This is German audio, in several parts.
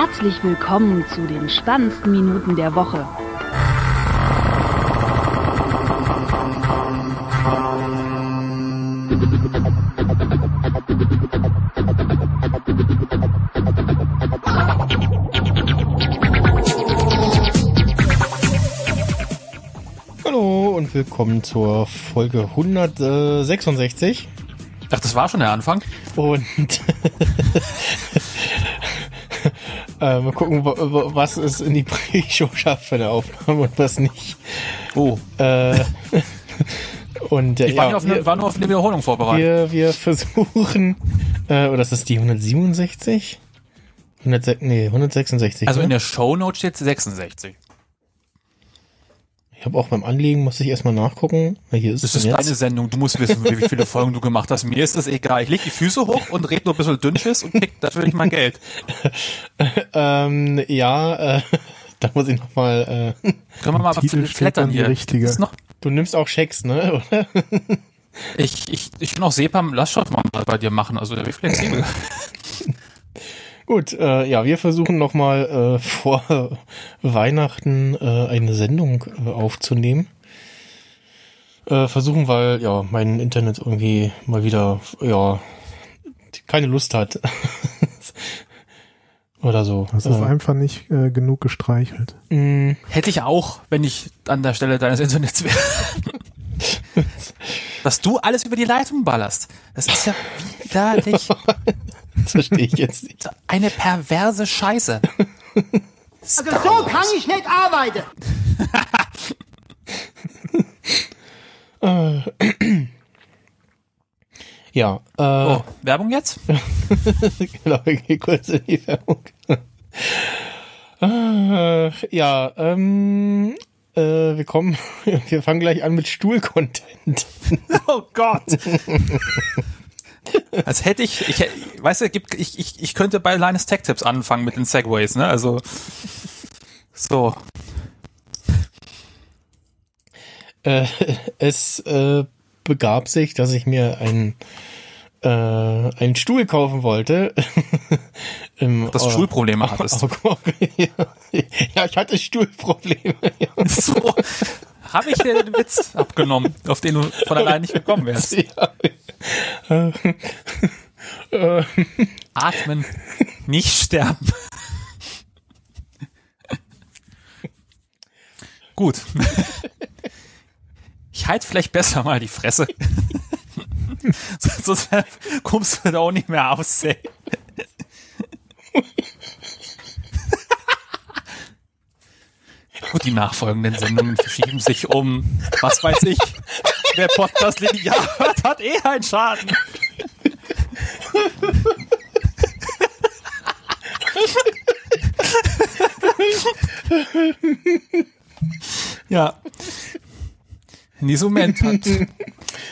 Herzlich willkommen zu den spannendsten Minuten der Woche. Hallo und willkommen zur Folge 166. Ach, das war schon der Anfang? Und äh, mal gucken, wa- was es in die Pre-Show schafft für eine Aufnahme und was nicht. Oh, Äh, und äh, ich war, ja, auf eine, wir, war nur auf eine Wiederholung vorbereitet. wir, wir versuchen, äh, oder ist das die 167? 106, nee, 166. also ne? in der Shownote steht 66. ich habe auch beim Anlegen, muss ich erstmal nachgucken. Na, hier ist Das es ist denn deine jetzt. Sendung, du musst wissen, wie viele Folgen du gemacht hast. Mir ist das egal. Ich leg die Füße hoch und red nur ein bisschen Dünnschiss und krieg natürlich mein Geld. Ähm, ja, äh, da muss ich nochmal, äh, Können wir mal flattern hier. richtige. Das ist noch, du nimmst auch Schecks, ne? Oder? ich, ich, ich bin auch SEPAM, lass schon mal bei dir machen. Also, wie flexibel. Gut, äh, ja, wir versuchen nochmal äh, vor Weihnachten äh, eine Sendung äh, aufzunehmen. Äh, versuchen, weil ja mein Internet irgendwie mal wieder ja keine Lust hat oder so. Das ist Äh, einfach nicht äh, genug gestreichelt. mh, Hätte ich auch, wenn ich an der Stelle deines Internets wäre. Dass du alles über die Leitung ballerst. Das ist ja widerlich. Das verstehe ich jetzt nicht. Eine perverse Scheiße. Also so kann ich nicht arbeiten. Ja, äh, Oh, Werbung jetzt? genau, ich gehe kurz in die Werbung. äh, ja, ähm, äh, wir kommen, wir fangen gleich an mit Stuhl-Content. Oh Gott. Als hätte ich, ich, weißt du, gibt, ich, ich, ich könnte bei Linus Tech Tips anfangen mit den Segways, ne? Also, so. Äh, es äh, begab sich, dass ich mir einen äh, einen Stuhl kaufen wollte. Im, Dass du Stuhlprobleme hattest. ja, ja, ich hatte Stuhlprobleme. Ja. So. Habe ich dir den Witz abgenommen, auf den du von allein nicht gekommen wärst. Ja. Atmen, nicht sterben. Gut. Ich halte vielleicht besser mal die Fresse. Sonst kommst du da auch nicht mehr aus. Ey. Die nachfolgenden Sendungen verschieben sich um, was weiß ich. Wer Podcast linear hört, hat eh einen Schaden. Ja. In diesem Moment hat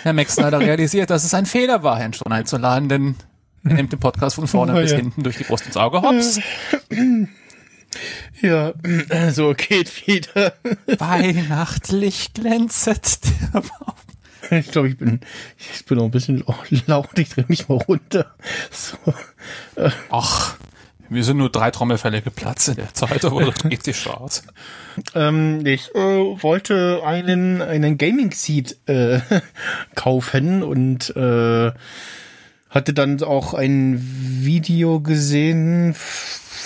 Herr Max Snyder realisiert, dass es ein Fehler war, Herrn Stoney einzuladen, denn er nimmt den Podcast von vorne Oh, bis ja. hinten durch die Brust ins Auge. Hops. Ja, so geht wieder. Weihnachtlich glänzet der Baum. Ich glaube, ich bin, ich bin noch ein bisschen laut. Ich drehe mich mal runter. So. Ach, wir sind nur drei Trommelfälle geplatzt in der Zeit, aber das geht sich schon aus. Ähm, ich äh, wollte einen, einen Gaming Seat äh, kaufen und äh, hatte dann auch ein Video gesehen.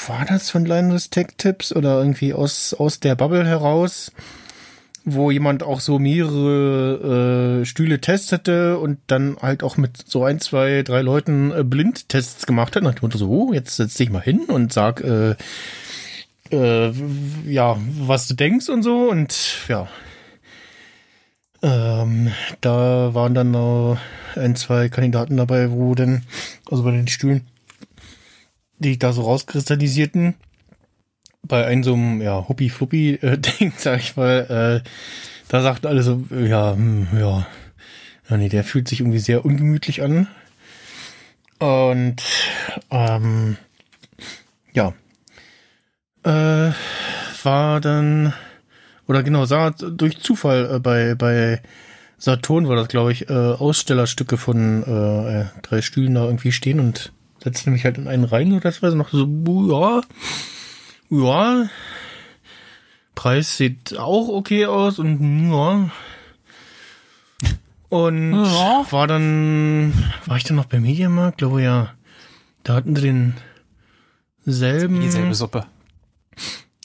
War das von Linus Tech Tips oder irgendwie aus, aus der Bubble heraus? wo jemand auch so mehrere äh, Stühle testete und dann halt auch mit so ein, zwei, drei Leuten äh, Blindtests gemacht hat. Und dann so, oh, jetzt setz dich mal hin und sag, äh, äh, ja, was du denkst und so. Und ja, ähm, da waren dann noch ein, zwei Kandidaten dabei, wo dann, also bei den Stühlen, die da so rauskristallisierten, bei einem so einem, ja, Huppi-Fluppi-Ding, sag ich mal, äh, da sagten alle so, ja, hm, ja, ja, nee, der fühlt sich irgendwie sehr ungemütlich an. Und, ähm, ja, äh, war dann, oder genau, sah durch Zufall äh, bei, bei Saturn war das, glaube ich, äh, Ausstellerstücke von äh, drei Stühlen da irgendwie stehen und setzte mich halt in einen rein und das war noch so, ja, ja, Preis sieht auch okay aus und ja. Und Ja. war dann, war ich dann noch beim Mediamarkt? Glaube ja. Da hatten sie den selben. Dieselbe Suppe.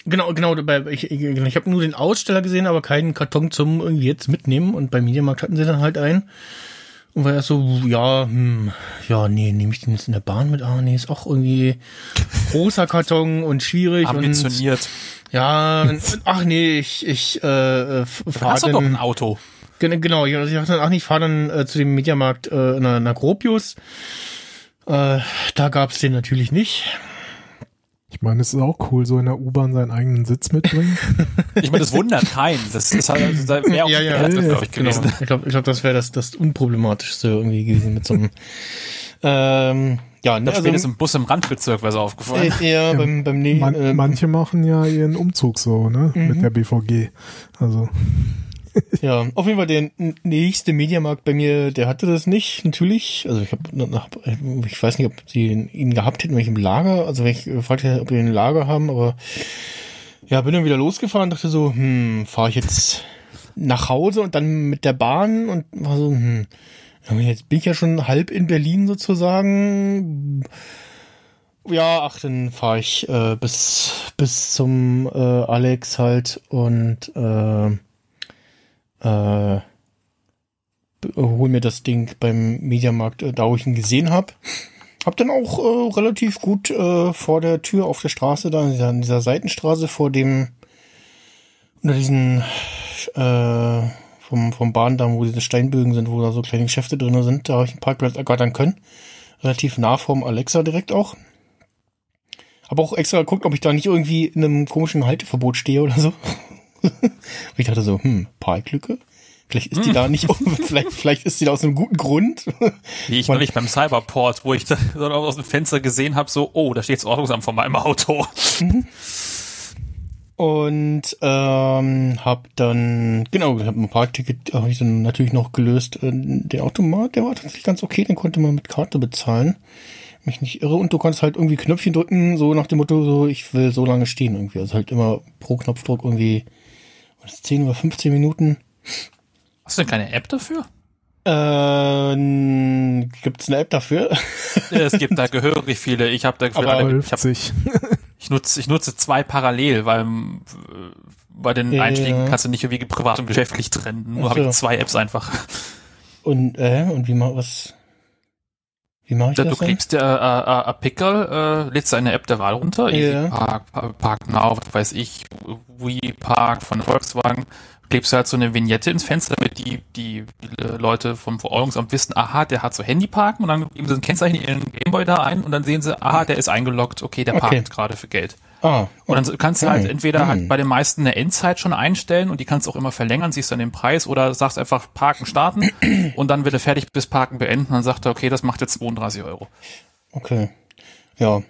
Genau, genau. Ich ich, ich habe nur den Aussteller gesehen, aber keinen Karton zum irgendwie jetzt mitnehmen. Und beim Mediamarkt hatten sie dann halt einen. Und war erst so, ja, hm, ja, nee, nehme ich den jetzt in der Bahn mit? Ah, nee, ist auch irgendwie großer Karton und schwierig. Und, Ambitioniert. ja, und, ach nee, ich, ich äh, f- fahr Hast du doch ein dann, Auto. Gen- genau, ich dachte dann, ach nee, ich fahr dann äh, zu dem Mediamarkt äh, in der, in der Gropius. Äh, da gab's den natürlich nicht. Ich meine, es ist auch cool, so in der U-Bahn seinen eigenen Sitz mitbringen. Ich meine, das wundert keinen. Das, das, hat- das wäre auch Ja, ja, ja, ja, glaube ich, Genau. gewesen. Ich glaube, ich glaub, das wäre das, das Unproblematischste irgendwie gewesen mit so einem. ähm, ja, ne, also, im Bus im Randbezirk wäre es aufgefallen. äh, eher beim, beim Man, äh, manche machen ja ihren Umzug so, ne? Mit der BVG. Also, Ja, auf jeden Fall der nächste Mediamarkt bei mir, der hatte das nicht, natürlich. Also ich habe, ich weiß nicht, ob sie ihn- gehabt hätten, im Lager, also wenn ich gefragt hätte, ob wir ihn im Lager haben, aber ja, bin dann wieder losgefahren, dachte so, hm, fahre ich jetzt nach Hause und dann mit der Bahn und war so, hm, jetzt bin ich ja schon halb in Berlin sozusagen. Ja, ach, dann fahre ich äh, bis bis zum äh, Alex halt und äh, äh, hol mir das Ding beim Mediamarkt, äh, da wo ich ihn gesehen habe. Hab dann auch äh, relativ gut äh, vor der Tür auf der Straße, da in dieser, in dieser Seitenstraße vor dem, unter diesen, äh, vom, vom Bahndamm, wo diese Steinbögen sind, wo da so kleine Geschäfte drin sind, da habe ich einen Parkplatz ergattern können. Relativ nah vorm Alexa direkt auch. Hab auch extra geguckt, ob ich da nicht irgendwie in einem komischen Halteverbot stehe oder so. Und ich dachte so, hm, Parklücke? Vielleicht ist die da nicht, vielleicht, vielleicht ist die da aus einem guten Grund. Wie ich neulich beim Cyberport, wo ich da so aus dem Fenster gesehen habe, so, oh, da steht das Ordnungsamt vor meinem Auto. Und ähm, hab dann, genau, hab ein Parkticket habe ich dann natürlich noch gelöst. Äh, Der Automat, der war tatsächlich ganz okay, den konnte man mit Karte bezahlen. Mich nicht irre. Und du konntest halt irgendwie Knöpfchen drücken, so nach dem Motto, so ich will so lange stehen irgendwie. Also halt immer pro Knopfdruck irgendwie was 10 oder 15 Minuten. Hast du denn keine App dafür? Äh, gibt's eine App dafür? Es gibt da gehörig viele. Ich habe da Aber ich, hab, 50. ich nutze ich nutze zwei parallel, weil äh, bei den Ja. Einstiegen kannst du nicht irgendwie privat und geschäftlich trennen. Nur Ach habe so. ich zwei Apps einfach. Und, äh, und wie mach was? Wie mache ich Da, das? du klickst dir äh, äh, Pickel, äh, lädst deine App der Wahl runter, Ja. Park, Pa- Park Now, was weiß ich, Wii Park von Volkswagen, klebst du halt so eine Vignette ins Fenster, damit die, die, die Leute vom Verordnungsamt wissen, aha, der hat so Handyparken und dann geben sie ein Kennzeichen in ihren Gameboy da ein und dann sehen sie, aha, der ist eingeloggt, okay, der Okay. parkt gerade für Geld. Ah, Und dann kannst du halt entweder Hm. halt bei den meisten eine Endzeit schon einstellen und die kannst du auch immer verlängern, siehst dann den Preis oder sagst einfach Parken starten und dann wird er fertig bis Parken beenden und dann sagt er, okay, das macht jetzt 32 Euro. Okay. Ja.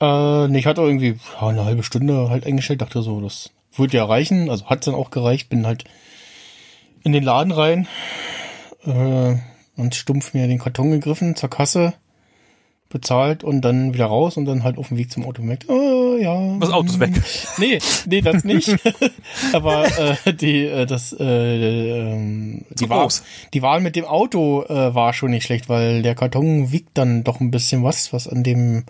Äh, nee, ich hatte irgendwie ja, eine halbe Stunde halt eingestellt, dachte so, das würde ja reichen. Also hat's dann auch gereicht, bin halt in den Laden rein äh, und stumpf mir den Karton gegriffen, zur Kasse, bezahlt und dann wieder raus und dann halt auf dem Weg zum Auto gemerkt, äh, ja. Das Auto ist weg. Nee, nee, das nicht. Aber äh, die, äh, das, äh, ähm, Zu die, Wahl, die Wahl mit dem Auto äh, war schon nicht schlecht, weil der Karton wiegt dann doch ein bisschen was, was an dem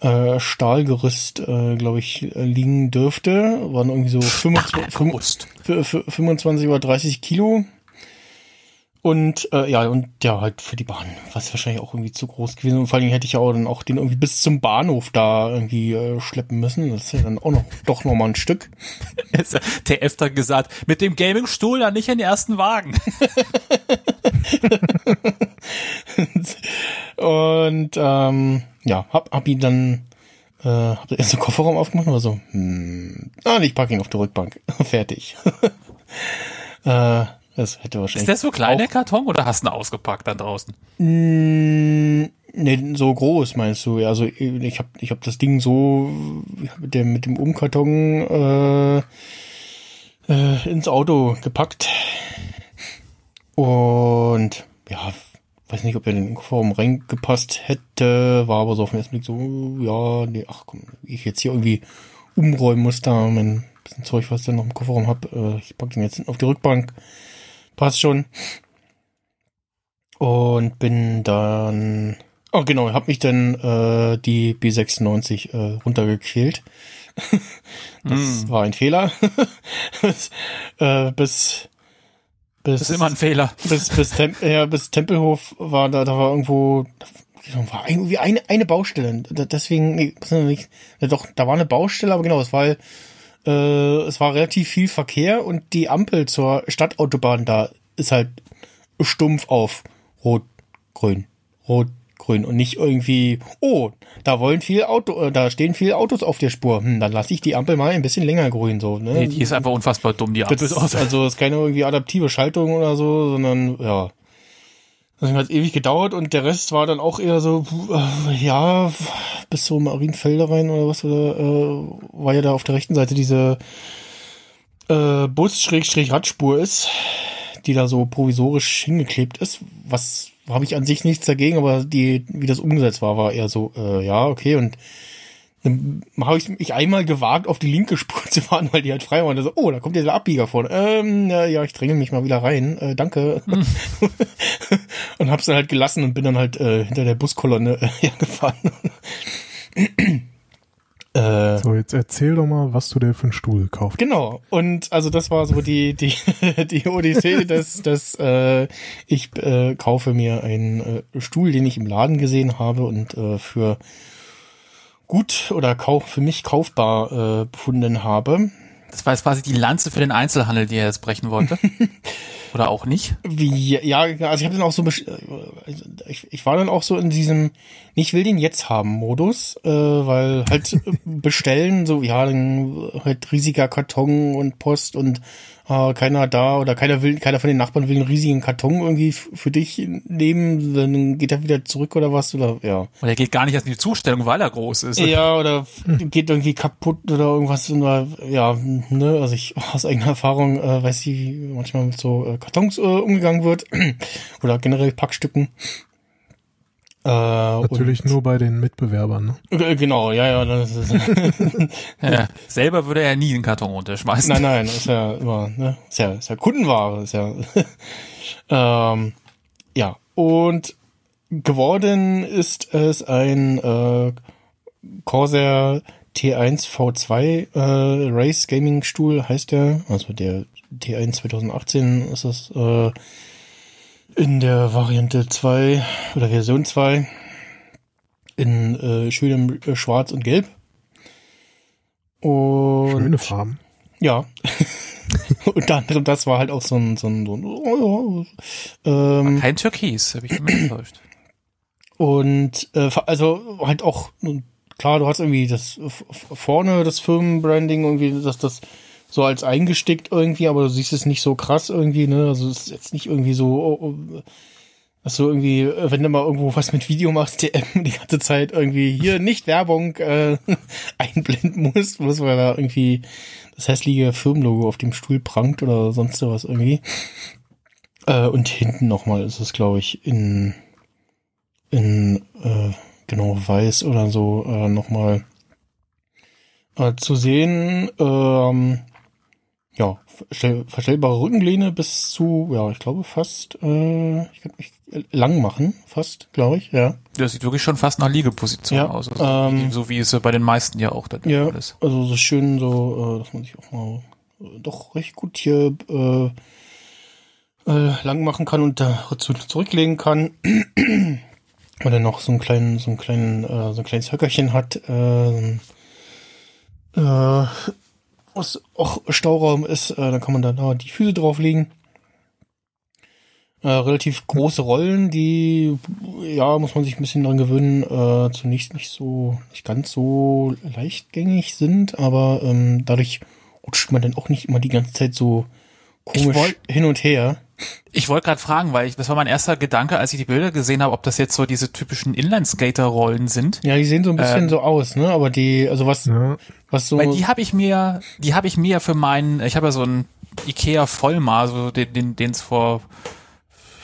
äh, Stahlgerüst, äh, glaube ich, äh, liegen dürfte. Waren irgendwie so 25, Gewusst. für- für 25 oder 30 Kilo. Und äh, ja, und ja, halt für die Bahn. Was wahrscheinlich auch irgendwie zu groß gewesen. Und vor allen Dingen hätte ich ja auch dann auch den irgendwie bis zum Bahnhof da irgendwie äh, schleppen müssen. Das ist ja dann auch noch doch noch mal ein Stück. Der F hat gesagt, mit dem Gaming-Stuhl dann nicht in den ersten Wagen. Und ähm, ja, hab, hab ihn dann äh, hab erst den Kofferraum aufgemacht und war so, hm, ah, ich pack ihn auf die Rückbank. Fertig. äh, das hätte wahrscheinlich. Ist der so klein, der Karton, oder hast du ihn ausgepackt dann draußen? Mm, Nee, so groß meinst du? Ja, Also ich habe ich hab das Ding so mit dem, mit dem Umkarton äh, äh, ins Auto gepackt. Und ja, weiß nicht, ob er in den Kofferraum reingepasst hätte, war aber so auf den ersten Blick so, ja, nee, ach komm, ich jetzt hier irgendwie umräumen muss, da mein bisschen Zeug, was ich dann noch im Kofferraum hab. Äh, ich pack den jetzt auf die Rückbank. Passt schon. Und bin dann, oh genau, hab mich dann äh, die B96 äh, runtergequält. das Mm. war ein Fehler. bis, äh, bis bis Das ist immer ein Fehler. bis bis, Tem ja, bis Tempelhof war da da war irgendwo da war irgendwie eine eine Baustelle Da- deswegen nee, nicht, ja, doch da war eine Baustelle aber genau es war äh, es war relativ viel Verkehr und die Ampel zur Stadtautobahn da ist halt stumpf auf rot grün rot grün und nicht irgendwie oh da wollen viel Auto äh, da stehen viele Autos auf der Spur hm, dann lasse ich die Ampel mal ein bisschen länger grün so ne Nee, die ist einfach unfassbar dumm, die Ampel. das also es ist keine irgendwie adaptive Schaltung oder so, sondern ja. Deswegen hat ewig gedauert und der Rest war dann auch eher so, äh, ja, bis so Marienfelder rein oder was, oder, äh, war ja da auf der rechten Seite diese äh, Bus-Radspur ist, die da so provisorisch hingeklebt ist. Was habe ich an sich nichts dagegen, aber die, wie das umgesetzt war, war eher so, äh, ja, okay, und dann habe ich mich einmal gewagt, auf die linke Spur zu fahren, weil die halt frei war. Und so, oh, da kommt dieser Abbieger vorne. Ähm, ja, ich dränge mich mal wieder rein. Äh, danke. und hab's dann halt gelassen und bin dann halt äh, hinter der Buskolonne äh, hergefahren. äh, So, jetzt erzähl doch mal, was du dir für einen Stuhl gekauft Genau. Und also das war so die die die Odyssee, dass dass äh, ich äh, kaufe mir einen äh, Stuhl, den ich im Laden gesehen habe und äh, für gut oder kauf, für mich kaufbar äh, befunden habe. Das war jetzt quasi die Lanze für den Einzelhandel, die er jetzt brechen wollte. Oder auch nicht. Wie ja, also ich habe dann auch so äh, ich, ich war dann auch so in diesem ich will den jetzt haben Modus, äh, weil halt bestellen so ja, dann halt riesiger Karton und Post und äh, keiner da oder keiner will keiner von den Nachbarn will einen riesigen Karton irgendwie für dich nehmen, dann geht er wieder zurück oder was oder ja. Und er geht gar nicht erst in die Zustellung, weil er groß ist. Ja, oder f- geht irgendwie kaputt oder irgendwas. Oder, ja, ne, also ich aus eigener Erfahrung äh, weiß ich, wie manchmal mit so äh, Kartons äh, umgegangen wird. oder generell Packstücken. Äh, Natürlich und, nur bei den Mitbewerbern, ne? Genau, ja, ja. Das ist, Ja, selber würde er nie den Karton runterschmeißen. nein, nein, ist ja immer, ne, ist ja, ist ja Kundenware, ist ja. ähm, ja, und geworden ist es ein äh, Corsair T1 V2 äh, Race Gaming Stuhl heißt der, also der T1 2018 ist es äh, in der Variante 2 oder Version 2 in äh, schönem äh, Schwarz und Gelb. Und Schöne Farben. ja. Unter anderem, das war halt auch so ein, so ein, so ein oh, ja, ähm, Kein Türkis, habe ich immer enttäuscht. und äh, also halt auch, klar, du hast irgendwie das vorne das Firmenbranding irgendwie, dass das so als eingestickt irgendwie, aber du siehst es nicht so krass irgendwie, ne? Also es ist jetzt nicht irgendwie so, oh, oh, dass du irgendwie, äh, wenn du mal irgendwo was mit Video machst, die, die ganze Zeit irgendwie hier nicht Werbung äh, einblenden musst, muss weil da irgendwie das hässliche Firmenlogo auf dem Stuhl prangt oder sonst was irgendwie. Äh, und hinten nochmal ist es, glaube ich, in in äh, genau weiß oder so äh, nochmal äh, zu sehen. Ähm, ja, verstell, verstellbare Rückenlehne bis zu, ja, ich glaube fast, äh, ich kann mich lang machen, fast, glaube ich, ja. Das sieht wirklich schon fast nach Liegeposition Ja, aus. Also ähm, so wie es bei den meisten ja auch der Ja, ist. also so schön so, äh, dass man sich auch mal äh, doch recht gut hier äh, äh, lang machen kann und da zu, zurücklegen kann. Und dann noch so einen kleinen, so einen kleinen, äh, so ein kleines Höckerchen hat, äh, äh, was auch Stauraum ist, äh, dann kann man da da die Füße drauflegen. Äh, relativ große Rollen, die, ja, muss man sich ein bisschen dran gewöhnen, äh, zunächst nicht so, nicht ganz so leichtgängig sind, aber ähm, dadurch rutscht man dann auch nicht immer die ganze Zeit so komisch wollt- hin und her. Ich wollte gerade fragen, weil ich, das war mein erster Gedanke, als ich die Bilder gesehen habe, ob das jetzt so diese typischen Inline-Skater-Rollen sind. Ja, die sehen so ein bisschen Ähm. so aus, ne? Aber die, also was, Ja, was so. Weil die habe ich mir, die habe ich mir für meinen, ich habe ja so einen Ikea Vollmar, so den, den, den es vor,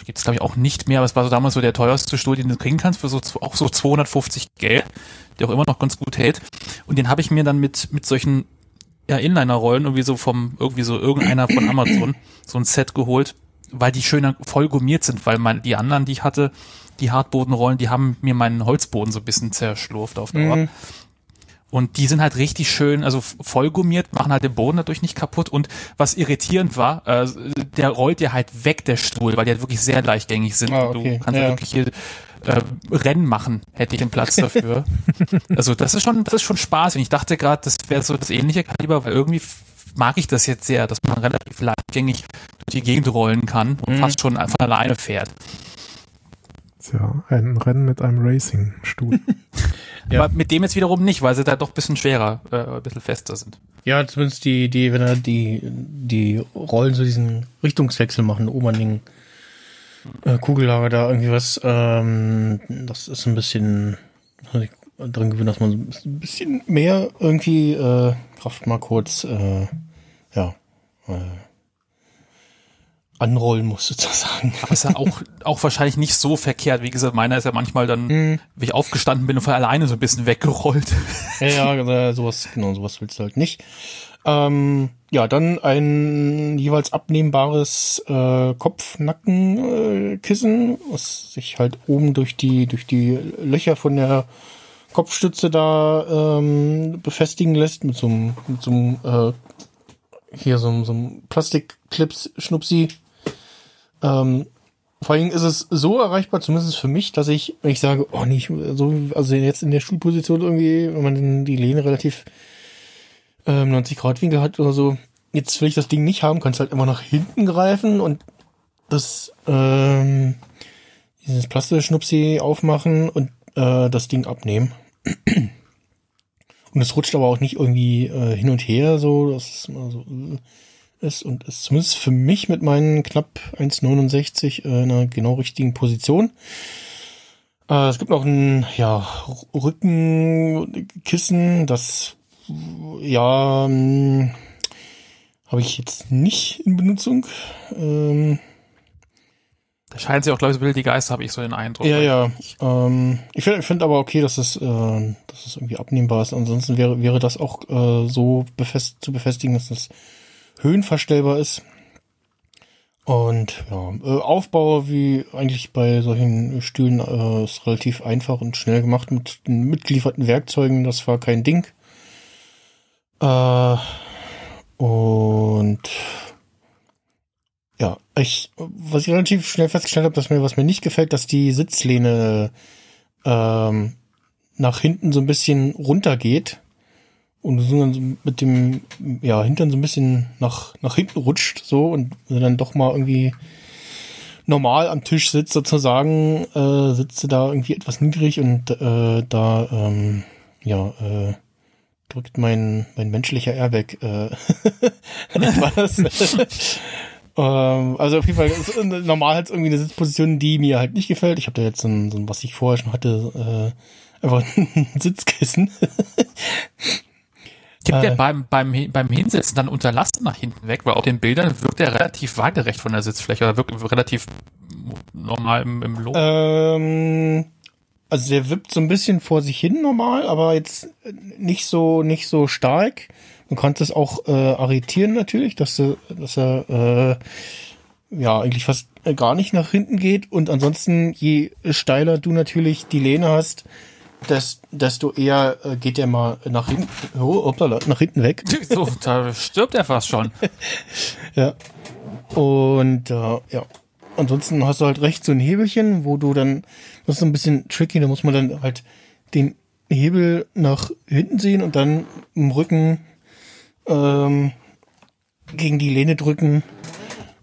gibt es glaube ich auch nicht mehr, aber es war so damals so der teuerste Stuhl, den du kriegen kannst, für so auch so 250 Geld, der auch immer noch ganz gut hält. Und den habe ich mir dann mit mit solchen ja, Inliner-Rollen irgendwie so vom irgendwie so irgendeiner von Amazon so ein Set geholt, weil die schöner voll gummiert sind, weil man die anderen, die ich hatte, die Hartbodenrollen, die haben mir meinen Holzboden so ein bisschen zerschlurft auf Dauer. Mhm. Und die sind halt richtig schön, also voll gummiert, machen halt den Boden dadurch nicht kaputt. Und was irritierend war, äh, der rollt dir halt weg, der Stuhl, weil die halt wirklich sehr leichtgängig sind. Ah, okay. Du kannst Ja. halt wirklich hier äh, Rennen machen, hätte ich den Platz dafür. also das ist schon, das ist schon Spaß. Und ich dachte gerade, das wäre so das ähnliche Kaliber, weil irgendwie mag ich das jetzt sehr, dass man relativ leichtgängig durch die Gegend rollen kann und Mhm. fast schon von alleine fährt. Ist ja ein Rennen mit einem Racing-Stuhl. Ja. Aber mit dem jetzt wiederum nicht, weil sie da doch ein bisschen schwerer, äh, ein bisschen fester sind. Ja, zumindest die, die, wenn er die, die Rollen so diesen Richtungswechsel machen, oben an den äh, Kugellager da irgendwie was, ähm, das ist ein bisschen dran gewöhnen, dass man so ein bisschen mehr irgendwie äh, Kraft mal kurz äh, ja äh, anrollen muss sozusagen. Aber ist ja auch, auch wahrscheinlich nicht so verkehrt. Wie gesagt, meiner ist ja manchmal dann, Mhm. wie ich aufgestanden bin und von alleine so ein bisschen weggerollt. Ja, ja, äh, sowas, genau, sowas willst du halt nicht. Ähm, ja, dann ein jeweils abnehmbares äh, Kopf-Nacken-Kissen, Kissen, was sich halt oben durch die, durch die Löcher von der Kopfstütze da ähm, befestigen lässt mit so einem, mit so einem äh, hier so, so einem Plastikclips-Schnupsi. Ähm, vor allem ist es so erreichbar, zumindest für mich, dass ich, wenn ich sage, oh nicht, so, also jetzt in der Stuhlposition irgendwie, wenn man die Lehne relativ ähm, 90 Grad Winkel hat oder so, jetzt will ich das Ding nicht haben, kannst halt immer nach hinten greifen und das, ähm, dieses Plastikschnupsi aufmachen und äh, das Ding abnehmen. Und es rutscht aber auch nicht irgendwie äh, hin und her, so, dass es mal so äh, ist und ist zumindest für mich mit meinen knapp 1,69 äh, in einer genau richtigen Position. Äh, es gibt noch ein ja, Rückenkissen, das ja hm, habe ich jetzt nicht in Benutzung. Ähm, Da scheinen sie auch, glaube ich, so wilde Geister, habe ich so den Eindruck. ja, ja. Ähm, ich finde ich find aber okay, dass es, äh, dass es irgendwie abnehmbar ist. Ansonsten wäre, wäre das auch äh, so befest, zu befestigen, dass das höhenverstellbar ist. Und ja, äh, Aufbau wie eigentlich bei solchen Stühlen äh, ist relativ einfach und schnell gemacht mit den mitgelieferten Werkzeugen. Das war kein Ding. Äh, und ja, ich, was ich relativ schnell festgestellt habe, dass mir, was mir nicht gefällt, dass die Sitzlehne ähm, nach hinten so ein bisschen runtergeht und so mit dem ja Hintern so ein bisschen nach nach hinten rutscht so und dann doch mal irgendwie normal am Tisch sitzt sozusagen äh, sitzt da irgendwie etwas niedrig und äh, da ähm, ja äh, drückt mein mein menschlicher Airbag äh, etwas ähm, also auf jeden Fall ist, äh, normal hat irgendwie eine Sitzposition, die mir halt nicht gefällt. Ich habe da jetzt so ein, so ein, was ich vorher schon hatte, äh, einfach ein Sitzkissen. Gibt Äh. der beim, beim, beim Hinsetzen dann unterlassen nach hinten weg, weil auf den Bildern wirkt er relativ waagerecht von der Sitzfläche oder wirkt relativ normal im, im Lob. ähm, also der wippt so ein bisschen vor sich hin normal, aber jetzt nicht so nicht so stark. Man konnte es auch äh, arretieren natürlich, dass, er- dass er äh, ja eigentlich fast gar nicht nach hinten geht und ansonsten je steiler du natürlich die Lehne hast, des, desto eher äh, geht er mal nach hinten, oh, hoppala, nach hinten weg. so, da stirbt er fast schon. Ja. Und äh, ja. Ansonsten hast du halt rechts so ein Hebelchen, wo du dann, das ist so ein bisschen tricky, da muss man dann halt den Hebel nach hinten sehen und dann im Rücken ähm, gegen die Lehne drücken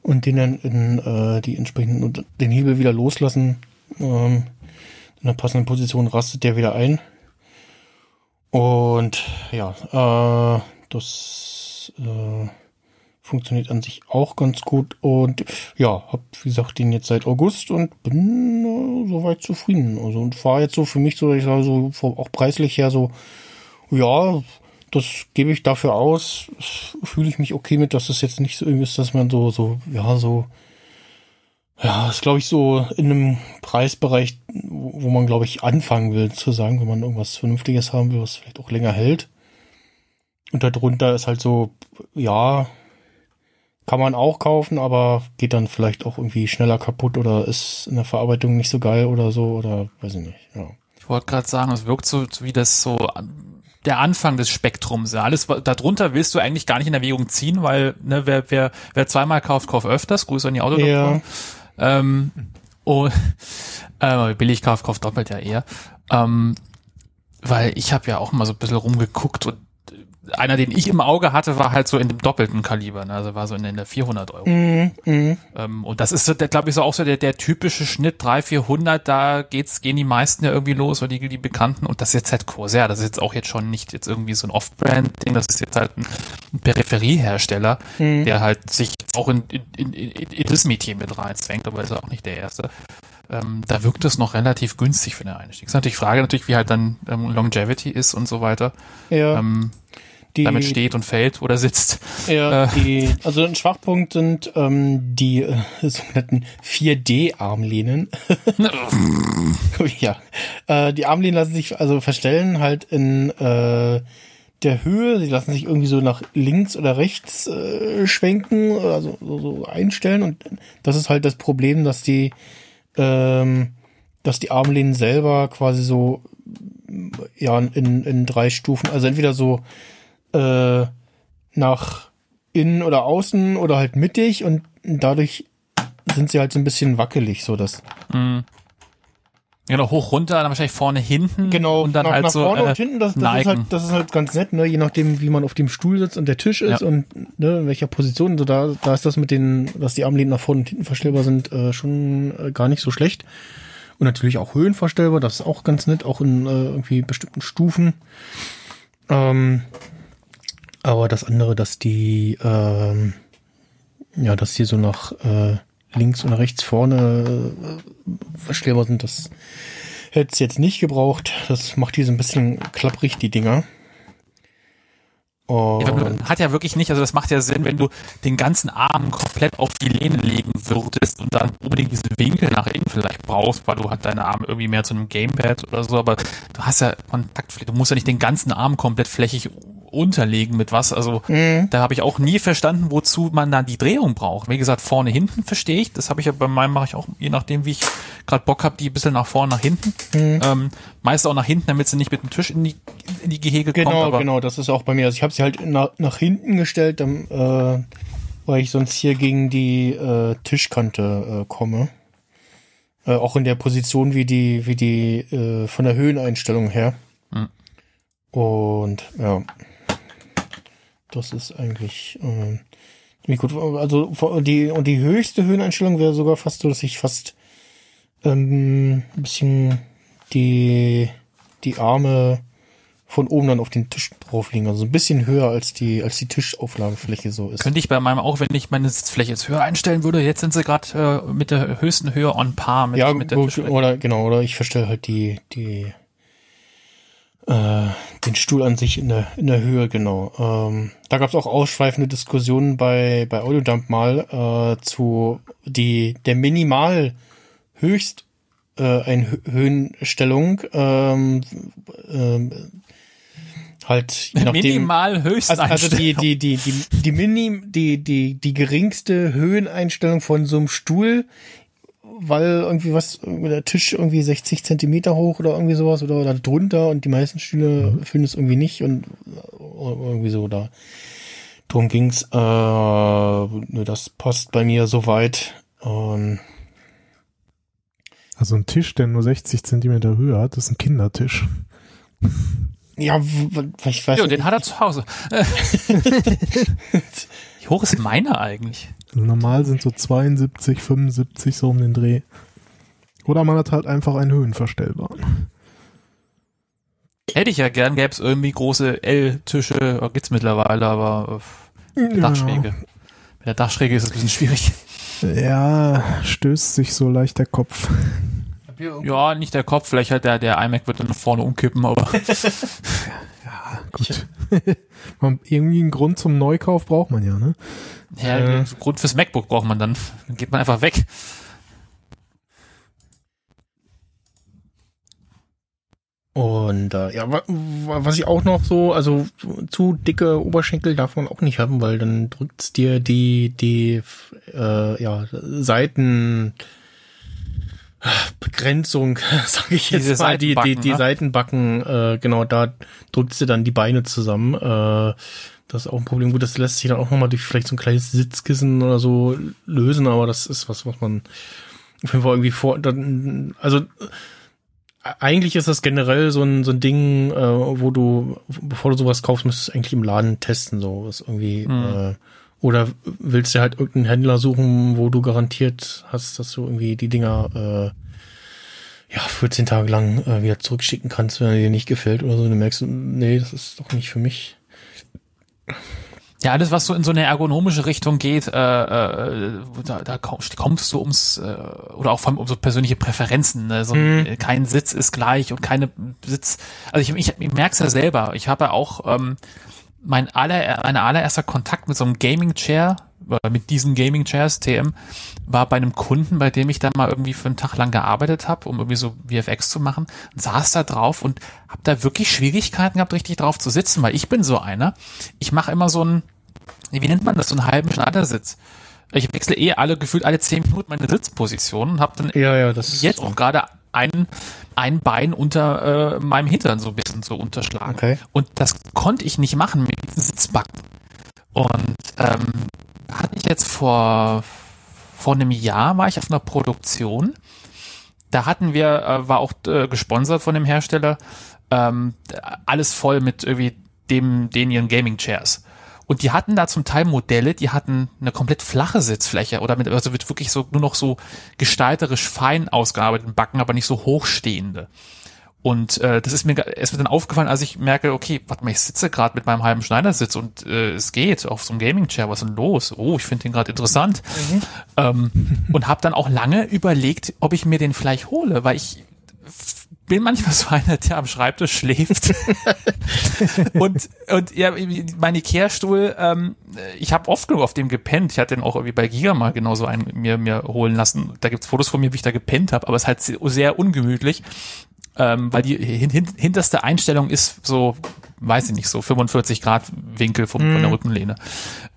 und den dann in äh, die entsprechenden den Hebel wieder loslassen. Ähm, in der passenden Position rastet der wieder ein. Und ja, äh, das äh, funktioniert an sich auch ganz gut und ja, hab wie gesagt den jetzt seit August und bin äh, soweit zufrieden. Also und war jetzt so für mich so, ich sage so auch preislich her so, ja, das gebe ich dafür aus, fühle ich mich okay mit, dass es jetzt nicht so irgendwie ist, dass man so so ja so Ja, ist glaube ich so in einem Preisbereich, wo, wo man glaube ich anfangen will zu sagen, wenn man irgendwas Vernünftiges haben will, was vielleicht auch länger hält. Und darunter ist halt so, ja, kann man auch kaufen, aber geht dann vielleicht auch irgendwie schneller kaputt oder ist in der Verarbeitung nicht so geil oder so oder weiß ich nicht. Ja. Ich wollte gerade sagen, es wirkt so wie das so der Anfang des Spektrums. Ja. Alles darunter willst du eigentlich gar nicht in Erwägung ziehen, weil ne, wer, wer, wer zweimal kauft, kauft öfters. Grüße an die Autodoktoren. Ähm, und äh, billig kauft, kauft doppelt ja eher. Ähm, weil ich habe ja auch mal so ein bisschen rumgeguckt und einer, den ich im Auge hatte, war halt so in dem doppelten Kaliber, ne? also war so in der 400 Euro. Mhm, mhm. Ähm, und das ist, glaube ich, so auch so der, der typische Schnitt 300, 400, da geht's, gehen die meisten ja irgendwie los, oder die, die Bekannten. Und das ist jetzt halt Corsair, das ist jetzt auch jetzt schon nicht jetzt irgendwie so ein Off-Brand-Ding, das ist jetzt halt ein, ein Peripheriehersteller, Mhm. der halt sich auch in, in, in, in, in das Metier mit reinzwängt, aber ist auch nicht der erste. Ähm, da wirkt es noch relativ günstig für den Einstieg. Ist natürlich die Frage natürlich, wie halt dann ähm, Longevity ist und so weiter. Ja, Ähm, die, damit steht und fällt oder sitzt. Ja, Äh. die, also ein Schwachpunkt sind ähm, die äh, sogenannten 4D-Armlehnen. ja, äh, die Armlehnen lassen sich also verstellen halt in äh, der Höhe. Sie lassen sich irgendwie so nach links oder rechts äh, schwenken, also so, so einstellen. Und das ist halt das Problem, dass die, ähm, dass die Armlehnen selber quasi so ja in, in drei Stufen, also entweder so äh, nach innen oder außen oder halt mittig und dadurch sind sie halt so ein bisschen wackelig, so dass Mhm. Genau, hoch, runter, dann wahrscheinlich vorne, hinten. genau und dann nach, halt nach so vorne äh, und hinten, das, das ist halt das ist halt ganz nett, ne, je nachdem wie man auf dem Stuhl sitzt und der Tisch ist Ja. und ne, in welcher Position, so da da ist das mit den, dass die Armlehnen nach vorne und hinten verstellbar sind, äh, schon äh, gar nicht so schlecht. Und natürlich auch höhenverstellbar, das ist auch ganz nett, auch in äh, irgendwie bestimmten Stufen. Ähm, aber das andere, dass die, ähm, ja, dass die so nach äh, links und rechts vorne äh, verstellbar sind, das hätte es jetzt nicht gebraucht. Das macht die so ein bisschen klapprig, die Dinger. Ja, Und, hat ja wirklich nicht, also das macht ja Sinn, wenn du den ganzen Arm komplett auf die Lehne legen würdest und dann unbedingt diesen Winkel nach innen vielleicht brauchst, weil du halt deine Arme irgendwie mehr zu einem Gamepad oder so, aber du hast ja Kontaktfläche, du musst ja nicht den ganzen Arm komplett flächig unterlegen mit was, also Mhm. da habe ich auch nie verstanden, wozu man dann die Drehung braucht. Wie gesagt, vorne, hinten verstehe ich, das habe ich ja bei meinem mache ich auch, je nachdem, wie ich gerade Bock habe, die ein bisschen nach vorne, nach hinten. Mhm. Ähm, meist auch nach hinten, damit sie nicht mit dem Tisch in die, in die Gehege kommt. Genau, genau, das ist auch bei mir. Also ich habe sie halt nach, nach hinten gestellt, dann, äh, weil ich sonst hier gegen die äh, Tischkante äh, komme. Äh, auch in der Position wie die, wie die äh, von der Höheneinstellung her. Hm. Und ja, das ist eigentlich äh, ziemlich gut. Also die und die höchste Höheneinstellung wäre sogar fast so, dass ich fast ähm, ein bisschen die die Arme von oben dann auf den Tisch drauf liegen. Also ein bisschen höher als die, als die Tischauflagefläche so ist. Könnte ich bei meinem auch, wenn ich meine Sitzfläche jetzt höher einstellen würde, jetzt sind sie gerade äh, mit der höchsten Höhe on par mit, ja, mit der gut, Tischfläche. oder genau, oder ich verstelle halt die, die, äh, den Stuhl an sich in der, in der Höhe, genau. Ähm, da gab es auch ausschweifende Diskussionen bei, bei Audiodump mal äh, zu die, der Minimal höchst äh, ein Höhenstellung ähm, ähm, halt je nachdem, Minimal höchst Also, also die, die, die, die, die Mini, die, die, die geringste Höheneinstellung von so einem Stuhl, weil irgendwie was, der Tisch irgendwie 60 Zentimeter hoch oder irgendwie sowas oder, oder drunter und die meisten Stühle finden es irgendwie nicht und äh, irgendwie so da. Drum ging's, äh, nö, das passt bei mir soweit. Ähm, Also ein Tisch, der nur 60 Zentimeter Höhe hat, ist ein Kindertisch. ja, ich weiß Jo, nicht. den hat er zu Hause. Wie hoch ist meiner eigentlich? Also normal sind so 72, 75 so um den Dreh. Oder man hat halt einfach einen Höhenverstellbaren. Hätte ich ja gern, gäbe es irgendwie große L-Tische, oh, gibt's mittlerweile, aber äh, Dachschräge. Mit der Dachschräge ist es ein bisschen schwierig. Ja, stößt sich so leicht der Kopf. Ja, nicht der Kopf, vielleicht halt der, der iMac wird dann nach vorne umkippen, aber gut. irgendwie einen Grund zum Neukauf braucht man ja, ne? Ja, äh, Grund fürs MacBook braucht man dann. Dann geht man einfach weg. Und äh, ja, was ich auch noch so, also zu dicke Oberschenkel darf man auch nicht haben, weil dann drückt's dir die die äh, ja Seiten Begrenzung, sage ich jetzt Diese mal, die die Seitenbacken, die ne? Seitenbacken, äh, genau, da drückst du dann die Beine zusammen. Äh, das ist auch ein Problem. Gut, das lässt sich dann auch nochmal durch vielleicht so ein kleines Sitzkissen oder so lösen, aber das ist was, was man auf jeden Fall irgendwie vor, dann, also eigentlich ist das generell so ein, so ein Ding, äh, wo du, bevor du sowas kaufst, müsstest du eigentlich im Laden testen, so was irgendwie, Mhm. äh, oder willst du halt irgendeinen Händler suchen, wo du garantiert hast, dass du irgendwie die Dinger, äh, ja, 14 Tage lang äh, wieder zurückschicken kannst, wenn er dir nicht gefällt oder so. Du merkst, nee, das ist doch nicht für mich. Ja, alles, was so in so eine ergonomische Richtung geht, äh, äh, da, da komm- kommst du ums, äh, oder auch vor allem um so persönliche Präferenzen. Ne? So, Mhm. Kein Sitz ist gleich und keine Sitz. Also ich, ich, ich merke es ja selber. Ich habe ja auch ähm, mein aller, mein allererster Kontakt mit so einem Gaming Chair, oder mit diesen Gaming Chairs, TM, war bei einem Kunden, bei dem ich dann mal irgendwie für einen Tag lang gearbeitet habe, um irgendwie so VFX zu machen, und saß da drauf und habe da wirklich Schwierigkeiten gehabt, richtig drauf zu sitzen, weil ich bin so einer. Ich mache immer so einen, wie nennt man das, so einen halben Schneidersitz. Ich wechsle eh alle, gefühlt alle zehn Minuten meine Sitzposition und habe dann Ja, ja, das ist jetzt auch gerade ein, ein Bein unter äh, meinem Hintern so ein bisschen so unterschlagen. Okay. Und das konnte ich nicht machen mit diesen Sitzbacken. Und ähm, hatte ich jetzt vor, vor einem Jahr war ich auf einer Produktion. Da hatten wir, äh, war auch äh, gesponsert von dem Hersteller, ähm, alles voll mit irgendwie dem, den ihren Gaming Chairs. Und die hatten da zum Teil Modelle, die hatten eine komplett flache Sitzfläche oder mit, also mit wirklich so nur noch so gestalterisch fein ausgearbeiteten Backen, aber nicht so hochstehende. Und äh, das ist mir, ist mir dann aufgefallen, als ich merke, okay, warte mal, ich sitze gerade mit meinem halben Schneidersitz und äh, es geht auf so einem Gaming-Chair, was ist denn los? Oh, ich finde den gerade interessant. Ähm, und habe dann auch lange überlegt, ob ich mir den vielleicht hole, weil ich bin manchmal so einer, der am Schreibtisch schläft. und, und ja, mein Ikea-Stuhl, ähm, ich habe oft genug auf dem gepennt. Ich hatte den auch irgendwie bei Giga mal genauso einen mir, mir holen lassen. Da gibt's Fotos von mir, wie ich da gepennt habe, aber es ist halt sehr, ungemütlich, ähm, weil die hin, hin, hinterste Einstellung ist so, weiß ich nicht, so 45 Grad Winkel vom, von der Rückenlehne.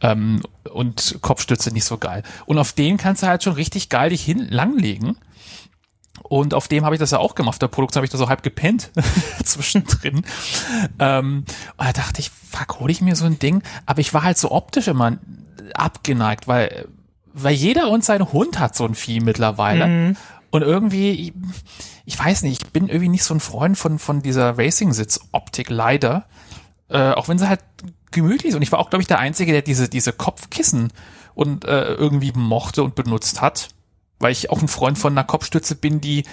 Ähm, und Kopfstütze nicht so geil. Und auf den kannst du halt schon richtig geil dich hin langlegen. Und auf dem habe ich das ja auch gemacht. Auf der Produktion habe ich da so halb gepennt zwischendrin. Ähm, und da dachte ich, fuck, hole ich mir so ein Ding. Aber ich war halt so optisch immer abgeneigt, weil, weil jeder und sein Hund hat so ein Vieh mittlerweile. Und irgendwie, ich weiß nicht, ich bin irgendwie nicht so ein Freund von, von dieser Racing-Sitz-Optik, leider. Äh, auch wenn sie halt gemütlich ist. Und ich war auch, glaube ich, der Einzige, der diese, diese Kopfkissen und äh, irgendwie mochte und benutzt hat. Weil ich auch ein Freund von einer Kopfstütze bin, die,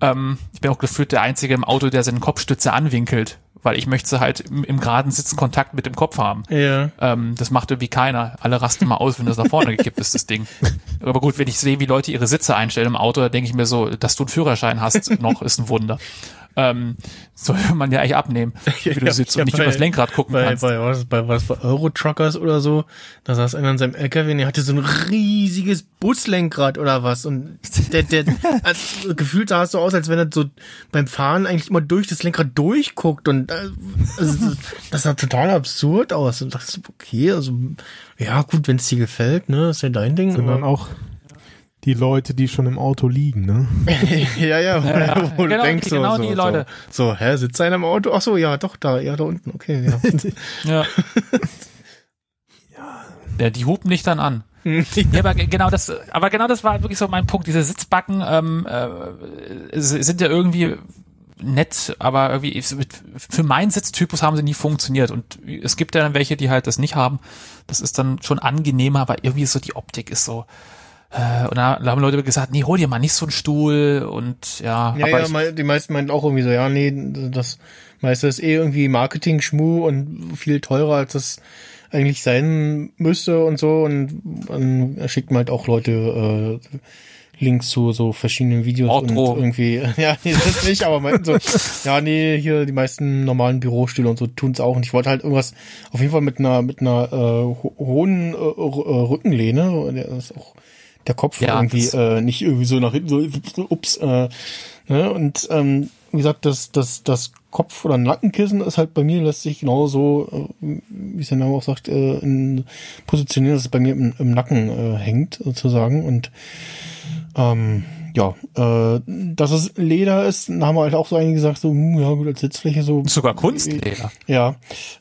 ähm, ich bin auch gefühlt der Einzige im Auto, der seine Kopfstütze anwinkelt. Weil ich möchte halt im, im geraden Sitzen Kontakt mit dem Kopf haben. Ja. Ähm, das macht irgendwie keiner. Alle rasten mal aus, wenn das nach vorne gekippt ist, das Ding. Aber gut, wenn ich sehe, wie Leute ihre Sitze einstellen im Auto, da denke ich mir so, dass du einen Führerschein hast, noch ist ein Wunder. Ähm, soll man ja eigentlich abnehmen, wie du Ja, sitzt ja, und nicht bei- übers Lenkrad gucken bei, kannst. bei, was, bei was bei Euro-Truckers oder so, da saß einer in seinem LKW und der hatte so ein riesiges Buslenkrad oder was und der, der also, gefühlt sah es so aus, als wenn er so beim Fahren eigentlich immer durch das Lenkrad durchguckt und äh, also, das sah total absurd aus und dachte so, okay, also ja gut, wenn es dir gefällt, ne, ist ja dein Ding. Sind dann aber- auch die Leute, die schon im Auto liegen, ne? ja, ja, wo, Ja, wo genau, du denkst so, genau so, die Leute. So, so, hä, sitzt einer im Auto? Ach so, ja, doch, da, ja, da unten, okay, ja. Ja. ja. Die hupen nicht dann an. Ja, aber ge- genau das, aber genau das war wirklich so mein Punkt. Diese Sitzbacken ähm, äh, sind ja irgendwie nett, aber irgendwie für meinen Sitztypus haben sie nie funktioniert. Und es gibt ja dann welche, die halt das nicht haben. Das ist dann schon angenehmer, aber irgendwie so die Optik ist so. Äh, und da haben Leute gesagt, nee, hol dir mal nicht so einen Stuhl und ja, Ja, aber ja, ich, die meisten meinten auch irgendwie so, ja, nee, das meiste ist eh irgendwie Marketing-Schmu und viel teurer, als das eigentlich sein müsste und so. Und dann schickt man halt auch Leute äh, Links zu so verschiedenen Videos Outro. und irgendwie, ja, nee, das nicht, aber meinten so, ja, nee, hier die meisten normalen Bürostühle und so tun's auch. Und ich wollte halt irgendwas, auf jeden Fall mit einer, mit einer äh, ho hohen äh, äh, Rückenlehne, der ist auch der Kopf Ja, irgendwie äh, nicht irgendwie so nach hinten so, ups, äh, ne? Und ähm, wie gesagt, das, das, das Kopf- oder Nackenkissen ist halt bei mir, lässt sich genauso, äh, wie es der Name auch sagt, äh, in, positionieren, dass es bei mir im, im Nacken äh, hängt, sozusagen. Und ähm, ja, äh, dass es Leder ist, haben wir halt auch so einige gesagt, so, hm, ja gut, als Sitzfläche so. Sogar Kunstleder. Ja.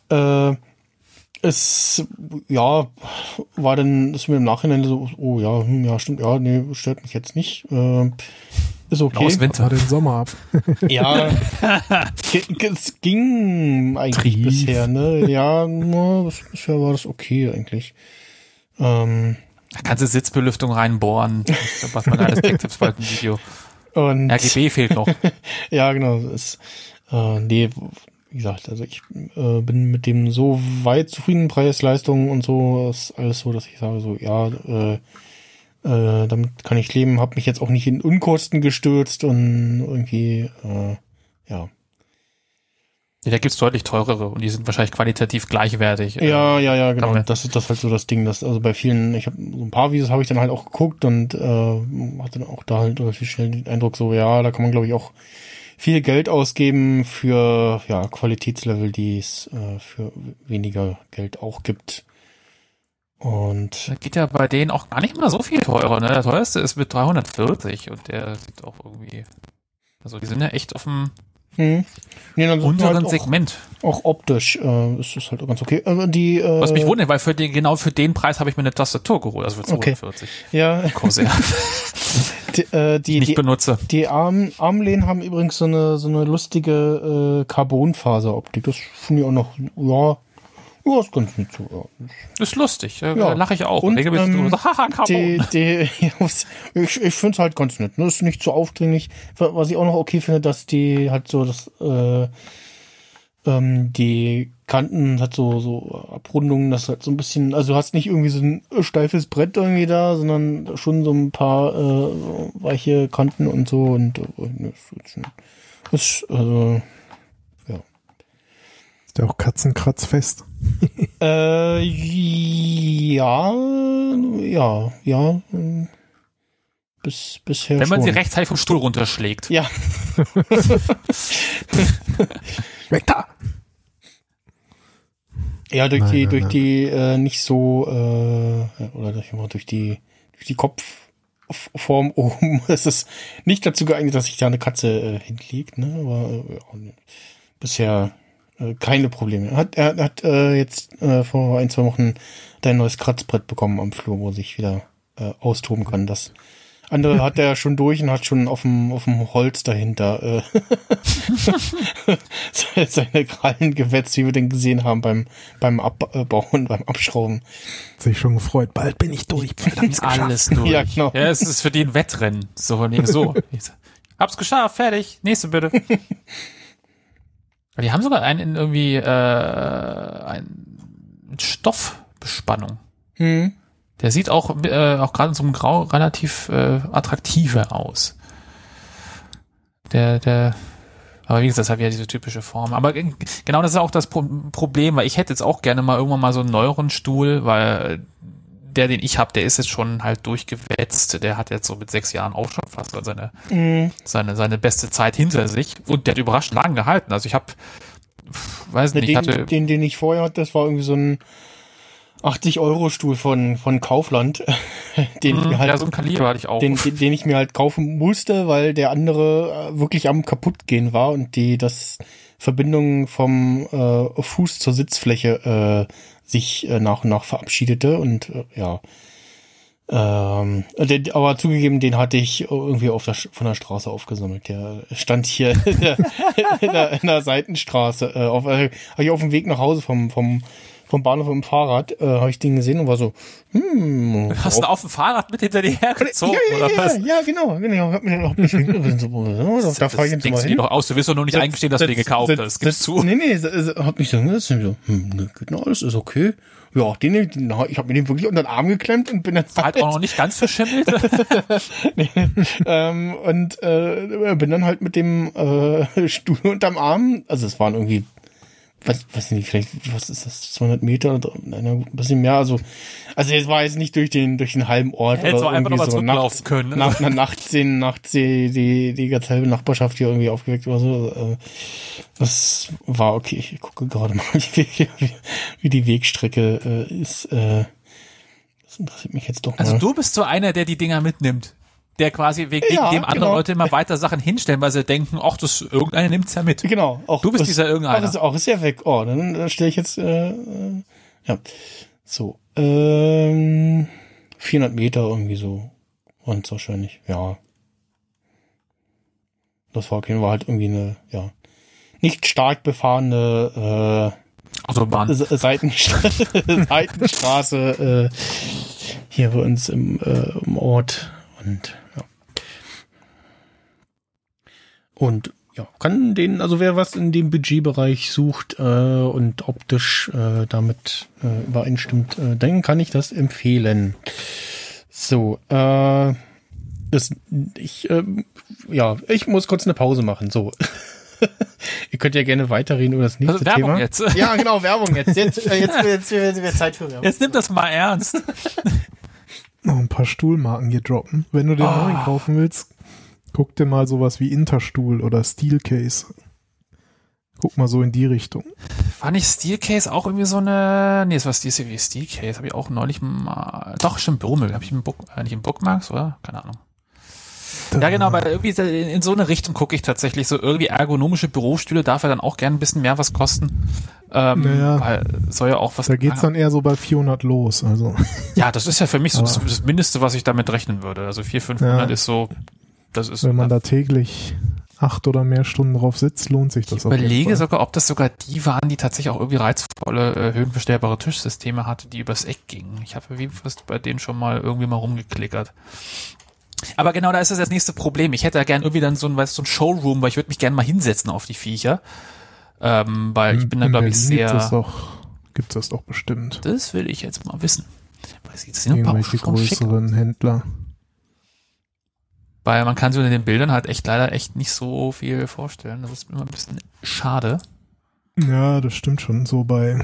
Äh, es, ja, war dann, ist mir im Nachhinein so, oh ja, hm, ja, stimmt, ja, nee, stört mich jetzt nicht. Äh, ist okay. Aus Winter. War den Sommer ab. Ja, es ging eigentlich Trief. bisher, ne? Ja, na, bisher war das okay eigentlich. Ähm, Da kannst du Sitzbelüftung reinbohren. Macht man alles Tech-Tipps bald ein Video. und RGB fehlt noch. ja, genau, es ist, äh, nee, wie gesagt, also ich äh, bin mit dem so weit zufrieden, Preis, Leistung und so, ist alles so, dass ich sage so, ja, äh, äh, damit kann ich leben, habe mich jetzt auch nicht in Unkosten gestürzt und irgendwie, äh, ja. Ja, da gibt's deutlich teurere und die sind wahrscheinlich qualitativ gleichwertig. Ja, ja, ja, genau. Das ist das halt so das Ding, dass also bei vielen, ich habe so ein paar Videos habe ich dann halt auch geguckt und äh, hatte dann auch da halt relativ schnell den Eindruck so, ja, da kann man glaube ich auch viel Geld ausgeben für ja Qualitätslevel, die es äh, für weniger Geld auch gibt. Und Da geht ja bei denen auch gar nicht mal so viel teurer. Ne? Der teuerste ist mit 340 und der sieht auch irgendwie. Also die sind ja echt auf dem hm. nee, unteren halt auch, Segment. auch optisch äh, ist es halt auch ganz okay. Aber die äh, Was mich wundert, weil für den, genau für den Preis habe ich mir eine Tastatur geholt, also für Okay. 42 ja Corsair, die, äh, die die, ich nicht die benutze. Die Arm, Armlehnen haben übrigens so eine, so eine lustige äh, Carbonfaseroptik. Das finde ich auch noch, ja, ja, ist ganz nett so. Ist lustig, Ja. lache ich auch. Und, Regelmäßig ähm, so, haha, Carbon. Die, die, ich ich finde es halt ganz nett. Ne? Ist nicht so aufdringlich. Was ich auch noch okay finde, dass die halt so das, äh, ähm, die Kanten hat so, so Abrundungen, das halt so ein bisschen, also du hast nicht irgendwie so ein steifes Brett irgendwie da, sondern schon so ein paar äh, weiche Kanten und so und äh, ist, schon- ist also Ist ja auch katzenkratzfest. Äh, ja, ja, ja. äh, Bis, bisher Wenn man schon. sie rechtzeitig vom Stuhl runterschlägt. Ja, Weg da! Ja, durch Nein, die, nein, durch nein. die, äh, nicht so, äh, oder durch, durch die, durch die Kopfform oben ist es nicht dazu geeignet, dass sich da eine Katze äh, hinlegt, ne, aber, äh, bisher äh, keine Probleme. Er hat, er hat äh, jetzt äh, vor ein, zwei Wochen dein neues Kratzbrett bekommen am Flur, wo sich wieder äh, austoben kann. Das andere hat er schon durch und hat schon auf dem, auf dem Holz dahinter äh, seine Krallen gewetzt, wie wir den gesehen haben beim, beim Abbauen, beim Abschrauben. Hat sich schon gefreut. Bald bin ich durch. Bald hab ich's geschafft. Alles durch. Ja, genau. Ja, es ist für die ein Wettrennen. So, wegen so. Hab's geschafft, fertig. Nächste bitte. Die haben sogar einen in irgendwie äh, ein mit Stoffbespannung. Hm. Der sieht auch, äh, auch gerade in so einem Grau relativ äh, attraktiver aus. Der, der, aber wie gesagt, das hat ja diese typische Form. Aber genau das ist auch das Pro Problem, weil ich hätte jetzt auch gerne mal irgendwann mal so einen neueren Stuhl, weil der, den ich habe, der ist jetzt schon halt durchgewetzt. Der hat jetzt so mit sechs Jahren auch schon fast seine, Hm. seine, seine beste Zeit hinter sich. Und der hat überraschend lang gehalten. Also ich habe, weiß nicht, ich hatte, Den, den, den ich vorher hatte, das war irgendwie so ein 80-Euro-Stuhl von, von Kaufland, den ich mir halt ja, so ein Kaliber hatte ich auch. den, den, den ich mir halt kaufen musste, weil der andere äh, wirklich am kaputtgehen war und die das Verbindung vom äh, Fuß zur Sitzfläche äh, sich äh, nach und nach verabschiedete und äh, ja. Ähm, der, aber zugegeben, den hatte ich irgendwie auf der, von der Straße aufgesammelt. Der stand hier in der, in der, in der Seitenstraße. Äh, auf, äh, hab ich auf dem Weg nach Hause vom, vom, vom Bahnhof mit dem Fahrrad, äh, habe ich den gesehen und war so, hm, Hast du auf dem Fahrrad mit hinter dir hergezogen, ja, ja, oder ja, was? ja, genau, genau. Hab mir dann auch nicht, so, da fahre ich jetzt mal du dir hin. doch aus, du wirst doch nur nicht eingestehen, dass du den gekauft hast. Gib's zu. Nee, nee, so- hab mich so, das ist so, hm, ne, noch alles, ist okay. Ja, den, den ich habe mir den wirklich unter den Arm geklemmt und bin dann Halt auch noch nicht ganz verschimmelt. ähm, und äh, bin dann halt mit dem äh, Stuhl unterm Arm, also es waren irgendwie was, weiß nicht, vielleicht, was ist das, 200 Meter, oder ein bisschen mehr, also, also jetzt war jetzt nicht durch den, durch den halben Ort Hättest oder einfach irgendwie nochmal so nachts, können. Ne? nach einer Nachtszene, nachts die, die, die ganze halbe Nachbarschaft hier irgendwie aufgeweckt oder so, äh, das war okay, ich gucke gerade mal, wie, wie, wie die Wegstrecke äh, ist, äh, das interessiert mich jetzt doch mal. Also du bist so einer, der die Dinger mitnimmt. Der quasi wegen Ja, dem andere genau. Leute immer weiter Sachen hinstellen, weil sie denken, ach, das irgendeiner nimmt's ja mit. Genau, auch Du bist ist- dieser irgendeiner. Auch ist, auch ist ja weg. Oh, dann, dann stelle ich jetzt äh, äh, ja so ähm, 400 Meter irgendwie so und wahrscheinlich ja. Das war okay, war halt irgendwie eine ja nicht stark befahrene Autobahn. äh, Se- Seitenstraße, Seitenstraße äh, hier bei uns im, äh, im Ort und ja. Und ja, kann den, also wer was in dem Budgetbereich sucht äh, und optisch äh, damit äh, übereinstimmt, äh, dann kann ich das empfehlen. So, äh, das, ich, ähm, ja, ich muss kurz eine Pause machen. So. Ihr könnt ja gerne weiterreden über das nächste Also Werbung Thema. jetzt. Ja, genau, Werbung jetzt. Jetzt, äh, jetzt, jetzt, jetzt, wird Zeit für Werbung. Jetzt nimm das mal ernst. Noch ein paar Stuhlmarken hier droppen. Wenn du den Ah. neuen kaufen willst, guck dir mal sowas wie Interstuhl oder Steelcase. Guck mal so in die Richtung. War nicht Steelcase auch irgendwie so eine, nee, es war Steel wie Steelcase, habe ich auch neulich mal, doch, stimmt, Brummel, habe ich im Book, äh, nicht im Bookmarks, oder? Keine Ahnung. Ja, genau, weil irgendwie in, so eine Richtung gucke ich tatsächlich. So irgendwie ergonomische Bürostühle darf ja dann auch gern ein bisschen mehr was kosten. Ähm, Naja. weil soll ja auch was. Da geht's dann eher so bei 400 los. Also Ja, das ist ja für mich so das, das Mindeste, was ich damit rechnen würde. Also 400, 500 Ja. ist so, das ist. wenn man da täglich acht oder mehr Stunden drauf sitzt, lohnt sich das ich auf jeden überlege sogar, ob das sogar die waren, die tatsächlich auch irgendwie reizvolle äh, höhenverstellbare Tischsysteme hatte, die übers Eck gingen. Ich habe wie fast bei denen schon mal irgendwie mal rumgeklickert. Aber genau, da ist das das nächste Problem. Ich hätte ja gern irgendwie dann so ein, weißt, so ein Showroom, weil ich würde mich gerne mal hinsetzen auf die Viecher. Ähm, weil ich bin da, glaube ich, Berlin Gibt's das sehr. doch, gibt's das doch bestimmt. Das will ich jetzt mal wissen. Weil sieht sehen ein paar größeren Händler. Weil man kann sich unter den Bildern halt echt leider echt nicht so viel vorstellen. Das ist immer ein bisschen schade. Ja, das stimmt schon. So bei,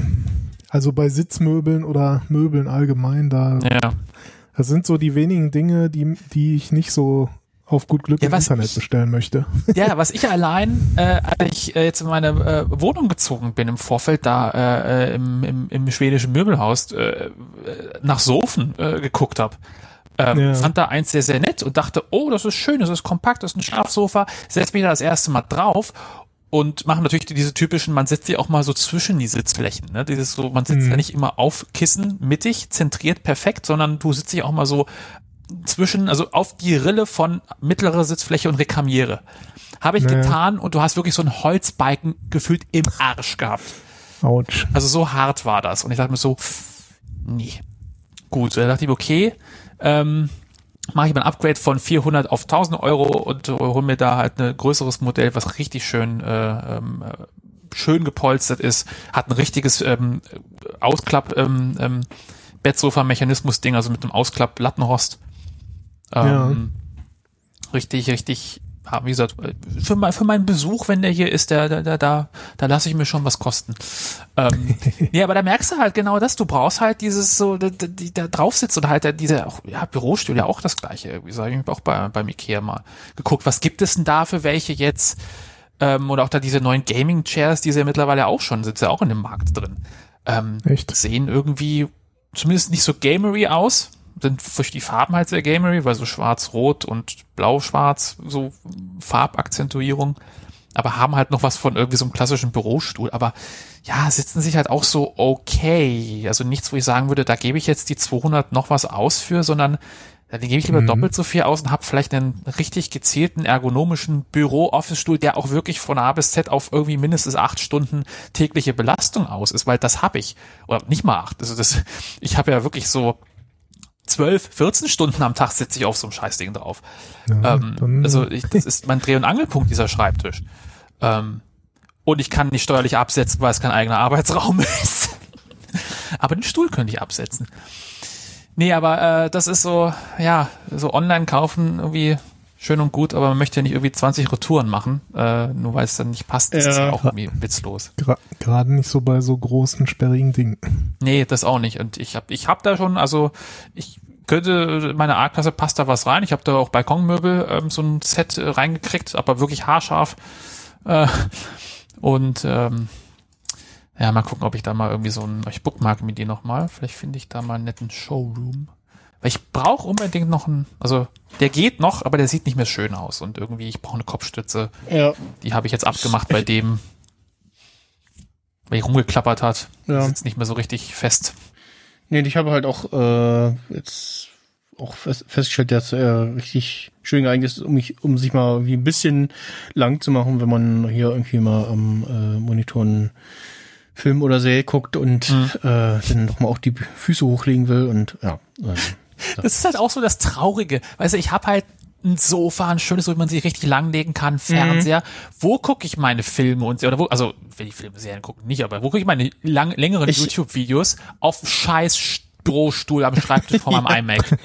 also bei Sitzmöbeln oder Möbeln allgemein, da, Ja. das sind so die wenigen Dinge, die, die ich nicht so auf gut Glück Ja, im Internet ich- bestellen möchte. Ja, was ich allein, äh, als ich äh, jetzt in meine äh, Wohnung gezogen bin im Vorfeld da äh, äh, im, im, im schwedischen Möbelhaus äh, äh, nach Sofen äh, geguckt habe. Ähm, Ja. Fand da eins sehr, sehr nett und dachte, oh, das ist schön, das ist kompakt, das ist ein Schlafsofa. Setz mich da das erste Mal drauf und machen natürlich diese typischen, man setzt sie auch mal so zwischen die Sitzflächen. Ne? Dieses so, man sitzt Mhm. ja nicht immer auf Kissen mittig, zentriert perfekt, sondern du sitzt dich auch mal so zwischen, also auf die Rille von mittlerer Sitzfläche und Rekamiere. Habe ich Naja. getan und du hast wirklich so einen Holzbalken gefühlt im Arsch gehabt. Autsch. Also so hart war das. Und ich dachte mir so, nee. Gut, da dachte ich, mir, okay, ähm, mache ich mal ein Upgrade von 400 auf 1000 Euro und äh, hol mir da halt ein größeres Modell, was richtig schön äh, ähm, äh, schön gepolstert ist, hat ein richtiges ähm, Ausklapp ähm, ähm, Bettsofa-Mechanismus-Ding, also mit einem Ausklapp-Lattenrost. Ähm, Richtig, richtig, ja, wie gesagt, für, mein, für meinen Besuch, wenn der hier ist, der, da, da, da, da lasse ich mir schon was kosten. Ähm, ja, aber da merkst du halt genau das, du brauchst halt dieses so, da, da, die da drauf sitzt und halt der- diese, auch, ja, Bürostuhl ja auch das gleiche, irgendwie, sag ich auch bei, beim Ikea mal geguckt, was gibt es denn da für welche jetzt, ähm, oder auch da diese neuen Gaming-Chairs, die sie ja mittlerweile auch schon, sind ja auch in dem Markt drin. Ähm, Echt? sehen irgendwie zumindest nicht so gamery aus. Sind durch die Farben halt sehr gamery, weil so schwarz-rot und blau-schwarz, so Farbakzentuierung. Aber haben halt noch was von irgendwie so einem klassischen Bürostuhl. Aber ja, sitzen sich halt auch so okay. Also nichts, wo ich sagen würde, da gebe ich jetzt die 200 noch was aus für, sondern da gebe ich lieber Mhm. doppelt so viel aus und habe vielleicht einen richtig gezielten ergonomischen Büro-Office-Stuhl, der auch wirklich von A bis Z auf irgendwie mindestens acht Stunden tägliche Belastung aus ist, weil das habe ich. Oder nicht mal acht. Also das, ich habe ja wirklich so 12, 14 Stunden am Tag sitze ich auf so einem Scheißding drauf. Ja, Ähm, also ich, das ist mein Dreh- und Angelpunkt, dieser Schreibtisch. Ähm, und ich kann nicht steuerlich absetzen, weil es kein eigener Arbeitsraum ist. aber den Stuhl könnte ich absetzen. Nee, aber äh, das ist so, ja, so online kaufen irgendwie schön und gut, aber man möchte ja nicht irgendwie 20 Retouren machen, äh, nur weil es dann nicht passt. Das ist Ja. ja auch irgendwie witzlos. Gra- Gerade nicht so bei so großen, sperrigen Dingen. Nee, das auch nicht. Und ich habe ich hab da schon, also ich könnte, meine A-Klasse passt da was rein. Ich habe da auch Balkonmöbel ähm, so ein Set äh, reingekriegt, aber wirklich haarscharf. Äh, und ähm, ja, mal gucken, ob ich da mal irgendwie so ein, ich bookmarke mir die nochmal. Vielleicht finde ich da mal einen netten Showroom. Weil ich brauche unbedingt noch einen, also der geht noch, aber der sieht nicht mehr schön aus. Und irgendwie, ich brauche eine Kopfstütze. Ja, Die habe ich jetzt abgemacht bei dem, weil ich rumgeklappert hat. Ja. Sitzt nicht mehr so richtig fest. nee, ich habe halt auch äh, jetzt auch fest, festgestellt, dass er richtig schön geeignet ist, um mich, um sich mal wie ein bisschen lang zu machen, wenn man hier irgendwie mal am äh, Monitor einen Film oder Serie guckt und Mhm. äh, dann nochmal auch die Füße hochlegen will und ja. Also, Das ist halt auch so das Traurige. Weißt du, ich habe halt ein Sofa, ein schönes, wo man sich richtig langlegen kann, Fernseher. Wo gucke ich meine Filme und oder wo, also wenn ich Filme, Serien gucke, nicht, aber wo gucke ich meine lang, längeren Ich- YouTube-Videos auf scheiß Bürostuhl am Schreibtisch vor meinem iMac?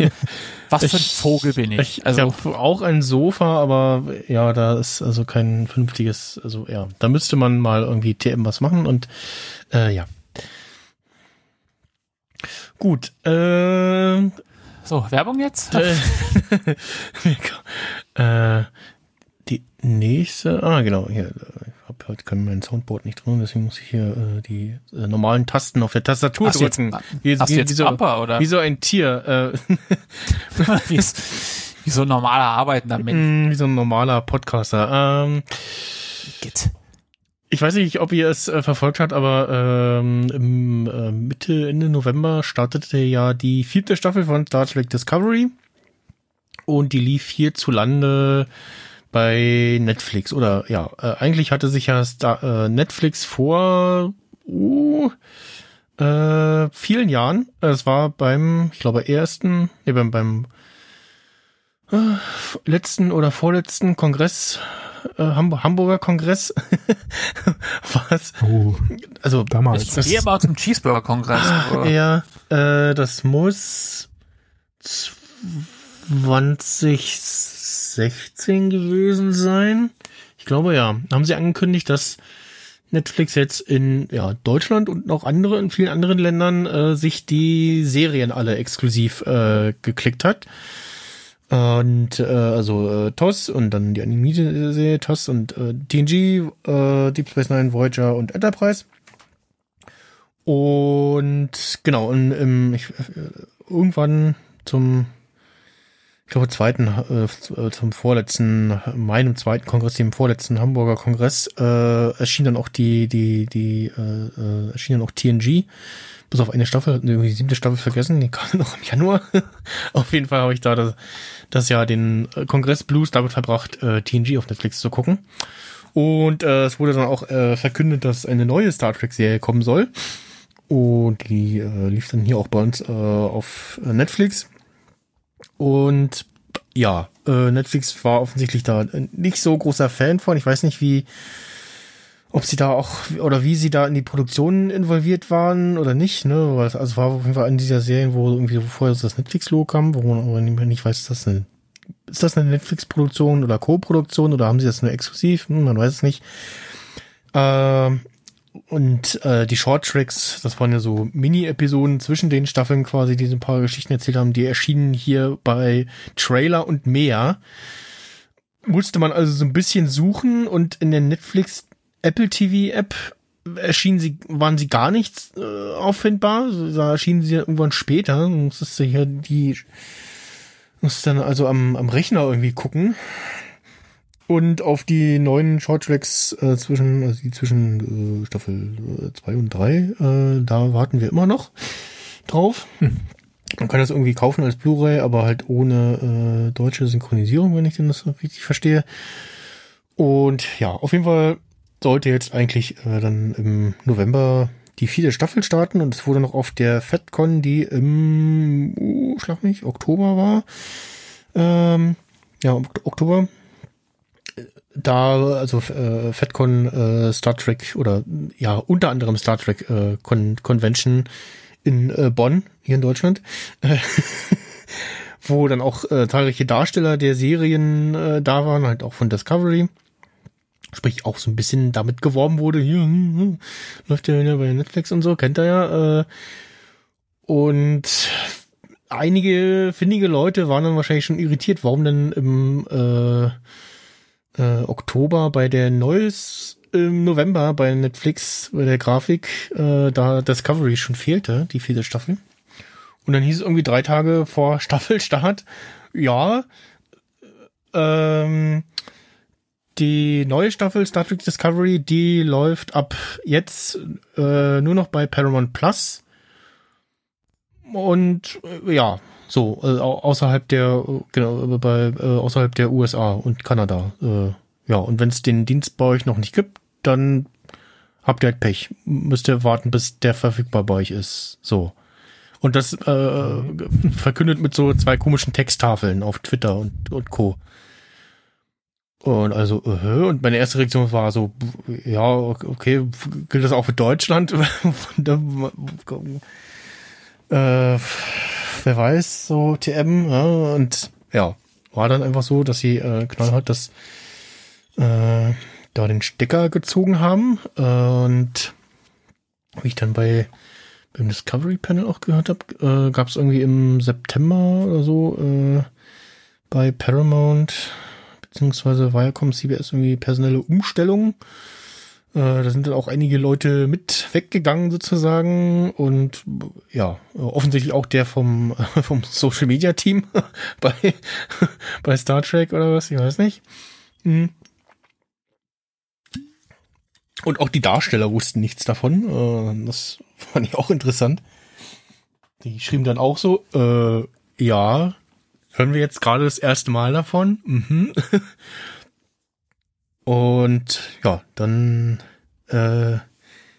Was für ein Ich- Vogel bin ich? Ich, also ich habe auch ein Sofa, aber ja, da ist also kein vernünftiges, also ja, da müsste man mal irgendwie TM was machen und äh, ja. Gut, äh, so Werbung jetzt? äh, äh, die nächste, ah genau, hier, ich habe heute kein mein Soundboard nicht drin, deswegen muss ich hier äh, die äh, normalen Tasten auf der Tastatur Hast jetzt, drücken. Wie, hast wie, jetzt wie, so, Papa oder wie so ein Tier, äh, wie, ist, wie so ein normaler arbeitender Mensch mh, wie so ein normaler Podcaster. Ähm, geht? Ich weiß nicht, ob ihr es äh, verfolgt habt, aber ähm, im äh, Mitte, Ende November startete ja die vierte Staffel von Star Trek Discovery und die lief hierzulande bei Netflix. Oder ja, äh, eigentlich hatte sich ja Star, äh, Netflix vor uh, äh, vielen Jahren, äh, es war beim, ich glaube, ersten, nee, beim, beim äh, letzten oder vorletzten Kongress äh, Hamburg, Hamburger Kongress was Oh, also damals. Ich gehe aber zum Cheeseburger-Kongress. aber- ja äh, das muss 2016 gewesen sein ich glaube ja haben sie angekündigt dass Netflix jetzt in ja, Deutschland und noch andere in vielen anderen Ländern äh, sich die Serien alle exklusiv äh, geklickt hat. Und äh, also äh, TOS und dann die animierte Serie TOS und äh, TNG, äh, Deep Space Nine, Voyager und Enterprise. Und genau, und, ähm, ich, äh, irgendwann zum, ich glaube, zweiten, äh, zum vorletzten, meinem zweiten Kongress, dem vorletzten Hamburger Kongress, äh, erschien dann auch die, die, die, äh, äh, erschien dann auch TNG. Bis auf eine Staffel, die siebte Staffel vergessen, die kam noch im Januar. auf jeden Fall habe ich da das, das Jahr den äh, Kongress Blues damit verbracht, äh, TNG auf Netflix zu gucken. Und äh, es wurde dann auch äh, verkündet, dass eine neue Star Trek-Serie kommen soll. Und die äh, lief dann hier auch bei uns äh, auf äh, Netflix. Und ja, äh, Netflix war offensichtlich da nicht so großer Fan von. Ich weiß nicht, wie, ob sie da auch oder wie sie da in die Produktion involviert waren oder nicht. Ne, also war auf jeden Fall in dieser Serie, wo irgendwie vorher das Netflix-Logo kam, wo man aber nicht nicht weiß, ist das eine, ist das eine Netflix-Produktion oder Co-Produktion oder haben sie das nur exklusiv? Hm, man weiß es nicht. Ähm, und äh, die Short Tracks, das waren ja so Mini-Episoden zwischen den Staffeln quasi, die so ein paar Geschichten erzählt haben, die erschienen hier bei Trailer und mehr. Musste man also so ein bisschen suchen und in der Netflix Apple TV App erschienen sie, waren sie gar nicht äh, auffindbar. Da erschienen sie irgendwann später. Musstest du hier die, musst dann also am, am Rechner irgendwie gucken. Und auf die neuen Shorttracks äh, zwischen, also die zwischen äh, Staffel 2 und 3, äh, da warten wir immer noch drauf. Man kann das irgendwie kaufen als Blu-ray, aber halt ohne äh, deutsche Synchronisierung, wenn ich denn das richtig verstehe. Und ja, auf jeden Fall sollte jetzt eigentlich äh, dann im November die vierte Staffel starten und es wurde noch auf der FedCon, die im, uh, schlag mich, Oktober war. Ähm, ja, Oktober. Da, also äh, FedCon äh, Star Trek oder ja, unter anderem Star Trek äh, Con Convention in äh, Bonn, hier in Deutschland, äh, wo dann auch äh, zahlreiche Darsteller der Serien äh, da waren, halt auch von Discovery. Sprich, auch so ein bisschen damit geworben wurde, hier, hm, hm, läuft ja bei Netflix und so, kennt er ja. Äh, und einige findige Leute waren dann wahrscheinlich schon irritiert, warum denn im äh, äh, Oktober bei der Neues im November bei Netflix bei der Grafik äh, da Discovery schon fehlte, die vierte Staffel. Und dann hieß es irgendwie drei Tage vor Staffelstart, ja, ähm, die neue Staffel Star Trek Discovery, die läuft ab jetzt äh, nur noch bei Paramount Plus. Und äh, ja, so, äh, au- außerhalb der, äh, genau, bei, äh, außerhalb der USA und Kanada. Äh, ja, und wenn es den Dienst bei euch noch nicht gibt, dann habt ihr halt Pech. Müsst ihr warten, bis der verfügbar bei euch ist. So. Und das äh, verkündet mit so zwei komischen Texttafeln auf Twitter und, und Co. Und also, äh, und meine erste Reaktion war so, ja, okay, gilt das auch für Deutschland? äh, wer weiß, so TM, ja, und ja, war dann einfach so, dass sie äh, knallhart das äh, da den Stecker gezogen haben und wie ich dann bei beim Discovery Panel auch gehört habe, äh, gab es irgendwie im September oder so äh, bei Paramount beziehungsweise Viacom CBS irgendwie personelle Umstellungen. Äh, da sind dann auch einige Leute mit weggegangen sozusagen und ja, offensichtlich auch der vom, vom Social Media Team bei, bei Star Trek oder was, ich weiß nicht. Mhm. Und auch die Darsteller wussten nichts davon. Äh, das fand ich auch interessant. Die schrieben dann auch so, äh, ja, hören wir jetzt gerade das erste Mal davon. Mhm. Und ja, dann äh,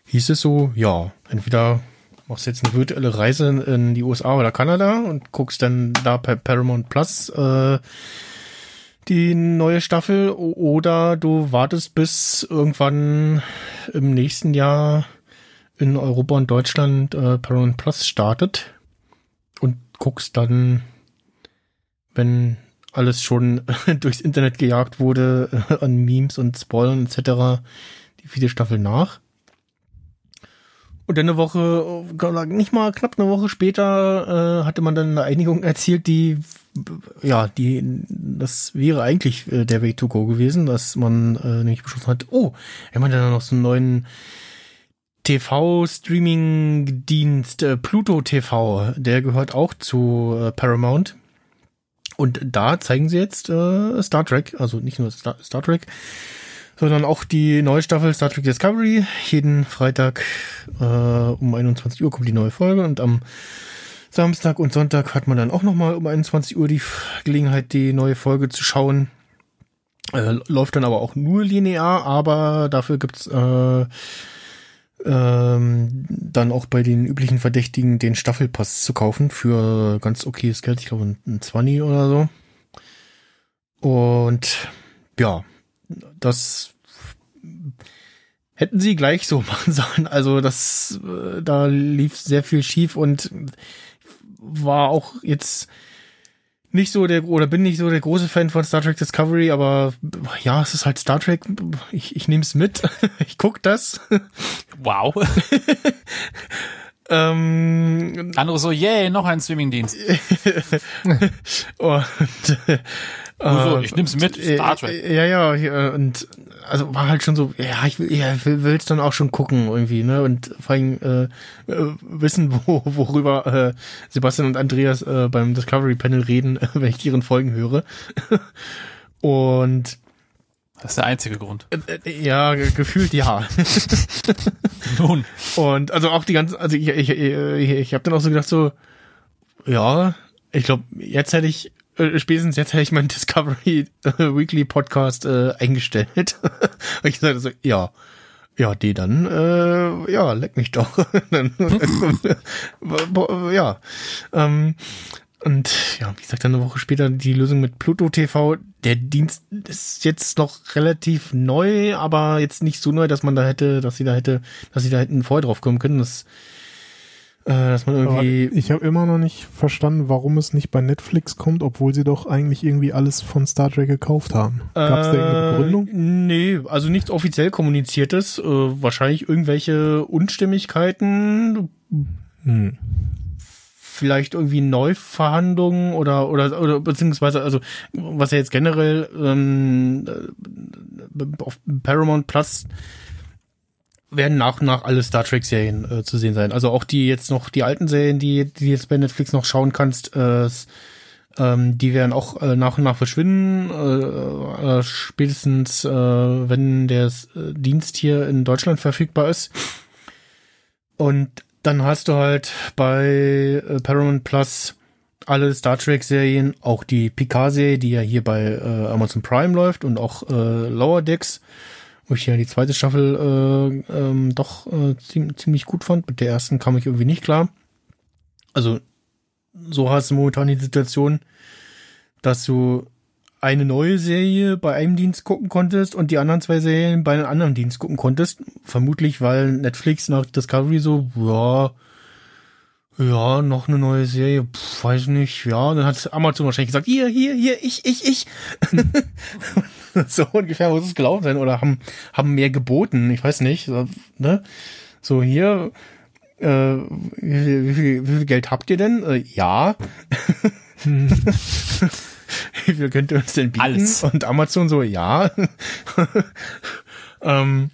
hieß es so, ja, entweder machst du jetzt eine virtuelle Reise in die USA oder Kanada und guckst dann da bei Paramount Plus äh, die neue Staffel oder du wartest bis irgendwann im nächsten Jahr in Europa und Deutschland äh, Paramount Plus startet und guckst dann, wenn alles schon durchs Internet gejagt wurde äh, an Memes und Spoilern etc. die vierte Staffel nach. Und dann eine Woche, äh, nicht mal knapp eine Woche später, äh, hatte man dann eine Einigung erzielt, die, ja, die, das wäre eigentlich äh, der Way to go gewesen, dass man äh, nämlich beschlossen hat, oh, wenn man dann noch so einen neuen TV-Streaming-Dienst, äh, Pluto TV, der gehört auch zu äh, Paramount. Und da zeigen sie jetzt äh, Star Trek, also nicht nur Star, Star Trek, sondern auch die neue Staffel Star Trek Discovery. Jeden Freitag äh, um 21 Uhr kommt die neue Folge und am Samstag und Sonntag hat man dann auch nochmal um 21 Uhr die Gelegenheit, die neue Folge zu schauen. Äh, läuft dann aber auch nur linear, aber dafür gibt's äh, ähm, dann auch bei den üblichen Verdächtigen den Staffelpass zu kaufen für ganz okayes Geld, ich glaube ein 20 oder so. Und ja, das hätten sie gleich so machen sollen. Also das, äh, da lief sehr viel schief und war auch jetzt nicht so der, oder bin nicht so der große Fan von Star Trek Discovery, aber ja, es ist halt Star Trek. Ich, ich nehme es mit. Ich guck das. Wow. ähm, Andere so, yay, noch ein Streamingdienst. und Also, ich nehm's mit, Star Trek. Äh, Ja, ja, ja, und also war halt schon so, ja, ich will, ja, ich will will's dann auch schon gucken irgendwie, ne? Und vor allem äh, äh, wissen, wo, worüber äh, Sebastian und Andreas äh, beim Discovery Panel reden, äh, wenn ich ihren Folgen höre. und Das ist der einzige Grund. äh, äh, ja, ge- gefühlt ja. Nun. Und also auch die ganzen, also ich, ich, ich, ich habe dann auch so gedacht so, ja, ich glaube, jetzt hätte ich äh, spätestens jetzt hätte ich meinen Discovery äh, Weekly Podcast äh, eingestellt. Und ich sagte so, ja, ja, die dann, äh, ja, leck mich doch. Dann- ja, ähm, und ja, wie gesagt, dann eine Woche später die Lösung mit Pluto TV. Der Dienst ist jetzt noch relativ neu, aber jetzt nicht so neu, dass man da hätte, dass sie da hätte, dass sie da hätten vorher drauf kommen können. Das Äh, dass man Aber irgendwie. ich habe immer noch nicht verstanden, warum es nicht bei Netflix kommt, obwohl sie doch eigentlich irgendwie alles von Star Trek gekauft haben. Gab es da irgendeine Äh, Begründung? Nee, also nichts offiziell kommuniziertes. Äh, wahrscheinlich irgendwelche Unstimmigkeiten, Hm. vielleicht irgendwie Neuverhandlungen oder oder oder beziehungsweise also was ja jetzt generell ähm, äh, auf Paramount Plus werden nach und nach alle Star Trek Serien äh, zu sehen sein. Also auch die jetzt noch die alten Serien, die die jetzt bei Netflix noch schauen kannst, äh, ähm, die werden auch äh, nach und nach verschwinden. Äh, äh, spätestens äh, wenn der äh, Dienst hier in Deutschland verfügbar ist. Und dann hast du halt bei äh, Paramount Plus alle Star Trek Serien, auch die Picard-Serie, die ja hier bei äh, Amazon Prime läuft und auch äh, Lower Decks, wo ich ja die zweite Staffel äh, ähm, doch äh, ziemlich, ziemlich gut fand. Mit der ersten kam ich irgendwie nicht klar. Also so hast du momentan die Situation, dass du eine neue Serie bei einem Dienst gucken konntest und die anderen zwei Serien bei einem anderen Dienst gucken konntest. Vermutlich, weil Netflix nach Discovery so, ja, ja, noch eine neue Serie, pf, weiß nicht, ja. Dann hat Amazon wahrscheinlich gesagt, hier, hier, hier, ich, ich, ich. so ungefähr muss es gelaufen sein oder haben, haben mehr geboten, ich weiß nicht, so, ne? So hier, äh, wie, viel, wie, viel, wie viel Geld habt ihr denn? Äh, ja. wie viel könnt ihr uns denn bieten? Alles. Und Amazon so, ja. ähm,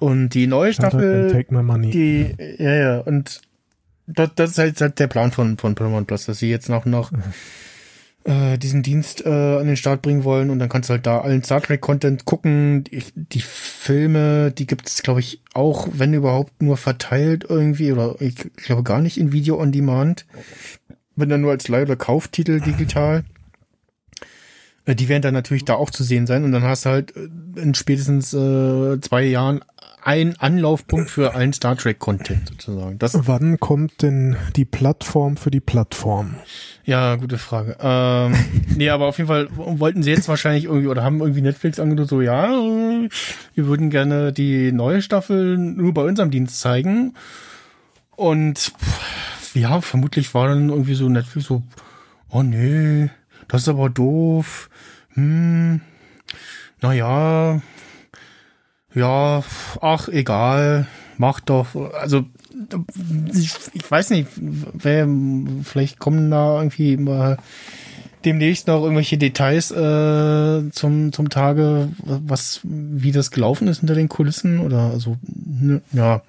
und die neue Staffel, take my money. die, ja, ja, und das, das ist halt, halt der Plan von, von Paramount Plus, dass sie jetzt nach und nach äh, diesen Dienst äh, an den Start bringen wollen und dann kannst du halt da allen Star Trek Content gucken. Die, die Filme, die gibt's glaube ich, auch, wenn überhaupt, nur verteilt irgendwie oder ich glaube gar nicht in Video on Demand. Wenn dann nur als Leih- oder Kauftitel digital. Äh, Die werden dann natürlich da auch zu sehen sein und dann hast du halt äh, in spätestens äh, zwei Jahren ein Anlaufpunkt für allen Star Trek Content sozusagen. Das Wann kommt denn die Plattform für die Plattform? Ja, gute Frage. Ähm, nee, aber auf jeden Fall wollten sie jetzt wahrscheinlich irgendwie oder haben irgendwie Netflix angedroht, so ja, wir würden gerne die neue Staffel nur bei unserem Dienst zeigen. Und ja, vermutlich war dann irgendwie so Netflix so, oh nee, das ist aber doof. Hm, naja, ja, ach, egal, mach doch. Also ich, ich weiß nicht, wer, vielleicht kommen da irgendwie mal demnächst noch irgendwelche Details äh, zum zum Tage, was wie das gelaufen ist hinter den Kulissen oder also ne, ja.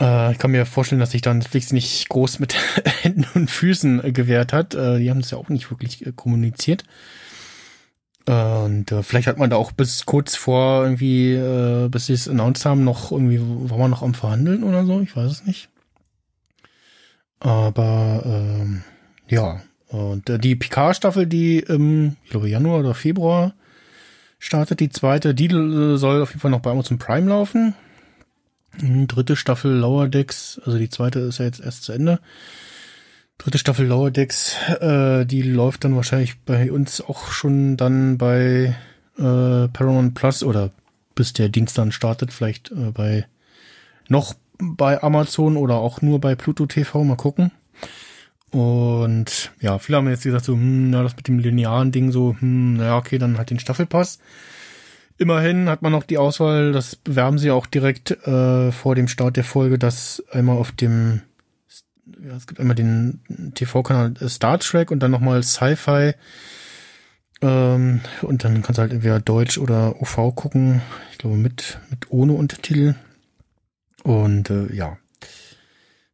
Äh, ich kann mir vorstellen, dass sich dann Netflix nicht groß mit Händen und Füßen äh, gewehrt hat. Äh, die haben es ja auch nicht wirklich kommuniziert. Und äh, vielleicht hat man da auch bis kurz vor irgendwie, äh, bis sie es announced haben, noch irgendwie, war man noch am Verhandeln oder so, ich weiß es nicht. Aber ähm, ja, und äh, die Picard-Staffel, die im, ich glaube, Januar oder Februar startet, die zweite, die äh, soll auf jeden Fall noch bei Amazon Prime laufen. Mhm, Dritte Staffel Lower Decks, also die zweite ist ja jetzt erst zu Ende. Dritte Staffel Lower Decks, äh, die läuft dann wahrscheinlich bei uns auch schon dann bei äh, Paramount Plus oder bis der Dienst dann startet, vielleicht äh, bei noch bei Amazon oder auch nur bei Pluto TV, mal gucken. Und ja, viele haben jetzt gesagt so, hm, na, das mit dem linearen Ding so, hm, naja, okay, dann halt den Staffelpass. Immerhin hat man noch die Auswahl, das bewerben sie auch direkt äh, vor dem Start der Folge, dass einmal auf dem ja, es gibt einmal den TV-Kanal Star Trek und dann nochmal Sci-Fi. Ähm, und dann kannst du halt entweder Deutsch oder OV gucken. Ich glaube mit, mit ohne Untertitel. Und äh, ja,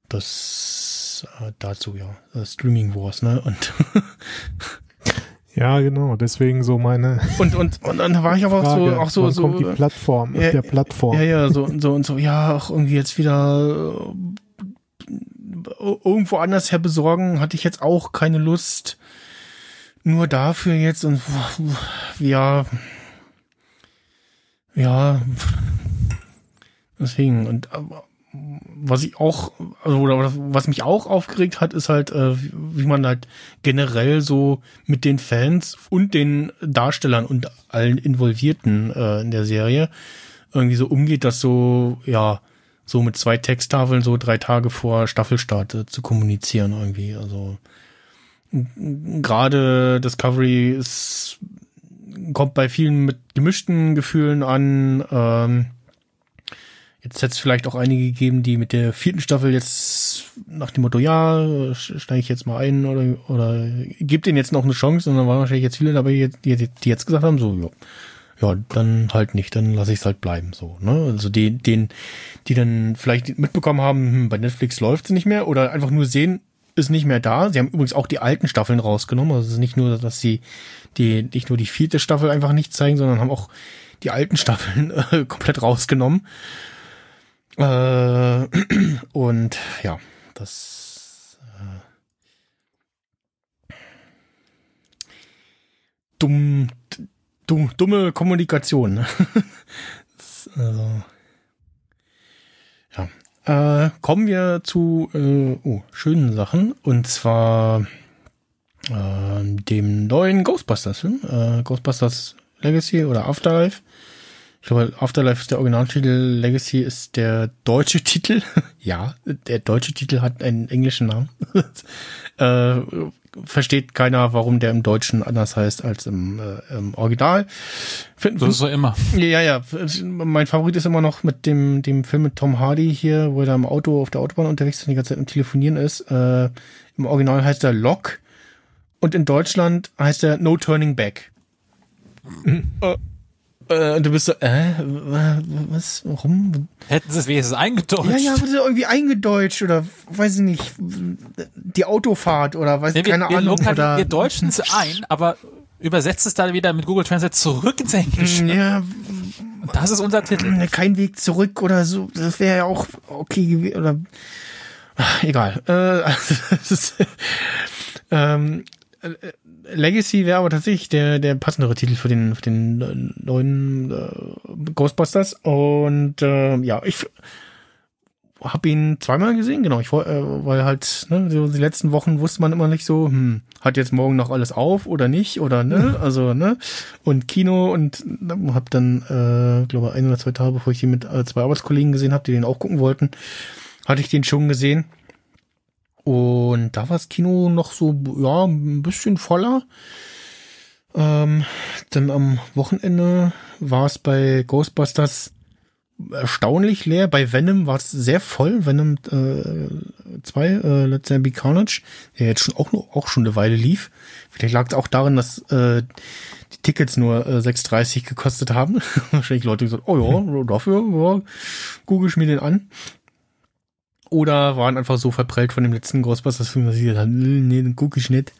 das äh, dazu ja. Äh, Streaming Wars, ne? Und, Ja, genau. Deswegen so meine und, und, und dann war ich aber auch so, auch so, Wann so. kommt die Plattform? ja, der Plattform. Ja, ja, so und so und so, ja, auch irgendwie jetzt wieder äh, irgendwo anders her besorgen, hatte ich jetzt auch keine Lust. Nur dafür jetzt und ja, ja, deswegen und was ich auch, also oder was mich auch aufgeregt hat, ist halt, äh, wie man halt generell so mit den Fans und den Darstellern und allen Involvierten äh, in der Serie irgendwie so umgeht, dass so, ja, so mit zwei Texttafeln so drei Tage vor Staffelstart äh, zu kommunizieren irgendwie. Also gerade Discovery ist, kommt bei vielen mit gemischten Gefühlen an. Ähm, jetzt hätte es vielleicht auch einige gegeben, die mit der vierten Staffel jetzt nach dem Motto, ja, steige ich jetzt mal ein oder, oder gibt denen jetzt noch eine Chance und dann waren wahrscheinlich jetzt viele dabei, die, die, die jetzt gesagt haben, so, ja, ja, dann halt nicht, dann lasse ich es halt bleiben, so, ne? Also die, den, die dann vielleicht mitbekommen haben, hm, bei Netflix läuft es nicht mehr oder einfach nur sehen, ist nicht mehr da. Sie haben übrigens auch die alten Staffeln rausgenommen. Also es ist nicht nur, dass sie die, nicht nur die vierte Staffel einfach nicht zeigen, sondern haben auch die alten Staffeln äh, komplett rausgenommen. Äh, und ja, das äh, dumm, dumm, dumme Kommunikation. ne? das, also, ja. Äh, kommen wir zu äh, oh, schönen Sachen und zwar äh, dem neuen Ghostbusters-Film, äh, Ghostbusters Legacy oder Afterlife. Ich glaube, Afterlife ist der Originaltitel, Legacy ist der deutsche Titel. ja, der deutsche Titel hat einen englischen Namen. äh, versteht keiner, warum der im Deutschen anders heißt als im, äh, im Original. Finden, So ist so immer. ja, ja. Mein Favorit ist immer noch mit dem, dem Film mit Tom Hardy hier, wo er da im Auto auf der Autobahn unterwegs ist und die ganze Zeit im Telefonieren ist. Äh, Im Original heißt er Lock und in Deutschland heißt er No Turning Back. äh, äh, und du bist so, äh, was, warum? Hätten sie es wenigstens eingedeutscht. Ja, ja, wurde irgendwie eingedeutscht oder weiß ich nicht, die Autofahrt oder weiß ich wir, keine wir, Ahnung. lokal- Oder, wir deutschen es ein, aber übersetzt es dann wieder mit Google Translate zurück ins Englische. ja, Und das ist unser Titel. Ne, kein Weg zurück oder so. Das wäre ja auch okay gewesen. Oder Ach, egal. Äh, ist, ähm, äh, Legacy wäre aber tatsächlich der der passendere Titel für den für den neuen äh, Ghostbusters. Und äh, ja ich habe ihn zweimal gesehen genau. Ich äh, weil halt ne, so die letzten Wochen wusste man immer nicht so hm, hat jetzt morgen noch alles auf oder nicht oder ne? Also ne? Und Kino und habe dann äh, glaube ein oder zwei Tage bevor ich den mit äh, zwei Arbeitskollegen gesehen habe die den auch gucken wollten hatte ich den schon gesehen und da war das Kino noch so, ja, ein bisschen voller. Ähm, dann am Wochenende war es bei Ghostbusters erstaunlich leer. Bei Venom war es sehr voll. Venom 2, äh, Let's Be Carnage, der jetzt schon auch, noch, auch schon eine Weile lief. Vielleicht lag es auch daran, dass äh, die Tickets nur äh, 6,30 gekostet haben. Wahrscheinlich Leute gesagt, oh ja, dafür ja, google ich mir den an oder waren einfach so verprellt von dem letzten Ghostbusters-Film, dass sie gesagt haben, nee, den gucke ich nicht.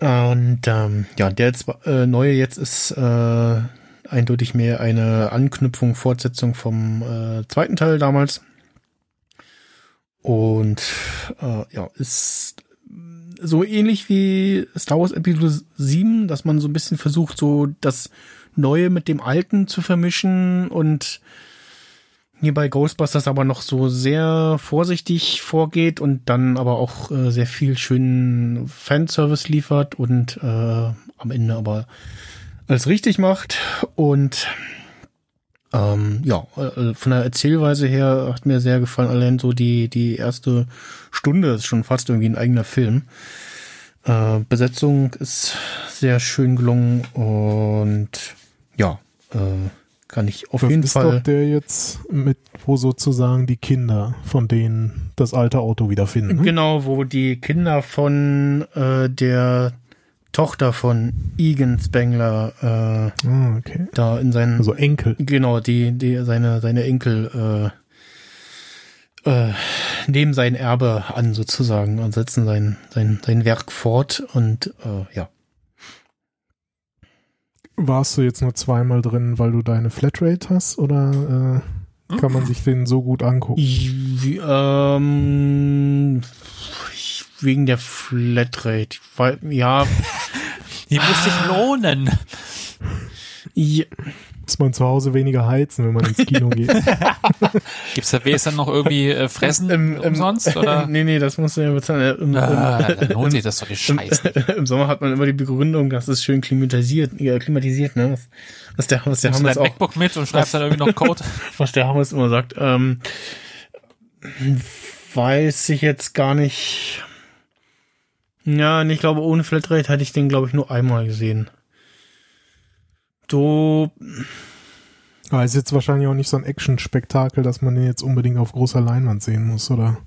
Und ähm, ja, der zwa- äh, neue jetzt ist äh, eindeutig mehr eine Anknüpfung, Fortsetzung vom äh, zweiten Teil damals. Und äh, ja, ist so ähnlich wie Star Wars Episode 7, dass man so ein bisschen versucht, so das Neue mit dem Alten zu vermischen und hier bei Ghostbusters aber noch so sehr vorsichtig vorgeht und dann aber auch äh, sehr viel schönen Fanservice liefert und äh, am Ende aber alles richtig macht und ähm, ja, äh, von der Erzählweise her hat mir sehr gefallen, allein so die, die erste Stunde ist schon fast irgendwie ein eigener Film. Äh, Besetzung ist sehr schön gelungen und ja, äh, kann ich auf Das jeden ist Fall. doch der jetzt mit, wo sozusagen die Kinder von denen das alte Auto wiederfinden. ne? Genau, wo die Kinder von äh, der Tochter von Egan Spengler Ah, okay. äh, da in seinen Also Enkel. genau die die seine seine Enkel äh, äh, nehmen sein Erbe an sozusagen und setzen sein sein sein Werk fort und äh, ja Warst du jetzt nur zweimal drin, weil du deine Flatrate hast oder äh, kann man sich den so gut angucken? Wie, ähm, wegen der Flatrate weil, ja Die muss sich lohnen. ja Muss man zu Hause weniger heizen, wenn man ins Kino geht. Gibt's da wenigstens noch irgendwie äh, Fressen Im- im- umsonst? Oder? nee, nee, das musst du ja bezahlen. Im, Ah, im, dann lohnt sich das doch die Scheiße. Im Sommer hat man immer die Begründung, dass es schön klimatisiert, ja, klimatisiert, ne? Was, was der, was der dein auch, MacBook mit und schreibst dann irgendwie noch Code? was der Hammes immer sagt, ähm, weiß ich jetzt gar nicht. Ja, und ich glaube, ohne Flatrate hätte ich den, glaube ich, nur einmal gesehen. So, Aber ist jetzt wahrscheinlich auch nicht so ein Action-Spektakel, dass man den jetzt unbedingt auf großer Leinwand sehen muss, oder?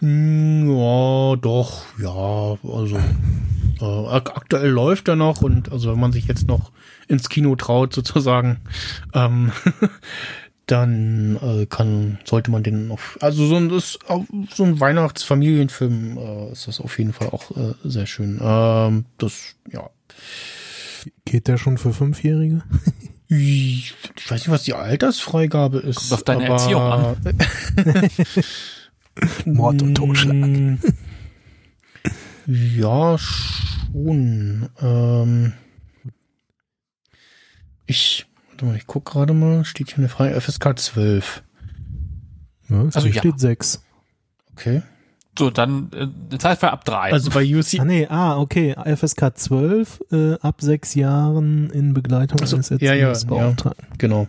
Hm, Ja, doch, ja, also äh, ak aktuell läuft er noch und also wenn man sich jetzt noch ins Kino traut sozusagen, ähm, dann äh, kann sollte man den auf also so ein auch so ein Weihnachtsfamilienfilm äh, ist das auf jeden Fall auch äh, sehr schön. Ähm, das ja Geht der schon für Fünfjährige? ich, weiß nicht, was die Altersfreigabe ist. Kommt auf deine aber- Erziehung an. Mord und Totschlag. Mm, Ja, schon. Ähm, ich, warte mal, ich guck gerade mal, steht hier eine Frage, FSK 12. Ja, also hier ja. steht sechs. Okay. So, dann äh, eine Zeit für ab drei. Also bei UC, Ah nee, ah, okay. FSK 12, äh, ab sechs Jahren in Begleitung Ach so, eines ja, ja, Erziehungsbeauftragten. genau.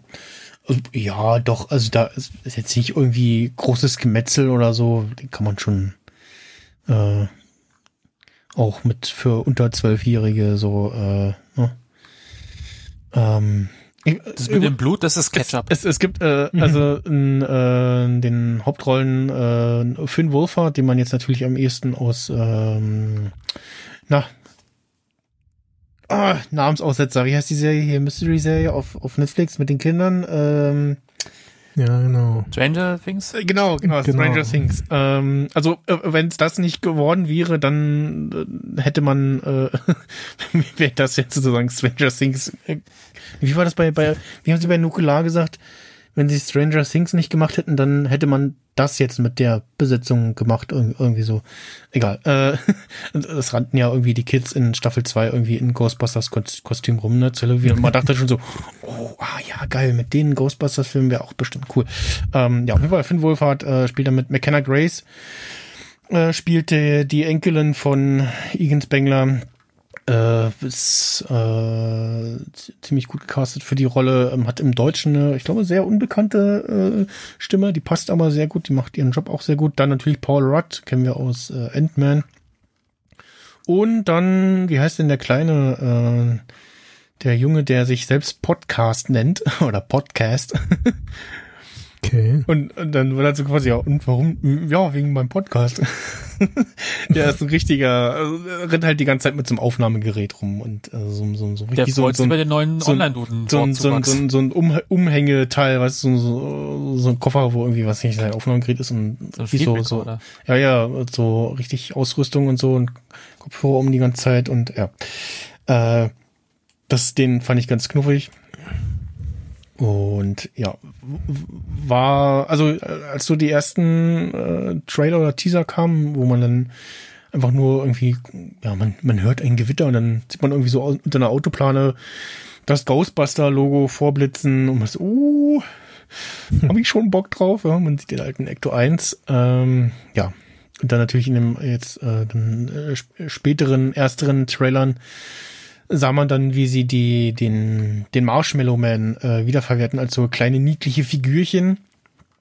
Also, ja, doch, also da ist, ist jetzt nicht irgendwie großes Gemetzel oder so, den kann man schon äh, auch mit für unter Zwölfjährige so äh, ne? ähm, das mit dem Blut, das ist Ketchup. Es, es gibt äh, also in, äh, den Hauptrollen äh, Finn Wolfhard, den man jetzt natürlich am ehesten aus ähm, na ah, Namensaussetzer, wie heißt die Serie hier, Mystery-Serie auf, auf Netflix mit den Kindern? Ähm, Ja, genau. Stranger Things? äh, genau, genau, Genau. Stranger Things. Ähm, also äh, wenn es das nicht geworden wäre, dann äh, hätte man, äh, wäre das jetzt sozusagen Stranger Things. Äh, wie war das bei, bei, wie haben sie bei Nukular gesagt? Wenn sie Stranger Things nicht gemacht hätten, dann hätte man das jetzt mit der Besetzung gemacht, irg- irgendwie so. Egal. Äh, das rannten ja irgendwie die Kids in Staffel 2 irgendwie in Ghostbusters Kos- Kostüm rum, ne? zu Halloween. Und man dachte schon so, oh, ah ja, geil, mit den Ghostbusters-Filmen wäre auch bestimmt cool. Ähm, ja, auf jeden Fall, Finn Wolfhard äh, spielt da mit McKenna Grace, äh, spielte die Enkelin von Egan Spengler. Äh, ist äh, ziemlich gut gecastet für die Rolle. Ähm, hat im Deutschen eine, ich glaube, sehr unbekannte äh, Stimme. Die passt aber sehr gut. Die macht ihren Job auch sehr gut. Dann natürlich Paul Rudd, kennen wir aus äh, Ant-Man. Und dann, wie heißt denn der kleine, äh, der Junge, der sich selbst Podcast nennt oder Podcast. Okay. Und, und dann wird er so quasi, ja, und warum? Ja, wegen meinem Podcast. der ist ein richtiger, also, rennt halt die ganze Zeit mit so einem Aufnahmegerät rum und äh, so, so, so Der richtig so, freut so, sich über ein- den neuen so ein- Online-Duden. so, ein- so, ein- so, ein- so ein um, Umhängeteil, was so, so, so ein Koffer, wo irgendwie was nicht sein Aufnahmegerät ist und So wie so, so, oder? ja, ja, so richtig Ausrüstung und so und Kopfhörer um die ganze Zeit und ja. Äh, das, den fand ich ganz knuffig. Und ja, war, also äh, als so die ersten äh, Trailer oder Teaser kamen, wo man dann einfach nur irgendwie, ja, man, man hört ein Gewitter und dann sieht man irgendwie so unter einer Autoplane das Ghostbuster-Logo vorblitzen und man so, uh, habe ich schon Bock drauf, ja, man sieht den alten Ecto 1, ähm, ja, und dann natürlich in dem jetzt äh, den, äh, sp- späteren, ersteren Trailern sah man dann, wie sie die, den, den Marshmallow Man äh, wiederverwerten als so kleine niedliche Figürchen.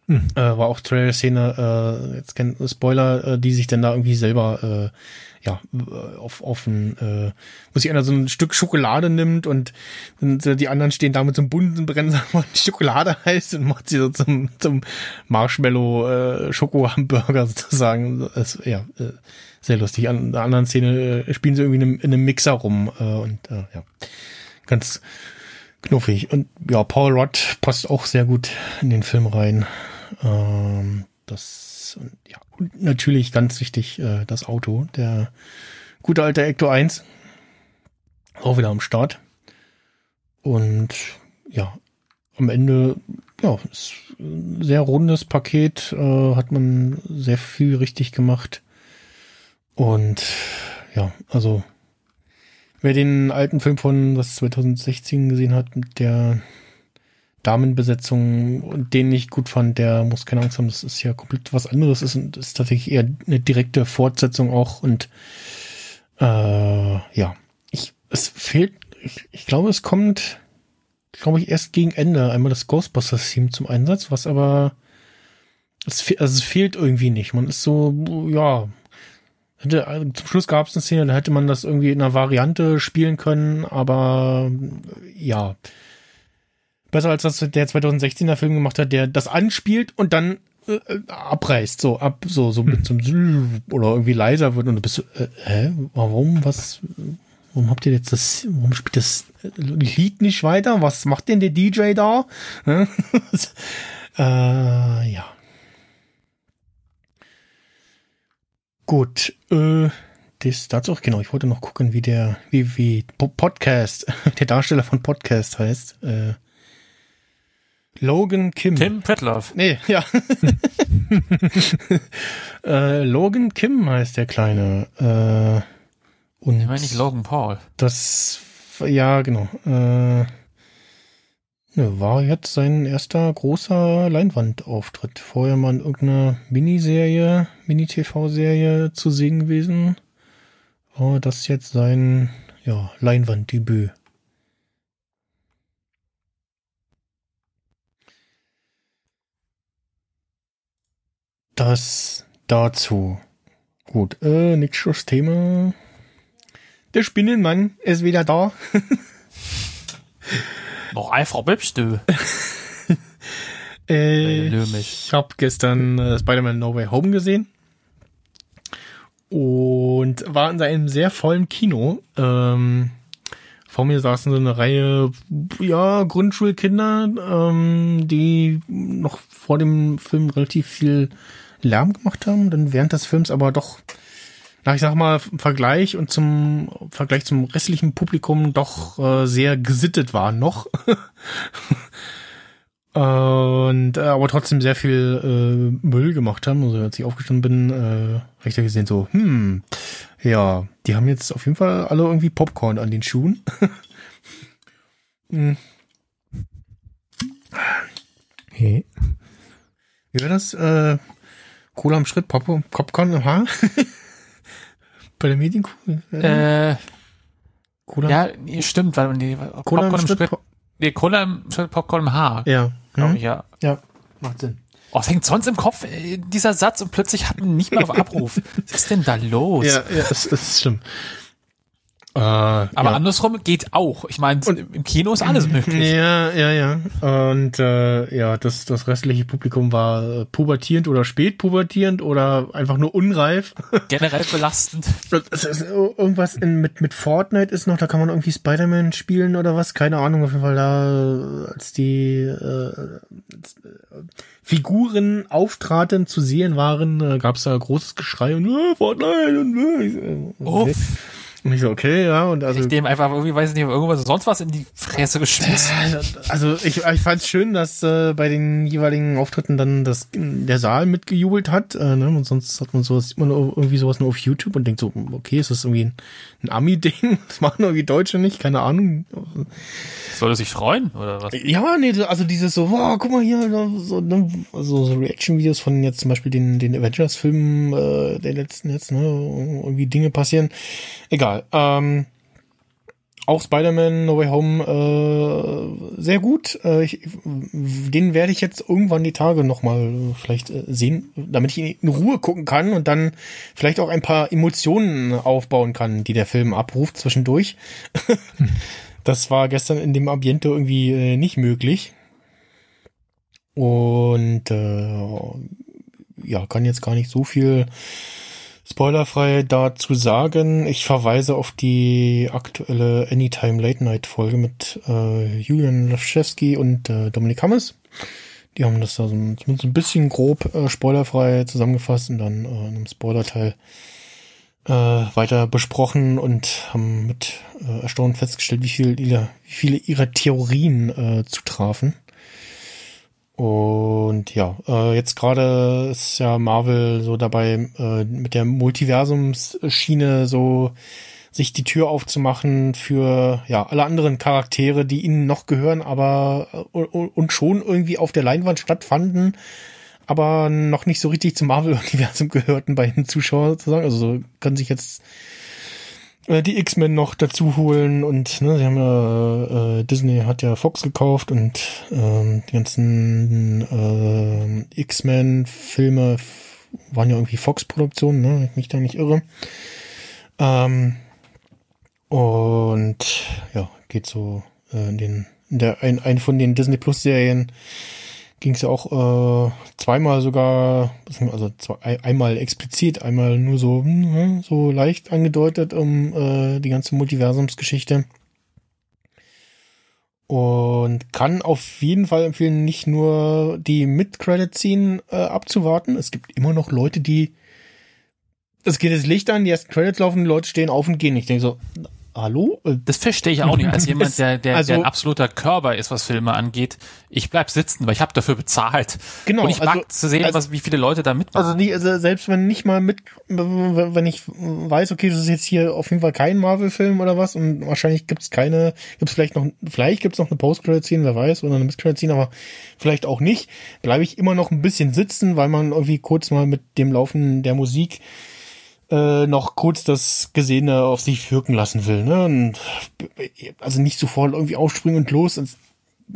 Hm. Äh, war auch Trailer-Szene, äh, jetzt kein Spoiler, äh, die sich dann da irgendwie selber äh, ja, äh, auf, auf ein, äh, wo sich einer so ein Stück Schokolade nimmt und, und äh, die anderen stehen da mit so einem bunten Brenner, wo die Schokolade heißt und macht sie so zum, zum Marshmallow äh, Schoko-Hamburger sozusagen. Das, ja, äh, sehr lustig. An der anderen Szene äh, spielen sie irgendwie in einem, in einem Mixer rum äh, und äh, ja, ganz knuffig. Und ja, Paul Rudd passt auch sehr gut in den Film rein. Ähm, das und, ja und natürlich ganz wichtig äh, das Auto, der gute alte Ecto 1, auch wieder am Start. Und ja, am Ende ja, ist ein sehr rundes Paket, äh, hat man sehr viel richtig gemacht. Und ja, also wer den alten Film von was 2016 gesehen hat, der Damenbesetzung und den ich gut fand, der muss keine Angst haben, das ist ja komplett was anderes. Ist und ist tatsächlich eher eine direkte Fortsetzung auch. Und äh, ja, ich es fehlt, ich, ich glaube, es kommt, glaube ich, erst gegen Ende. Einmal das Ghostbusters-Team zum Einsatz, was aber es, also es fehlt irgendwie nicht. Man ist so, ja, zum Schluss gab es eine Szene, da hätte man das irgendwie in einer Variante spielen können, aber ja. Besser als das der 2016er Film gemacht hat, der das anspielt und dann äh, äh, abreißt, so ab, so, so mit so einem oder irgendwie leiser wird und du bist so, äh, hä, warum, was, warum habt ihr jetzt das, warum spielt das Lied nicht weiter? Was macht denn der DJ da? Äh, ja. Gut, äh, das dazu auch, genau, ich wollte noch gucken, wie der, wie, wie Po- Podcast, der Darsteller von Podcast heißt, äh, Logan Kim. Tim Pritloff. Nee, ja. äh, Logan Kim heißt der Kleine. Äh, und Ich meine nicht Logan Paul. das, ja, genau. Äh, war jetzt sein erster großer Leinwandauftritt. Vorher mal in irgendeiner Miniserie, Mini-TV-Serie zu sehen gewesen. War das jetzt sein, ja, Leinwanddebüt. Das dazu. Gut, äh, nächstes Thema. Der Spinnenmann ist wieder da. Noch einfach bist du. Äh, ich habe gestern äh, Spider-Man No Way Home gesehen und war in einem sehr vollen Kino. Ähm, vor mir saßen so eine Reihe, ja, Grundschulkinder, ähm, die noch vor dem Film relativ viel Lärm gemacht haben, dann während des Films aber doch, na, ich sag mal, im Vergleich und zum im Vergleich zum restlichen Publikum doch äh, sehr gesittet waren noch. Und äh, aber trotzdem sehr viel äh, Müll gemacht haben. Also als ich aufgestanden bin, äh, habe ich da gesehen, so, hm, ja, die haben jetzt auf jeden Fall alle irgendwie Popcorn an den Schuhen. hm. Hey. Wie war das? Äh, Cola am Schritt, Pop Popcorn im Haar? Bei der Medienkuh? Äh, Cola, ja, nee, stimmt, weil die Cola Popcorn im Schritt? Schritt, Pop- nee, Cola im Schritt, Popcorn im Haar. ja. Glaub Hm? ich, ja. Ja, macht Sinn. Oh, es hängt sonst im Kopf, äh, dieser Satz und plötzlich hat man nicht mehr auf Abruf. Was ist denn da los? Ja, ja, es ist schlimm. Äh, Aber ja. andersrum geht auch. Ich meine, im Kino ist alles möglich. Ja, ja, ja. Und äh, ja, das, das restliche Publikum war äh, pubertierend oder spätpubertierend oder einfach nur unreif. Generell belastend. Ist irgendwas in, mit, mit Fortnite ist noch, da kann man irgendwie Spider-Man spielen oder was, keine Ahnung, auf jeden Fall da, äh, als die äh, äh, Figuren auftraten, zu sehen waren, äh, gab es da großes Geschrei und äh, Fortnite und äh, äh, okay. Uff. Und ich so, okay, ja, und also Ich dem einfach irgendwie, weiß ich nicht, irgendwas sonst was in die Fresse geschmissen. Also ich, ich fand es schön, dass äh, bei den jeweiligen Auftritten dann das, der Saal mitgejubelt hat. Äh, ne? Und sonst hat man sowas, sieht man irgendwie sowas nur auf YouTube und denkt so, okay, ist das irgendwie ein, ein Ami-Ding? Das machen irgendwie Deutsche nicht, keine Ahnung. Soll er sich freuen, oder was? Ja, nee, also dieses so, wow, guck mal hier, so, ne, also so Reaction-Videos von jetzt zum Beispiel den, den Avengers-Filmen äh, der letzten jetzt, ne, irgendwie Dinge passieren. Egal. Ähm, auch Spider-Man No Way Home äh, sehr gut. Äh, ich, den werde ich jetzt irgendwann die Tage nochmal äh, vielleicht äh, sehen, damit ich ihn in Ruhe gucken kann und dann vielleicht auch ein paar Emotionen aufbauen kann, die der Film abruft zwischendurch. Das war gestern in dem Ambiente irgendwie äh, nicht möglich. Und äh, ja, kann jetzt gar nicht so viel spoilerfrei dazu sagen. Ich verweise auf die aktuelle Anytime Late Night Folge mit äh, Julian Laschewski und äh, Dominik Hammes. Die haben das da so, ein- zumindest ein bisschen grob äh, spoilerfrei zusammengefasst und dann äh, in einem Spoilerteil äh, weiter besprochen und haben mit äh, Erstaunen festgestellt, wie, viel, wie viele ihrer Theorien äh, zutrafen. Und ja, äh, jetzt gerade ist ja Marvel so dabei, äh, mit der Multiversumsschiene so sich die Tür aufzumachen für ja alle anderen Charaktere, die ihnen noch gehören, aber äh, und schon irgendwie auf der Leinwand stattfanden, aber noch nicht so richtig zum Marvel-Universum gehörten bei den Zuschauern sozusagen. Also können sich jetzt äh, die X-Men noch dazu holen und ne, sie haben ja äh, Disney hat ja Fox gekauft und ähm, die ganzen äh, X-Men-Filme waren ja irgendwie Fox-Produktionen, ne, ich mich da nicht irre. Ähm, und ja, geht so äh, in den in der ein, ein von den Disney Plus Serien ging es ja auch äh, zweimal sogar, also zwei, einmal explizit, einmal nur so hm, so leicht angedeutet um äh, die ganze Multiversumsgeschichte. Und kann auf jeden Fall empfehlen, nicht nur die Mid-Credit-Scene äh, abzuwarten. Es gibt immer noch Leute, die es geht das Licht an, die ersten Credits laufen, die Leute stehen auf und gehen. Ich denke so, hallo? Das verstehe ich auch nicht, als jemand, der, der, also, der ein absoluter Körper ist, was Filme angeht. Ich bleib sitzen, weil ich habe dafür bezahlt. Genau. Und ich mag also, zu sehen, also, was, wie viele Leute da mitmachen. Also, nicht, also selbst wenn nicht mal mit, wenn ich weiß, okay, das ist jetzt hier auf jeden Fall kein Marvel-Film oder was und wahrscheinlich gibt's keine, gibt's vielleicht noch, vielleicht gibt's noch eine Post-Credit-Scene, wer weiß, oder eine Mid-Credit-Scene, aber vielleicht auch nicht, bleibe ich immer noch ein bisschen sitzen, weil man irgendwie kurz mal mit dem Laufen der Musik äh, noch kurz das Gesehene auf sich wirken lassen will. Ne? Und, also nicht sofort irgendwie aufspringen und los. Es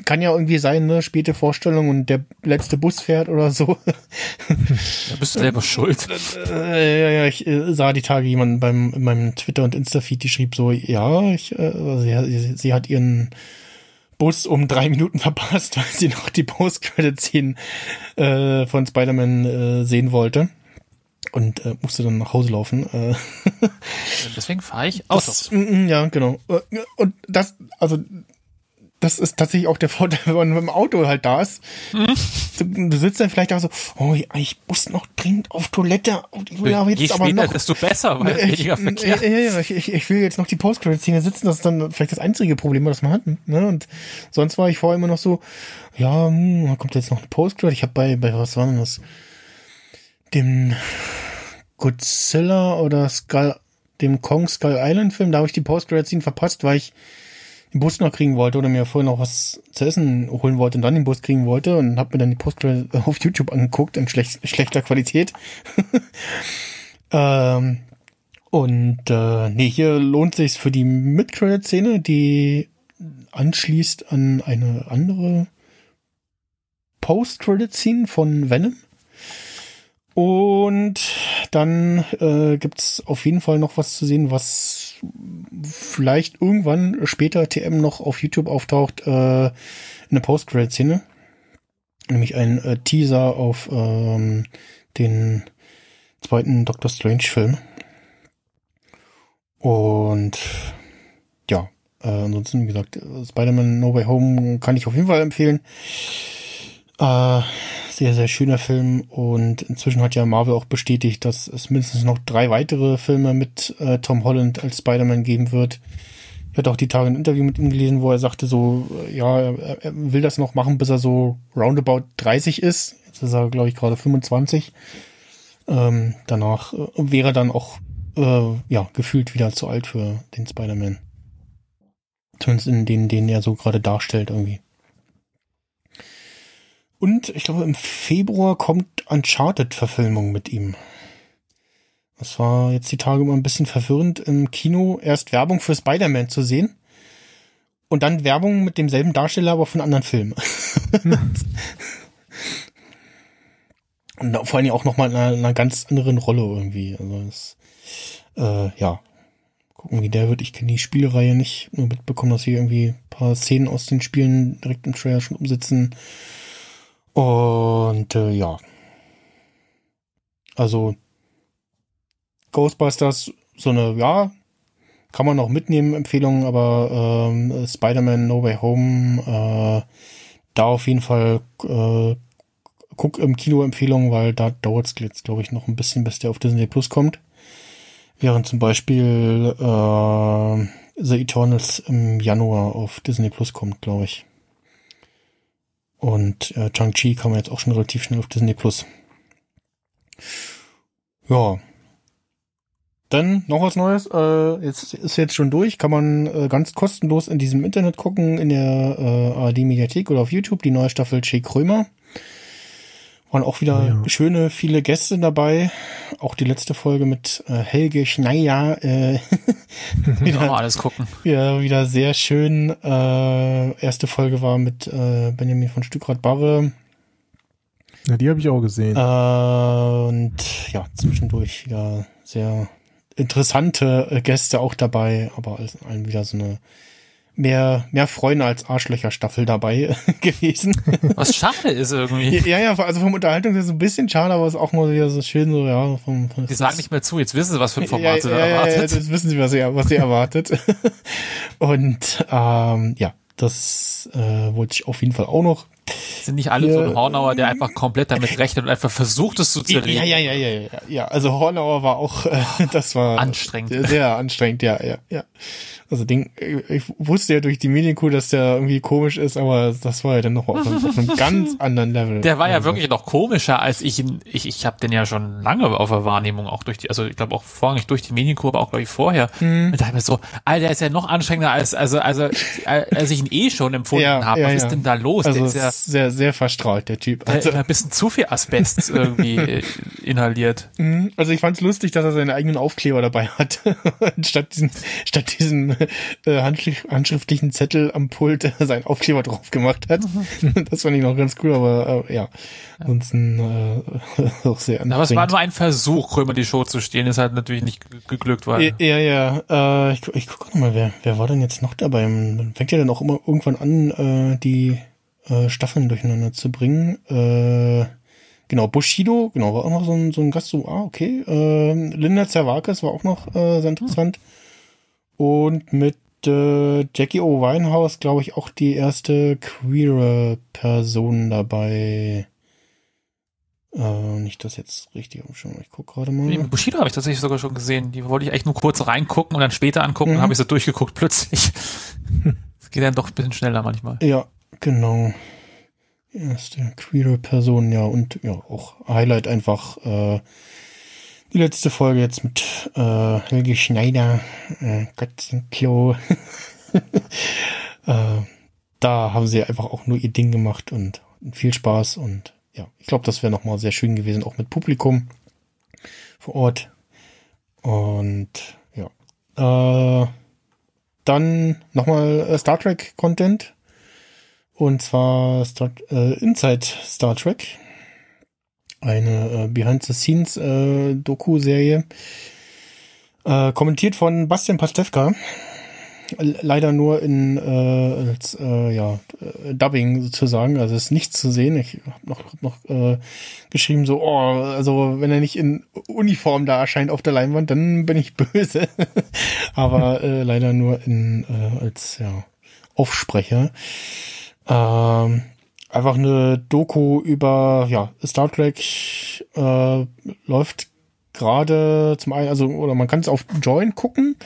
kann ja irgendwie sein, ne, späte Vorstellung und der letzte Bus fährt oder so. Da bist du selber schuld. Äh, ja, ja, ich äh, sah die Tage jemanden beim in meinem Twitter und Insta-Feed, die schrieb so, ja, ich, äh, sie, sie hat ihren Bus um drei Minuten verpasst, weil sie noch die Post-Credit-Szenen äh, von Spider-Man äh, sehen wollte und äh, musste dann nach Hause laufen. Äh. Deswegen fahre ich. Das, mm, mm, ja, genau. Äh, und das, also das ist tatsächlich auch der Vorteil, wenn man mit dem Auto halt da ist. Mhm. Du, sitzt dann vielleicht auch so, oh, ich muss noch dringend auf Toilette. Ich will aber jetzt Je aber später, noch, desto besser, weil ich, weniger Verkehr. Ja, ja, ja ich, ich, will jetzt noch die Post-Credit-Szene sitzen. Das ist dann vielleicht das einzige Problem, das man hat. Ne? Und sonst war ich vorher immer noch so, ja, hm, kommt jetzt noch eine Post-Credit. Ich habe bei, bei was war denn das? Dem Godzilla oder Skull, dem Kong Skull Island Film, da habe ich die Post-Credit-Scene verpasst, weil ich den Bus noch kriegen wollte oder mir vorher noch was zu essen holen wollte und dann den Bus kriegen wollte und habe mir dann die post auf YouTube angeguckt in schlecht, schlechter Qualität. ähm, und äh, nee, hier lohnt sich für die Mid-Credit-Szene, die anschließt an eine andere Post-Credit-Scene von Venom. Und dann äh, gibt auf jeden Fall noch was zu sehen, was vielleicht irgendwann später TM noch auf YouTube auftaucht, äh, in der Post-Credit-Szene. Nämlich ein äh, Teaser auf ähm, den zweiten Doctor Strange-Film. Und ja, äh, ansonsten, wie gesagt, Spider-Man No Way Home kann ich auf jeden Fall empfehlen. Äh, sehr, sehr schöner Film und inzwischen hat ja Marvel auch bestätigt, dass es mindestens noch drei weitere Filme mit äh, Tom Holland als Spider-Man geben wird. Ich hatte auch die Tage ein Interview mit ihm gelesen, wo er sagte so, äh, ja, er, er will das noch machen, bis er so roundabout 30 ist. Jetzt ist er, glaube ich, gerade 25. Ähm, danach äh, wäre dann auch, äh, ja, gefühlt wieder zu alt für den Spider-Man. Zumindest in denen, den er so gerade darstellt irgendwie. Und ich glaube, im Februar kommt Uncharted-Verfilmung mit ihm. Das war jetzt die Tage immer ein bisschen verwirrend, im Kino erst Werbung für Spider-Man zu sehen und dann Werbung mit demselben Darsteller, aber von anderen Filmen. und vor allem auch nochmal in einer, in einer ganz anderen Rolle irgendwie. Also das, äh, ja, gucken, wie der wird. Ich kenne die Spielreihe nicht, nur mitbekommen, dass hier irgendwie ein paar Szenen aus den Spielen direkt im Trailer schon umsetzen. Und äh, ja. Also Ghostbusters, so eine, ja, kann man noch mitnehmen, Empfehlungen, aber ähm, Spider-Man No Way Home, äh, da auf jeden Fall äh, guck im Kino Empfehlungen, weil da dauert es jetzt, glaube ich, noch ein bisschen, bis der auf Disney Plus kommt. Während zum Beispiel äh, The Eternals im Januar auf Disney Plus kommt, glaube ich. Und äh, Chang-Chi man jetzt auch schon relativ schnell auf Disney Plus. Ja. dann noch was Neues. Äh, jetzt ist jetzt schon durch. Kann man äh, ganz kostenlos in diesem Internet gucken, in der äh, ARD-Mediathek oder auf YouTube, die neue Staffel Che Krömer. Waren auch wieder Ja. schöne, viele Gäste dabei. Auch die letzte Folge mit äh, Helge Schneier. Äh, Wieder mal alles gucken. ja, wieder sehr schön. Äh, erste Folge war mit äh, Benjamin von Stückrad-Barre. Ja, die habe ich auch gesehen. Äh, und ja, zwischendurch wieder sehr interessante äh, Gäste auch dabei, aber allem wieder so eine mehr, mehr Freunde als Arschlöcher Staffel dabei gewesen. Was schade ist irgendwie. ja, ja, also vom Unterhaltung ist es ein bisschen schade, aber es ist auch mal wieder so schön, so, ja, vom, Die sagen nicht mehr zu, jetzt wissen sie, was für ein ja, Format sie ja, da ja, ja, erwartet. das wissen sie, was ihr, was ihr erwartet. Und ähm, ja, das äh, wollte ich auf jeden Fall auch noch. Sind nicht alle so ein Ja. Hornauer, der einfach komplett damit rechnet und einfach versucht, es zu Ja, zerlegen. ja, ja, ja, ja, ja. Ja, also Hornauer war auch, äh, das war Anstrengend. Sehr, sehr anstrengend, ja, ja, ja. Also Ding, ich wusste ja durch die Medienkuh, dass der irgendwie komisch ist, aber das war ja dann noch auf einem, auf einem ganz anderen Level. Der war ja Also, wirklich noch komischer, als ich ihn, ich, ich habe den ja schon lange auf der Wahrnehmung, auch durch die, also ich glaube auch vorrangig durch die Medienkurve, aber auch glaube ich vorher. Mhm. Und da hab ich mir so, Alter, der ist ja noch anstrengender als, also, also, als ich ihn eh schon empfunden Ja, habe. ja, Was ja. ist denn da los? Also der ist ja, ist sehr, sehr verstrahlt, der Typ. der Also, hat ein bisschen zu viel Asbest irgendwie äh, inhaliert. Mhm. Also ich fand's lustig, dass er seinen eigenen Aufkleber dabei hat. statt diesen, statt äh, handschrift, handschriftlichen Zettel am Pult äh, seinen Aufkleber drauf gemacht hat. das fand ich noch ganz cool, aber äh, ja. Ansonsten äh, auch sehr Aber es war anstrengend. nur ein Versuch, Krömer die Show zu stehlen, ist halt natürlich nicht ge- geglückt, weil Ja, ja, ja. Äh, ich, ich gucke noch mal, wer, wer war denn jetzt noch dabei? Man fängt ja dann auch immer irgendwann an, äh, die äh, Staffeln durcheinander zu bringen. Äh, genau, Bushido, genau, war auch noch so ein, so ein Gast, so, ah, okay. Äh, Linda Zerwakis war auch noch äh, sehr interessant. Und mit äh, Jackie O. Winehouse, glaube ich, auch die erste queere Person dabei. Äh, nicht das jetzt richtig umschauen. Ich guck gerade mal. Den Bushido habe ich tatsächlich sogar schon gesehen. Die wollte ich echt nur kurz reingucken und dann später angucken, Mhm. habe ich so durchgeguckt plötzlich. Es geht dann doch ein bisschen schneller manchmal. Ja, genau. Erste queere Person, ja, und ja, auch Highlight einfach äh, die letzte Folge jetzt mit äh, Helge Schneider, äh, Katzenklo. äh, da haben sie einfach auch nur ihr Ding gemacht und viel Spaß und ja, ich glaube, das wäre nochmal sehr schön gewesen, auch mit Publikum vor Ort. Und ja. Äh, dann nochmal äh, Star Trek Content. Und zwar Star, äh, Inside Star Trek. Eine äh, Behind-the-Scenes äh. Äh, kommentiert von Bastian Pastewka. Leider nur in äh, als äh, ja, äh, Dubbing sozusagen, also ist nichts zu sehen. Ich habe noch, hab noch äh, geschrieben so, oh, also wenn er nicht in Uniform da erscheint auf der Leinwand, dann bin ich böse. Aber äh, leider nur in äh, als ja, Aufsprecher. Ähm, einfach eine Doku über ja Star Trek äh, läuft gerade zum einen, also oder man kann es auf Join gucken,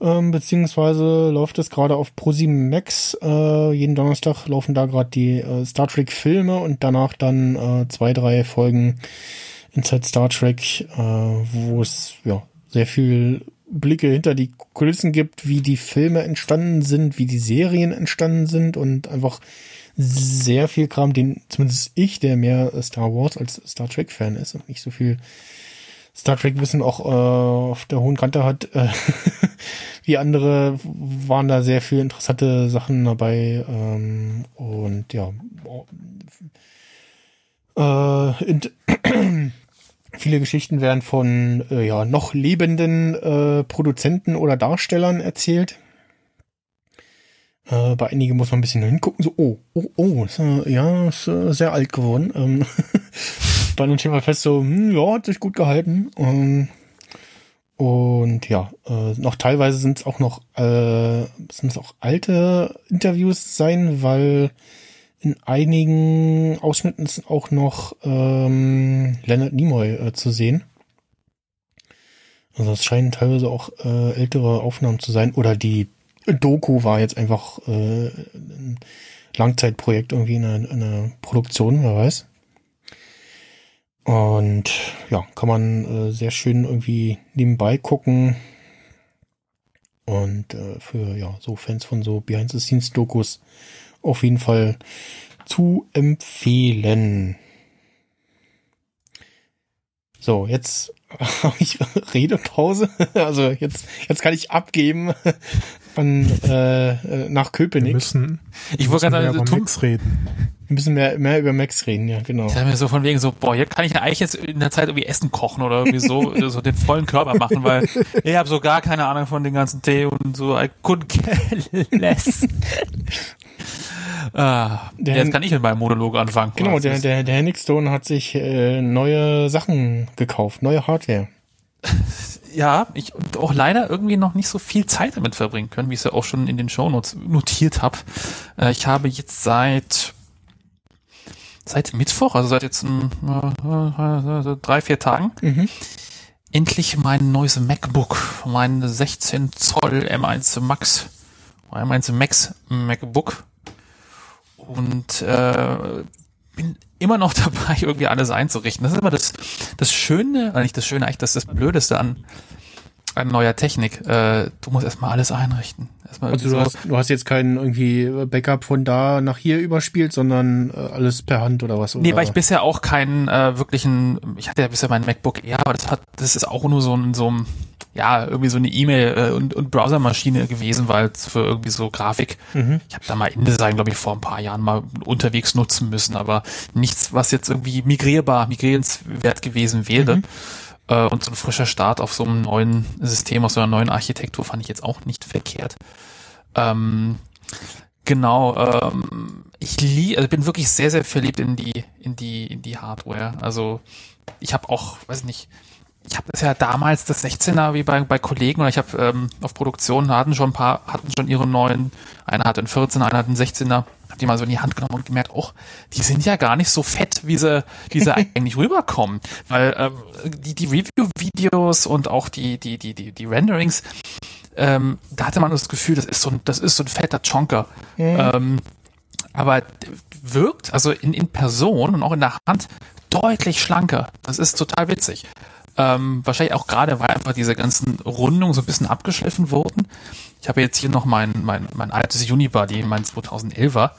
ähm, beziehungsweise läuft es gerade auf ProSieben Max. Äh, jeden Donnerstag laufen da gerade die äh, Star Trek Filme und danach dann äh, zwei, drei Folgen Inside Star Trek, äh, wo es ja sehr viel Blicke hinter die Kulissen gibt, wie die Filme entstanden sind, wie die Serien entstanden sind und einfach sehr viel Kram, den zumindest ich, der mehr Star Wars als Star Trek Fan ist und nicht so viel Star Trek Wissen auch äh, auf der hohen Kante hat, äh, wie andere, waren da sehr viel interessante Sachen dabei ähm, und ja, äh, in, viele Geschichten werden von äh, ja noch lebenden äh, Produzenten oder Darstellern erzählt. Äh, bei einigen muss man ein bisschen hingucken, so, oh, oh, oh, ist, äh, ja, ist äh, sehr alt geworden. Ähm, bei stellen wir fest, so, hm, ja, hat sich gut gehalten. Ähm, und ja, äh, noch teilweise sind es auch noch, äh, sind es auch alte Interviews sein, weil in einigen Ausschnitten ist auch noch ähm, Leonard Nimoy äh, zu sehen. Also es scheinen teilweise auch äh, ältere Aufnahmen zu sein. Oder die Doku war jetzt einfach äh, ein Langzeitprojekt irgendwie in einer, in einer Produktion, wer weiß. Und ja, kann man äh, sehr schön irgendwie nebenbei gucken. Und äh, für ja so Fans von so Behind-the-Scenes-Dokus auf jeden Fall zu empfehlen. So, jetzt habe ich Redepause. Also jetzt, jetzt kann ich abgeben an, äh, nach Wir Köpenick. müssen, Ich wollte gerade sagen, über Max reden. Wir müssen mehr, mehr über Max reden, ja, genau. Ich habe mir so von wegen so, boah, hier kann ich ja eigentlich jetzt in der Zeit irgendwie Essen kochen oder irgendwie so, so den vollen Körper machen, weil ich habe so gar keine Ahnung von den ganzen Tee und so, I couldn't care less. ah, Der- jetzt kann ich mit meinem Monolog anfangen. Genau, der, der, der Hennig Stone hat sich äh, neue Sachen gekauft, neue Hardware. ja, ich auch leider irgendwie noch nicht so viel Zeit damit verbringen können, wie ich es ja auch schon in den Shownotes notiert habe. Äh, ich habe jetzt seit seit Mittwoch, also seit jetzt ähm, äh, äh, drei, vier Tagen, Mhm. endlich mein neues MacBook, mein 16 Zoll M1 Max, M1 Max MacBook und äh, bin immer noch dabei, irgendwie alles einzurichten. Das ist immer das, das Schöne, äh, nicht das Schöne, eigentlich das, das Blödeste an, an neuer Technik. Äh, du musst erstmal alles einrichten. Erstmal Also du so- hast, du hast jetzt kein irgendwie Backup von da nach hier überspielt, sondern äh, alles per Hand oder was? Nee, oder? weil ich bisher auch keinen äh, wirklichen, ich hatte ja bisher mein MacBook Air, aber das hat, das ist auch nur so ein, so ein ja, irgendwie so eine E-Mail- äh, und, und Browsermaschine gewesen, weil es für irgendwie so Grafik, Mhm. ich habe da mal InDesign, glaube ich, vor ein paar Jahren mal unterwegs nutzen müssen, aber nichts, was jetzt irgendwie migrierbar, migrierenswert gewesen wäre. Äh, und so ein frischer Start auf so einem neuen System, auf so einer neuen Architektur fand ich jetzt auch nicht verkehrt. Ähm, genau, ähm, ich lie also bin wirklich sehr, sehr verliebt in die, in die, in die Hardware. Also ich habe auch, weiß nicht, ich habe das ja damals das 16er wie bei, bei Kollegen oder ich habe ähm, auf Produktion hatten schon ein paar, hatten schon ihre neuen, einer hatte einen 14er, einer hat einen 16er, hab die mal so in die Hand genommen und gemerkt, oh, die sind ja gar nicht so fett, wie sie, wie sie eigentlich rüberkommen. Weil ähm, die, die Review-Videos und auch die, die, die, die, die Renderings, ähm, da hatte man das Gefühl, das ist so ein, das ist so ein fetter Chonker. Ähm, aber wirkt, also in, in Person und auch in der Hand, deutlich schlanker. Das ist total witzig. Ähm, wahrscheinlich auch gerade, weil einfach diese ganzen Rundungen so ein bisschen abgeschliffen wurden. Ich habe jetzt hier noch mein, mein, mein altes Unibody, mein 2011er.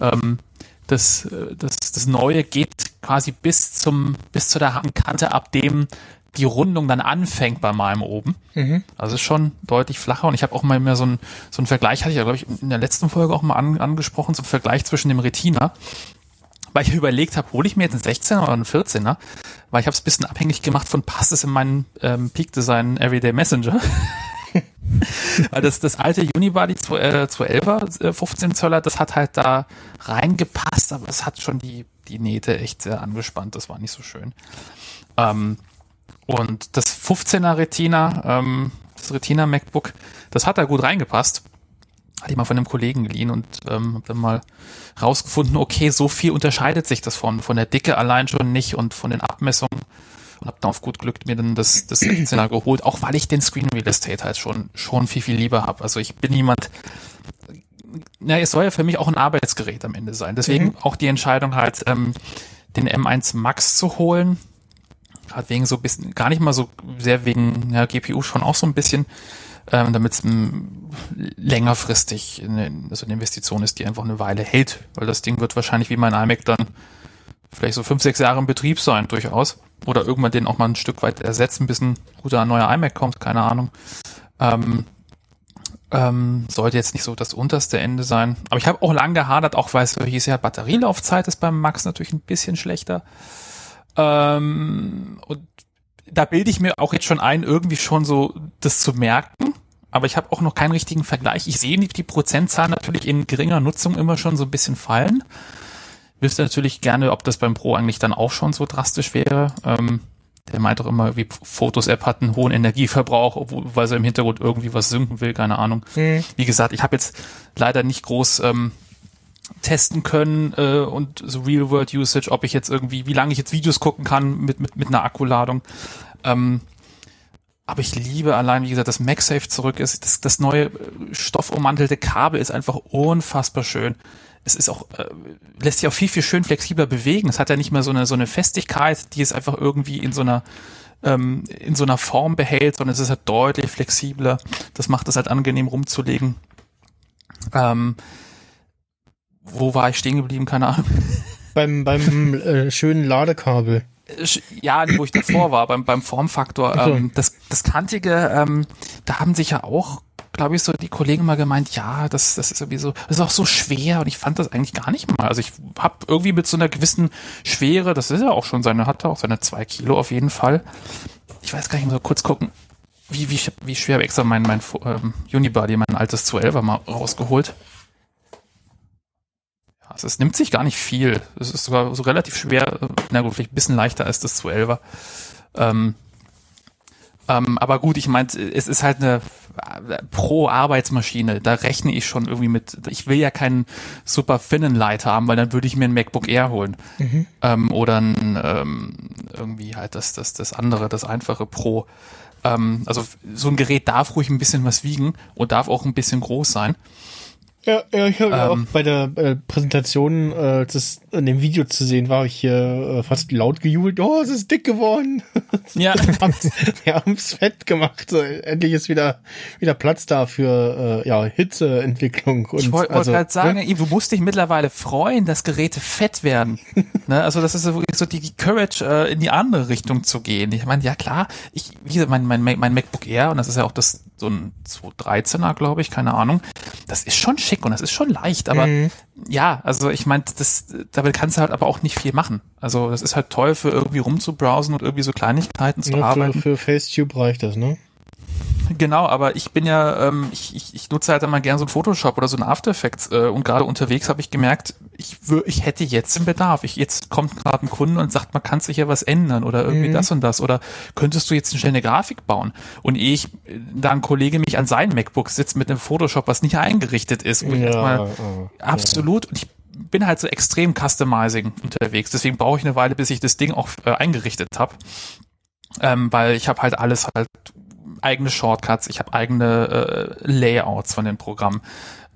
Ähm, das, äh, das, das Neue geht quasi bis zum, bis zu der Kante, ab dem die Rundung dann anfängt bei meinem oben. Also ist schon deutlich flacher und ich habe auch mal mehr so einen so einen Vergleich, hatte ich ja, glaube ich, in der letzten Folge auch mal an, angesprochen, so einen Vergleich zwischen dem Retina, weil ich überlegt habe, hole ich mir jetzt einen 16er oder einen 14er, weil ich habe es ein bisschen abhängig gemacht von passt es in meinen ähm, Peak Design Everyday Messenger. weil das, das alte Unibody 2, äh, 211er, äh, 15 Zöller, das hat halt da reingepasst, aber es hat schon die, die Nähte echt sehr angespannt, das war nicht so schön. Ähm, und das 15er Retina, ähm, das Retina MacBook, das hat da gut reingepasst. Hatte ich mal von einem Kollegen geliehen und ähm, habe dann mal rausgefunden, okay, so viel unterscheidet sich das von, von der Dicke allein schon nicht und von den Abmessungen. Und habe dann auf gut Glück mir dann das, das 16er geholt, auch weil ich den Screen Real Estate halt schon, schon viel, viel lieber habe. Also ich bin jemand, na, es soll ja für mich auch ein Arbeitsgerät am Ende sein. Deswegen auch die Entscheidung halt, ähm, den M1 Max zu holen. Gerade wegen so ein bisschen, gar nicht mal so sehr wegen ja, GPU schon auch so ein bisschen, ähm, damit es längerfristig eine, also eine Investition ist, die einfach eine Weile hält. Weil das Ding wird wahrscheinlich wie mein iMac dann vielleicht so fünf, sechs Jahre im Betrieb sein, durchaus. Oder irgendwann den auch mal ein Stück weit ersetzen, bis ein guter neuer iMac kommt, keine Ahnung. Ähm, ähm, sollte jetzt nicht so das unterste Ende sein. Aber ich habe auch lange gehadert, auch weil es hieß ja, Batterielaufzeit ist beim Max natürlich ein bisschen schlechter. Ähm, und da bilde ich mir auch jetzt schon ein, irgendwie schon so das zu merken. Aber ich habe auch noch keinen richtigen Vergleich. Ich sehe die, Prozentzahl natürlich in geringer Nutzung immer schon so ein bisschen fallen. Wüsste natürlich gerne, ob das beim Pro eigentlich dann auch schon so drastisch wäre. Ähm, der meint doch immer, wie Fotos-App hat einen hohen Energieverbrauch, obwohl, weil er im Hintergrund irgendwie was synken will, keine Ahnung. Wie gesagt, ich habe jetzt leider nicht groß ähm, testen können äh, und so Real-World-Usage, ob ich jetzt irgendwie, wie lange ich jetzt Videos gucken kann mit, mit, mit einer Akkuladung. Ähm, Aber ich liebe allein, wie gesagt, dass MagSafe zurück ist. Das, das neue äh, stoffummantelte Kabel ist einfach unfassbar schön. Es ist auch, äh, lässt sich auch viel, viel schön flexibler bewegen. Es hat ja nicht mehr so eine, so eine Festigkeit, die es einfach irgendwie in so einer, ähm, in so einer Form behält, sondern es ist halt deutlich flexibler. Das macht es halt angenehm rumzulegen. Ähm, wo war ich stehen geblieben? Keine Ahnung. Beim, beim äh, schönen Ladekabel. Ja, wo ich davor war, beim, beim Formfaktor. So. Ähm, das, das Kantige, ähm, da haben sich ja auch, glaube ich, so die Kollegen mal gemeint, ja, das, das ist sowieso, das ist auch so schwer und ich fand das eigentlich gar nicht mal. Also ich habe irgendwie mit so einer gewissen Schwere, das ist ja auch schon seine, hat er auch seine zwei Kilo auf jeden Fall. Ich weiß gar nicht, mal kurz gucken, wie, wie, wie schwer habe ich extra mein, mein ähm, Unibody, mein altes 12er mal rausgeholt. Also es nimmt sich gar nicht viel. Es ist sogar so relativ schwer, äh, na gut, vielleicht ein bisschen leichter als das 12er. Ähm, ähm, aber gut, ich meine, es ist halt eine äh, Pro-Arbeitsmaschine. Da rechne ich schon irgendwie mit. Ich will ja keinen super Finnenlight haben, weil dann würde ich mir ein MacBook Air holen. Ähm, oder ein, ähm, irgendwie halt das, das, das andere, das einfache Pro. Ähm, also so ein Gerät darf ruhig ein bisschen was wiegen und darf auch ein bisschen groß sein. Ja, ja ich habe Ähm. auch bei der äh, Präsentation, äh, es in dem Video zu sehen war, ich hier äh, fast laut gejubelt. Oh, es ist dick geworden. Ja. Wir haben es fett gemacht. So, endlich ist wieder wieder Platz da für äh, ja Hitzeentwicklung. Und Ich wollte wollt also, gerade sagen, ne? Du musst dich mittlerweile freuen, dass Geräte fett werden. ne? Also das ist so so die, Courage, äh, in die andere Richtung zu gehen. Ich meine, ja klar, ich, wie gesagt, mein, mein, mein MacBook Air, und das ist ja auch das so ein 213er, glaube ich, keine Ahnung, das ist schon schick und das ist schon leicht, aber Mhm. ja, also ich meine, das, damit kannst du halt aber auch nicht viel machen. Also das ist halt toll für irgendwie rumzubrowsen und irgendwie so Kleinigkeiten zu für, arbeiten. für Facetube reicht das, ne? Genau, aber ich bin ja, ähm, ich, ich, ich nutze halt immer gern so ein Photoshop oder so ein After Effects äh, und gerade unterwegs habe ich gemerkt, ich, wür, ich hätte jetzt den Bedarf. Ich, jetzt kommt gerade ein Kunde und sagt, man kann sich ja was ändern oder irgendwie das und das oder könntest du jetzt eine schnelle Grafik bauen? Und ehe ich, da ein Kollege mich an sein MacBook sitzt mit einem Photoshop, was nicht eingerichtet ist, wo ich erstmal äh, absolut und ich bin halt so extrem customizing unterwegs. Deswegen brauche ich eine Weile, bis ich das Ding auch äh, eingerichtet habe. Ähm, weil ich habe halt alles halt eigene Shortcuts, ich habe eigene äh, Layouts von den Programmen,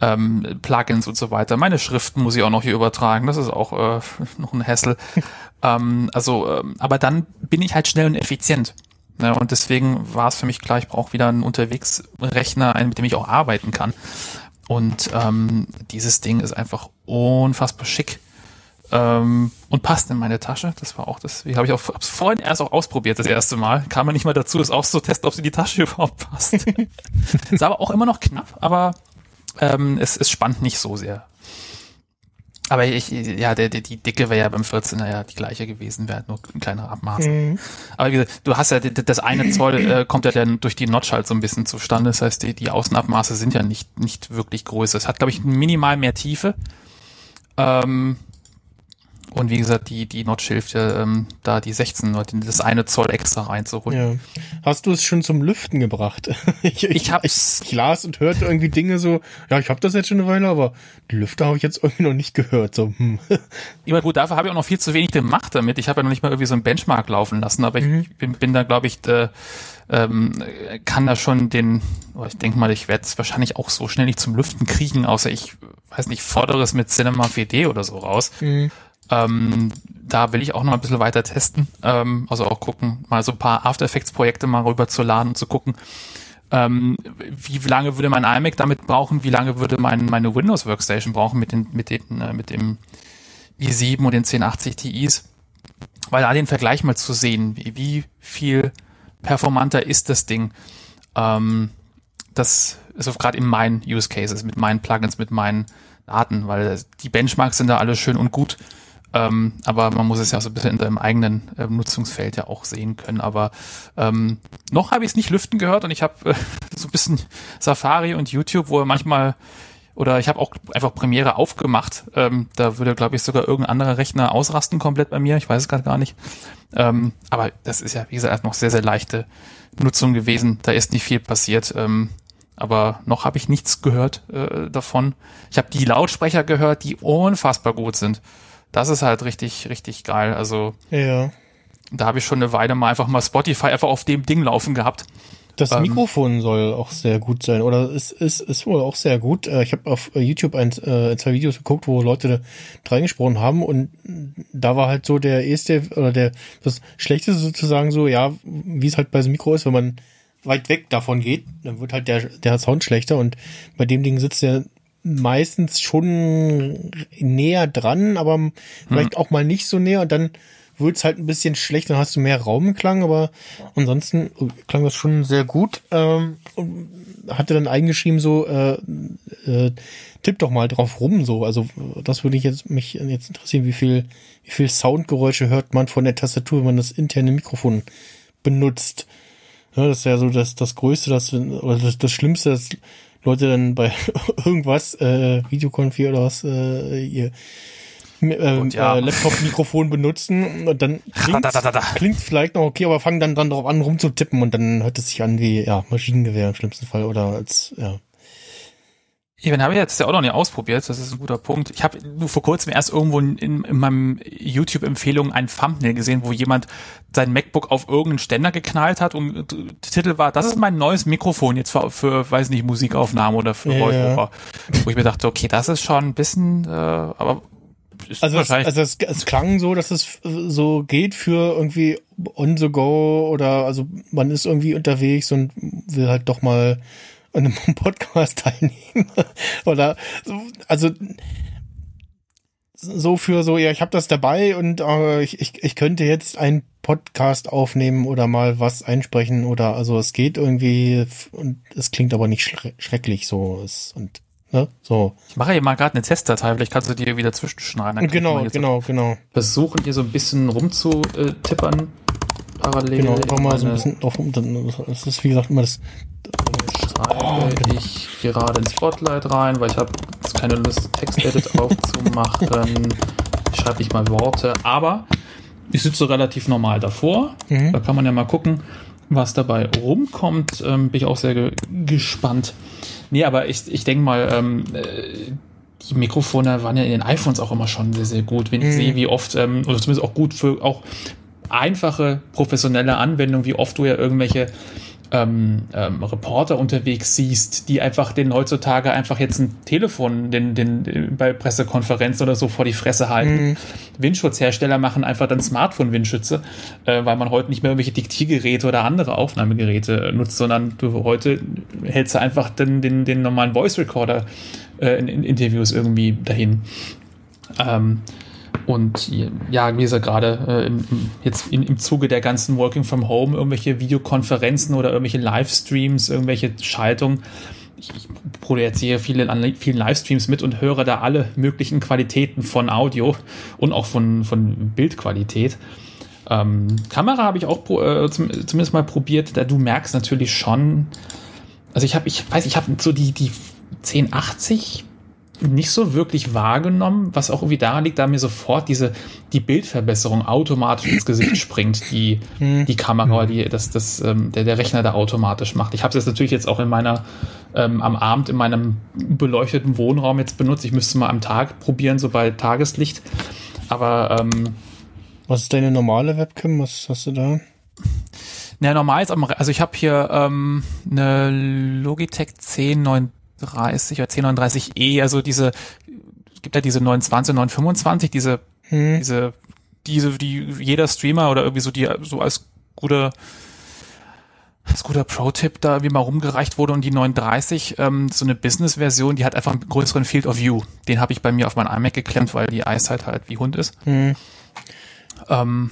ähm, Plugins und so weiter. Meine Schriften muss ich auch noch hier übertragen, das ist auch äh, noch ein Hassel. ähm, also, ähm, aber dann bin ich halt schnell und effizient. Ne? Und deswegen war es für mich klar, ich brauche wieder einen Unterwegsrechner, einen, mit dem ich auch arbeiten kann. Und ähm, dieses Ding ist einfach unfassbar schick ähm, und passt in meine Tasche. Das war auch das. Habe ich auch hab's vorhin erst auch ausprobiert das erste Mal. Kam man nicht mal dazu, es auszutesten, ob sie in die Tasche überhaupt passt. ist aber auch immer noch knapp, aber ähm, es, es spannt nicht so sehr. Aber ich, ja, der, der, die Dicke wäre ja beim 14er ja die gleiche gewesen, wäre halt nur ein kleiner Abmaß. Mhm. Aber wie gesagt, du hast ja das eine Zoll äh, kommt ja dann durch die Notch halt so ein bisschen zustande. Das heißt, die, die Außenabmaße sind ja nicht nicht wirklich größer. Es hat glaube ich minimal mehr Tiefe. Ähm, und wie gesagt, die die Notch hilft ja ähm, da die 16 oder die- das eine Zoll extra reinzuholen. Ja. Hast du es schon zum Lüften gebracht? ich, Ich hab's- Ich las und hörte irgendwie Dinge so, ja, ich habe das jetzt schon eine Weile, aber die Lüfter habe ich jetzt irgendwie noch nicht gehört. So, hm. Ich meine, gut, dafür habe ich auch noch viel zu wenig gemacht damit. Ich habe ja noch nicht mal irgendwie so ein Benchmark laufen lassen, aber ich bin, bin da, glaube ich, äh, ähm, kann da schon den, oh, ich denke mal, ich werde es wahrscheinlich auch so schnell nicht zum Lüften kriegen, außer ich, weiß nicht, fordere es mit Cinema 4D oder so raus. Ähm, da will ich auch noch ein bisschen weiter testen. Ähm, also auch gucken, mal so ein paar After Effects Projekte mal rüber zu laden und zu gucken, ähm, wie lange würde mein iMac damit brauchen, wie lange würde mein, meine Windows Workstation brauchen mit den, mit den, äh, mit dem i7 und den 1080 Ti's. Weil da den Vergleich mal zu sehen, wie, wie viel performanter ist das Ding. Ähm, das ist gerade in meinen Use Cases, mit meinen Plugins, mit meinen Daten, weil die Benchmarks sind da alle schön und gut. Ähm, aber man muss es ja so ein bisschen in seinem eigenen äh, Nutzungsfeld ja auch sehen können. Aber ähm, noch habe ich es nicht lüften gehört und ich habe äh, so ein bisschen Safari und YouTube, wo er manchmal oder ich habe auch einfach Premiere aufgemacht. Ähm, da würde, glaube ich, sogar irgendein anderer Rechner ausrasten komplett bei mir. Ich weiß es gerade gar nicht. Ähm, aber das ist ja, wie gesagt, noch sehr, sehr leichte Nutzung gewesen. Da ist nicht viel passiert. Ähm, aber noch habe ich nichts gehört äh, davon. Ich habe die Lautsprecher gehört, die unfassbar gut sind. Das ist halt richtig, richtig geil. Also Ja. Da habe ich schon eine Weile mal einfach mal Spotify einfach auf dem Ding laufen gehabt. Das Ähm. Mikrofon soll auch sehr gut sein oder ist ist ist wohl auch sehr gut. Äh, Ich habe auf äh, YouTube ein, äh, zwei Videos geguckt, wo Leute da reingesprochen haben und da war halt so der erste oder der das Schlechteste sozusagen so, ja, wie es halt bei so einem Mikro ist, wenn man weit weg davon geht, dann wird halt der der Sound schlechter und bei dem Ding sitzt der meistens schon näher dran, aber vielleicht auch mal nicht so näher und dann wird's halt ein bisschen schlecht, dann hast du mehr Raumklang, aber ansonsten klang das schon sehr gut. Ähm, hatte dann eingeschrieben so, äh, äh, tipp doch mal drauf rum so. Also das würde ich jetzt mich jetzt interessieren, wie viel wie viel Soundgeräusche hört man von der Tastatur, wenn man das interne Mikrofon benutzt. Ja, das ist ja so das das Größte, das oder das, das Schlimmste, dass Leute dann bei irgendwas äh, Videokonfi oder was äh, ihr äh, ja. äh, Laptop-Mikrofon benutzen und dann klingt vielleicht noch okay, aber fangen dann dran drauf an rumzutippen und dann hört es sich an wie ja Maschinengewehr im schlimmsten Fall oder als ja Eben habe ich jetzt ja auch noch nicht ausprobiert, das ist ein guter Punkt. Ich habe nur vor kurzem erst irgendwo in, in meinem YouTube-Empfehlungen ein Thumbnail gesehen, wo jemand sein MacBook auf irgendeinen Ständer geknallt hat und der Titel war, das ist mein neues Mikrofon jetzt für, für weiß nicht, Musikaufnahme oder für Ja, Voice-Over. Wo ich mir dachte, okay, das ist schon ein bisschen, äh, aber also es, wahrscheinlich also es, es klang so, dass es so geht für irgendwie on the go oder also man ist irgendwie unterwegs und will halt doch mal an einem Podcast teilnehmen. Oder so, also so für so ja ich habe das dabei und äh, ich, ich ich könnte jetzt einen Podcast aufnehmen oder mal was einsprechen oder also es geht irgendwie und es klingt aber nicht schre schrecklich so es, und ne so. Ich mache hier mal gerade eine Testdatei, vielleicht kannst du dir wieder zwischenschneiden. Genau genau genau. Versuchen hier so ein bisschen rumzutippern parallel. Genau, einfach mal so ein bisschen drauf um. ist wie gesagt immer das. schreibe ich gerade ins Spotlight rein, weil ich habe keine Lust, Textedit aufzumachen. Ich schreibe nicht mal Worte, aber ich sitze relativ normal davor. Mhm. Da kann man ja mal gucken, was dabei rumkommt. Ähm, bin ich auch sehr ge gespannt. Nee, aber ich, ich denke mal, ähm, äh, die Mikrofone waren ja in den iPhones auch immer schon sehr, sehr gut. Wenn ich Mhm. sehe, wie oft, ähm, oder zumindest auch gut für auch einfache professionelle Anwendungen, wie oft du ja irgendwelche ähm, ähm, Reporter unterwegs siehst, die einfach den heutzutage einfach jetzt ein Telefon den, den, den bei Pressekonferenzen oder so vor die Fresse halten. Windschutzhersteller machen einfach dann Smartphone-Windschütze, äh, weil man heute nicht mehr irgendwelche Diktiergeräte oder andere Aufnahmegeräte äh, nutzt, sondern du heute hältst du einfach den, den, den normalen Voice Recorder äh, in, in Interviews irgendwie dahin. Ähm, und ja, wie gesagt, gerade äh, im, jetzt in, im Zuge der ganzen Working from Home, irgendwelche Videokonferenzen oder irgendwelche Livestreams, irgendwelche Schaltungen. Ich, ich produziere viele, an vielen Livestreams mit und höre da alle möglichen Qualitäten von Audio und auch von, von Bildqualität. Ähm, Kamera habe ich auch äh, zum, zumindest mal probiert. Da du merkst natürlich schon, also ich habe, ich weiß, ich habe so die, die 1080 nicht so wirklich wahrgenommen, was auch irgendwie daran liegt, da mir sofort diese, die Bildverbesserung automatisch ins Gesicht springt, die, die Kamera, die, das, das, ähm, der, der Rechner da automatisch macht. Ich habe es jetzt natürlich jetzt auch in meiner, ähm, am Abend in meinem beleuchteten Wohnraum jetzt benutzt. Ich müsste mal am Tag probieren, so bei Tageslicht. Aber ähm, Was ist deine normale Webcam? Was hast du da? Na, normal ist also ich habe hier ähm, eine Logitech 1039 oder 1039e, also diese, es gibt ja diese 920, 925, diese, Hm. diese, diese, die jeder Streamer oder irgendwie so, die so als guter, als guter Pro-Tipp da wie mal rumgereicht wurde und die 930, ähm, so eine Business-Version, die hat einfach einen größeren Field of View. Den habe ich bei mir auf mein iMac geklemmt, weil die Eyesight halt wie Hund ist. Hm. Ähm,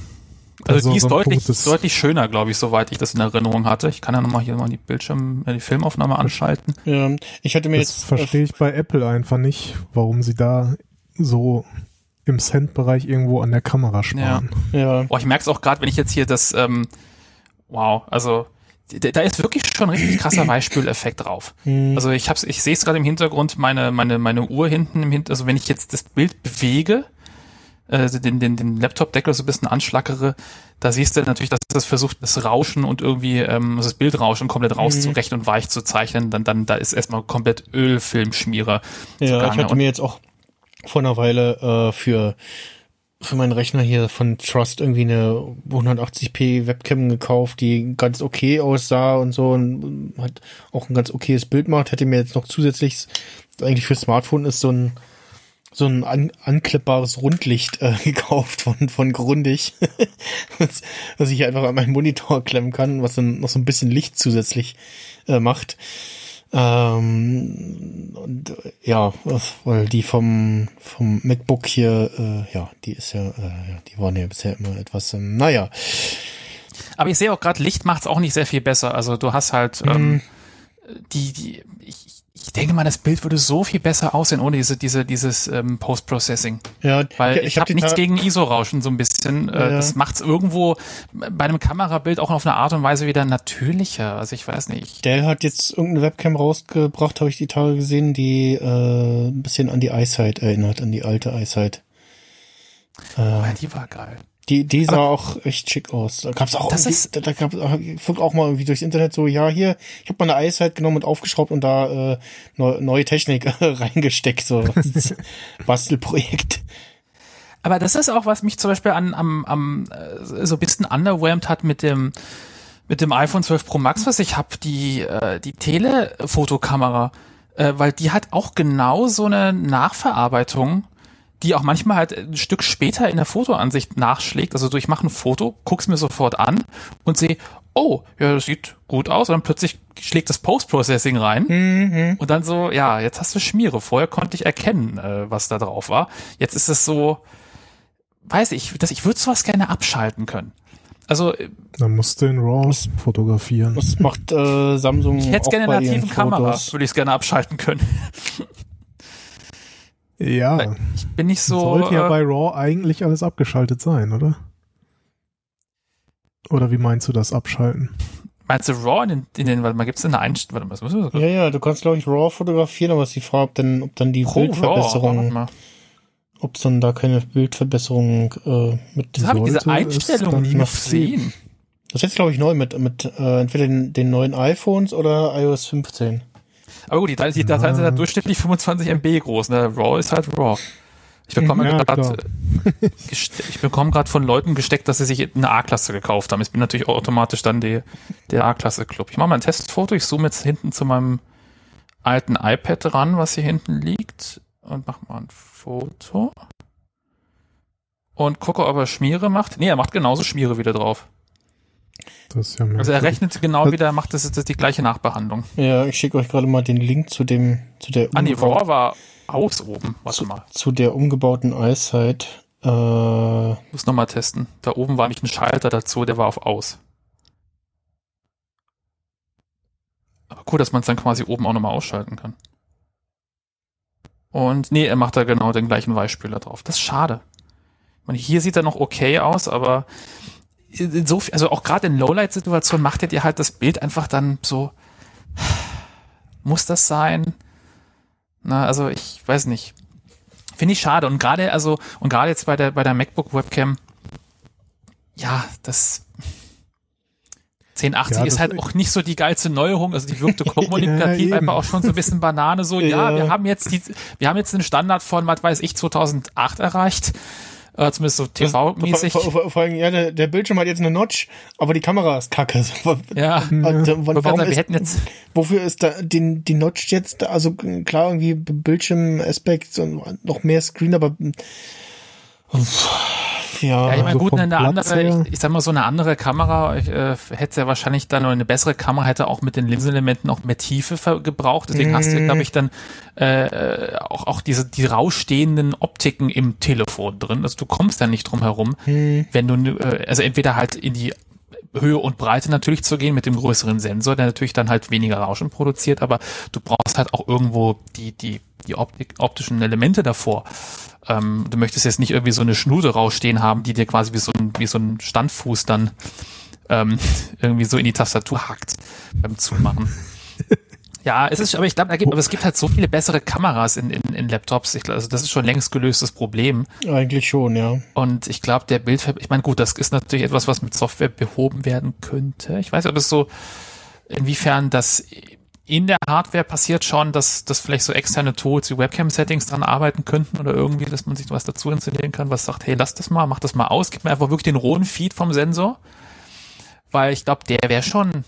also, Also die ist deutlich, deutlich schöner, glaube ich, soweit ich das in Erinnerung hatte. Ich kann ja nochmal hier mal die Bildschirm, äh, die Filmaufnahme anschalten. Ja, ich hatte mir Das jetzt verstehe ich bei Apple einfach nicht, warum sie da so im Cent-Bereich irgendwo an der Kamera sparen. ja, Boah, ich merke es auch gerade, wenn ich jetzt hier das, ähm, wow, also da ist wirklich schon ein richtig krasser Weichspüleffekt drauf. Hm. Also ich hab's, ich sehe es gerade im Hintergrund, meine, meine, meine Uhr hinten im Hintergrund, also wenn ich jetzt das Bild bewege, äh, den, den, den Laptop-Deckel so ein bisschen anschlackere, da siehst du natürlich, dass das versucht, das Rauschen und irgendwie ähm, das Bildrauschen komplett rauszurechnen und weich zu zeichnen, dann, dann da ist erstmal komplett Ölfilmschmierer. ja, ich hatte mir jetzt auch vor einer Weile äh, für für meinen Rechner hier von Trust irgendwie eine 180p Webcam gekauft, die ganz okay aussah und so und hat auch ein ganz okayes Bild macht. Hätte mir jetzt noch zusätzlich, eigentlich für Smartphone ist so ein so ein an, anklippbares Rundlicht äh, gekauft von von Grundig, was, was ich einfach an meinen Monitor klemmen kann, was dann noch so ein bisschen Licht zusätzlich äh, macht. Ähm, und äh, ja, weil die vom vom MacBook hier, äh, ja, die ist ja, äh, ja, die waren ja bisher immer etwas, ähm, naja. Aber ich sehe auch gerade, Licht macht es auch nicht sehr viel besser. Also du hast halt ähm, Mhm. die, die, ich denke mal, das Bild würde so viel besser aussehen ohne diese, diese, dieses ähm, Post-Processing. Ja, Weil ja, ich, habe die nichts gegen ISO-Rauschen so ein bisschen. Äh, Ja. Das macht's irgendwo bei einem Kamerabild auch auf eine Art und Weise wieder natürlicher. Also ich weiß nicht. Dell hat jetzt irgendeine Webcam rausgebracht, habe ich die Tage gesehen, die äh, ein bisschen an die iSight erinnert, an die alte. Ja, Äh, die war geil. Die, die sah auch echt schick aus. Da gab's auch da, da gab ich flog auch mal irgendwie durchs Internet so, ja hier, ich habe mal eine iSight genommen und aufgeschraubt und da äh, neu, neue Technik reingesteckt, so Bastelprojekt. Aber das ist auch, was mich zum Beispiel an, am, am äh, so ein bisschen underwhelmed hat mit dem mit dem iPhone 12 Pro Max, was ich habe, die äh, die Telefotokamera, äh, weil die hat auch genau so eine Nachverarbeitung, die auch manchmal halt ein Stück später in der Fotoansicht nachschlägt. Also so, ich mache ein Foto, guck's mir sofort an und sehe, oh, ja, das sieht gut aus. Und dann plötzlich schlägt das Post-Processing rein. Und dann so, ja, jetzt hast du Schmiere. Vorher konnte ich erkennen, äh, was da drauf war. Jetzt ist es so, weiß ich, dass ich würde sowas gerne abschalten können. Also äh, Dann musst du in RAW fotografieren. Das macht äh, Samsung ich hätte auch gerne bei eine ihren nativen Kamera, würde ich es gerne abschalten können. Ja, Ich bin nicht so. sollte ja äh, bei RAW eigentlich alles abgeschaltet sein, oder? Oder wie meinst du das abschalten? meinst du RAW in den, in den warte mal, gibt's denn eine Einstellung? Warte mal, wir Ja, ja, du kannst glaube ich RAW fotografieren, aber es ist die Frage, ob dann, ob dann die Pro RAW, warte Bildverbesserung, ob es dann da keine Bildverbesserung äh, mit. Das habe ich diese Einstellung nie noch gesehen. Das ist jetzt glaube ich neu mit mit äh, entweder den, den neuen iPhones oder iOS 15. Aber gut, die, die Dateien sind halt durchschnittlich 25 MB groß. Ne? RAW ist halt RAW. Ich bekomme Ja, gerade ich bekomme gerade von Leuten gesteckt, dass sie sich eine A-Klasse gekauft haben. Ich bin natürlich automatisch dann die, der A-Klasse-Club. Ich mache mal ein Testfoto. Ich zoome jetzt hinten zu meinem alten iPad ran, was hier hinten liegt. Und mach mal ein Foto. Und gucke, ob er Schmiere macht. Nee, er macht genauso Schmiere wieder drauf. Das ist ja Also er rechnet genau wieder, macht das, das ist die gleiche Nachbehandlung. Ja, ich schicke euch gerade mal den Link zu dem zu der Ah nee, umgebauten- RAW war aus oben. Warte zu, mal. zu der umgebauten iSight. Äh, Muss nochmal testen. Da oben war nicht ein Schalter dazu, der war auf aus. Aber cool, dass man es dann quasi oben auch nochmal ausschalten kann. Und nee, er macht da genau den gleichen Weichspüler drauf. Das ist schade. Ich meine, hier sieht er noch okay aus, aber in so viel, also auch gerade in Lowlight-Situationen macht er dir halt das Bild einfach dann so. Muss das sein? Na, also ich weiß nicht. Finde ich schade. Und gerade, also, und gerade jetzt bei der, bei der MacBook Webcam, ja, das 1080 Ja, ist halt auch nicht so die geilste Neuerung. Also die wirkte kommunikativ Ja, einfach auch schon so ein bisschen Banane. So, ja, Ja. wir haben jetzt die, wir haben jetzt den Standard von, was weiß ich, 2008 erreicht. Äh, zumindest so TV-mäßig. Vor, vor, vor allem, ja, der, der Bildschirm hat jetzt eine Notch, aber die Kamera ist kacke. Ja. Ich wollte warum sagen, wir ist, hätten jetzt, wofür ist da die, die Notch jetzt da? Also klar, irgendwie Bildschirm-Aspekt und noch mehr Screen, aber ja, Ja, ich meine, Also gut, eine Platz andere, ich, ich sag mal so eine andere Kamera, ich, äh, hätte ja wahrscheinlich dann, oder eine bessere Kamera hätte auch mit den Linsenelementen auch mehr Tiefe gebraucht. Deswegen hast du, Mm. glaube ich, dann äh, äh, auch, auch diese die rausstehenden Optiken im Telefon drin. Also du kommst da nicht drum herum, Hm. wenn du, äh, also entweder halt in die Höhe und Breite natürlich zu gehen mit dem größeren Sensor, der natürlich dann halt weniger Rauschen produziert, aber du brauchst halt auch irgendwo die, die, die Optik, optischen Elemente davor. Ähm, du möchtest jetzt nicht irgendwie so eine Schnude rausstehen haben, die dir quasi wie so ein, wie so ein Standfuß dann ähm, irgendwie so in die Tastatur hackt beim Zumachen. Ja, es ist, aber ich glaube, aber es gibt halt so viele bessere Kameras in, in, in Laptops. Ich, glaub, also das ist schon längst gelöstes Problem. eigentlich schon, ja. Und ich glaube, der Bildver, ich meine, gut, das ist natürlich etwas, was mit Software behoben werden könnte. Ich weiß ob es so, inwiefern das in der Hardware passiert schon, dass, dass vielleicht so externe Tools wie Webcam-Settings dran arbeiten könnten oder irgendwie, dass man sich was dazu installieren kann, was sagt, hey, lass das mal, mach das mal aus, gib mir einfach wirklich den rohen Feed vom Sensor. Weil ich glaube, der wäre schon,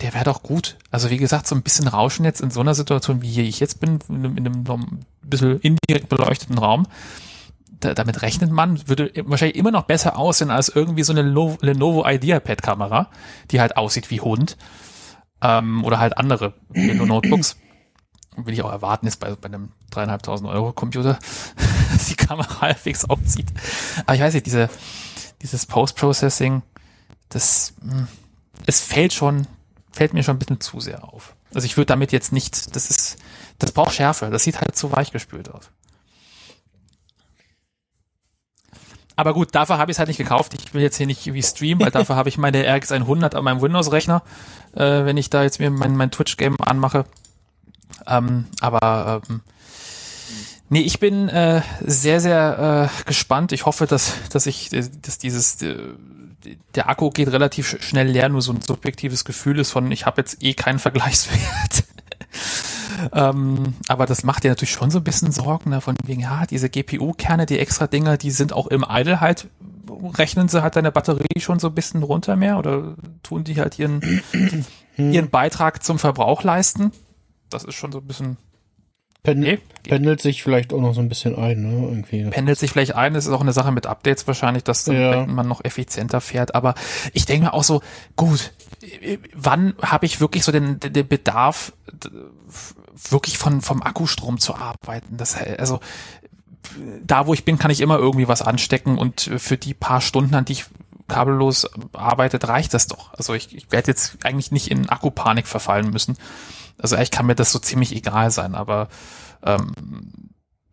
der wäre doch gut. Also wie gesagt, so ein bisschen Rauschen jetzt in so einer Situation, wie hier ich jetzt bin, in einem, in einem ein bisschen indirekt beleuchteten Raum, da, damit rechnet man, würde wahrscheinlich immer noch besser aussehen als irgendwie so eine Lenovo IdeaPad-Kamera, die halt aussieht wie Hund ähm, oder halt andere Notebooks. Will ich auch erwarten, ist bei, bei einem dreieinhalbtausend Euro Computer, dass die Kamera halbwegs aussieht. Aber ich weiß nicht, diese, dieses Post-Processing, das, mh, es fällt schon, fällt mir schon ein bisschen zu sehr auf. Also ich würde damit jetzt nicht, das ist, das braucht Schärfe, das sieht halt zu weich gespült aus. Aber gut, dafür habe ich es halt nicht gekauft. Ich will jetzt hier nicht wie streamen, weil dafür habe ich meine RX 100 an meinem Windows-Rechner, äh, wenn ich da jetzt mir mein, mein Twitch-Game anmache. Ähm, aber ähm, nee, ich bin äh, sehr, sehr äh, gespannt. Ich hoffe, dass, dass ich, dass dieses äh, der Akku geht relativ schnell leer, nur so ein subjektives Gefühl ist von, ich habe jetzt eh keinen Vergleichswert. ähm, aber das macht dir natürlich schon so ein bisschen Sorgen, ne, von wegen, ja, diese GPU-Kerne, die extra Dinger, die sind auch im Idle halt, rechnen sie halt deine Batterie schon so ein bisschen runter mehr oder tun die halt ihren, ihren Beitrag zum Verbrauch leisten? Das ist schon so ein bisschen Pendel, pendelt sich vielleicht auch noch so ein bisschen ein, ne? Irgendwie. pendelt sich vielleicht ein. Das ist auch eine Sache mit Updates wahrscheinlich, dass dann Ja. man noch effizienter fährt. Aber ich denke mir auch so, gut, äh, wann habe ich wirklich so den, den Bedarf, wirklich von vom Akkustrom zu arbeiten? Das also da, wo ich bin, kann ich immer irgendwie was anstecken und für die paar Stunden, an die ich kabellos arbeitet, reicht das doch. Also ich, ich werde jetzt eigentlich nicht in Akkupanik verfallen müssen. Also eigentlich kann mir das so ziemlich egal sein, aber ähm,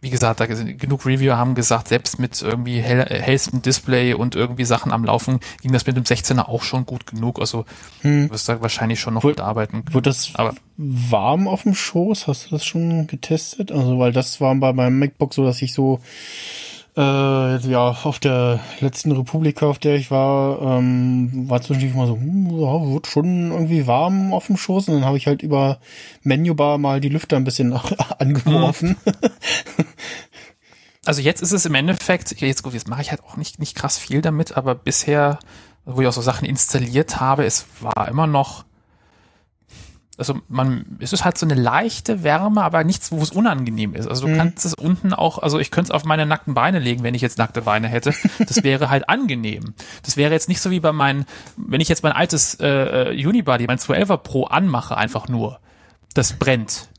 wie gesagt, da sind genug Reviewer haben gesagt, selbst mit irgendwie hell, hellstem Display und irgendwie Sachen am Laufen ging das mit dem 16er auch schon gut genug. Also Hm. du wirst da wahrscheinlich schon noch Wohl- mitarbeiten. Wird das Aber warm auf dem Schoß? Hast du das schon getestet? Also, weil das war bei meinem MacBook so, dass ich so äh, ja auf der letzten Republika, auf der ich war, ähm, war zwischendurch mal so, hm, ja, wird schon irgendwie warm auf dem Schoß. Und dann habe ich halt über Menübar mal die Lüfter ein bisschen angeworfen. also jetzt ist es im Endeffekt, jetzt gut, jetzt mache ich halt auch nicht, nicht krass viel damit, aber bisher, wo ich auch so Sachen installiert habe, es war immer noch, also man, es ist halt so eine leichte Wärme, aber nichts, wo es unangenehm ist. Also du Mhm. kannst es unten auch, also ich könnte es auf meine nackten Beine legen, wenn ich jetzt nackte Beine hätte. Das wäre halt angenehm. Das wäre jetzt nicht so wie bei meinen, wenn ich jetzt mein altes äh, äh, Unibody, mein 12er Pro anmache, einfach nur. Das brennt.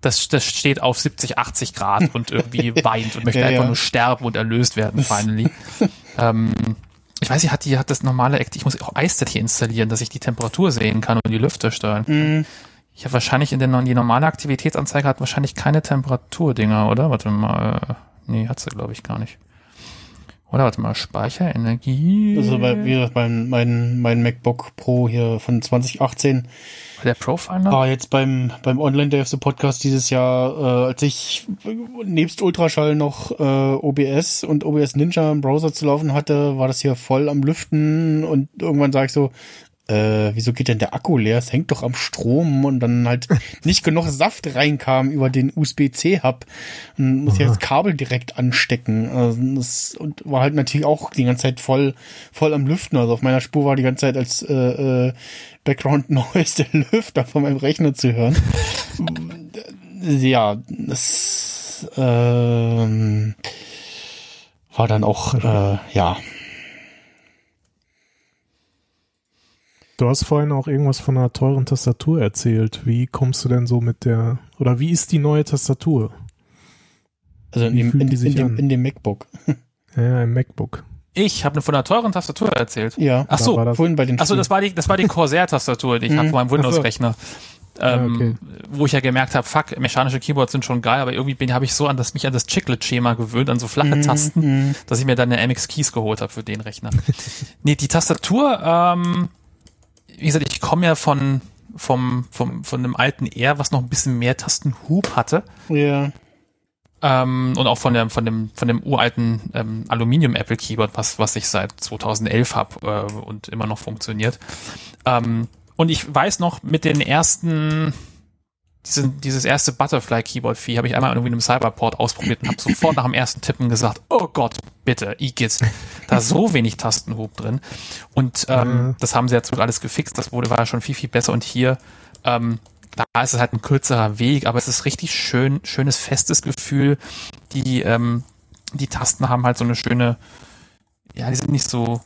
Das, das steht auf 70, 80 Grad und irgendwie weint und möchte Ja, einfach ja. nur sterben und erlöst werden, finally. ähm, ich weiß nicht, hat die, hat das normale Act, ich muss auch iStat hier installieren, dass ich die Temperatur sehen kann und die Lüfter steuern. Mhm. Ich habe wahrscheinlich in der die normale Aktivitätsanzeige hat wahrscheinlich keine Temperaturdinger, oder? Warte mal. Nee, hat sie, glaube ich, gar nicht. Oder warte mal, Speicher, Energie. Also bei, wie gesagt, mein, mein, mein MacBook Pro hier von 2018 der Profiler? war jetzt beim, beim Online Day of the Podcast dieses Jahr, äh, als ich nebst Ultraschall noch äh, OBS und OBS Ninja im Browser zu laufen hatte, war das hier voll am Lüften und irgendwann sage ich so, äh, wieso geht denn der Akku leer? Es hängt doch am Strom und dann halt nicht genug Saft reinkam über den USB-C-Hub und muss ich jetzt Kabel direkt anstecken. Also das und war halt natürlich auch die ganze Zeit voll, voll am Lüften. Also auf meiner Spur war die ganze Zeit als äh, äh, Background Noise der Lüfter von meinem Rechner zu hören. ja, das ähm, war dann auch, äh, ja, Du hast vorhin auch irgendwas von einer teuren Tastatur erzählt. Wie kommst du denn so mit der, oder wie ist die neue Tastatur? also in dem, in, die sich in, dem, in dem MacBook. Ja, im MacBook. Ich habe von einer teuren Tastatur erzählt. Ja, Ach so, das- vorhin bei den Ach so, das war die, das war die Corsair-Tastatur, die ich habe Mhm. von meinem Windows-Rechner. Ähm, okay. Wo ich ja gemerkt habe, fuck, mechanische Keyboards sind schon geil, aber irgendwie bin habe ich so an das mich an das Chiclet-Schema gewöhnt, an so flache Mhm, Tasten, dass ich mir dann eine MX Keys geholt habe für den Rechner. nee, die Tastatur, ähm, wie gesagt, ich komme ja von vom, vom, von einem alten R, was noch ein bisschen mehr Tastenhub hatte. Ja. Ähm, und auch von dem, von dem, von dem uralten ähm, Aluminium Apple Keyboard, was, was ich seit 2011 habe äh, und immer noch funktioniert. Ähm, Und ich weiß noch, mit den ersten, diesen, dieses erste Butterfly-Keyboard-Fee habe ich einmal irgendwie in einem Cyberport ausprobiert und habe sofort nach dem ersten Tippen gesagt, oh Gott, bitte, Igis, da ist so wenig Tastenhub drin. Und ähm, Mhm. das haben sie jetzt alles gefixt, das wurde, war ja schon viel, viel besser. Und hier, ähm, da ist es halt ein kürzerer Weg, aber es ist richtig schön, schönes, festes Gefühl. Die, ähm, die Tasten haben halt so eine schöne, ja, die sind nicht so,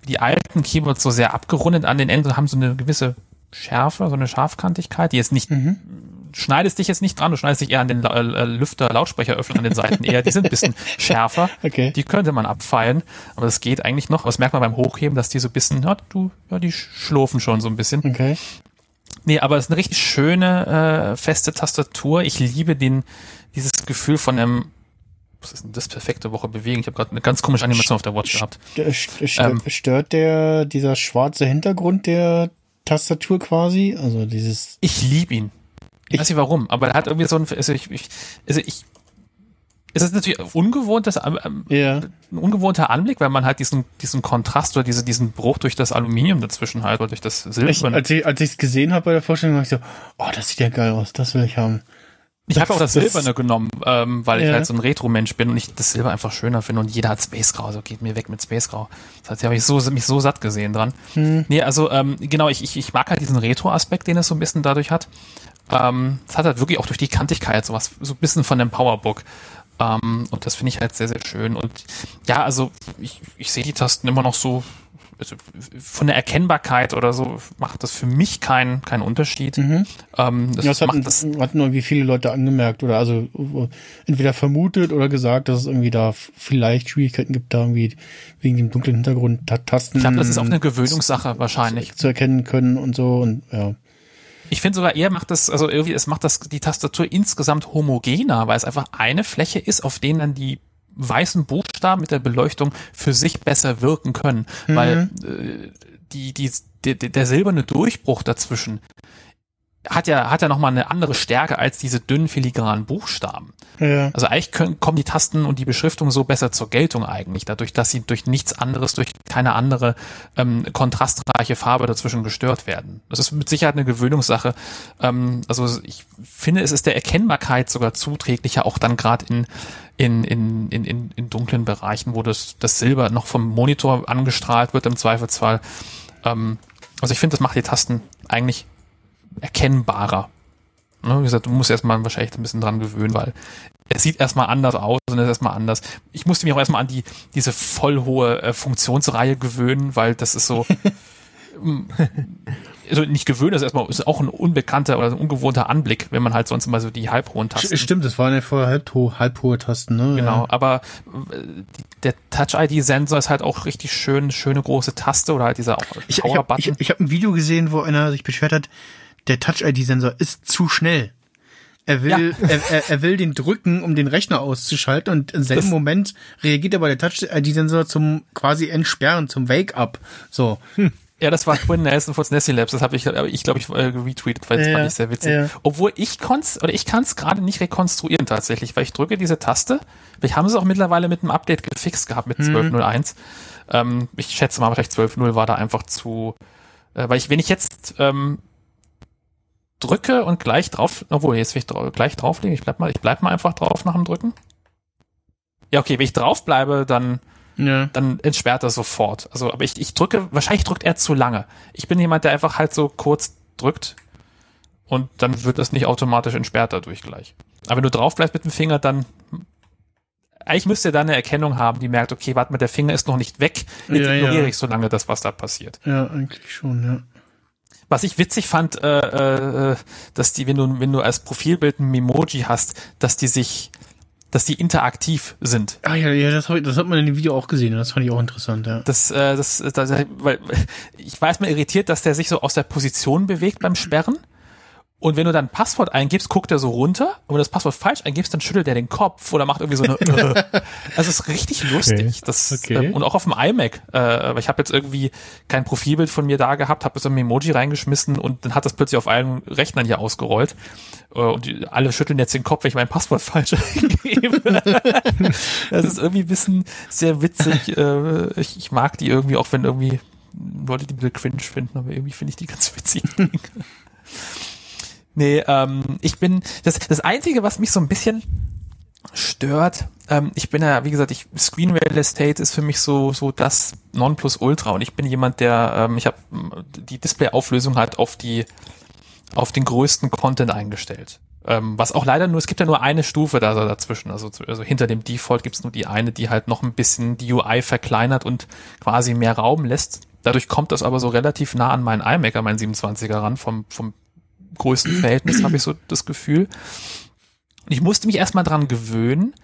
wie die alten Keyboards so sehr abgerundet an den Enden, haben so eine gewisse Schärfe, so eine Scharfkantigkeit, die jetzt nicht, schneidest dich jetzt nicht dran, du schneidest dich eher an den La äh, Lüfter, Lautsprecheröffner an den Seiten eher, die sind ein bisschen schärfer. Okay. Die könnte man abfeilen, aber das geht eigentlich noch. Aber das merkt man beim Hochheben, dass die so ein bisschen, ja, du, ja, die schlurfen schon so ein bisschen. Okay. Nee, aber es ist eine richtig schöne, äh, feste Tastatur. Ich liebe den, dieses Gefühl von einem, was ist denn das perfekte Woche bewegen? Ich habe gerade eine ganz komische Animation auf der Watch gehabt. Ähm. Stört der, dieser schwarze Hintergrund der Tastatur quasi? Also dieses, Ich liebe ihn. Ich, Ich- weiß nicht warum, aber er hat irgendwie so ein, also ich, ich also ich, es ist natürlich ungewohnt, das, ähm, ja, ein ungewohnter Anblick, weil man halt diesen, diesen Kontrast oder diese, diesen Bruch durch das Aluminium dazwischen halt oder durch das Silber. als ich als ich es gesehen habe bei der Vorstellung, war ich so, oh, das sieht ja geil aus, das will ich haben. Ich habe auch das Silberne genommen, ähm, weil ich Ja. halt so ein Retro-Mensch bin und ich das Silber einfach schöner finde und jeder hat Space Grau, also geht mir weg mit Space Grau. Das heißt, habe ich so, mich so satt gesehen dran. Nee, also ähm, genau, ich, ich, ich mag halt diesen Retro-Aspekt, den es so ein bisschen dadurch hat. Ähm, es hat halt wirklich auch durch die Kantigkeit sowas, so ein bisschen von dem Powerbook. Ähm, und das finde ich halt sehr, sehr schön. Und ja, also ich, ich sehe die Tasten immer noch so, also von der Erkennbarkeit oder so macht das für mich keinen keinen Unterschied. Ähm, das, Mhm. Ja, das macht hatten, das hatten irgendwie viele Leute angemerkt oder also äh, entweder vermutet oder gesagt, dass es irgendwie da vielleicht Schwierigkeiten gibt, da irgendwie wegen dem dunklen Hintergrund Ta- Tasten Ich glaube, das ist auch eine Gewöhnungssache wahrscheinlich. zu erkennen können und so und ja. Ich finde sogar eher macht das, also irgendwie, es macht das die Tastatur insgesamt homogener, weil es einfach eine Fläche ist, auf denen dann die weißen Buchstaben mit der Beleuchtung für sich besser wirken können, weil äh, die, die, der, der silberne Durchbruch dazwischen hat ja, hat ja nochmal eine andere Stärke als diese dünnen filigranen Buchstaben. Ja, Also eigentlich können, kommen die Tasten und die Beschriftung so besser zur Geltung eigentlich, dadurch, dass sie durch nichts anderes, durch keine andere ähm, kontrastreiche Farbe dazwischen gestört werden. Das ist mit Sicherheit eine Gewöhnungssache. Ähm, also ich finde, es ist der Erkennbarkeit sogar zuträglicher, auch dann gerade in, in, in, in, in, in dunklen Bereichen, wo das, das Silber noch vom Monitor angestrahlt wird im Zweifelsfall. Ähm, also ich finde, das macht die Tasten eigentlich erkennbarer. Ne, wie gesagt, du musst erstmal wahrscheinlich ein bisschen dran gewöhnen, weil es sieht erstmal anders aus und es ist erstmal anders. Ich musste mich auch erstmal an die, diese vollhohe äh, Funktionsreihe gewöhnen, weil das ist so, ähm, also nicht gewöhnen, das ist erstmal, ist auch ein unbekannter oder ein ungewohnter Anblick, wenn man halt sonst immer so die halbhohen Tasten. stimmt, das waren ja vorher halbhohe, halbhohe Tasten, ne? Genau, Ja. aber äh, der Touch-ID-Sensor ist halt auch richtig schön, schöne große Taste oder halt dieser auch Ich, ich habe Power-Button. ich, ich hab ein Video gesehen, wo einer sich beschwert hat, der Touch-ID-Sensor ist zu schnell. Er will, er, er, er will den drücken, um den Rechner auszuschalten und im selben Das- Moment reagiert aber der Touch-ID-Sensor zum quasi Entsperren, zum Wake-up. So. Ja, das war Quinn Nelson von Nessie Labs. Das habe ich, äh, ich glaube, ich äh, retweetet, weil das Ja, fand ich sehr witzig. ja. Obwohl ich konnt's, oder ich kann es gerade nicht rekonstruieren tatsächlich, weil ich drücke diese Taste. Vielleicht haben sie es auch mittlerweile mit einem Update gefixt gehabt mit 12.01. Ähm, ich schätze mal, vielleicht 12.0 war da einfach zu, äh, weil ich, wenn ich jetzt ähm, drücke und gleich drauf, obwohl jetzt will ich drau gleich drauflegen, ich bleib mal, ich bleib mal einfach drauf nach dem Drücken. Ja, okay, wenn ich drauf bleibe, dann Ja. dann entsperrt er sofort. Also, aber ich, ich drücke, wahrscheinlich drückt er zu lange. Ich bin jemand, der einfach halt so kurz drückt und dann wird das nicht automatisch entsperrt dadurch gleich. Aber wenn du drauf bleibst mit dem Finger, dann eigentlich müsste er da eine Erkennung haben, die merkt, okay, warte mal, der Finger ist noch nicht weg, jetzt Ja, ignoriere ja. ich so lange das, was da passiert. Ja, eigentlich schon, ja. Was ich witzig fand, äh, äh, dass die, wenn du, wenn du als Profilbild ein Memoji hast, dass die sich, dass die interaktiv sind. Ah ja, ja, das, ich, das hat man in dem Video auch gesehen. Das fand ich auch interessant, ja. Das, äh, das, das, weil ich weiß mir irritiert, dass der sich so aus der Position bewegt beim Sperren. Und wenn du dann ein Passwort eingibst, guckt er so runter. Und wenn du das Passwort falsch eingibst, dann schüttelt er den Kopf oder macht irgendwie so eine. Äh. Also es ist richtig lustig. Das, Okay. ähm, und auch auf dem iMac. Äh, ich habe jetzt irgendwie kein Profilbild von mir da gehabt, habe so ein Emoji reingeschmissen und dann hat das plötzlich auf allen Rechnern hier ausgerollt. Äh, und die, alle schütteln jetzt den Kopf, wenn ich mein Passwort falsch eingebe. das ist irgendwie ein bisschen sehr witzig. Äh, ich, ich mag die irgendwie, auch wenn irgendwie Leute, die ein bisschen cringe finden, aber irgendwie finde ich die ganz witzig. Nee, ähm, ich bin, das, das Einzige, was mich so ein bisschen stört, ähm, ich bin ja, wie gesagt, ich, Screen Real Estate ist für mich so, so das Nonplusultra und ich bin jemand, der, ähm, ich habe die Displayauflösung halt auf die, auf den größten Content eingestellt. Ähm, was auch leider nur, es gibt ja nur eine Stufe da dazwischen. Also, also hinter dem Default gibt's nur die eine, die halt noch ein bisschen die UI verkleinert und quasi mehr Raum lässt. Dadurch kommt das aber so relativ nah an meinen iMac, an meinen 27er ran, vom, vom größten Verhältnis, habe ich so das Gefühl. Und ich musste mich erstmal dran gewöhnen,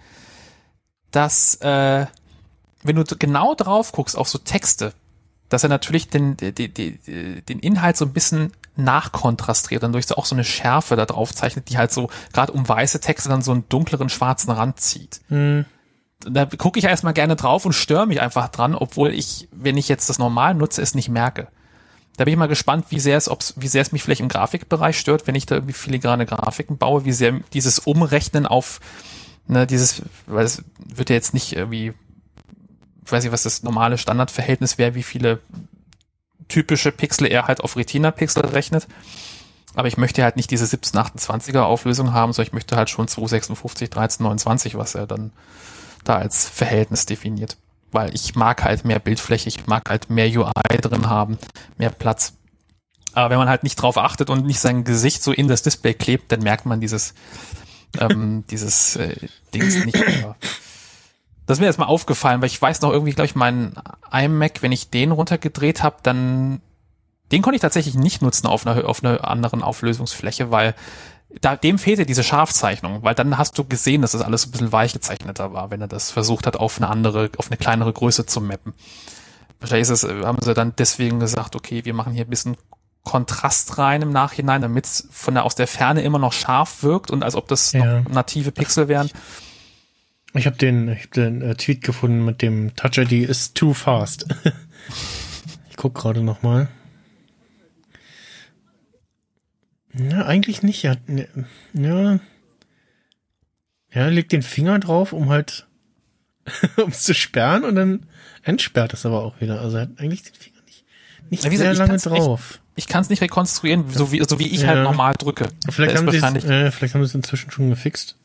dass äh, wenn du genau drauf guckst auf so Texte, dass er natürlich den, den, den, Inhalt so ein bisschen nachkontrastiert, dann durch so auch so eine Schärfe da drauf zeichnet, die halt so gerade um weiße Texte dann so einen dunkleren schwarzen Rand zieht. Hm. Da gucke ich erstmal gerne drauf und störe mich einfach dran, obwohl ich, wenn ich jetzt das normal nutze, es nicht merke. Da bin ich mal gespannt, wie sehr es, ob's, wie sehr es mich vielleicht im Grafikbereich stört, wenn ich da irgendwie filigrane Grafiken baue, wie sehr dieses Umrechnen auf ne, dieses, weil es wird ja jetzt nicht irgendwie, ich weiß nicht, was das normale Standardverhältnis wäre, wie viele typische Pixel er halt auf Retina-Pixel rechnet. Aber ich möchte halt nicht diese 1728er Auflösung haben, sondern ich möchte halt schon 256, 1329, was er dann da als Verhältnis definiert. Weil ich mag halt mehr Bildfläche, ich mag halt mehr UI drin haben, mehr Platz. Aber wenn man halt nicht drauf achtet und nicht sein Gesicht so in das Display klebt, dann merkt man dieses, ähm, dieses äh, Dings nicht. Aber das ist mir erstmal aufgefallen, weil ich weiß noch irgendwie, glaube ich, meinen iMac, wenn ich den runtergedreht habe, dann den konnte ich tatsächlich nicht nutzen auf einer, auf einer anderen Auflösungsfläche, weil da, dem fehlte diese Scharfzeichnung, weil dann hast du gesehen, dass das alles ein bisschen weich gezeichneter war, wenn er das versucht hat, auf eine andere, auf eine kleinere Größe zu mappen. Wahrscheinlich ist es, haben sie dann deswegen gesagt, okay, wir machen hier ein bisschen Kontrast rein im Nachhinein, damit es von der, aus der Ferne immer noch scharf wirkt und als ob das Ja. noch native Pixel wären. Ich habe den, ich hab den äh, Tweet gefunden mit dem Touch ID is too fast. ich guck gerade noch mal. Ja, eigentlich nicht. Ja, ne, ja. Ja, legt den Finger drauf, um halt, um es zu sperren und dann entsperrt es aber auch wieder. Also er hat eigentlich den Finger nicht, nicht Ja, sehr gesagt, ich lange drauf. Ich kann es nicht rekonstruieren, so wie, so wie ich Ja. halt normal drücke. Vielleicht haben, äh, vielleicht haben sie es inzwischen schon gefixt.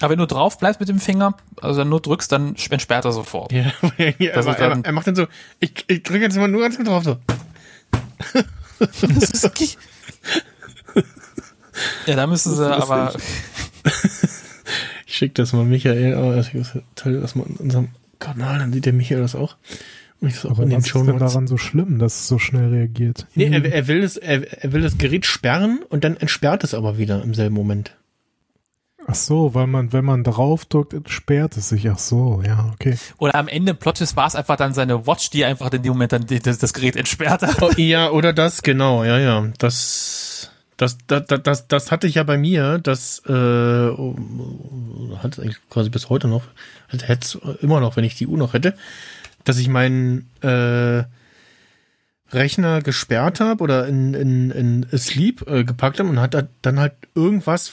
Aber wenn du drauf bleibst mit dem Finger, also dann nur drückst, dann entsperrt er sofort. Ja, ja ist dann- er, er macht dann so, ich, ich drücke jetzt mal nur ganz gut drauf, so. Das ist ja, da müssen sie ist aber, Ich schicke das mal Michael, aber ich teile das mal in unserem Kanal, dann sieht der Michael das auch. Und ich das auch Aber in den was ist Show denn Notes. daran so schlimm, dass es so schnell reagiert? Nee, er, er, will das, er, er will das Gerät sperren und dann entsperrt es aber wieder im selben Moment. Ach so, weil man, wenn man drauf drückt, entsperrt es sich. Ach so, ja, okay. oder am Ende im Plot war es einfach dann seine Watch, die einfach in dem Moment dann die, das, das Gerät entsperrt hat. Oh, ja, oder das, genau, ja, ja. Das, das, das, das, das, das hatte ich ja bei mir, das äh, hat es eigentlich quasi bis heute noch, hätte es immer noch, wenn ich die Uhr noch hätte, dass ich meinen äh, Rechner gesperrt habe oder in, in, in Sleep äh, gepackt habe und hat da dann halt irgendwas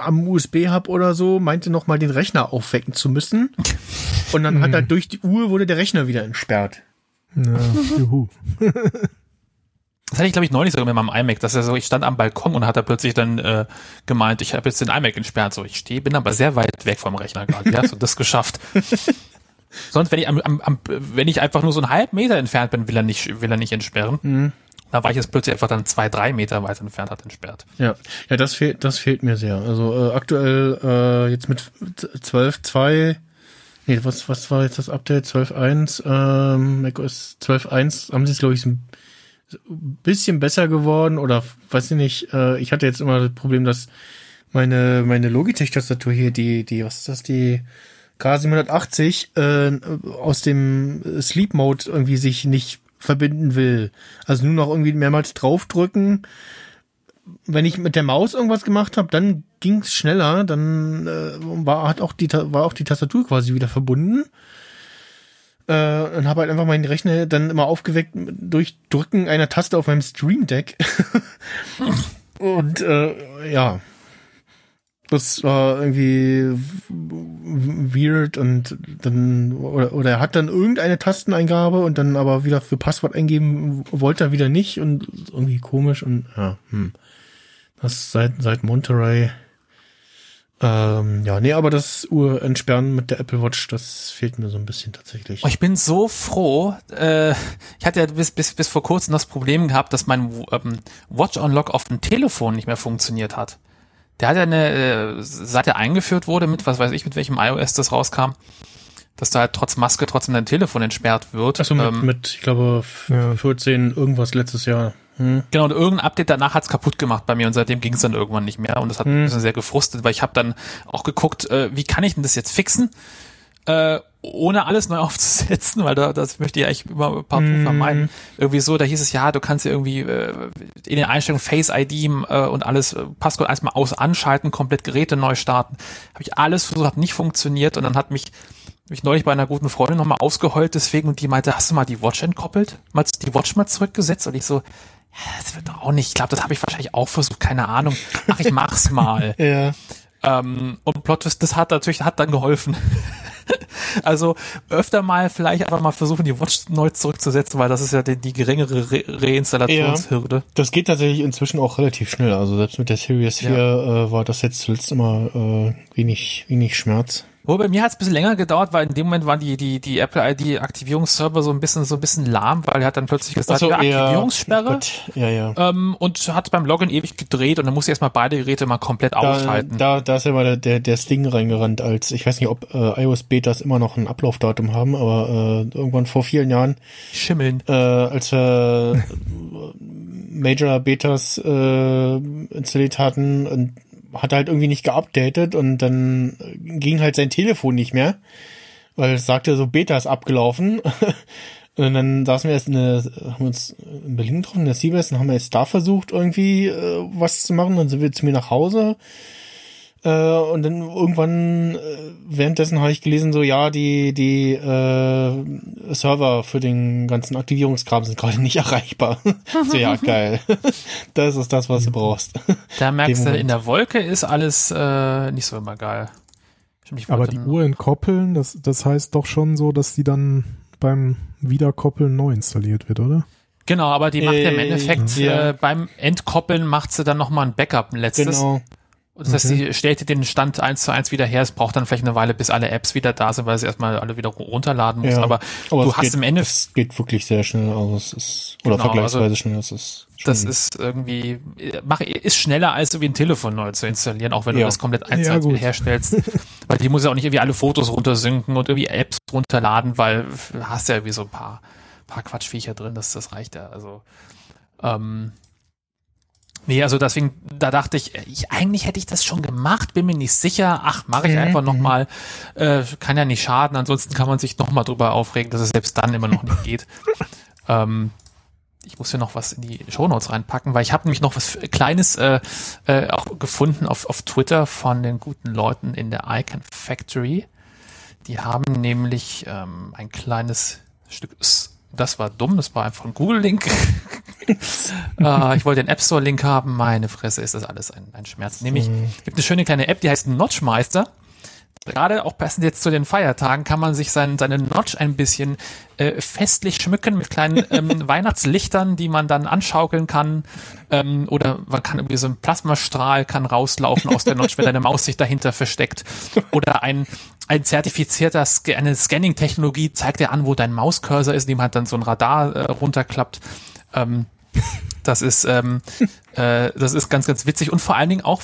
am USB-Hub oder so, meinte noch mal den Rechner aufwecken zu müssen. Und dann hat er durch die Uhr wurde der Rechner wieder entsperrt. Ja, juhu. Das hatte ich, glaube ich, neulich sogar mit meinem iMac, dass er so, ich stand am Balkon und hat er plötzlich dann äh, gemeint, ich habe jetzt den iMac entsperrt. So, ich stehe, bin aber sehr weit weg vom Rechner gerade. Wie hast du das geschafft? Sonst, wenn ich am, am, am, wenn ich einfach nur so einen halben Meter entfernt bin, will er nicht, will er nicht entsperren. Mhm. Da war ich jetzt plötzlich einfach dann zwei, drei Meter weit entfernt, hat entsperrt. Ja, ja, das fehlt, das fehlt mir sehr. Also äh, aktuell äh, jetzt mit 12.2, nee, was, was war jetzt das Update? 12.1, ähm, macOS 12.1 haben sie es, glaube ich, so ein bisschen besser geworden oder weiß ich nicht. Äh, ich hatte jetzt immer das Problem, dass meine meine Logitech-Tastatur hier, die die was ist das, die K780 äh, aus dem Sleep Mode irgendwie sich nicht verbinden will. Also nur noch irgendwie mehrmals draufdrücken wenn ich mit der Maus irgendwas gemacht habe, dann ging es schneller, dann äh, war hat auch die war auch die Tastatur quasi wieder verbunden. Äh, und habe halt einfach meinen Rechner dann immer aufgeweckt durch Drücken einer Taste auf meinem Stream Deck. und äh, ja. Das war irgendwie weird und dann oder, oder er hat dann irgendeine Tasteneingabe und dann aber wieder für Passwort eingeben wollte er wieder nicht und irgendwie komisch und ja, hm. Das seit seit Monterey. Ähm, ja, nee, aber das Uhr entsperren mit der Apple Watch, das fehlt mir so ein bisschen tatsächlich. Oh, ich bin so froh. Äh, ich hatte ja bis, bis, bis vor kurzem das Problem gehabt, dass mein ähm, Watch Unlock auf dem Telefon nicht mehr funktioniert hat. Der hat ja eine, äh, seit er eingeführt wurde, mit was weiß ich, mit welchem iOS das rauskam, dass da halt trotz Maske trotzdem dein Telefon entsperrt wird. Also mit, Ähm, mit ich glaube, Ja. 14 irgendwas letztes Jahr. Hm. Genau, und irgendein Update danach hat's kaputt gemacht bei mir und seitdem ging es dann irgendwann nicht mehr und das hat mich ein bisschen sehr gefrustet, weil ich habe dann auch geguckt, äh, wie kann ich denn das jetzt fixen, äh, ohne alles neu aufzusetzen, weil da, das möchte ich eigentlich immer ein paar Mhm. vermeiden. Irgendwie so, da hieß es ja, du kannst ja irgendwie äh, in den Einstellungen Face ID äh, und alles äh, Passcode erstmal aus anschalten, komplett Geräte neu starten. Habe ich alles versucht, hat nicht funktioniert und dann hat mich hab ich neulich bei einer guten Freundin nochmal ausgeheult deswegen und die meinte, hast du mal die Watch entkoppelt? Mal die Watch mal zurückgesetzt? Und ich so, ja, das wird doch auch nicht. Ich glaube, das habe ich wahrscheinlich auch versucht, keine Ahnung. Ach, ich mach's mal. Ja. ähm, und Plot Twist, das hat natürlich, hat dann geholfen. also öfter mal vielleicht einfach mal versuchen, die Watch neu zurückzusetzen, weil das ist ja die, die geringere Re Reinstallationshürde. Das geht tatsächlich inzwischen auch relativ schnell. Also selbst mit der Series 4 äh, war das jetzt zuletzt immer äh, wenig, wenig Schmerz. Wo bei mir hat es ein bisschen länger gedauert, weil in dem Moment waren die, die, die Apple ID Aktivierungsserver so ein bisschen, so ein bisschen lahm, weil er hat dann plötzlich gesagt, so, ja, Aktivierungssperre. Ja, ja. Ähm, und hat beim Login ewig gedreht und dann musste ich erstmal beide Geräte mal komplett Da, ausschalten. da, da ist ja mal der, der, der Sting reingerannt, als ich weiß nicht, ob äh, iOS Betas immer noch ein Ablaufdatum haben, aber äh, irgendwann vor vielen Jahren, Schimmeln. äh, als wir Major Betas äh, installiert hatten und hat halt irgendwie nicht geupdatet und dann ging halt sein Telefon nicht mehr, weil es sagte so Beta ist abgelaufen. Und dann saßen wir erst in der, haben uns in Berlin getroffen, in der CBS, und haben wir jetzt da versucht, irgendwie äh, was zu machen. Dann sind wir zu mir nach Hause. Äh, und dann irgendwann, äh, währenddessen habe ich gelesen, so ja, die, die äh, Server für den ganzen Aktivierungskram sind gerade nicht erreichbar. so, ja, geil. das ist das, was du brauchst. Da merkst du, in der Wolke ist alles äh, nicht so immer geil. Aber die Uhr entkoppeln, das, das heißt doch schon so, dass die dann beim Wiederkoppeln neu installiert wird, oder? Genau, aber die macht ja im Äh, Endeffekt ja. äh, beim Entkoppeln macht sie dann nochmal ein Backup, ein letztes. Genau. Das heißt, sie stellt dir den Stand eins zu eins wieder her. Es braucht dann vielleicht eine Weile, bis alle Apps wieder da sind, weil sie erstmal alle wieder runterladen muss. Ja. Aber, Aber du es hast geht, im Ende, Es geht wirklich sehr schnell. Also es ist, oder Genau, vergleichsweise also schnell. Das ist, das ist irgendwie, äh, mach, ist schneller als irgendwie ein Telefon neu zu installieren, auch wenn du Ja. das komplett eins zu eins herstellst. weil die muss ja auch nicht irgendwie alle Fotos runtersynken und irgendwie Apps runterladen, weil du hast ja irgendwie so ein paar, paar Quatschviecher drin, das, das reicht ja. Also, ähm, Nee, also deswegen, da dachte ich, ich, eigentlich hätte ich das schon gemacht, bin mir nicht sicher. Ach, mache ich Mhm, einfach nochmal. Äh, kann ja nicht schaden, ansonsten kann man sich nochmal drüber aufregen, dass es selbst dann immer noch nicht geht. ähm, ich muss hier noch was in die Shownotes reinpacken, weil ich habe nämlich noch was Kleines äh, äh, auch gefunden auf, auf Twitter von den guten Leuten in der Icon Factory. Die haben nämlich ähm, ein kleines Stück, das war dumm, das war einfach ein Google-Link. äh, ich wollte den App Store-Link haben, meine Fresse ist das alles ein, ein Schmerz. Nämlich, gibt eine schöne kleine App, die heißt Notchmeister. Gerade auch passend jetzt zu den Feiertagen kann man sich sein, seine Notch ein bisschen äh, festlich schmücken mit kleinen ähm, Weihnachtslichtern, die man dann anschaukeln kann. Ähm, oder man kann irgendwie so ein Plasmastrahl kann rauslaufen aus der Notch, wenn deine Maus sich dahinter versteckt. Oder ein, ein zertifizierter, eine Scanning-Technologie zeigt dir an, wo dein Mauscursor ist, indem halt dann so ein Radar äh, runterklappt. Ähm, das ist, ähm, äh, das ist ganz, ganz witzig und vor allen Dingen auch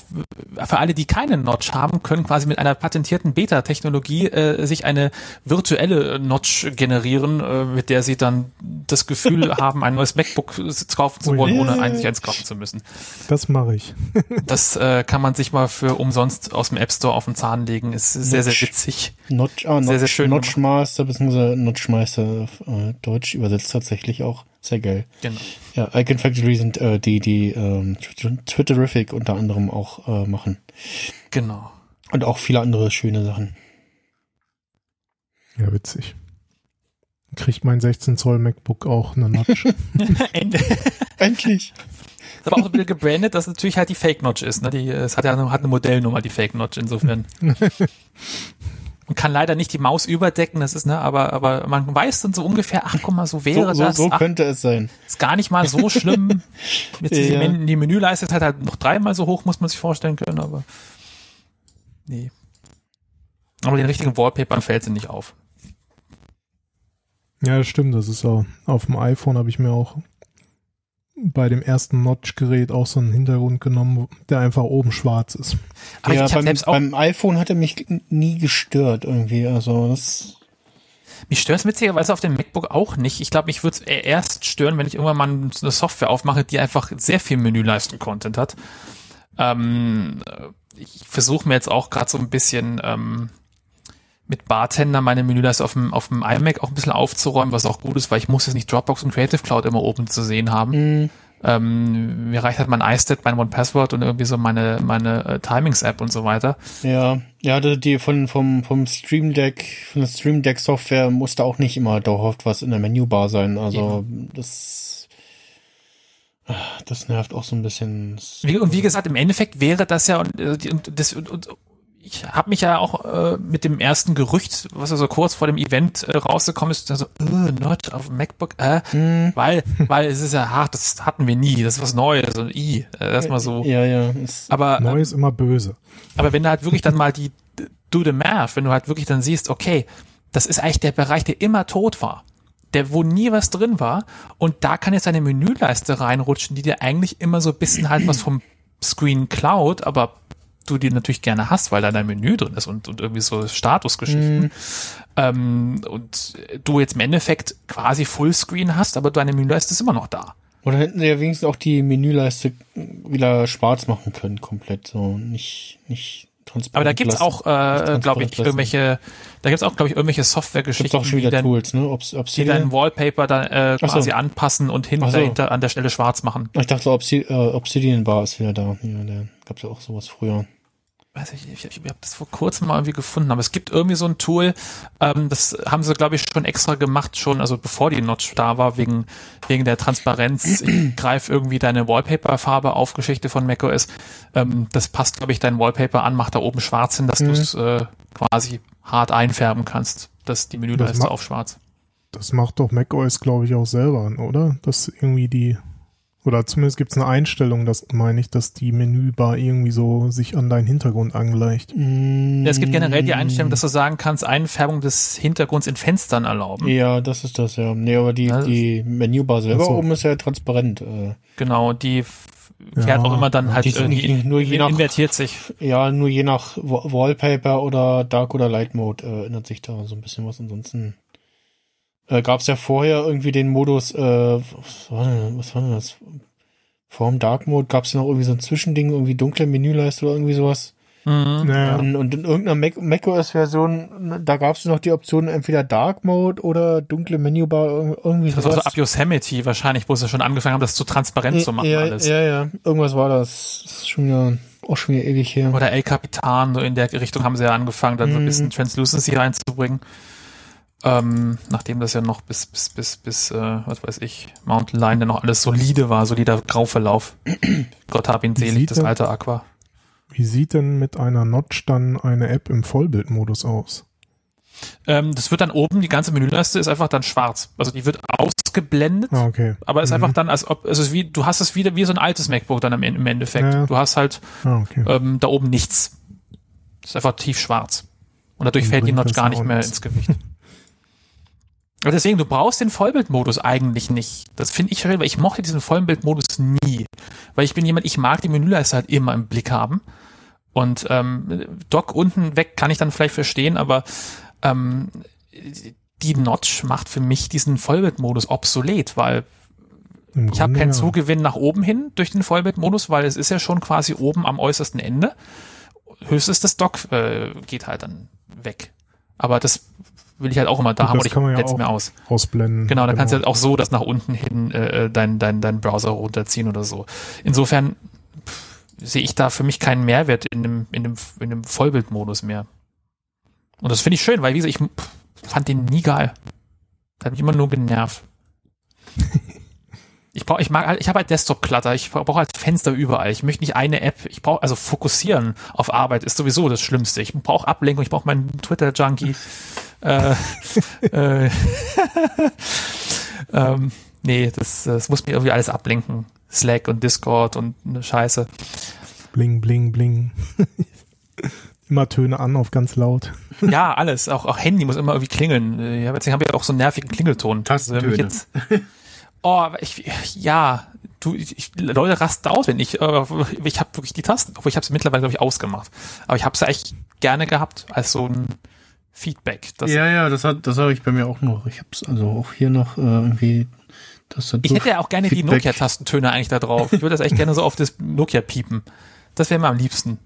für alle, die keine Notch haben, können quasi mit einer patentierten Beta-Technologie äh, sich eine virtuelle Notch generieren, äh, mit der sie dann das Gefühl haben, ein neues MacBook kaufen zu wollen, ohne eigentlich eins kaufen zu müssen. Das mache ich. Das äh, kann man sich mal für umsonst aus dem App Store auf den Zahn legen. Ist sehr, sehr Notch. witzig. Notch, ah, Notch, Sehr, sehr schön Notchmaster bzw. Notchmeister äh, Deutsch übersetzt tatsächlich auch. Sehr geil. Genau. Ja, Icon Factory sind äh, die, die ähm, Twitterific unter anderem auch äh, machen. Genau. Und auch viele andere schöne Sachen. Ja, witzig. Kriegt mein 16 Zoll MacBook auch eine Notch. Endlich. ist aber auch ein bisschen gebrandet, dass es natürlich halt die Fake Notch ist. Ne? Die, es hat ja eine, hat eine Modellnummer, die Fake Notch insofern. Man kann leider nicht die Maus überdecken, das ist, ne, aber, aber man weiß dann so ungefähr, ach guck mal, so wäre so, so, das. so ach, könnte es sein. ist gar nicht mal so schlimm. Jetzt die, Ja. Men die Menüleiste ist halt, halt noch dreimal so hoch, muss man sich vorstellen können, aber nee. Aber den richtigen Wallpapern fällt sie nicht auf. Ja, das stimmt. Das ist auch auf dem iPhone habe ich mir auch bei dem ersten Notch-Gerät auch so einen Hintergrund genommen, der einfach oben schwarz ist. Aber ja, beim, selbst auch, beim iPhone hat er mich nie gestört irgendwie. Also das mich stört es witzigerweise auf dem MacBook auch nicht. Ich glaube, mich würde es erst stören, wenn ich irgendwann mal eine Software aufmache, die einfach sehr viel Menüleisten-Content hat. Ähm, ich versuche mir jetzt auch gerade so ein bisschen ähm, mit Bartender meine Menüleiste auf dem, auf dem iMac auch ein bisschen aufzuräumen, was auch gut ist, weil ich muss jetzt nicht Dropbox und Creative Cloud immer oben zu sehen haben. Ähm, mir reicht halt mein iStat, mein OnePassword und irgendwie so meine, meine äh, Timings-App und so weiter. Ja, ja, die von vom vom Stream Deck, von der Stream Deck Software musste auch nicht immer dauerhaft was in der Menübar sein. Also das ah, das nervt auch so ein bisschen. Wie, und wie gesagt, im Endeffekt wäre das ja, und, äh, und, das, und, und ich habe mich ja auch äh, mit dem ersten Gerücht, was ja so kurz vor dem Event äh, rausgekommen ist, so, äh, not auf MacBook, äh, weil, weil es ist ja hart, das hatten wir nie, das ist was Neues und i, äh, erstmal so. Ja, ja. Ist, Aber, Neu ist immer böse. aber wenn du halt wirklich dann mal die do the math, wenn du halt wirklich dann siehst, okay, das ist eigentlich der Bereich, der immer tot war. Der, wo nie was drin war. Und da kann jetzt eine Menüleiste reinrutschen, die dir eigentlich immer so ein bisschen halt was vom Screen klaut, aber du die natürlich gerne hast, weil da dein Menü drin ist und, und irgendwie so Statusgeschichten. Ähm, und du jetzt im Endeffekt quasi Fullscreen hast, aber deine Menüleiste ist immer noch da. oder hätten sie ja wenigstens auch die Menüleiste wieder schwarz machen können, komplett. So nicht nicht. Aber da gibt's auch, äh, glaube ich, irgendwelche, da gibt's auch, glaube ich, irgendwelche Softwaregeschichten, auch schon die wieder dann, Tools, ne? Ob's, die Obsidian. dein Wallpaper dann äh, Ach so. quasi anpassen und hinter, so. hinter an der Stelle schwarz machen. Ich dachte, Obsi äh, Obsidian Bar ist wieder da. Ja, der gab's ja auch sowas früher. Weiß ich, nicht, ich, ich habe das vor kurzem mal irgendwie gefunden, aber es gibt irgendwie so ein Tool, ähm, das haben sie, glaube ich, schon extra gemacht, schon, also bevor die Notch da war, wegen, wegen der Transparenz. Ich greife irgendwie deine Wallpaper-Farbe auf Geschichte von macOS. Ähm, das passt, glaube ich, dein Wallpaper an, macht da oben schwarz hin, dass Mhm. du es äh, quasi hart einfärben kannst, dass die Menüleiste ma- auf schwarz. Das macht doch macOS, glaube ich, auch selber, oder? Dass irgendwie die, oder zumindest gibt es eine Einstellung, das meine ich, dass die Menübar irgendwie so sich an deinen Hintergrund angleicht. Ja, es gibt generell die Einstellung, dass du sagen kannst, Einfärbung des Hintergrunds in Fenstern erlauben. Ja, das ist das, ja. Nee, aber die, die Menübar selber so. oben ist ja transparent. Äh, Genau, die f- kehrt Ja, auch immer dann halt irgendwie nicht- nur je nach- invertiert sich. ja, nur je nach Wa- Wallpaper oder Dark oder Light Mode äh, ändert sich da so ein bisschen was. Ansonsten äh, gab es ja vorher irgendwie den Modus, äh, was war denn, was war denn das? Vor dem Dark Mode gab es ja noch irgendwie so ein Zwischending, irgendwie dunkle Menüleiste oder irgendwie sowas. Mhm. Naja, Und, und in irgendeiner Mac macOS-Version, da gab es noch die Option entweder Dark Mode oder dunkle Menübar, ir- irgendwie Das war so sowas. ab Yosemite wahrscheinlich, wo sie schon angefangen haben, das zu transparent zu machen ja, alles. ja, ja, irgendwas war das. Das ist schon wieder, auch schon wieder ewig her. Oder El Capitan, so in der Richtung haben sie ja angefangen, dann so ein Mhm. bisschen Translucency reinzubringen. Ähm, nachdem das ja noch bis, bis, bis, bis, äh, was weiß ich, Mountain Lion dann noch alles solide war, solider Grauverlauf. Gott hab ihn selig, das alte Aqua. wie sieht denn mit einer Notch dann eine App im Vollbildmodus aus? Ähm, das wird dann oben, die ganze Menüleiste ist einfach dann schwarz. Also die wird ausgeblendet, Ah, okay. aber ist Mhm. einfach dann, als ob, es ist wie, du hast es wieder wie so ein altes MacBook dann im, Endeffekt. Ja. Du hast halt Ah, okay. ähm, da oben nichts. ist einfach tiefschwarz. Und dadurch Dann fällt die Notch gar nicht mehr ins Gewicht. Aber deswegen, du brauchst den Vollbildmodus eigentlich nicht. Das finde ich schön, weil ich mochte diesen Vollbildmodus nie. Weil ich bin jemand, ich mag die Menüleiste halt immer im Blick haben. Und ähm, Dock unten weg kann ich dann vielleicht verstehen, aber ähm, die Notch macht für mich diesen Vollbildmodus obsolet, weil ich habe keinen ja. Zugewinn nach oben hin durch den Vollbildmodus, weil es ist ja schon quasi oben am äußersten Ende. Höchstens das Dock äh, geht halt dann weg. Aber das will ich halt auch immer da Gut, haben und ich ja auch mir aus. ausblenden. Genau, dann kannst du halt auch so das nach unten hin äh, dein, dein, dein Browser runterziehen oder so. Insofern sehe ich da für mich keinen Mehrwert in dem, in dem, in dem Vollbildmodus mehr. Und das finde ich schön, weil wie gesagt, ich fand den nie geil. Das hat mich immer nur genervt. Ich brauche, ich mag, halt- ich habe halt Desktop-Clutter, ich brauche halt Fenster überall. Ich möchte nicht eine App. Ich brauche also fokussieren auf Arbeit ist sowieso das Schlimmste. Ich brauche Ablenkung, ich brauche meinen Twitter-Junkie. Äh, äh, ähm, nee, das, das muss mir irgendwie alles ablenken. Slack und Discord und eine Scheiße. Bling, bling, bling. Immer Töne an auf ganz laut. Ja, alles. Auch, auch Handy muss immer irgendwie klingeln. Ja, deswegen haben wir auch so einen nervigen Klingelton. Tastentöne. Also mich Jetzt, oh, aber ich, ja, du, ich, ich- Leute rasten aus, wenn ich, äh, ich habe wirklich die Tasten, obwohl ich habe sie mittlerweile, glaube ich, ausgemacht. Aber ich habe sie echt gerne gehabt als so ein Feedback. Das, ja, ja, das hat, das habe ich bei mir auch noch. Ich hab's also auch hier noch äh, irgendwie. Das hat Ich hätte ja auch gerne die Feedback. Nokia-Tastentöne eigentlich da drauf. Ich würde das echt gerne so auf das Nokia piepen. Das wäre mir am liebsten.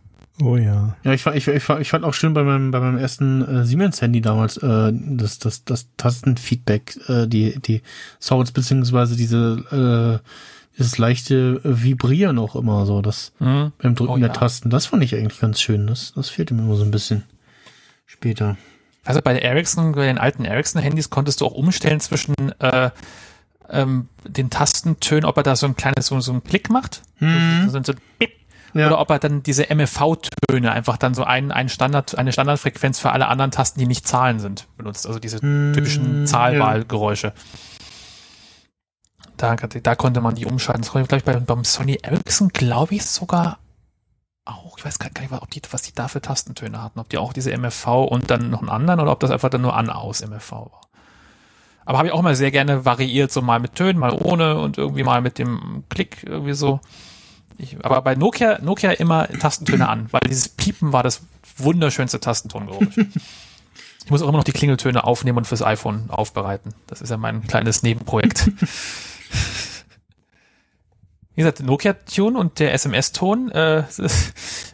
Oh ja. Ja, ich fand, ich, ich, ich fand auch schön bei meinem, bei meinem ersten äh, Siemens-Handy damals äh, das, das, das Tastenfeedback, äh, die, die Sounds beziehungsweise diese äh, dieses leichte äh, Vibrieren auch immer so, das Hm? beim Drücken Oh, der ja. Tasten. Das fand ich eigentlich ganz schön. Das, das fehlte mir immer so ein bisschen später. Also bei Ericsson, bei den alten Ericsson-Handys konntest du auch umstellen zwischen äh, ähm, den Tastentönen, ob er da so ein kleines, so, so einen Klick macht. Hm. So, so, so. Ja. Oder ob er dann diese MFV-Töne einfach dann so ein, ein Standard, eine Standardfrequenz für alle anderen Tasten, die nicht Zahlen sind, benutzt. Also diese Hm, typischen Zahlwahlgeräusche. Da, da konnte man die umschalten. Das konnte ich, glaube ich, bei, beim Sony Ericsson, glaube ich, sogar auch. Ich weiß gar nicht, ob die, was die da für Tastentöne hatten. Ob die auch diese MFV und dann noch einen anderen oder ob das einfach dann nur an aus MFV war. Aber habe ich auch mal sehr gerne variiert, so mal mit Tönen, mal ohne und irgendwie mal mit dem Klick irgendwie so. Ich, aber bei Nokia, Nokia immer Tastentöne an, weil dieses Piepen war das wunderschönste Tastentongeräusch. Ich muss auch immer noch die Klingeltöne aufnehmen und fürs iPhone aufbereiten. Das ist ja mein kleines Nebenprojekt. Wie gesagt, Nokia-Tune und der SMS-Ton äh,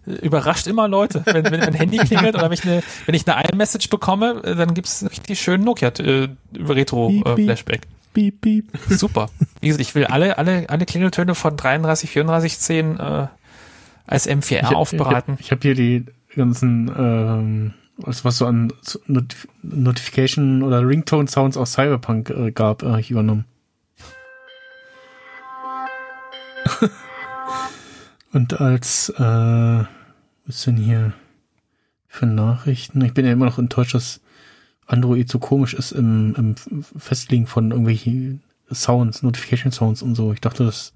überrascht immer Leute. Wenn, wenn mein Handy klingelt oder wenn ich eine, wenn ich eine iMessage bekomme, äh, dann gibt's einen richtig schönen. Nokia-Retro-Flashback. Piep, piep. Super. Wie gesagt, ich will alle, alle, alle Klingeltöne von 33, 34, 10 äh, als M4R Ich aufbereiten. Ich habe hab hier die ganzen, ähm, was, was so an Not Notification oder Ringtone Sounds aus Cyberpunk äh, gab, äh, ich übernommen. Und als, äh, was ist denn hier für Nachrichten? Ich bin ja immer noch enttäuscht, dass Android so komisch ist im, im Festlegen von irgendwelchen Sounds, Notification Sounds und so. Ich dachte, das,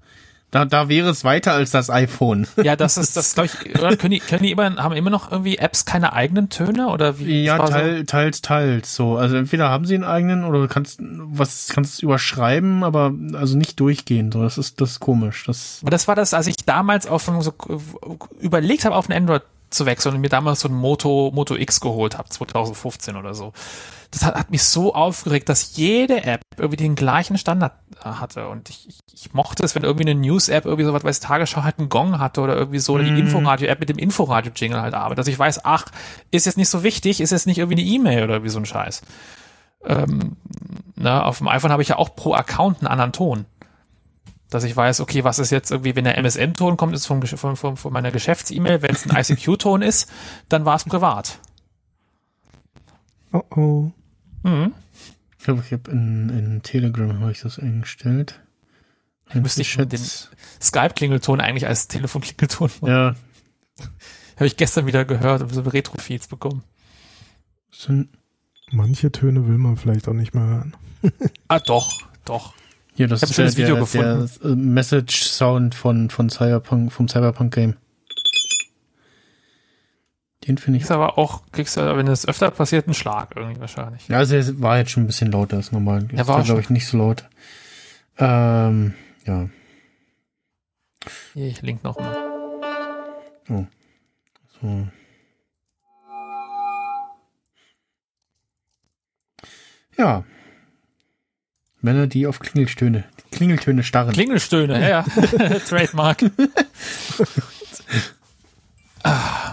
da, da wäre es weiter als das iPhone. Ja, das ist, das glaube ich, oder können die, können die immer, haben immer noch irgendwie Apps keine eigenen Töne oder wie? Ja, teil, teils, teils. So, also entweder haben sie einen eigenen oder du kannst was kannst überschreiben, aber also nicht durchgehen. So, das ist das ist komisch. Das Aber das war das, als ich damals auf so überlegt habe, auf ein Android zu wechseln und mir damals so ein Moto, Moto X geholt habe, 2015 oder so. Das hat, hat mich so aufgeregt, dass jede App irgendwie den gleichen Standard äh, hatte. Und ich, ich, ich mochte es, wenn irgendwie eine News-App irgendwie so was weiß Tagesschau halt einen Gong hatte oder irgendwie so, oder die Mhm. Inforadio-App mit dem Inforadio-Jingle halt arbeitet. Dass ich weiß, ach, ist jetzt nicht so wichtig, ist jetzt nicht irgendwie eine E-Mail oder wie so ein Scheiß. Ähm, na, auf dem iPhone habe ich ja auch pro Account einen anderen Ton dass ich weiß, okay, was ist jetzt irgendwie, wenn der MSN-Ton kommt, ist vom, von, von, von meiner Geschäfts-E-Mail, wenn es ein ICQ-Ton ist, dann war es privat. Oh oh. Mhm. ich glaube, ich habe in, in Telegram habe ich das eingestellt. müsste ich den- Skype-Klingelton eigentlich als Telefonklingelton machen. ja, Habe ich gestern wieder gehört und so Retro-Feeds bekommen. sind Manche Töne will man vielleicht auch nicht mehr hören. Ah, doch, doch. hier das Ich ein ist schönes der, Video der, gefunden. der äh, Message Sound von von Cyberpunk vom Cyberpunk Game. Den finde ich. Ist aber auch, kriegst du, wenn das öfter passiert, einen Schlag irgendwie wahrscheinlich. Ja, also er war jetzt schon ein bisschen lauter als normal. Jetzt war glaube ich nicht so laut. Ähm, ja. Hier, ich link noch mal. So. Ja. Männer, die auf Klingeltöne, Klingeltöne starren. Klingelstöhne, ja, ja. Trademark.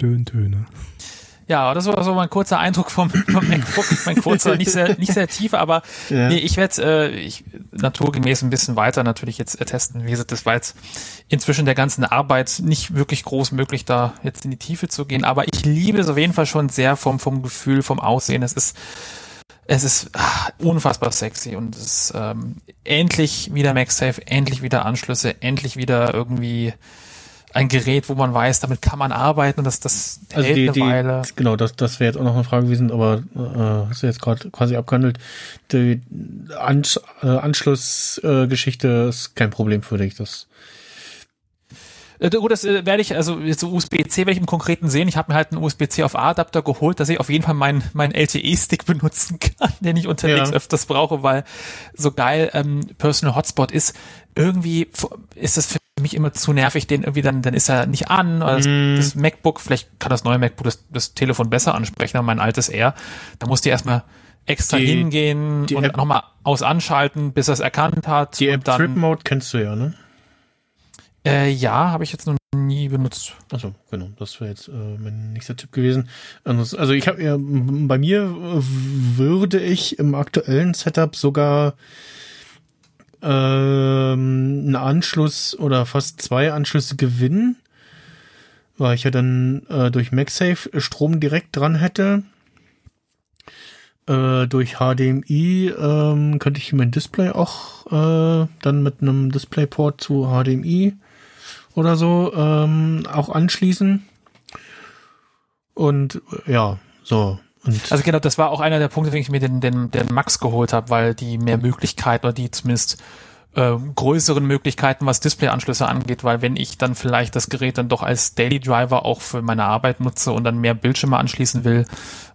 Stöhntöne. Ja, das war so mein kurzer Eindruck vom, vom MacBook. Mein kurzer, nicht sehr, nicht sehr tief, aber Ja. nee, ich werde äh, ich, naturgemäß ein bisschen weiter natürlich jetzt äh, testen. Wie gesagt, das war jetzt inzwischen der ganzen Arbeit nicht wirklich groß möglich, da jetzt in die Tiefe zu gehen. Aber ich liebe es auf jeden Fall schon sehr vom, vom Gefühl, vom Aussehen. Es ist, es ist ah, unfassbar sexy und es ist ähm, endlich wieder MagSafe, endlich wieder Anschlüsse, endlich wieder irgendwie ein Gerät, wo man weiß, damit kann man arbeiten und das, das Also hält die, eine die, Weile. genau, das, das wäre jetzt auch noch eine Frage gewesen, aber äh, hast du jetzt gerade quasi abgehandelt. Die Ansch äh, Anschlussgeschichte äh, ist kein Problem für dich. Das Äh, Gut, das äh, werde ich, also jetzt so USB-C werde ich im Konkreten sehen. Ich habe mir halt einen USB-C auf A-Adapter geholt, dass ich auf jeden Fall meinen meinen LTE-Stick benutzen kann, den ich unterwegs Ja. öfters brauche, weil so geil ähm, Personal Hotspot ist. Irgendwie ist das für mich immer zu nervig, den irgendwie dann, dann ist er nicht an. Oder das, Mhm. das MacBook, vielleicht kann das neue MacBook das, das Telefon besser ansprechen, aber mein altes eher. Da musste ich erstmal extra Die- hingehen die und nochmal aus anschalten, bis er es erkannt hat. die App dann, Trip Mode kennst du ja, ne? Äh, ja, habe ich jetzt noch nie benutzt. Also genau, das wäre jetzt äh, mein nächster Tipp gewesen. Also ich habe ja bei mir würde ich im aktuellen Setup sogar ähm, einen Anschluss oder fast zwei Anschlüsse gewinnen, weil ich ja dann äh, durch MagSafe Strom direkt dran hätte. Äh, durch HDMI ähm, könnte ich mein Display auch äh, dann mit einem DisplayPort zu HDMI oder so ähm, auch anschließen. Und ja, so. Und Also genau, das war auch einer der Punkte, weswegen ich mir den, den, den Max geholt habe, weil die mehr Möglichkeiten oder die zumindest äh, größeren Möglichkeiten, was Displayanschlüsse angeht, weil wenn ich dann vielleicht das Gerät dann doch als Daily Driver auch für meine Arbeit nutze und dann mehr Bildschirme anschließen will,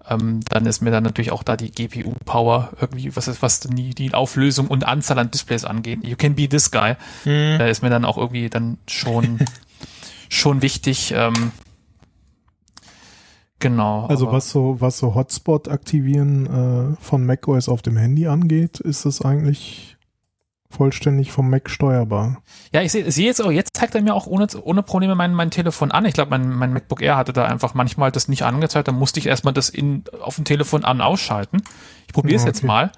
ähm, dann ist mir dann natürlich auch da die GPU-Power irgendwie, was ist, was die, die Auflösung und Anzahl an Displays angeht. You can be this guy. hm, Da ist mir dann auch irgendwie dann schon, schon wichtig. Ähm, genau. Also was so, was so Hotspot aktivieren äh, von macOS auf dem Handy angeht, ist es eigentlich vollständig vom Mac steuerbar. Ja, ich sehe sehe jetzt auch, jetzt zeigt er mir auch ohne, ohne Probleme mein, mein Telefon an. Ich glaube, mein, mein MacBook Air hatte da einfach manchmal das nicht angezeigt. Dann musste ich erstmal das in, auf dem Telefon an ausschalten. Ich probiere es Ja, jetzt okay. mal.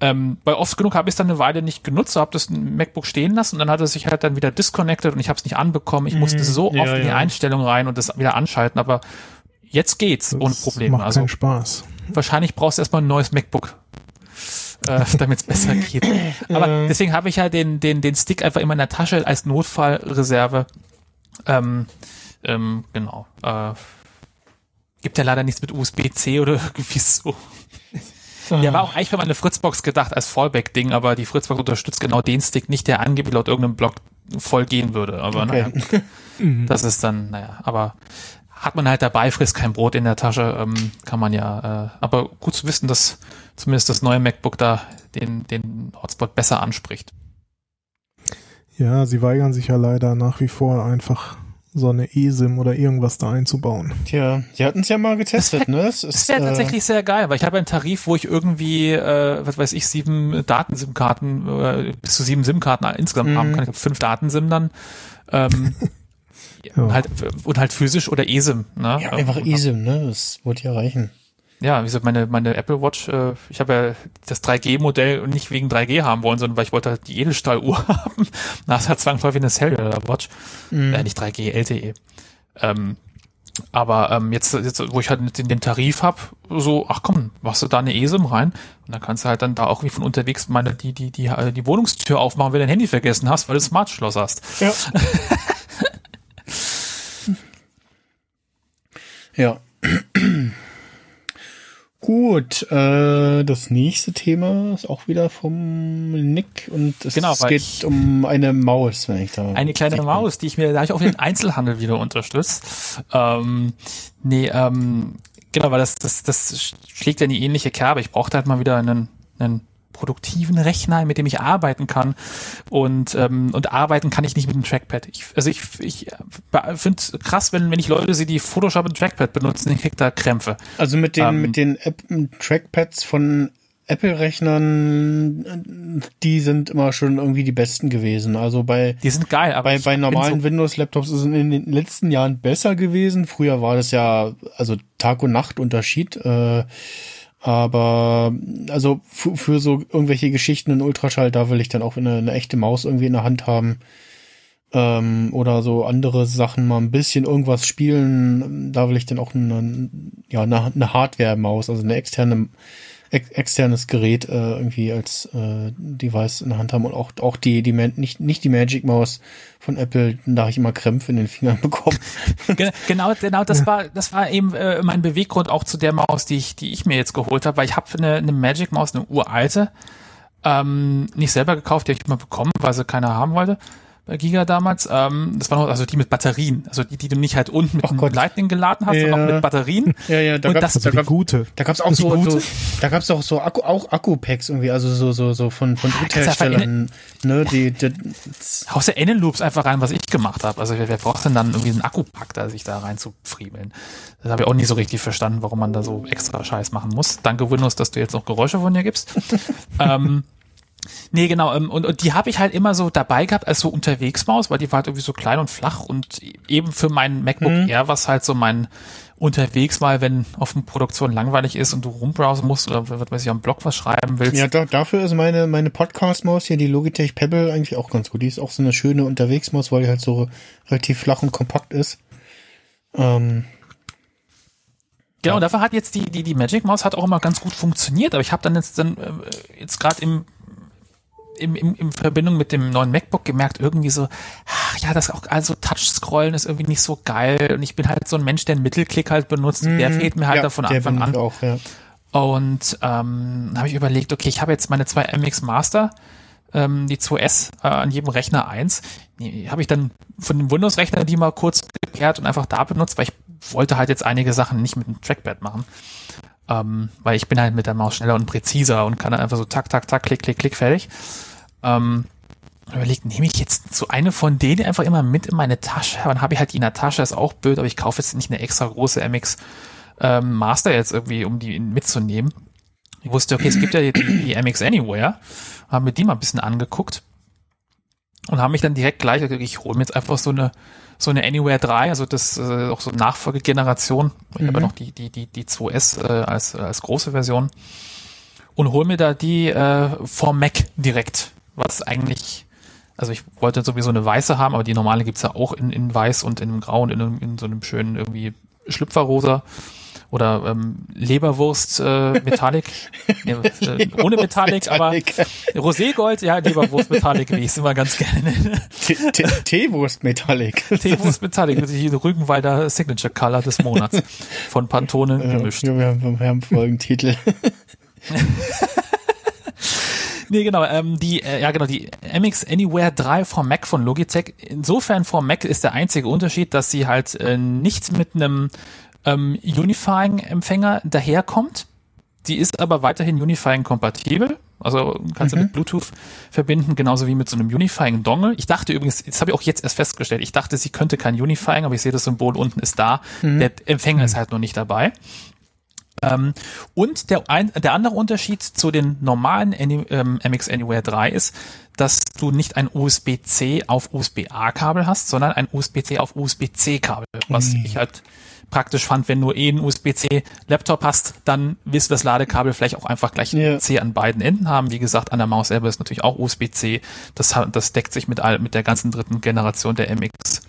Ähm, weil oft genug habe ich es dann eine Weile nicht genutzt, habe das MacBook stehen lassen und dann hat es sich halt dann wieder disconnected und ich habe es nicht anbekommen. Ich musste so ja, oft in die ja. Einstellung rein und das wieder anschalten, aber jetzt geht's Das ohne Probleme. macht Also keinen Spaß. wahrscheinlich brauchst du erstmal ein neues MacBook, äh, damit es besser geht. Aber deswegen habe ich ja den, den, den Stick einfach immer in der Tasche als Notfallreserve. Ähm, ähm, genau. Äh, gibt ja leider nichts mit USB-C oder irgendwie so. Ja, war auch eigentlich für meine Fritzbox gedacht als Fallback-Ding, aber die Fritzbox unterstützt genau den Stick nicht, der angeblich laut irgendeinem Blog voll gehen würde. Aber Okay. naja, das ist dann, naja, aber hat man halt dabei, frisst kein Brot in der Tasche, ähm, kann man ja, äh, aber gut zu wissen, dass zumindest das neue MacBook da den, den Hotspot besser anspricht. Ja, sie weigern sich ja leider nach wie vor einfach so eine eSIM oder irgendwas da einzubauen. Tja, sie hatten es ja mal getestet, ne? Das Das ist wäre äh, tatsächlich sehr geil, weil ich habe einen Tarif, wo ich irgendwie, äh, was weiß ich, sieben Daten-SIM-Karten, äh, bis zu sieben SIM-Karten insgesamt Mhm. haben kann. Ich habe fünf Daten-SIM dann. Ähm, Ja. halt, und halt physisch oder eSIM. Ne? ja, einfach Ähm, eSIM, ne? Das wird ja reichen. Ja, wie gesagt, meine, meine Apple Watch, äh, ich habe ja das 3G-Modell nicht wegen 3G haben wollen, sondern weil ich wollte halt die Edelstahluhr haben. Da ist halt zwangsläufig eine Cellular Watch. Mhm. Äh, nicht 3G, LTE. Ähm, aber ähm, jetzt, jetzt, wo ich halt den, den Tarif hab, so, ach komm, machst du da eine eSIM rein und dann kannst du halt dann da auch wie von unterwegs meine die die die äh, die Wohnungstür aufmachen, wenn du dein Handy vergessen hast, weil du Smart Schloss hast. Ja. ja. Gut, äh, das nächste Thema ist auch wieder vom Nick und es Genau, geht um eine Maus, wenn ich da. Eine kleine Maus, die ich mir, da ich auch den Einzelhandel wieder unterstützt. Ähm, nee, ähm, genau, weil das, das, das schlägt ja in die ähnliche Kerbe. Ich brauchte halt mal wieder einen, einen produktiven Rechner, mit dem ich arbeiten kann. Und, ähm, und arbeiten kann ich nicht mit dem Trackpad. Ich, also ich, ich finde es krass, wenn, wenn ich Leute sehe, die Photoshop und Trackpad benutzen, ich krieg da Krämpfe. Also mit den, Ähm, mit den App Trackpads von Apple-Rechnern, äh, die sind immer schon irgendwie die besten gewesen. Also bei, Die sind geil, aber bei, bei normalen so, Windows-Laptops ist es in den letzten Jahren besser gewesen. Früher war das ja, also Tag- und Nacht-Unterschied. Äh, aber also für, so irgendwelche Geschichten in Ultraschall, da will ich dann auch eine, eine echte Maus irgendwie in der Hand haben. Ähm, oder so andere Sachen mal ein bisschen irgendwas spielen. Da will ich dann auch eine, ja, eine Hardware-Maus, also eine externe, ex externes Gerät äh, irgendwie als äh, Device in der Hand haben und auch auch die die Man nicht nicht die Magic Maus von Apple, da habe ich immer Krämpfe in den Fingern bekommen. genau, genau, das war das war eben äh, mein Beweggrund auch zu der Maus, die ich die ich mir jetzt geholt habe, weil ich habe eine, eine Magic Maus, eine uralte, ähm, nicht selber gekauft, die habe ich mal bekommen, weil sie keiner haben wollte bei Giga damals. Ähm, das war noch, also die mit Batterien, also die, die du nicht halt unten mit oh Lightning geladen hast, ja. sondern auch mit Batterien. Ja, ja, da und gab's, das, da gab, gute. Da gab's auch so, so, da gab's auch so Akku, auch Akku-Packs irgendwie, also so, so, so von, von Drittherstellern, ne, die, die Haust ja N-Loops einfach rein, was ich gemacht habe. Also wer, wer braucht denn dann irgendwie einen Akkupack, da sich da rein zu friemeln? Das habe ich auch nie so richtig verstanden, warum man da so extra Scheiß machen muss. Danke Windows, dass du jetzt noch Geräusche von dir gibst. ähm, Nee, genau. Ähm, und, und die habe ich halt immer so dabei gehabt als so Unterwegsmaus, weil die war halt irgendwie so klein und flach und eben für mein MacBook mhm. Air was halt so mein unterwegs mal, wenn auf dem Produktion langweilig ist und du rumbrowsen musst oder was weiß ich, am Blog was schreiben willst. Ja, da, dafür ist meine, meine Podcast-Maus hier, die Logitech Pebble, eigentlich auch ganz gut. Die ist auch so eine schöne Unterwegsmaus, weil die halt so relativ flach und kompakt ist. Ähm, Genau, ja. dafür hat jetzt die, die, die Magic Maus hat auch immer ganz gut funktioniert, aber ich habe dann jetzt dann äh, jetzt gerade im im, im, in Verbindung mit dem neuen MacBook gemerkt, irgendwie so, ach ja, das auch, also Touch-Scrollen ist irgendwie nicht so geil und ich bin halt so ein Mensch, der einen Mittelklick halt benutzt, mhm. der fehlt mir halt ja, davon Anfang an. Auch, ja. Und ähm, habe ich überlegt, okay, ich habe jetzt meine zwei MX Master, ähm, die 2S äh, an jedem Rechner eins. Die habe ich dann von dem Windows-Rechner die mal kurz gekehrt und einfach da benutzt, weil ich wollte halt jetzt einige Sachen nicht mit dem Trackpad machen. Ähm, weil ich bin halt mit der Maus schneller und präziser und kann dann einfach so tak, tak, tak, klick, klick, klick, fertig. Ähm, überlegt, nehme ich jetzt so eine von denen einfach immer mit in meine Tasche? Dann habe ich halt die in der Tasche, ist auch blöd, aber ich kaufe jetzt nicht eine extra große MX ähm, Master jetzt irgendwie, um die mitzunehmen. Ich wusste, okay, es gibt ja die, die MX Anywhere, haben mir die mal ein bisschen angeguckt und haben mich dann direkt gleich, ich hole mir jetzt einfach so eine so eine Anywhere 3, also das äh, auch so Nachfolgegeneration. Ich mhm. habe ja noch die, die, die, die 2S äh, als, als große Version. Und hol mir da die äh, vom Mac direkt, was eigentlich, also ich wollte sowieso eine weiße haben, aber die normale gibt's ja auch in, in weiß und in grau und in, in so einem schönen irgendwie Schlüpferrosa oder ähm, Leberwurst äh, Metallic, nee, äh, ohne Metallic, aber Roségold, ja, Leberwurst Metallic, wie ich es immer ganz gerne nenne. Teewurst Metallic. Teewurst Metallic, das ist die Rügenwalder Signature Color des Monats von Pantone gemischt. Ja, wir haben, wir haben Folgentitel. nee, genau, ähm, die, äh, ja genau, die MX Anywhere 3 vom Mac von Logitech. Insofern vom Mac ist der einzige Unterschied, dass sie halt äh, nicht mit einem ähm, Unifying-Empfänger daherkommt. Die ist aber weiterhin Unifying-kompatibel. Also kannst mhm. du mit Bluetooth verbinden, genauso wie mit so einem Unifying-Dongle. Ich dachte übrigens, das habe ich auch jetzt erst festgestellt, ich dachte, sie könnte kein Unifying, aber ich sehe das Symbol unten ist da. Mhm. Der Empfänger ist halt noch nicht dabei. Ähm, und der, ein, der andere Unterschied zu den normalen ähm, MX Anywhere 3 ist, dass du nicht ein USB-C auf USB-A-Kabel hast, sondern ein USB-C auf USB-C-Kabel, was mhm. ich halt praktisch fand, wenn du eh einen USB-C-Laptop hast, dann willst du das Ladekabel vielleicht auch einfach gleich ja. C an beiden Enden haben. Wie gesagt, an der Maus selber ist natürlich auch USB-C. Das, das deckt sich mit, all, mit der ganzen dritten Generation der MX.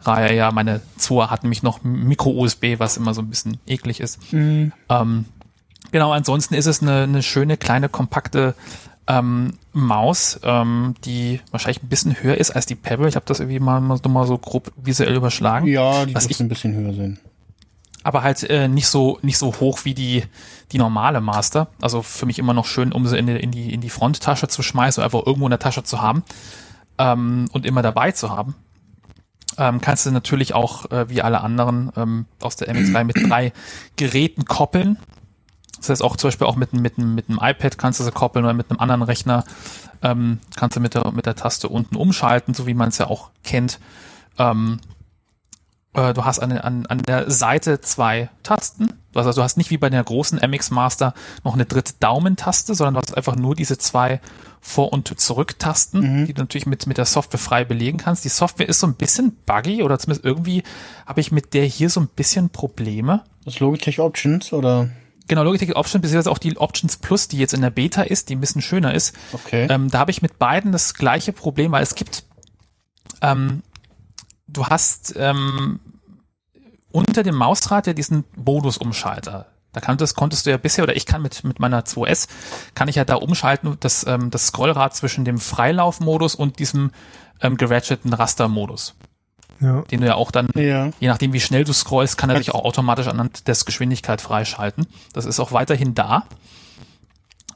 Reihe, ja, meine 2 hat nämlich noch Micro-USB, was immer so ein bisschen eklig ist. Mhm. Ähm, genau, ansonsten ist es eine, eine schöne, kleine, kompakte ähm, Maus, ähm, die wahrscheinlich ein bisschen höher ist als die Pebble. Ich habe das irgendwie mal, mal, mal so grob visuell überschlagen. Ja, die muss ein bisschen höher sein aber halt äh, nicht so nicht so hoch wie die die normale Master. Also für mich immer noch schön, um sie in die in die, in die Fronttasche zu schmeißen, einfach irgendwo in der Tasche zu haben ähm, und immer dabei zu haben. Ähm, kannst du natürlich auch äh, wie alle anderen ähm, aus der MX3 mit drei Geräten koppeln. Das heißt auch zum Beispiel auch mit, mit, mit einem iPad kannst du sie koppeln oder mit einem anderen Rechner ähm, kannst du mit der, mit der Taste unten umschalten, so wie man es ja auch kennt. Ähm, äh, du hast an, an, an der Seite zwei Tasten. Also du hast nicht wie bei der großen MX Master noch eine dritte Daumentaste, sondern du hast einfach nur diese zwei Vor- und Zurück-Tasten, mhm. die du natürlich mit, mit der Software frei belegen kannst. Die Software ist so ein bisschen buggy oder zumindest irgendwie habe ich mit der hier so ein bisschen Probleme. Das Logitech Options oder? Genau, Logitech Options, beziehungsweise auch die Options Plus, die jetzt in der Beta ist, die ein bisschen schöner ist. Okay. Ähm, da habe ich mit beiden das gleiche Problem, weil es gibt ähm, du hast ähm, unter dem Mausrad ja diesen Modusumschalter. Da kann das, konntest du ja bisher, oder ich kann mit, mit meiner 2S, kann ich ja da umschalten, das, ähm, das Scrollrad zwischen dem Freilaufmodus und diesem ähm, geratcheten Rastermodus. Ja. Den du ja auch dann, Ja. je nachdem wie schnell du scrollst, kann er sich auch automatisch anhand des Geschwindigkeit freischalten. Das ist auch weiterhin da.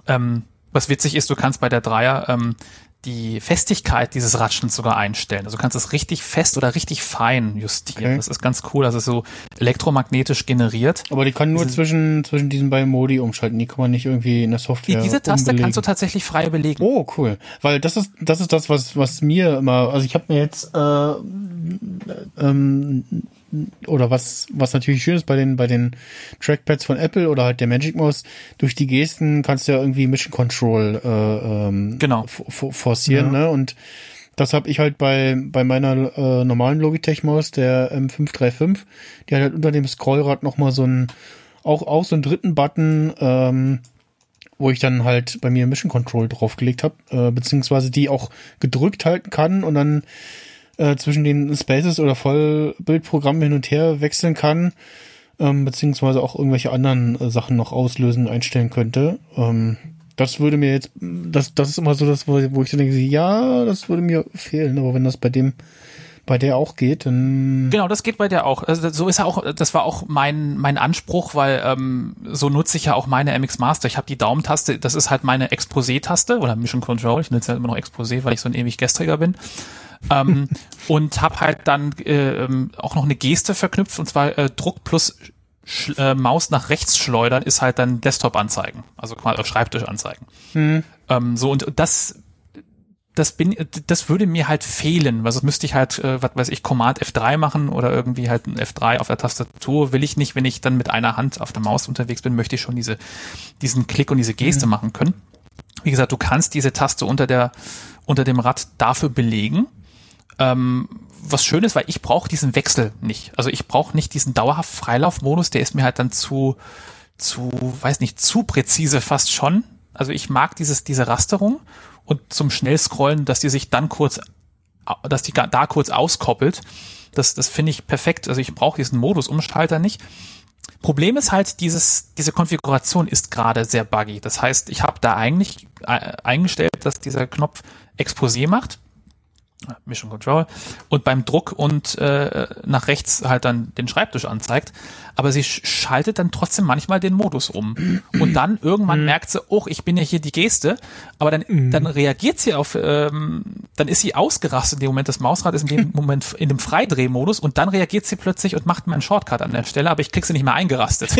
Ähm, was witzig ist, du kannst bei der Dreier ähm, die Festigkeit dieses Ratschens sogar einstellen. Also du kannst es richtig fest oder richtig fein justieren. Okay. Das ist ganz cool. Also so elektromagnetisch generiert. Aber die kann nur Diese- zwischen, zwischen diesen beiden Modi umschalten. Die kann man nicht irgendwie in der Die, Software diese Taste umbelegen. kannst du tatsächlich frei belegen. Oh, cool. Weil das ist, das ist das, was, was mir immer, also ich habe mir jetzt, äh, ähm, oder was, was natürlich schön ist bei den, bei den Trackpads von Apple oder halt der Magic Mouse, durch die Gesten kannst du ja irgendwie Mission Control äh, ähm, Genau. forcieren, ne? Und das habe ich halt bei, bei meiner äh, normalen Logitech-Maus, der M535, die hat halt unter dem Scrollrad nochmal so einen, auch, auch so einen dritten Button, ähm, wo ich dann halt bei mir Mission Control draufgelegt habe, äh, beziehungsweise die auch gedrückt halten kann und dann äh, zwischen den Spaces oder Vollbildprogrammen hin und her wechseln kann, ähm, beziehungsweise auch irgendwelche anderen äh, Sachen noch auslösen, einstellen könnte. Ähm, das würde mir jetzt, das, das ist immer so das, wo, wo ich so denke, ja, das würde mir fehlen, aber wenn das bei dem, bei der auch geht, dann Genau, das geht bei dir auch. Also so ist ja auch, das war auch mein mein Anspruch, weil ähm, so nutze ich ja auch meine MX Master. Ich habe die Daumentaste, das ist halt meine Exposé-Taste oder Mission Control. Ich nutze ja immer noch Exposé, weil ich so ein ewig Gestriger bin. Ähm, und habe halt dann äh, ähm, auch noch eine Geste verknüpft und zwar äh, Druck plus Sch äh, Maus nach rechts schleudern ist halt dann Desktop anzeigen, also quasi auf Schreibtisch anzeigen. Ähm, so und das das bin, das würde mir halt fehlen, weil sonst müsste ich halt, äh, was weiß ich, Command F3 machen oder irgendwie halt ein F3 auf der Tastatur. Will ich nicht, wenn ich dann mit einer Hand auf der Maus unterwegs bin, möchte ich schon diese, diesen Klick und diese Geste machen können. Wie gesagt, du kannst diese Taste unter der, unter dem Rad dafür belegen. Ähm, was schön ist, weil ich brauche diesen Wechsel nicht. Also ich brauche nicht diesen dauerhaft Freilaufmodus, der ist mir halt dann zu, zu, weiß nicht, zu präzise fast schon. Also ich mag dieses, diese Rasterung und zum Schnellscrollen, dass die sich dann kurz, dass die da kurz auskoppelt. Das, das finde ich perfekt. Also ich brauche diesen Modus-Umschalter nicht. Problem ist halt, dieses, diese Konfiguration ist gerade sehr buggy. Das heißt, ich habe da eigentlich äh, eingestellt, dass dieser Knopf Exposé macht. Mission Control und beim Druck und äh, nach rechts halt dann den Schreibtisch anzeigt, aber sie sch schaltet dann trotzdem manchmal den Modus um. Und dann irgendwann merkt sie, oh, ich bin ja hier die Geste, aber dann dann reagiert sie auf, ähm, dann ist sie ausgerastet in dem Moment, das Mausrad ist in dem Moment in dem Freidrehmodus und dann reagiert sie plötzlich und macht mir einen Shortcut an der Stelle, aber ich krieg sie nicht mehr eingerastet,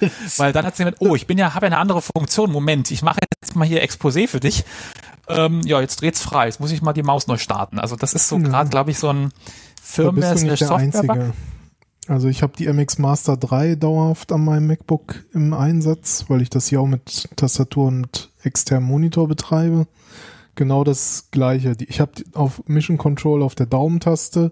weil dann hat sie gemeint, oh, ich bin ja, habe ja eine andere Funktion, Moment, ich mache jetzt mal hier Exposé für dich ähm, ja, jetzt dreht's frei. Jetzt muss ich mal die Maus neu starten. Also das ist so gerade, glaube ich, so ein Firmware-Software-Bug. Einzige. Also ich habe die MX Master 3 dauerhaft an meinem MacBook im Einsatz, weil ich das hier auch mit Tastatur und externem Monitor betreibe. Genau das gleiche. Ich habe auf Mission Control auf der Daumentaste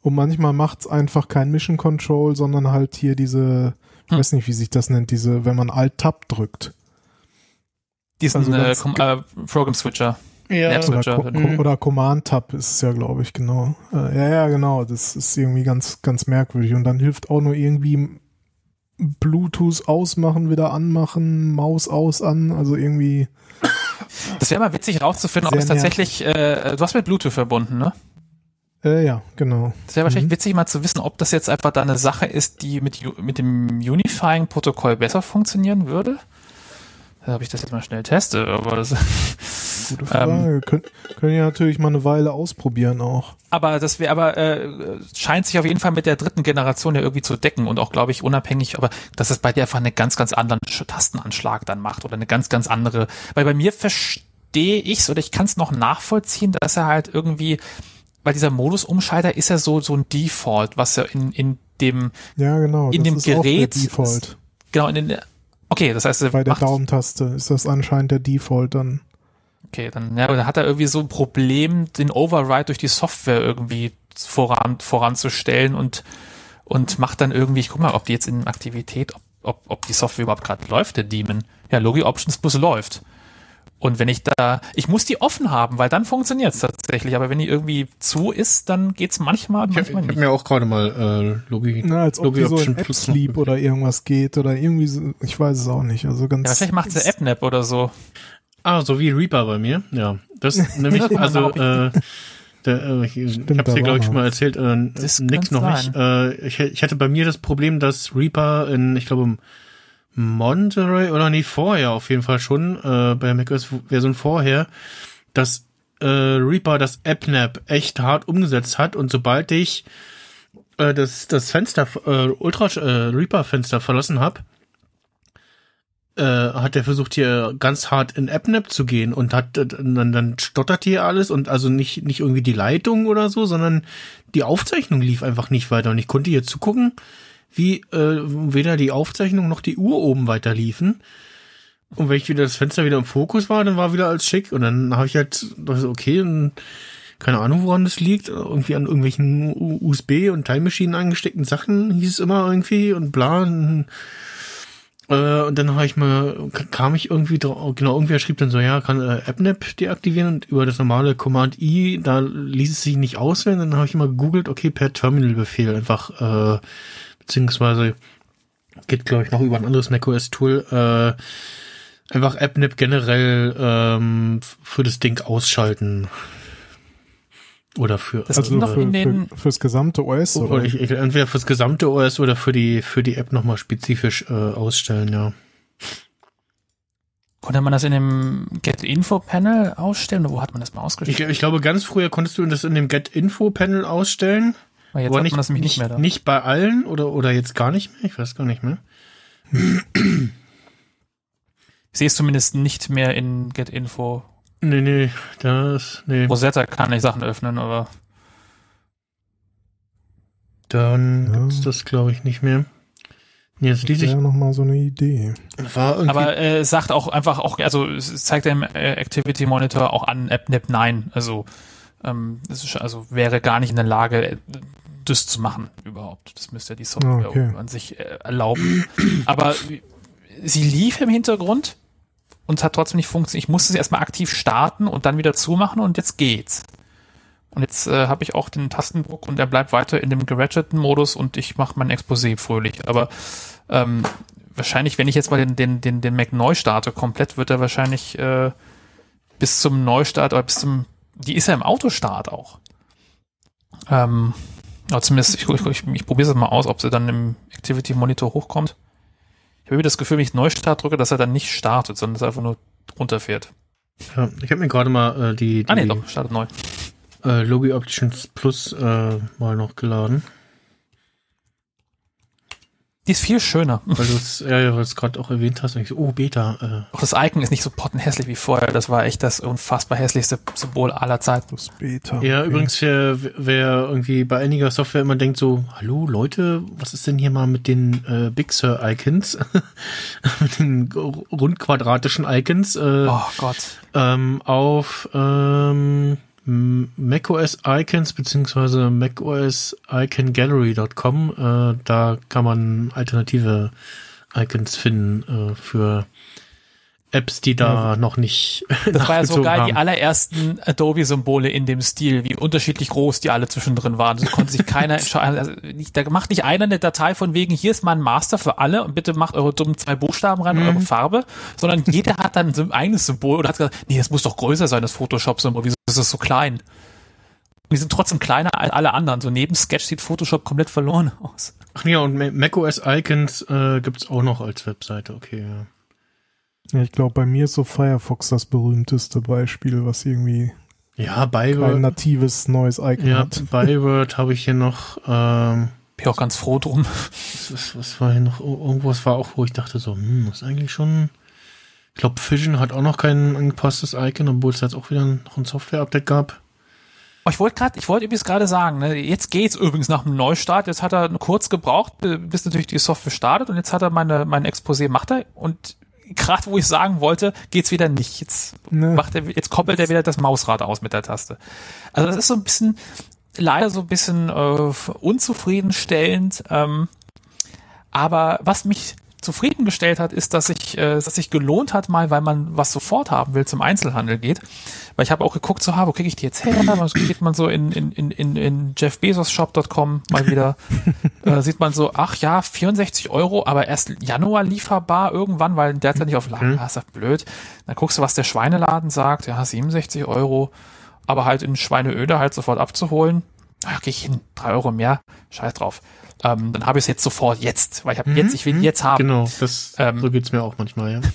und manchmal macht's einfach kein Mission Control, sondern halt hier diese, ich Hm. weiß nicht, wie sich das nennt, diese, wenn man Alt-Tab drückt. Diesen Also äh, äh, Program-Switcher. ja, Apps- Oder, Switcher. Co Mhm. oder Command-Tab ist es ja, glaube ich, genau. Äh, ja, ja, genau. Das ist irgendwie ganz, ganz merkwürdig. Und dann hilft auch nur irgendwie Bluetooth ausmachen, wieder anmachen, Maus aus, an. Also irgendwie, Das wäre mal witzig rauszufinden, ob es tatsächlich, äh, du hast mit Bluetooth verbunden, ne? äh, ja, genau. Das wäre wahrscheinlich Mhm. witzig mal zu wissen, ob das jetzt einfach da eine Sache ist, die mit, mit dem Unifying-Protokoll besser funktionieren würde. Habe ich das jetzt mal schnell teste, aber das, Gute Ähm, Frage. Kön können ja natürlich mal eine Weile ausprobieren auch. aber das wäre aber äh, scheint sich auf jeden Fall mit der dritten Generation ja irgendwie zu decken und auch glaube ich unabhängig, aber dass es bei dir einfach einen ganz ganz anderen Sch- Tastenanschlag dann macht oder eine ganz ganz andere, weil bei mir verstehe ich's oder ich kann es noch nachvollziehen, dass er halt irgendwie weil dieser Modusumschalter ist ja so so ein Default, was ja in in dem Ja, genau. In das dem ist Gerät Default. genau in den okay, das heißt, Bei der Daumentaste ist das anscheinend der Default dann. Okay, dann, ja, dann hat er irgendwie so ein Problem, den Override durch die Software irgendwie voran, voranzustellen und, und macht dann irgendwie, ich guck mal, ob die jetzt in Aktivität, ob, ob, ob die Software überhaupt gerade läuft, der Daemon. Ja, Logi Options plus läuft. Und wenn ich da, ich muss die offen haben, weil dann funktioniert es tatsächlich. Aber wenn die irgendwie zu ist, dann geht's manchmal, Ich, manchmal ich habe nicht. mir auch gerade mal äh, Logi, Na, als ob die so in Plus App-Sleep oder irgendwas geht oder irgendwie, so, ich weiß es auch nicht. Also ganz. Ja, vielleicht macht sie AppNap oder so. Ah, so wie Reaper bei mir. Ja, das nämlich also äh, der, äh, ich, ich Stimmt, habe da dir glaube ich schon mal erzählt. Äh, kann's noch sein. nicht. Äh, ich, ich hatte bei mir das Problem, dass Reaper in, ich glaube Monterey oder nee vorher auf jeden Fall schon äh, bei macOS Version vorher, dass äh, Reaper das AppNap echt hart umgesetzt hat und sobald ich äh, das das Fenster äh, Ultra äh, Reaper Fenster verlassen habe äh, hat er versucht hier ganz hart in AppNap zu gehen und hat äh, dann, dann stottert hier alles und also nicht nicht irgendwie die Leitung oder so, sondern die Aufzeichnung lief einfach nicht weiter und ich konnte hier zugucken, wie äh, weder die Aufzeichnung noch die Uhr oben weiter liefen. Und wenn ich wieder das Fenster wieder im Fokus war, dann war wieder alles schick und dann habe ich halt dachte so, okay, und keine Ahnung, woran das liegt, irgendwie an irgendwelchen USB und Time Machine angesteckten Sachen hieß es immer irgendwie und bla. Und äh, und dann habe ich mal, kam ich irgendwie drauf, genau, irgendwer schrieb dann so, ja, kann äh, AppNap deaktivieren und über das normale Command I, da ließ es sich nicht auswählen. Dann habe ich mal gegoogelt, okay, per Terminal-Befehl einfach, äh, beziehungsweise geht, glaube ich, noch über ein anderes macOS-Tool, äh, einfach AppNap generell ähm, für das Ding ausschalten. Oder für, Das also ging doch für, in den- für, fürs gesamte OS oder oder? ich, ich, entweder fürs gesamte OS oder für die, für die App nochmal spezifisch äh, ausstellen, ja. Konnte man das in dem Get-Info-Panel ausstellen? Oder wo hat man das mal Ich, ausgestellt? ich glaube, ganz früher konntest du das in dem Get-Info-Panel ausstellen. Weil jetzt aber hat nicht, man das nämlich nicht, nicht, mehr da. nicht bei allen oder, oder jetzt gar nicht mehr. Ich weiß gar nicht mehr. Ich sehe es zumindest nicht mehr in Get-Info. Nee, nee, das, nee. Rosetta kann ich Sachen öffnen, aber Dann Ja. gibt's das, glaube ich, nicht mehr. Nee, jetzt ließ ich, wäre noch mal so eine Idee. Aber äh, es sagt auch einfach auch, also es zeigt dem äh, Activity Monitor auch an AppNap nein. Also ähm, es ist, also wäre gar nicht in der Lage, äh, das zu machen überhaupt. Das müsste ja die Software Ah, okay. an sich äh, erlauben. Aber sie lief im Hintergrund und hat trotzdem nicht funktioniert. Ich musste sie erstmal aktiv starten und dann wieder zumachen und jetzt geht's. Und jetzt äh, habe ich auch den Tastendruck und er bleibt weiter in dem geratcheten Modus und ich mache mein Exposé fröhlich. Aber ähm, wahrscheinlich, wenn ich jetzt mal den, den, den, den Mac neu starte, komplett wird er wahrscheinlich äh, bis zum Neustart oder bis zum, die ist ja im Autostart auch. Ähm, aber zumindest, ich, ich, ich, ich probiere es mal aus, ob sie dann im Activity Monitor hochkommt. Ich habe irgendwie das Gefühl, wenn ich Neustart drücke, dass er dann nicht startet, sondern dass er einfach nur runterfährt. ja, ich habe mir gerade mal äh, die, die Ah nee, doch, startet neu. äh, Logi Options Plus äh, mal noch geladen. Die ist viel schöner. Weil du es ja, ja, weil du es gerade auch erwähnt hast. Ich so, oh, Beta. Äh, Auch das Icon ist nicht so pottenhässlich wie vorher. Das war echt das unfassbar hässlichste Symbol aller Zeiten. Das Beta. Ja, okay. übrigens, wer, wer irgendwie bei einiger Software immer denkt so, hallo Leute, was ist denn hier mal mit den äh, Big Sur Icons? mit den rundquadratischen Icons äh, Oh Gott. ähm, auf ähm, macOS Icons beziehungsweise macOS Icongallery.com. Äh, da kann man alternative Icons finden äh, für Apps, die da noch nicht Das war ja so nachgezogen geil, die haben. allerersten Adobe-Symbole in dem Stil, wie unterschiedlich groß die alle zwischendrin waren. Da konnte sich keiner entscheiden. Also nicht, da macht nicht einer eine Datei von wegen, hier ist mal ein Master für alle und bitte macht eure dummen zwei Buchstaben rein und Mhm. eure Farbe, sondern jeder hat dann so ein eigenes Symbol und hat gesagt, nee, das muss doch größer sein, das Photoshop-Symbol. Wieso ist das so klein? Und die sind trotzdem kleiner als alle anderen. So neben Sketch sieht Photoshop komplett verloren aus. Ach ja, und Ma- macOS Icons äh, gibt's auch noch als Webseite, okay. Ja. Ja, ich glaube, bei mir ist so Firefox das berühmteste Beispiel, was irgendwie Ja, kein Byword. natives neues Icon Ja, hat. Byword habe ich hier noch. Ähm, Bin ich auch ganz froh drum. was, was, was war hier noch? Oh, Irgendwas war auch, wo ich dachte so, hm, ist eigentlich schon. Ich glaube, Fission hat auch noch kein angepasstes Icon, obwohl es jetzt auch wieder noch ein Software-Update gab. Oh, ich wollte gerade, ich wollte übrigens gerade sagen, ne, jetzt geht's übrigens nach dem Neustart. Jetzt hat er kurz gebraucht, bis natürlich die Software startet und jetzt hat er meine, mein Exposé macht er und gerade wo ich sagen wollte, geht's wieder nicht. Jetzt Ne. macht er, jetzt koppelt er wieder das Mausrad aus mit der Taste. Also das ist so ein bisschen, leider so ein bisschen äh, unzufriedenstellend. Ähm, aber was mich zufriedengestellt hat, ist, dass sich, äh, dass sich gelohnt hat, mal, weil man was sofort haben will, zum Einzelhandel geht. Weil ich habe auch geguckt, so, ha, wo kriege ich die jetzt her? Dann geht man so in, in, in, in, in mal wieder, äh, sieht man so, ach ja, 64 Euro, aber erst Januar lieferbar irgendwann, weil derzeit nicht auf Lager, mhm. ist das blöd. Dann guckst du, was der Schweineladen sagt, ja, 67 Euro, aber halt in Schweineöde halt sofort abzuholen. Ach, gehe ich hin, drei Euro mehr, scheiß drauf ähm, dann habe ich es jetzt sofort jetzt, weil ich habe mhm, jetzt, ich will mhm. jetzt haben. Genau, das ähm, so geht's mir auch manchmal, ja. Und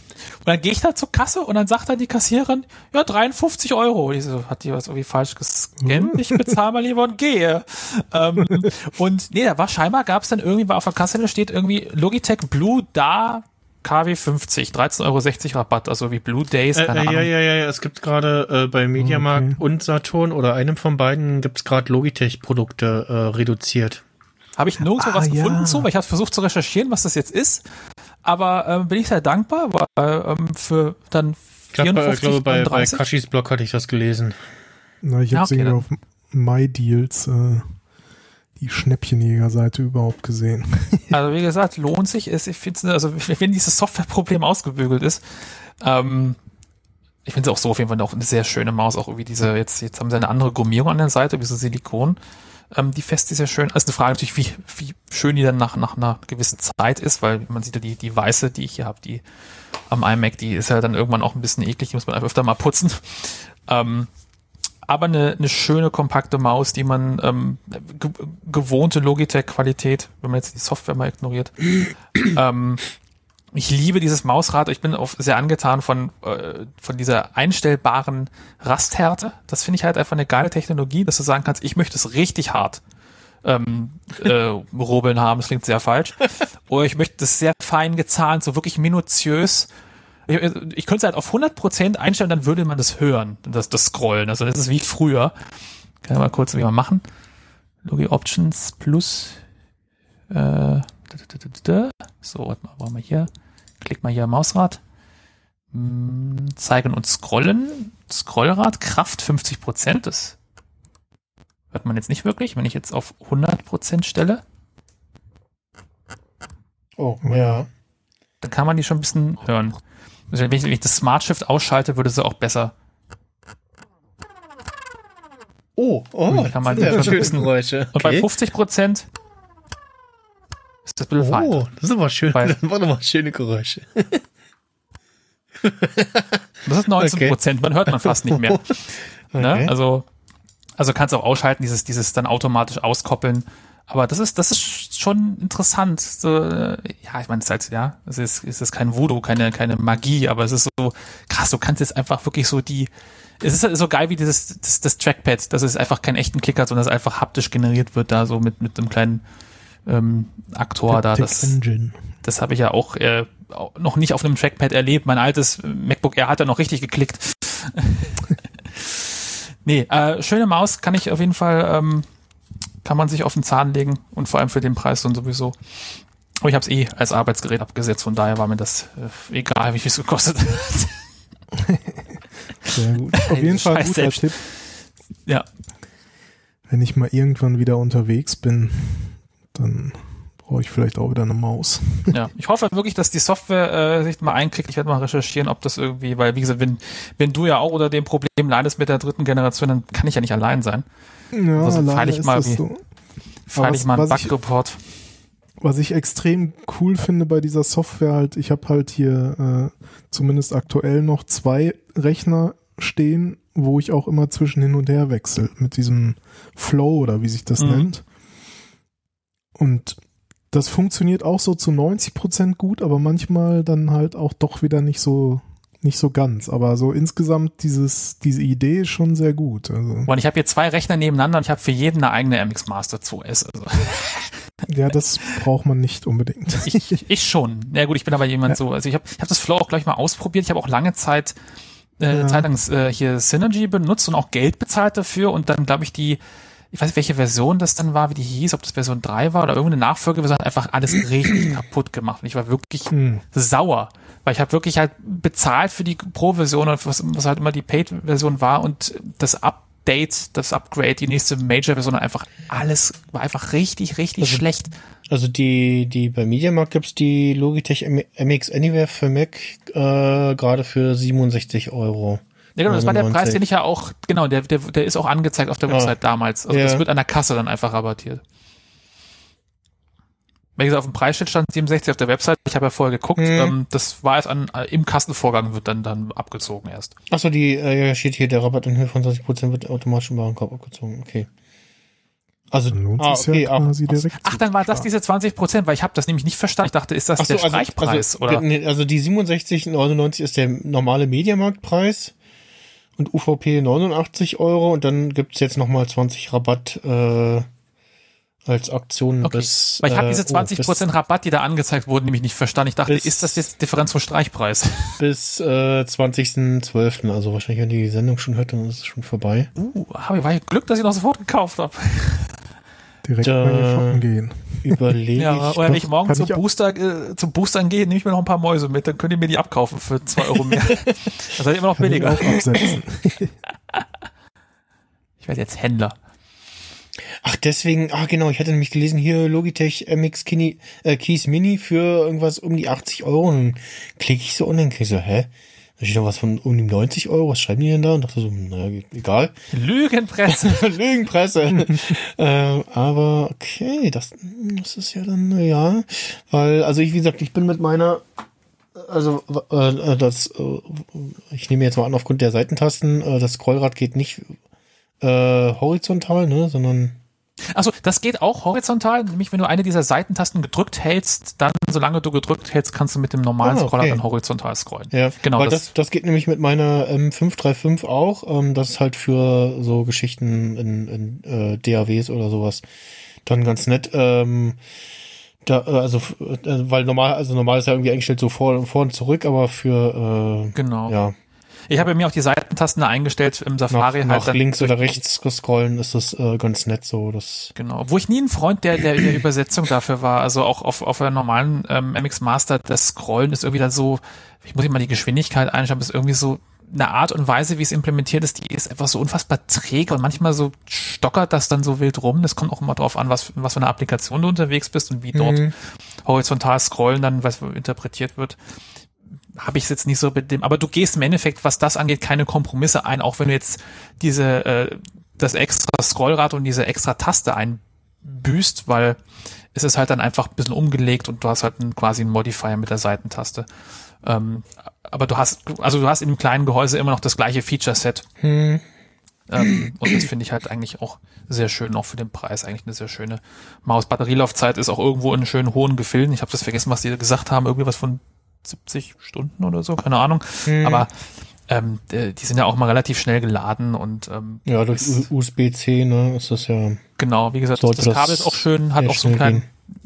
dann gehe ich da zur Kasse und dann sagt dann die Kassiererin, ja, 53 Euro. Ich so, hat die was irgendwie falsch gescannt? Ich bezahle mal lieber und gehe. ähm, und nee, da war scheinbar, gab es dann irgendwie, war auf der Kasse, da steht irgendwie Logitech Blue da KW 50, 13,60 Euro Rabatt, also wie Blue Days, keine äh, äh, Ja, ja, ja, ja, es gibt gerade äh, bei Mediamarkt okay. und Saturn oder einem von beiden gibt's gerade Logitech-Produkte äh, reduziert. Habe ich nirgendwo ah, was ja. gefunden zu, weil ich habe versucht zu recherchieren, was das jetzt ist. Aber ähm, bin ich sehr dankbar, weil ähm, für dann 54, ich glaube, bei, bei Kashis Blog hatte ich das gelesen. Na, ich habe ja, okay, irgendwie auf MyDeals äh, die Schnäppchenjäger-Seite überhaupt gesehen. also wie gesagt, lohnt sich es. Ich finde, also wenn dieses Softwareproblem ausgebügelt ist, ähm, ich finde es auch so auf jeden Fall auch eine sehr schöne Maus, auch wie diese, jetzt, jetzt haben sie eine andere Gummierung an der Seite, wie so Silikon. Ähm, die Fest ist ja schön. Also eine Frage natürlich, wie, wie schön die dann nach, nach einer gewissen Zeit ist, weil man sieht ja die, die weiße, die ich hier habe, die am iMac, die ist ja dann irgendwann auch ein bisschen eklig, die muss man öfter mal putzen. Ähm, aber eine, eine schöne, kompakte Maus, die man ähm, ge gewohnte Logitech-Qualität, wenn man jetzt die Software mal ignoriert, ähm, ich liebe dieses Mausrad. Ich bin auch sehr angetan von, äh, von dieser einstellbaren Rasthärte. Das finde ich halt einfach eine geile Technologie, dass du sagen kannst, ich möchte es richtig hart ähm, äh, rubbeln haben. Das klingt sehr falsch. Oder ich möchte es sehr fein gezahnt, so wirklich minutiös. Ich, ich könnte es halt auf 100% einstellen, dann würde man das hören, das, das Scrollen. Also das ist wie früher. Kann ich mal kurz wie mal machen. Logi Options plus äh, so, warte mal, wollen wir hier? Klick mal hier Mausrad. Hm, zeigen und scrollen. Scrollrad, Kraft 50 Prozent. Das hört man jetzt nicht wirklich, wenn ich jetzt auf 100 Prozent stelle. Oh, ja. Dann kann man die schon ein bisschen hören. Also wenn, ich, wenn ich das Smart Shift ausschalte, würde sie auch besser. Oh, oh, kann man ja schöne Geräusche. Okay. Und bei 50 Prozent ist das fein. Oh, das ist aber schön. Weil, das waren aber schöne Geräusche. das ist 19 Prozent, okay. man hört man fast nicht mehr. Ne? Okay. Ne? Also, also kannst du auch ausschalten, dieses, dieses dann automatisch auskoppeln. Aber das ist, das ist schon interessant. So, äh, ja, ich meine, es ist halt, ja, es ist, es ist kein Voodoo, keine, keine Magie, aber es ist so krass, du kannst jetzt einfach wirklich so die, es ist halt so geil wie dieses, das, das Trackpad, dass es einfach keinen echten Klick hat, sondern es einfach haptisch generiert wird, da so mit, mit einem kleinen ähm, Aktor da. Das, das habe ich ja auch äh, noch nicht auf einem Trackpad erlebt. Mein altes MacBook Air hat da noch richtig geklickt. nee, äh, schöne Maus kann ich auf jeden Fall, ähm, kann man sich auf den Zahn legen und vor allem für den Preis und sowieso. Aber ich habe es eh als Arbeitsgerät abgesetzt, von daher war mir das äh, egal, wie viel es gekostet hat. Sehr gut. Auf jeden Fall ein guter selbst. Tipp. Ja. Wenn ich mal irgendwann wieder unterwegs bin, dann brauche ich vielleicht auch wieder eine Maus. Ja, ich hoffe wirklich, dass die Software äh, sich mal einkriegt. Ich werde mal recherchieren, ob das irgendwie, weil wie gesagt, wenn, wenn du ja auch unter dem Problem leidest mit der dritten Generation, dann kann ich ja nicht allein sein. Ja, also feile ich mal, wie, so. feile ich mal einen Bug-Report. Was ich extrem cool finde bei dieser Software halt, ich habe halt hier äh, zumindest aktuell noch zwei Rechner stehen, wo ich auch immer zwischen hin und her wechsle mit diesem Flow oder wie sich das mhm. nennt. Und das funktioniert auch so zu 90 Prozent gut, aber manchmal dann halt auch doch wieder nicht so nicht so ganz, aber so insgesamt dieses diese Idee ist schon sehr gut. Also. Und ich habe hier zwei Rechner nebeneinander und ich habe für jeden eine eigene MX Master 2S. Also. Ja, das braucht man nicht unbedingt. Ich, ich schon. Ja gut, ich bin aber jemand ja. so, also ich habe ich hab das Flow auch gleich mal ausprobiert. Ich habe auch lange Zeit äh, ja. Zeit lang äh, hier Synergy benutzt und auch Geld bezahlt dafür und dann glaube ich die ich weiß nicht, welche Version das dann war, wie die hieß, ob das Version 3 war oder irgendeine Nachfolgeversion, hat einfach alles richtig kaputt gemacht. Und ich war wirklich hm. sauer, weil ich habe wirklich halt bezahlt für die Pro-Version und was, was halt immer die Paid-Version war und das ab Update, das Upgrade, die nächste Major-Version, einfach alles war einfach richtig, richtig Also- schlecht. Also die, die bei Mediamarkt gibt's die Logitech MX Anywhere für Mac äh, gerade für 67 Euro. Ja, genau, das war der 99. Preis, den ich ja auch, genau, der, der, der ist auch angezeigt auf der Ah. Website damals. Also Ja. das wird an der Kasse dann einfach rabattiert. Wie gesagt, auf dem Preisschild stand 67 auf der Website. Ich habe ja vorher geguckt. Mhm. Ähm, das war jetzt an, äh, im Kassenvorgang wird dann, dann abgezogen erst. Achso, die, äh, ja, steht hier, der Rabatt in Höhe von 20% wird automatisch im Warenkorb abgezogen. Okay. Also, ah, okay, ja ach, quasi ach, direkt. Ach, dann war das diese 20 Prozent, weil ich habe das nämlich nicht verstanden. Ich dachte, ist das so, der Streichpreis? also, oder? also die 67,99 ist der normale Mediamarktpreis und UVP 89 Euro und dann gibt's jetzt nochmal 20 Rabatt äh, als Aktion Okay. bis. Weil ich habe äh, diese oh, 20 Prozent Rabatt, die da angezeigt wurden, nämlich nicht verstanden. Ich dachte, ist das jetzt Differenz vom Streichpreis? bis, äh, 20.12. Also wahrscheinlich, wenn die Sendung schon hört, dann ist es schon vorbei. Uh, habe ich war ich Glück, dass ich noch sofort gekauft habe. Direkt Da- mal hier shoppen gehen. Überlege Ja, ich. oder wenn ich morgen zum ich Booster, äh, zum Boostern gehe, nehme ich mir noch ein paar Mäuse mit, dann könnt ihr mir die abkaufen für zwei Euro mehr. das ist immer noch Kann ich billiger. auch absetzen. Ich werde jetzt Händler. Ach, deswegen, ah genau, ich hatte nämlich gelesen, hier Logitech MX Kini, äh, Keys Mini für irgendwas um die 80 Euro. Und dann klicke ich so und dann krieg ich so, hä? Da steht doch was von um die 90 Euro, was schreiben die denn da? Und dachte so, naja, egal. Lügenpresse. Lügenpresse. ähm, aber okay, das, das ist ja dann, ja, weil, also ich, wie gesagt, ich bin mit meiner, also äh, das, äh, ich nehme jetzt mal an, aufgrund der Seitentasten, äh, das Scrollrad geht nicht äh, horizontal, ne, sondern Achso, das geht auch horizontal, nämlich wenn du eine dieser Seitentasten gedrückt hältst, dann, solange du gedrückt hältst, kannst du mit dem normalen Ah, okay. Scroller dann horizontal scrollen. Ja, Genau, Weil das- das, das, geht nämlich mit meiner ähm, 535 auch. Ähm, das ist halt für so Geschichten in, in äh, DAWs oder sowas dann ganz nett. Ähm, da, äh, also, äh, weil normal, also normal ist ja irgendwie eingestellt so vor, vor und zurück, aber für, äh, Genau. ja, Ich habe mir auch die Seitentasten da eingestellt im nach, Safari. nach dann links oder rechts scrollen ist das äh, ganz nett so. Das, Genau. Wo ich nie ein Freund der, der, der Übersetzung dafür war. Also auch auf, auf der normalen ähm, MX Master, das Scrollen ist irgendwie dann so, ich muss mal die Geschwindigkeit aber ist irgendwie so eine Art und Weise, wie es implementiert ist, die ist einfach so unfassbar träge und manchmal so stockert das dann so wild rum. Das kommt auch immer drauf an, was, was für eine Applikation du unterwegs bist und wie dort Mhm. horizontal scrollen dann, was interpretiert wird. Habe ich es jetzt nicht so mit dem, aber du gehst im Endeffekt, was das angeht, keine Kompromisse ein, auch wenn du jetzt diese, äh, das extra Scrollrad und diese extra Taste einbüßt, weil es ist halt dann einfach ein bisschen umgelegt und du hast halt einen, quasi einen Modifier mit der Seitentaste. Ähm, aber du hast, also du hast in dem kleinen Gehäuse immer noch das gleiche Feature-Set. hm, Ähm, und das finde ich halt eigentlich auch sehr schön, auch für den Preis eigentlich eine sehr schöne Maus. Batterielaufzeit ist auch irgendwo in schönen hohen Gefilden. Ich habe das vergessen, was die gesagt haben, irgendwie was von 70 Stunden oder so, keine Ahnung. hm. Aber ähm, äh, die sind ja auch mal relativ schnell geladen und ähm, ja, durch USB-C, ne, ist das ja, genau, wie gesagt, das das Kabel ist auch schön, hat auch so einen kleinen,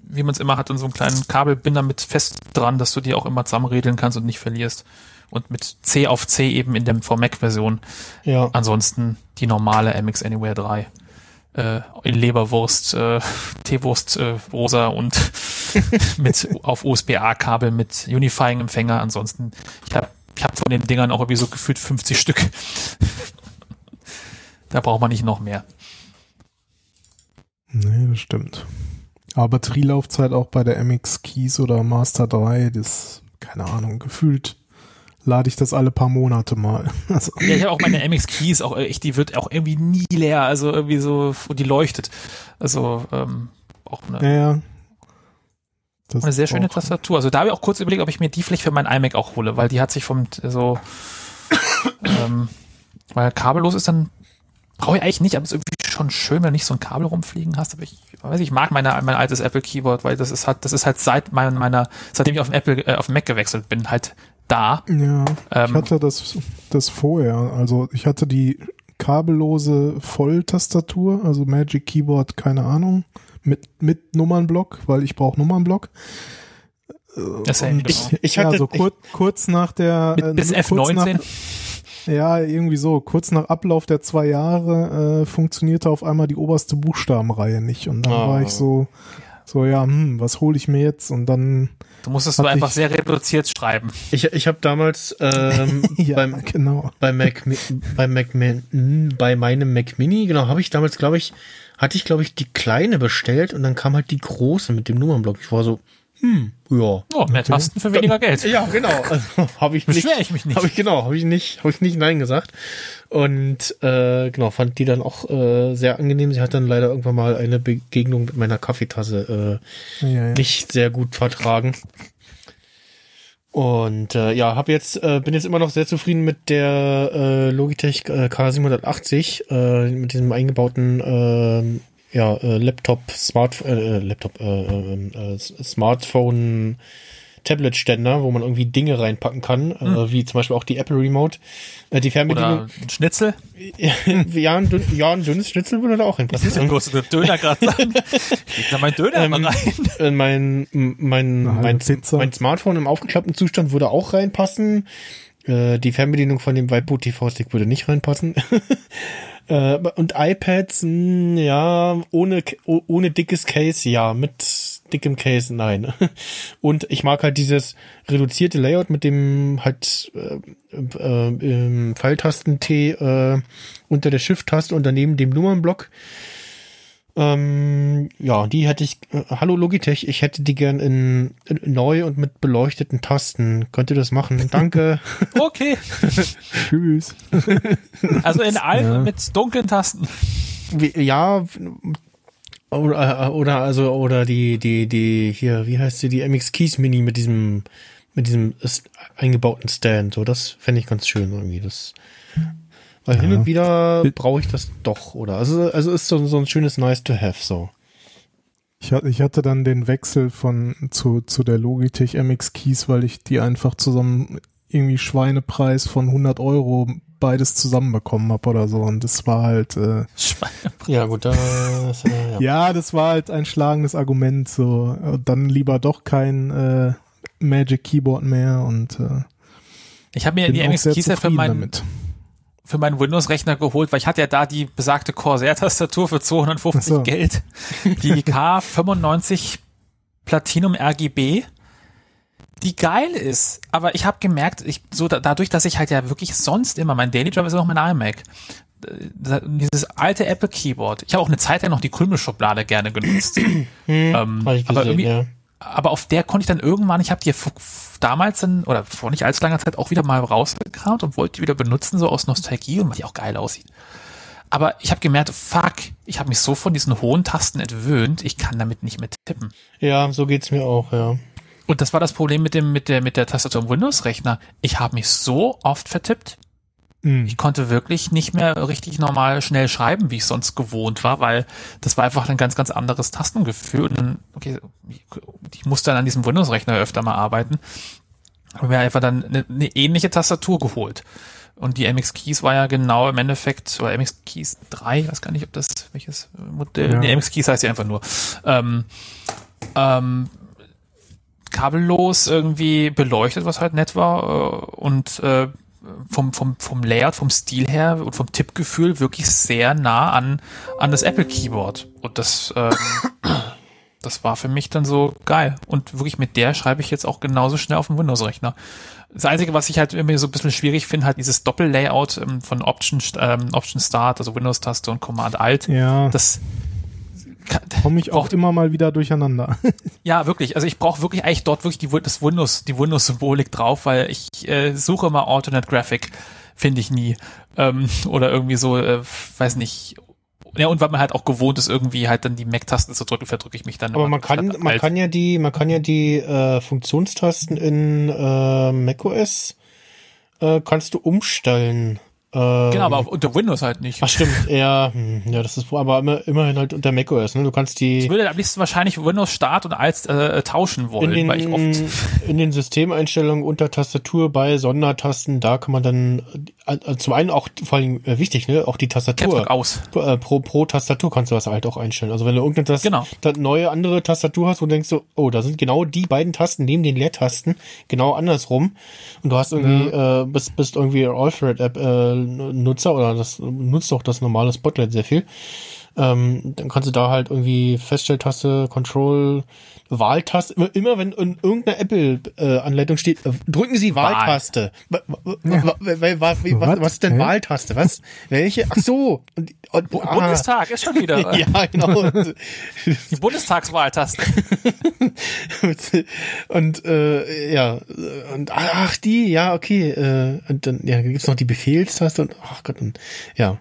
wie man es immer hat, und so einen kleinen Kabelbinder mit fest dran, dass du die auch immer zusammenredeln kannst und nicht verlierst. Und mit C auf C eben in der V-Mac-Version. ja. Ansonsten die normale MX Anywhere 3. Äh, in Leberwurst, äh, Teewurst, äh, rosa und mit auf USB-A-Kabel mit Unifying-Empfänger. Ansonsten, ich habe ich hab von den Dingern auch irgendwie so gefühlt 50 Stück. da braucht man nicht noch mehr. Nee, das stimmt. Aber Batterielaufzeit auch bei der MX Keys oder Master 3, das, keine Ahnung, gefühlt lade ich das alle paar Monate mal. Also, Ja, ich habe auch meine MX Keys, auch echt, die wird auch irgendwie nie leer, also irgendwie so, wo die leuchtet. Also ähm, auch eine, ja, ja. Eine sehr schöne Tastatur. Also da habe ich auch kurz überlegt, ob ich mir die vielleicht für meinen iMac auch hole, weil die hat sich vom so ähm, weil kabellos ist dann brauche ich eigentlich nicht, aber es ist irgendwie schon schön, wenn du nicht so ein Kabel rumfliegen hast. Aber ich weiß, ich mag meine, mein altes Apple Keyboard, weil das ist halt, das ist halt seit mein, meiner, seitdem ich auf dem Apple, äh, auf dem Mac gewechselt bin, halt da. Ja, ich Ähm, hatte das, das vorher. Also ich hatte die kabellose Volltastatur, also Magic Keyboard, keine Ahnung, mit, mit Nummernblock, weil ich brauche Nummernblock. das ja, genau. Ich hatte- ja, so kur kurz nach der Mit, äh, bis kurz F19. Nach, ja, irgendwie so. Kurz nach Ablauf der zwei Jahre äh, funktionierte auf einmal die oberste Buchstabenreihe nicht. Und dann Ah. war ich so, So, ja, hm, was hole ich mir jetzt? Und dann. Du musstest nur Hatte einfach sehr reduziert schreiben. Ich, ich habe damals ähm, Ja, beim, genau. bei Mac, bei Mac, Mi- bei meinem Mac Mini, genau, habe ich damals, glaube ich, hatte ich, glaube ich, die kleine bestellt und dann kam halt die große mit dem Nummernblock. Ich war so, hm, ja. Oh, mehr Tasten für weniger Geld. Ja, genau. Also habe ich nicht. Beschwere ich mich nicht. Habe ich genau, habe ich nicht, habe ich nicht nein gesagt. Und äh, genau fand die dann auch äh, sehr angenehm. Sie hat dann leider irgendwann mal eine Begegnung mit meiner Kaffeetasse äh, Ja, ja. nicht sehr gut vertragen. Und äh, ja, habe jetzt äh, bin jetzt immer noch sehr zufrieden mit der äh, Logitech äh, K780 äh, mit diesem eingebauten äh, ja äh, Laptop Smart äh, Laptop äh, äh, äh, Smartphone Tablet Ständer, wo man irgendwie Dinge reinpacken kann, äh, wie zum Beispiel auch die Apple Remote, äh, die Fernbedienung. Oder ein Schnitzel. ja, ein, dünn, ja, ein dünnes Schnitzel würde da auch hinpassen. Musst du den Döner gerade sagen. Da mein Döner Ähm, mal rein. Äh, mein, mein, mein, Pizza. mein Smartphone im aufgeklappten Zustand würde auch reinpassen. Äh, die Fernbedienung von dem Weibo TV Stick würde nicht reinpassen. äh, und iPads, mh, ja, ohne, oh- ohne dickes Case, ja, mit dickem Case, nein. Und ich mag halt dieses reduzierte Layout mit dem halt äh, äh, Pfeiltasten-T äh, unter der Shift-Taste und daneben dem Nummernblock. Ähm, ja, die hätte ich. Äh, hallo Logitech, ich hätte die gern in, in neu und mit beleuchteten Tasten. Könnt ihr das machen? Danke. Okay. Tschüss. Also in allen Ja. mit dunklen Tasten. Wie, ja, oder, oder also oder die die die hier, wie heißt sie, die MX Keys Mini mit diesem mit diesem ist- eingebauten Stand. So, das fände ich ganz schön irgendwie. Das weil hin Ja. und wieder brauche ich das doch, oder? Also also ist so, so ein schönes Nice to have so. Ich hatte, ich hatte dann den Wechsel von zu, zu der Logitech MX Keys, weil ich die einfach zusammen irgendwie Schweinepreis von 100 Euro beides zusammenbekommen habe oder so. Und das war halt, äh. Ja, gut, das, äh, ja. ja, das war halt ein schlagendes Argument. So, dann lieber doch kein äh, Magic Keyboard mehr und äh, Ich habe mir die MX Keys ja für zufrieden meinen damit. Für meinen Windows-Rechner geholt, weil ich hatte ja da die besagte Corsair-Tastatur für 250 Ach so. Geld. Die K95 Platinum RGB, die geil ist. Aber ich habe gemerkt, ich, so da, dadurch, dass ich halt ja wirklich sonst immer, mein Daily Drive ist auch mein iMac, äh, dieses alte Apple Keyboard. Ich habe auch eine Zeit lang noch die Krümelschublade gerne genutzt. ähm, Hab ich aber gesehen, irgendwie, ja. aber auf der konnte ich dann irgendwann, ich habe die damals in, oder vor nicht allzu langer Zeit auch wieder mal rausgekramt und wollte die wieder benutzen, so aus Nostalgie und weil die auch geil aussieht. Aber ich habe gemerkt, fuck, ich habe mich so von diesen hohen Tasten entwöhnt, ich kann damit nicht mehr tippen. Ja, so geht's mir auch, ja. Und das war das Problem mit dem mit der mit der Tastatur im Windows-Rechner. Ich habe mich so oft vertippt, Mhm. ich konnte wirklich nicht mehr richtig normal schnell schreiben, wie ich sonst gewohnt war, weil das war einfach ein ganz, ganz anderes Tastengefühl. Und dann, okay, ich musste dann an diesem Windows-Rechner öfter mal arbeiten. Habe mir einfach dann eine, eine ähnliche Tastatur geholt. Und die MX Keys war ja genau im Endeffekt, oder MX Keys 3, ich weiß gar nicht, ob das welches Modell, Ja. nee, MX Keys heißt ja einfach nur. Ähm, ähm, kabellos irgendwie beleuchtet, was halt nett war äh, und äh, vom, vom, vom Layout, vom Stil her und vom Tippgefühl wirklich sehr nah an, an das Apple Keyboard. Und das, ähm, das war für mich dann so geil. Und wirklich mit der schreibe ich jetzt auch genauso schnell auf dem Windows-Rechner. Das Einzige, was ich halt irgendwie so ein bisschen schwierig finde, halt dieses Doppel-Layout ähm, von Option, ähm, Option Start, also Windows-Taste und Command Alt. Ja, Das komme ich auch braucht- immer mal wieder durcheinander. ja, wirklich. Also ich brauche wirklich eigentlich dort wirklich die, das Windows, die Windows-Symbolik drauf, weil ich äh, suche immer Alternate Graphic, finde ich nie. Ähm, oder irgendwie so, äh, weiß nicht. Ja, und weil man halt auch gewohnt ist, irgendwie halt dann die Mac-Tasten zu drücken, verdrücke ich mich dann. Aber man kann, man Alt. kann ja die, man kann ja die äh, Funktionstasten in äh, macOS äh, kannst du umstellen. Ähm, Genau, aber auf, unter Windows halt nicht. Ach stimmt, ja, hm, ja, das ist aber immer, immerhin halt unter macOS, ne? Du kannst die Ich würde am liebsten wahrscheinlich Windows Start und Alt äh, tauschen wollen, den, weil ich oft in den Systemeinstellungen unter Tastatur bei Sondertasten, da kann man dann äh, zum einen auch vor allem äh, wichtig, ne, auch die Tastatur aus. äh, pro pro Tastatur kannst du das halt auch einstellen. Also wenn du irgendeine Tast Genau. neue andere Tastatur hast, du denkst so, oh, da sind genau die beiden Tasten neben den Leertasten genau andersrum und du hast irgendwie äh, bist bist irgendwie Alfred App äh, Nutzer oder das nutzt auch das normale Spotlight sehr viel. ähm, dann kannst du da halt irgendwie Feststelltaste, Control, Wahltaste, immer, immer wenn in irgendeiner Apple-Anleitung steht, äh, drücken Sie Wahltaste. Wa- wa- wa- wa- wa- wa- wie- Was, was ist denn Hä? Wahltaste? Was? Welche? Ach so. Und, und, Bu ah. Bundestag ist schon wieder. äh, Ja, genau. Die Bundestagswahltaste. und äh, ja, und ach die, ja, okay. Äh, und dann ja, gibt's noch die Befehlstaste und ach Gott, und ja.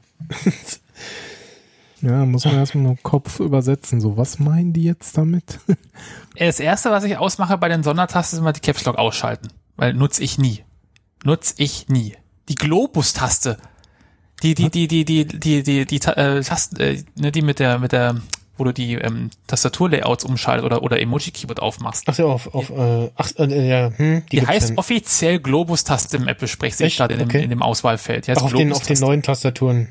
Ja, muss man erstmal im Kopf übersetzen. So, was meinen die jetzt damit? Das erste, was ich ausmache bei den Sondertasten, ist immer die Caps Lock ausschalten. Weil nutze ich nie. Nutze ich nie. Die Globus-Taste. Die, die, die, die, die, die, die, die, äh, Tasten, äh, ne, die mit der, mit der, wo du die ähm, Tastaturlayouts umschaltest oder, oder Emoji-Keyboard aufmachst. Ach ja, auf, auf äh, ach, äh, ja, hm, Die, gibt's heißt dann. offiziell Globus-Taste im Apple-Sprech, sehe ich gerade in, dem- Okay. in dem Auswahlfeld. Die auch auf den, auf den neuen Tastaturen.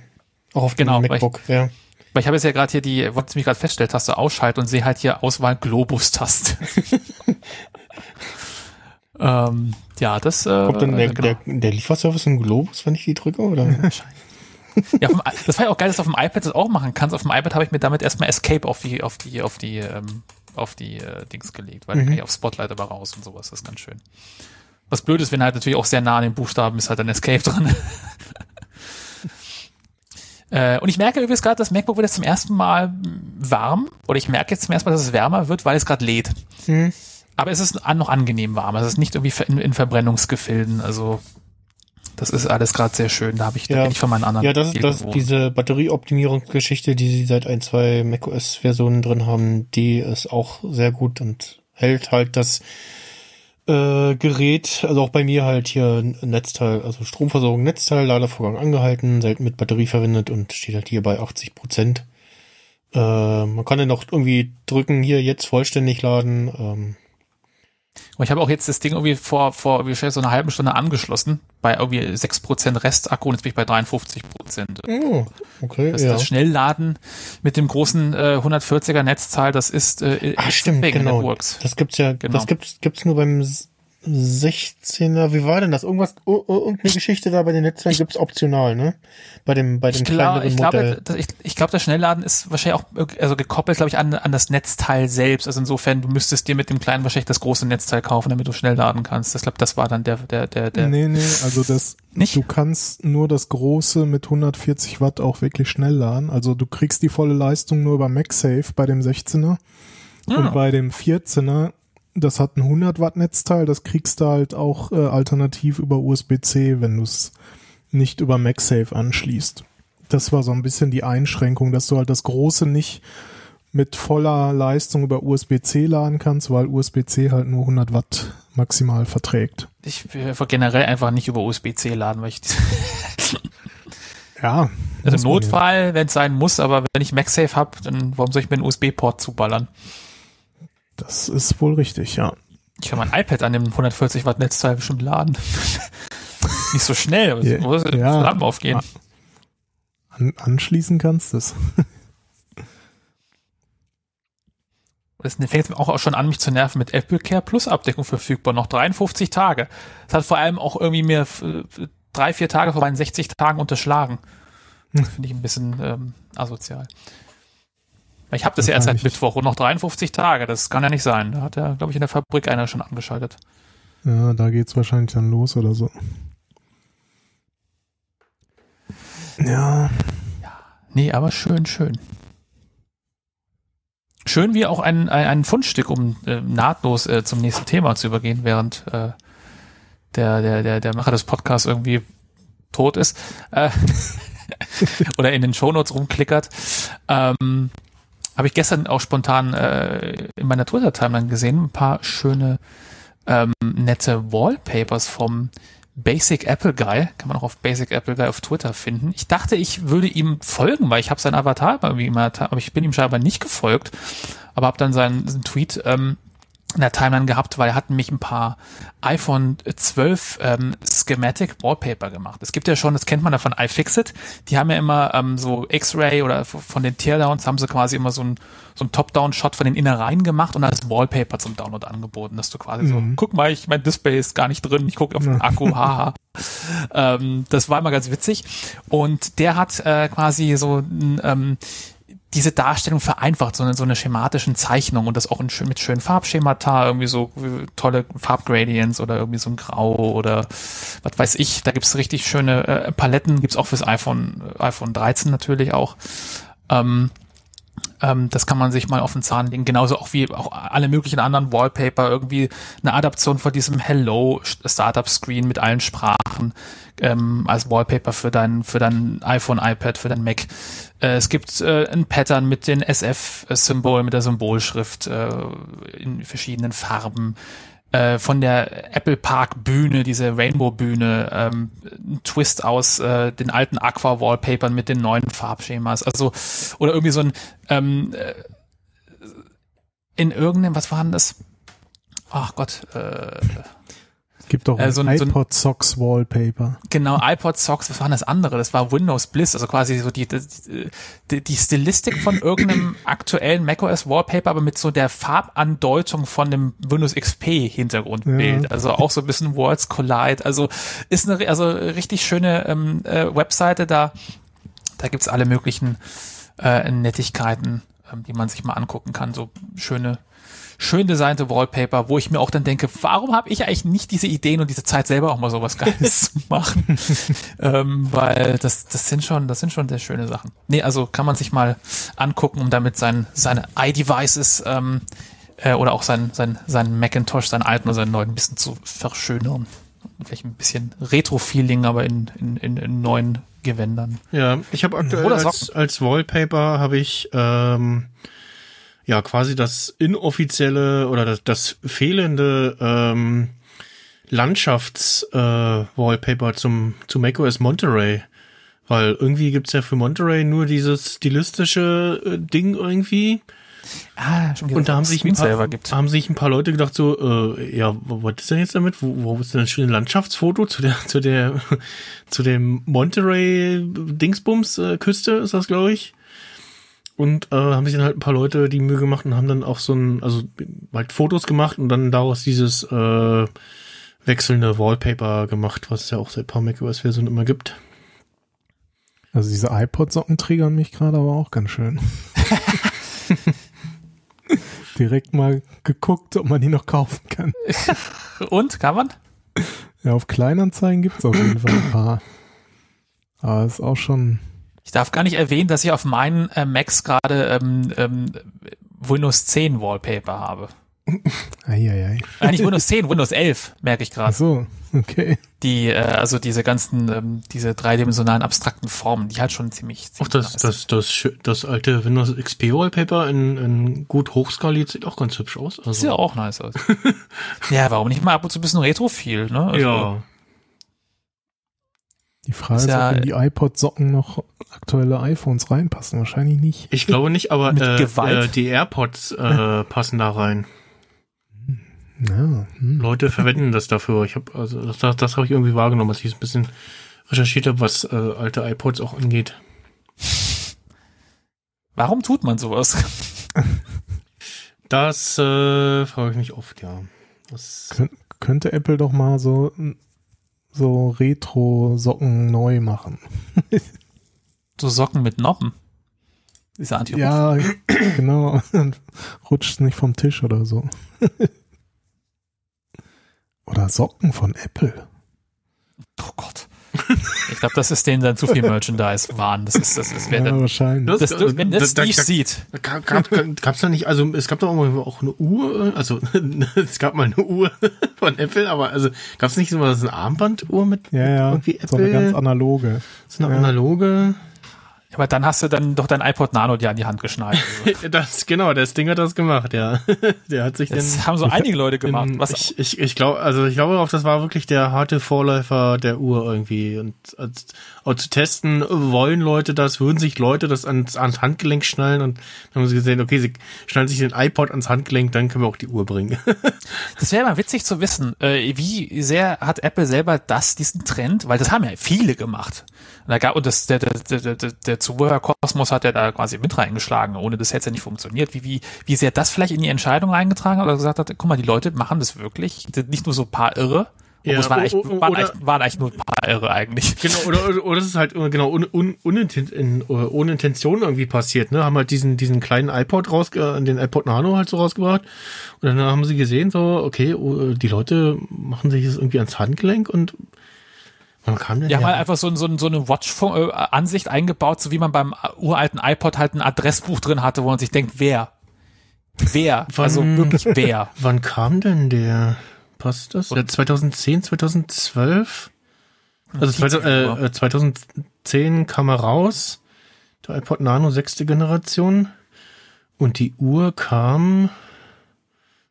Auch auf Genau, dem weil ich- MacBook, ja. Weil ich habe jetzt ja gerade hier die, wollte mich gerade Feststelltaste ausschalten und sehe halt hier Auswahl Globus-Taste. ähm, ja, das äh, Kommt dann der, genau. der, der Lieferservice im Globus, wenn ich die drücke, oder? Ja, dem, das war ja auch geil, dass du auf dem iPad das auch machen kannst. Auf dem iPad habe ich mir damit erstmal Escape auf die, auf die, auf die, ähm, auf die äh, Dings gelegt, weil dann kann ich auf Spotlight aber raus und sowas. Das ist ganz schön. Was blöd ist, wenn halt natürlich auch sehr nah an den Buchstaben ist halt ein Escape dran. äh, und ich merke übrigens gerade, das MacBook wird jetzt zum ersten Mal warm. Oder ich merke jetzt zum ersten Mal, dass es wärmer wird, weil es gerade lädt. Mhm. Aber es ist noch angenehm warm. Es ist nicht irgendwie in, in Verbrennungsgefilden. Also das ist alles gerade sehr schön. Da habe ich, da Ja. bin ich von meinen anderen. Ja, das ist das, gewohnt. diese Batterieoptimierungsgeschichte, die sie seit ein, zwei macOS-Versionen drin haben, die ist auch sehr gut und hält halt das äh, Gerät, also auch bei mir halt hier Netzteil, also Stromversorgung, Netzteil, Ladevorgang angehalten, selten mit Batterie verwendet und steht halt hier bei 80 Prozent. Äh, man kann dann noch irgendwie drücken, hier jetzt vollständig laden. Ähm, Und ich habe auch jetzt das Ding irgendwie vor, vor schnell so einer halben Stunde angeschlossen, bei irgendwie 6% Restakku und jetzt bin ich bei 53%. oh, okay, Das, ja. das Schnellladen mit dem großen äh, 140er Netzteil, das ist äh, Ah, stimmt, genau. works. Das gibt's ja, Genau. das gibt's, gibt's nur beim 16er. Wie war denn das? Irgendwas, irgendeine Geschichte da bei den Netzteilen gibt's optional, ne? Bei dem, bei dem Ich, glaub, kleineren ich Modell. glaube, das- ich, ich glaube, das Schnellladen ist wahrscheinlich auch also gekoppelt, glaube ich, an, an das Netzteil selbst. Also insofern, du müsstest dir mit dem kleinen wahrscheinlich das große Netzteil kaufen, damit du schnell laden kannst. Ich glaube, das war dann der, der, der, der. nee, nee, also das, Nicht? du kannst nur das große mit 140 Watt auch wirklich schnell laden. Also du kriegst die volle Leistung nur über MagSafe bei dem 16er. Ah. Und bei dem 14er, das hat ein 100 Watt Netzteil, das kriegst du halt auch äh, alternativ über USB-C, wenn du es nicht über MagSafe anschließt. Das war so ein bisschen die Einschränkung, dass du halt das große nicht mit voller Leistung über USB-C laden kannst, weil USB-C halt nur 100 Watt maximal verträgt. Ich will generell einfach nicht über USB-C laden, weil ich Ja. Also man Notfall, wenn es sein muss, aber wenn ich MagSafe habe, dann warum soll ich mir einen USB-Port zuballern? Das ist wohl richtig, ja. Ich kann mein iPad an dem 140 Watt Netzteil bestimmt laden. Nicht so schnell, aber es muss ja. Lampen aufgehen. An anschließen kannst du es. Das fängt auch schon an, mich zu nerven mit Apple Care Plus Abdeckung verfügbar. Noch 53 Tage. Das hat vor allem auch irgendwie mir äh, drei, vier Tage vor meinen 60 Tagen unterschlagen. Das finde ich ein bisschen ähm, asozial. Ich habe das ja erst seit. Mittwoch und noch 53 Tage. Das kann ja nicht sein. Da hat ja, glaube ich, in der Fabrik einer schon angeschaltet. Ja, da geht's wahrscheinlich dann los oder so. Ja, Nee, aber schön, schön. Schön wie auch ein, ein, ein Fundstück, um äh, nahtlos äh, zum nächsten Thema zu übergehen, während äh, der, der, der, der Macher des Podcasts irgendwie tot ist äh, oder in den Shownotes rumklickert. Ähm, Habe ich gestern auch spontan äh, in meiner Twitter-Timeline gesehen, ein paar schöne, ähm, nette Wallpapers vom Basic Apple Guy, kann man auch auf Basic Apple Guy auf Twitter finden. Ich dachte, ich würde ihm folgen, weil ich habe seinen Avatar irgendwie immer, aber ich bin ihm scheinbar nicht gefolgt, aber habe dann seinen, seinen Tweet ähm, in der Timeline gehabt, weil er hat nämlich ein paar iPhone 12 ähm, Schematic Wallpaper gemacht. Es gibt ja schon, das kennt man ja von iFixit, die haben ja immer ähm, so X-Ray oder von den Teardowns haben sie quasi immer so ein, so ein Top-Down-Shot von den Innereien gemacht und als Wallpaper zum Download angeboten, dass du quasi so, Mhm. guck mal, ich, mein Display ist gar nicht drin, ich gucke auf den Akku, haha. ähm, das war immer ganz witzig. Und der hat äh, quasi so ein, ähm, diese Darstellung vereinfacht, sondern so eine schematischen Zeichnung und das auch schön- mit schönen Farbschemata, irgendwie so tolle Farbgradients oder irgendwie so ein Grau oder was weiß ich. Da gibt's richtig schöne äh, Paletten, gibt's auch fürs iPhone, iPhone 13 natürlich auch. Ähm, ähm, das kann man sich mal auf den Zahn legen. Genauso auch wie auch alle möglichen anderen Wallpaper, irgendwie eine Adaption von diesem Hello Startup Screen mit allen Sprachen ähm, als Wallpaper für dein, für dein iPhone, iPad, für dein Mac. Äh, es gibt äh, ein Pattern mit den SF-Symbol, mit der Symbolschrift äh, in verschiedenen Farben äh, von der Apple Park Bühne, diese Rainbow Bühne, ähm, ein Twist aus äh, den alten Aqua Wallpapern mit den neuen Farbschemas, also oder irgendwie so ein ähm, äh, in irgendeinem, was war denn das? Ach Gott, äh, Gibt doch Äh, so ein- so ein- iPod Socks Wallpaper. Genau, iPod Socks, was war das andere? Das war Windows Bliss, also quasi so die, die, die, die Stilistik von irgendeinem aktuellen macOS Wallpaper, aber mit so der Farbandeutung von dem Windows XP Hintergrundbild. Ja. Also auch so ein bisschen Worlds Collide. Also ist eine also richtig schöne ähm, äh, Webseite da. Da gibt's alle möglichen äh, Nettigkeiten, ähm, die man sich mal angucken kann. So schöne schön designte Wallpaper, wo ich mir auch dann denke, warum habe ich eigentlich nicht diese Ideen und diese Zeit selber auch mal sowas Geiles zu machen? ähm, weil das, das sind schon, das sind schon sehr schöne Sachen. Nee, also kann man sich mal angucken, um damit sein, seine iDevices ähm, äh, oder auch sein, sein, sein Macintosh, seinen alten oder seinen neuen ein bisschen zu verschönern. Vielleicht ein bisschen Retro-Feeling, aber in, in, in, in neuen Gewändern. Ja, ich habe aktuell Oder als, als Wallpaper habe ich ähm, ja quasi das inoffizielle oder das, das fehlende ähm, Landschafts-Wallpaper zum zu macOS Monterey. Weil irgendwie gibt's ja für Monterey nur dieses stilistische äh, Ding irgendwie. Ah, schon wieder Und da haben sich, ein paar, haben sich ein paar Leute gedacht so, äh, ja, was ist denn jetzt damit? Wo, wo ist denn das schöne Landschaftsfoto zu der, zu der, zu dem Monterey Dingsbums äh, Küste ist das, glaube ich. Und äh, haben sich dann halt ein paar Leute die Mühe gemacht und haben dann auch so ein, also halt Fotos gemacht und dann daraus dieses äh, wechselnde Wallpaper gemacht, was es ja auch seit paar macOS-Versionen immer gibt. Also diese iPod-Socken triggern mich gerade aber auch ganz schön. Direkt mal geguckt, ob man die noch kaufen kann. Und, kann man? Ja, auf Kleinanzeigen gibt's auf jeden Fall ein paar. Aber ist auch schon. Ich darf gar nicht erwähnen, dass ich auf meinen äh, Macs gerade ähm, ähm, Windows 10 Wallpaper habe. Eieiei. Äh, nicht Windows 10, Windows 11, merke ich Ach gerade. so, okay. Die, äh, also diese ganzen, ähm, diese dreidimensionalen abstrakten Formen, die halt schon ziemlich, ziemlich das, nice das, das, schö- das alte Windows XP Wallpaper in, in gut hochskaliert sieht auch ganz hübsch aus. Also, Sieht ja auch nice aus. ja, warum nicht mal ab und zu ein bisschen Retro-Feel, ne? Also, ja. Die Frage Ist ja- ob in die iPod-Socken noch aktuelle iPhones reinpassen. Wahrscheinlich nicht. Ich glaube nicht, aber Mit äh, Gewalt? äh, die AirPods äh, passen da rein. Ja, hm. Leute verwenden das dafür. Ich habe also das, das, das habe ich irgendwie wahrgenommen, als ich ein bisschen recherchiert habe, was äh, alte iPods auch angeht. Warum tut man sowas? Das äh, frage ich mich oft, ja. Das, Kön könnte Apple doch mal so, so Retro-Socken neu machen. So Socken mit Noppen. Dieser anti Ja, genau. Dann rutscht nicht vom Tisch oder so. oder Socken von Apple. Oh Gott. Ich glaube, das ist denen dann zu viel Merchandise waren. Das ist, das ist, wer Ja, dann, wahrscheinlich. das, du, wenn das da- Steve da- sieht. Gab, gab, gab's da nicht, also es gab doch auch eine Uhr, also es gab mal eine Uhr von Apple, aber also gab's nicht so was, eine Armbanduhr mit Ja, ja. irgendwie So eine ganz Apple, analoge. so eine ja. analoge? Aber dann hast du dann doch dein iPod Nano dir an die Hand geschnallt. Also, Das, genau, das Ding hat das gemacht, ja. Der hat sich Das dann haben so einige Leute gemacht. in, Was, ich, ich, ich glaube, also ich glaube auch, das war wirklich der harte Vorläufer der Uhr irgendwie. Und als, auch zu testen, wollen Leute das, würden sich Leute das ans, ans Handgelenk schnallen und dann haben sie gesehen, okay, sie schnallen sich den iPod ans Handgelenk, dann können wir auch die Uhr bringen. Das wäre mal witzig zu wissen, äh, wie sehr hat Apple selber das, diesen Trend, weil das haben ja viele gemacht. Und, da gab, und das, der, der, der, der, der Zubehörkosmos hat ja da quasi mit reingeschlagen, ohne das hätte es ja nicht funktioniert. Wie, wie, wie sehr das vielleicht in die Entscheidung eingetragen hat oder gesagt hat, guck mal, die Leute machen das wirklich, Das nicht nur so ein paar Irre Ja, es waren, eigentlich, waren, oder- eigentlich, waren eigentlich nur ein paar Irre eigentlich. Genau, oder, oder, es ist halt genau un, un, uninten, in, ohne Intention irgendwie passiert, ne? Haben halt diesen, diesen kleinen iPod raus, äh, den iPod Nano halt so rausgebracht. Und dann haben sie gesehen, so, okay, oh, die Leute machen sich das irgendwie ans Handgelenk und wann kam denn Die haben halt einfach so, so, so eine Watch-Ansicht eingebaut, so wie man beim uralten iPod halt ein Adressbuch drin hatte, wo man sich denkt, wer? Wer? Wann- Also wirklich wer? Wann kam denn der? Passt das? Ja, 2010, 2012? Also 2000, äh, äh, 2010 kam er raus. Der iPod Nano sechste Generation. Und die Uhr kam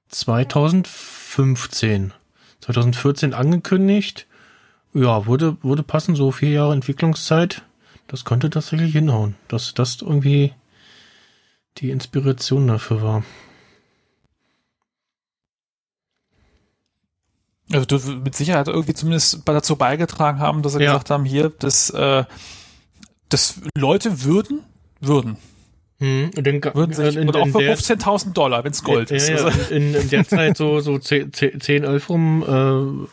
2015. 2014 angekündigt. Ja, wurde, wurde passen, so vier Jahre Entwicklungszeit. Das konnte tatsächlich hinhauen, dass das irgendwie die Inspiration dafür war. Also du mit Sicherheit irgendwie zumindest dazu beigetragen haben, dass sie Ja. gesagt haben, hier, dass, äh, dass Leute würden, würden, Hm, und dann, würden sich, in, und auch in für der, 15.000 Dollar, wenn es Gold ja, ist. Ja, Also, in, in der Zeit so so 10, 10 11 rum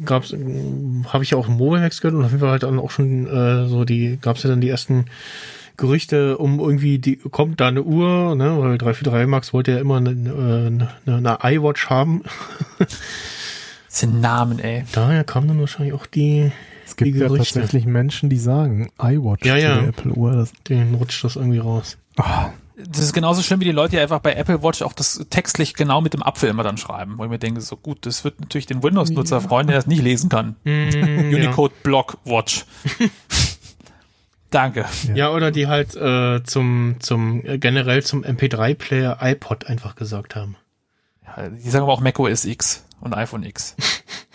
äh, gab's habe ich ja auch im Mobilex gehört und auf jeden Fall halt dann auch schon äh, so die gab's ja dann die ersten Gerüchte um irgendwie die kommt da eine Uhr, ne, weil 343 Max wollte ja immer eine, eine, eine iWatch haben. das sind Namen, ey. Daher kam dann wahrscheinlich auch die gibt Die ja Gerüchte. tatsächlich Menschen, die sagen, iWatch Ja, zu ja. Apple Uhr. Das, den rutscht das irgendwie raus. Ah, Das ist genauso schlimm, wie die Leute, die einfach bei Apple Watch auch das textlich genau mit dem Apfel immer dann schreiben, wo ich mir denke, so gut, das wird natürlich den Windows-Nutzer freuen, der das nicht lesen kann. Mm, Unicode Block Watch. Danke. Ja. ja, oder die halt äh, zum zum äh, generell zum MP3-Player iPod einfach gesagt haben. Ja, die sagen aber auch macOS X und iPhone X.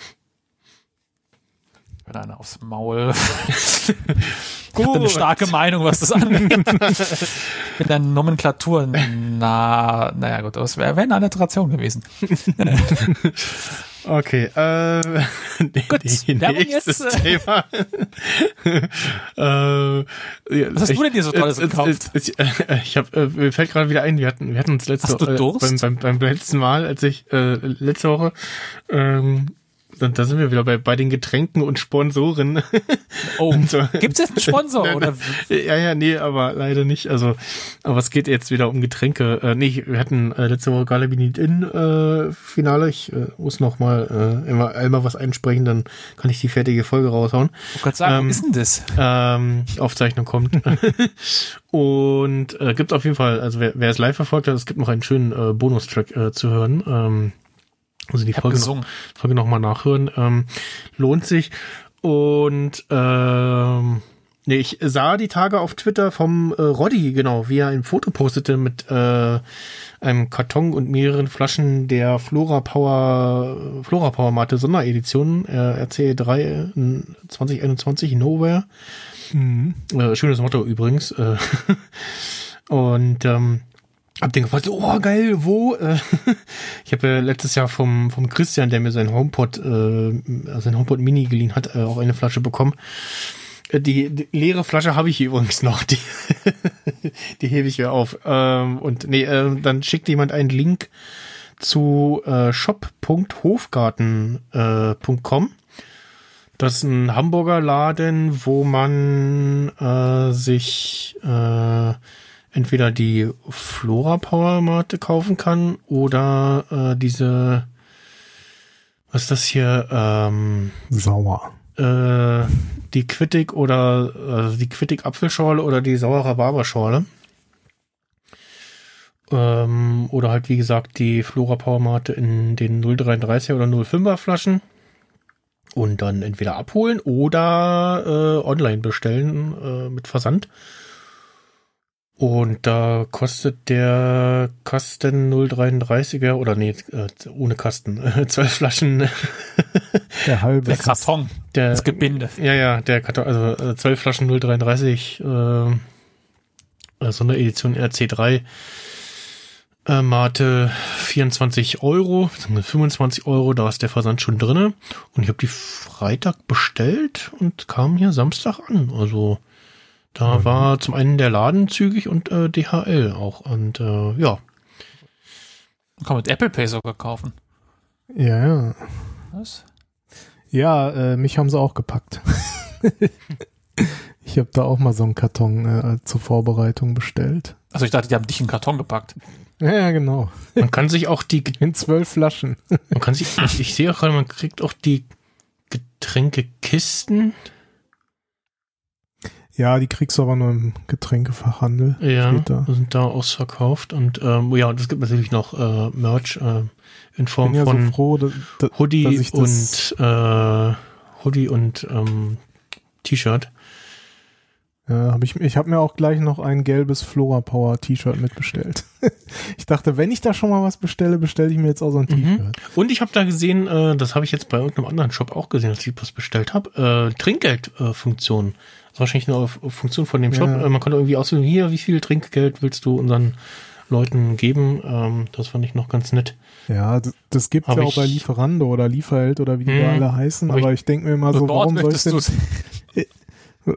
Wenn einer aufs Maul. ich eine starke Meinung, was das angeht. Mit der Nomenklatur, na, naja gut, das wäre wär eine Alliteration gewesen. Okay, äh, Gut, die, Werbung nächstes jetzt, Thema. äh, Was hast du denn dir so Tolles äh, gekauft? äh, Ich, äh, ich hab, äh, mir fällt gerade wieder ein, wir hatten, wir hatten uns letzte äh, beim, beim, beim letzten Mal, als ich äh, letzte Woche, ähm, dann, da sind wir wieder bei, bei den Getränken und Sponsoren. Oh, so. gibt's jetzt einen Sponsor? oder? ja, ja, nee, aber leider nicht. Also, aber es geht jetzt wieder um Getränke. Äh, nee, wir hatten äh, letzte Woche Galabinit in äh, Finale. Ich äh, muss noch mal äh, immer einmal was einsprechen, dann kann ich die fertige Folge raushauen. Ich wollte sagen, Ähm, was ist denn das? Ähm, Aufzeichnung kommt. Und äh, gibt auf jeden Fall, also wer, wer es live verfolgt hat, es gibt noch einen schönen äh, Bonustrack äh, zu hören. Ähm, also die Folge noch. Folge noch mal nachhören. Ähm, lohnt sich. Und ähm, nee, ich sah die Tage auf Twitter vom äh, Roddy, genau, wie er ein Foto postete mit äh, einem Karton und mehreren Flaschen der Flora Power Flora Power Mate Sonderedition äh, RC3 äh, 2021 Nowhere. Äh, schönes Motto übrigens. Äh, und ähm, hab den gefragt, oh geil, wo? Äh, ich habe ja letztes Jahr vom, vom Christian, der mir sein HomePod, äh, sein HomePod Mini geliehen hat, äh, auch eine Flasche bekommen. Äh, Die, die leere Flasche habe ich übrigens noch. Die, die hebe ich mir auf. Ähm, und nee, äh, dann schickt jemand einen Link zu äh, shop.hofgarten.com. Das ist ein Hamburger Laden, wo man äh, sich äh, entweder die Flora Power Mate kaufen kann oder äh, diese, was ist das hier, ähm, sauer. äh, die Quittig oder also die Quittig Apfelschorle oder die saure Rhabarberschorle. Ähm, oder halt wie gesagt die Flora Power Mate in den 0,33er oder 0,5er Flaschen. Und dann entweder abholen oder äh, online bestellen äh, mit Versand. Und da kostet der Kasten 0,33er oder nee, äh, ohne Kasten, 12 Flaschen Der halbe. Der Karton, der, das Gebinde. ja, ja, der Karton, also äh, 12 Flaschen 033, äh, äh, Sonderedition RC3, äh, Mate 24 Euro, beziehungsweise 25 Euro, da ist der Versand schon drinne. Und ich habe die Freitag bestellt und kam hier Samstag an. Also da war zum einen der Laden zügig und äh, DHL auch. Und äh, ja, Kann man mit Apple Pay sogar kaufen. Ja, ja. Was? Ja, äh, mich haben sie auch gepackt. ich habe da auch mal so einen Karton äh, zur Vorbereitung bestellt. Also ich dachte, die haben dich in den Karton gepackt. Ja, ja, genau. Man kann sich auch die, In zwölf Flaschen. man kann sich, ich, ich sehe auch gerade, man kriegt auch die Getränkekisten. Ja, die kriegst du aber nur im Getränkefachhandel. Ja, da. sind da ausverkauft und ähm, ja, und es gibt natürlich noch äh, Merch äh, in Form ja von so froh, dass, dass, Hoodie dass und äh, Hoodie und ähm, T-Shirt. Ja, hab ich ich habe mir auch gleich noch ein gelbes Flora Power T-Shirt mitbestellt. ich dachte, wenn ich da schon mal was bestelle, bestelle ich mir jetzt auch so ein Mhm. T-Shirt. Und ich habe da gesehen, äh, das habe ich jetzt bei irgendeinem anderen Shop auch gesehen, als ich was bestellt habe, äh, Trinkgeldfunktion. Äh. Das ist wahrscheinlich eine Funktion von dem Shop. Ja. Äh, man konnte irgendwie auswählen, hier, wie viel Trinkgeld willst du unseren Leuten geben? Ähm, das fand ich noch ganz nett. Ja, das, das gibt's Hab ja auch ich- bei Lieferando oder Lieferheld oder wie die da alle heißen, aber ich denke mir immer so, warum soll ich denn, du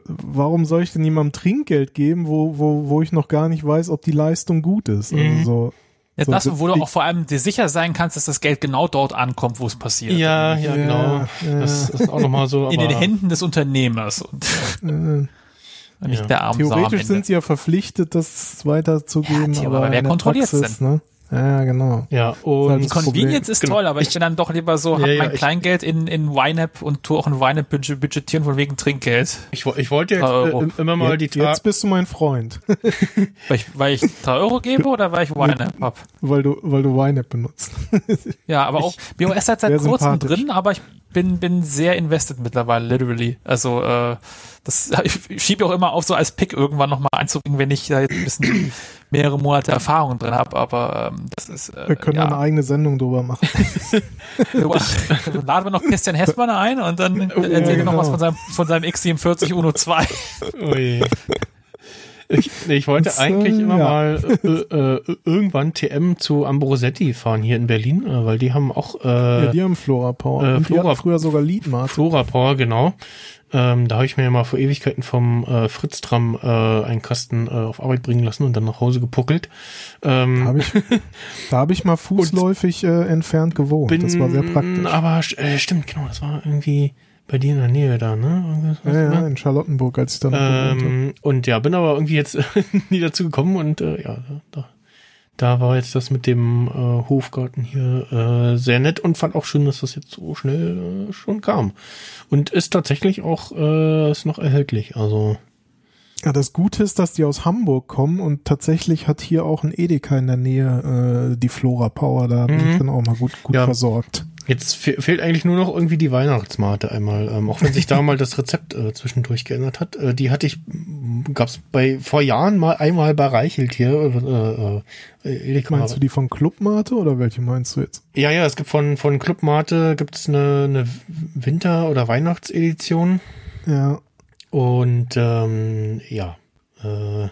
warum soll ich denn jemandem Trinkgeld geben, wo, wo, wo ich noch gar nicht weiß, ob die Leistung gut ist? Also Mhm. so, Ja, So, das, wo du auch vor allem dir sicher sein kannst, dass das Geld genau dort ankommt, wo es passiert. Ja, ja, Ja, genau. ja. Das ist auch nochmal so. In den Händen des Unternehmers und äh, nicht Ja. der armen theoretisch Ende. sind sie ja verpflichtet, das weiterzugeben, Ja, aber aber wer in der kontrolliert's Praxis, ne? Ja, genau. Ja, halt und Convenience ist Genau. toll, aber ich bin dann doch lieber so, hab Ja, ja, mein ich- Kleingeld in, in YNAB und tu auch in YNAB budget- budgetieren von wegen Trinkgeld. ich, ich wollte jetzt Euro. äh, immer mal die jetzt, Tra jetzt bist du mein Freund, Weil ich, weil ich drei Euro gebe oder weil ich YNAB hab? weil du, weil du YNAB benutzt. Ja, aber auch, BOS halt seit kurzem drin, aber ich bin, bin sehr invested mittlerweile, literally. Also, äh, das, ich schiebe auch immer auf, so als Pick irgendwann nochmal einzubringen, wenn ich da jetzt ein bisschen mehrere Monate Erfahrung drin habe, aber ähm, das ist, äh, Wir können ja. eine eigene Sendung drüber machen. Laden wir noch Christian Hessmann ein und dann erzählt er noch genau. was von seinem, von seinem X47 Uno 2. Ui. Ich, ich wollte Das, äh, eigentlich immer ja. mal äh, äh, irgendwann TM zu Ambrosetti fahren hier in Berlin, äh, weil die haben auch äh, ja, die haben Flora Power. äh, Flora- früher sogar Leadmart. Flora Power, genau. Ähm, da habe ich mir ja mal vor Ewigkeiten vom äh, Fritz-Tram äh, einen Kasten äh, auf Arbeit bringen lassen und dann nach Hause gepuckelt. Ähm, Hab ich, da habe ich mal fußläufig äh, entfernt gewohnt. das war sehr praktisch. Aber äh, stimmt, genau, das war irgendwie bei dir in der Nähe da, ne? Ja, ja, ne? in Charlottenburg, als ich dann. Ähm, und ja, bin aber irgendwie jetzt nie dazu gekommen und äh, ja, da, da war jetzt das mit dem äh, Hofgarten hier äh, sehr nett und fand auch schön, dass das jetzt so schnell äh, schon kam. Und ist tatsächlich auch äh, ist noch erhältlich. Also Ja, das Gute ist, dass die aus Hamburg kommen und tatsächlich hat hier auch ein Edeka in der Nähe äh, die Flora Power. Da bin Mhm. ich dann auch mal gut, gut Ja. versorgt. Jetzt fe fehlt eigentlich nur noch irgendwie die Weihnachtsmate einmal, ähm, auch wenn sich da mal das Rezept äh, zwischendurch geändert hat. Äh, die hatte ich, gab's bei vor Jahren mal einmal bei Reichelt hier. Äh, äh, Edeka. Meinst du die von Clubmate oder welche meinst du jetzt? Ja, ja, es gibt von, von Club Mate gibt's eine, eine Winter- oder Weihnachtsedition. Ja, Und ähm, ja, äh,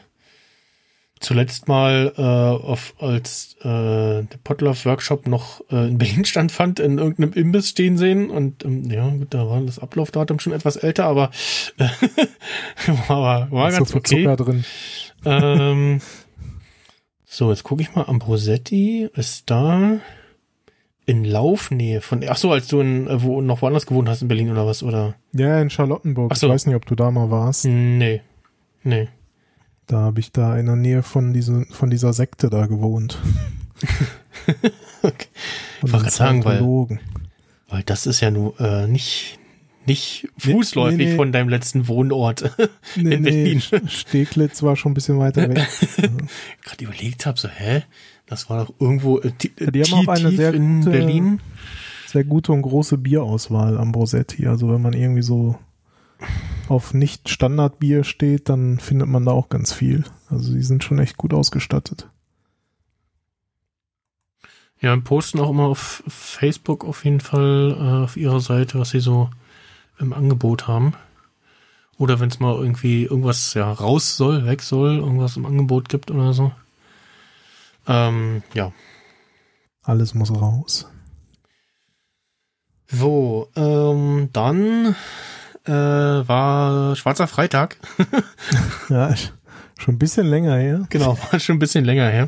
zuletzt mal äh, auf, als äh, der Potluck Workshop noch äh, in Berlin stattfand, in irgendeinem Imbiss stehen sehen. Und ähm, ja, gut, da war das Ablaufdatum schon etwas älter, aber äh, war, war so ganz viel okay. Zucker drin. Ähm, so, jetzt gucke ich mal. Ambrosetti ist da in Laufnähe von. Ach so, als du in, äh, wo noch woanders gewohnt hast in Berlin oder was oder? Ja, in Charlottenburg. Ach so. Ich weiß nicht, ob du da mal warst. Nee, nee. Da habe ich da in der Nähe von, diese, von dieser Sekte da gewohnt. Okay. Ich wollte sagen, weil, weil das ist ja nur äh, nicht nicht fußläufig nee, nee. von deinem letzten Wohnort Nee, in nee, Berlin. Steglitz war schon ein bisschen weiter weg. Gerade überlegt habe, so hä, das war doch irgendwo äh, ti- Die haben auch eine sehr in gute- Berlin. Sehr gute und große Bierauswahl am Brosetti. Also wenn man irgendwie so auf nicht Standardbier steht, dann findet man da auch ganz viel. Also die sind schon echt gut ausgestattet. Ja, posten auch immer auf Facebook auf jeden Fall äh, auf ihrer Seite, was sie so im Angebot haben. Oder wenn es mal irgendwie irgendwas ja raus soll, weg soll, irgendwas im Angebot gibt oder so. Ähm, ja. Alles muss raus. So, ähm, dann äh, war Schwarzer Freitag. Ja, schon ein bisschen länger her. Genau, war schon ein bisschen länger her.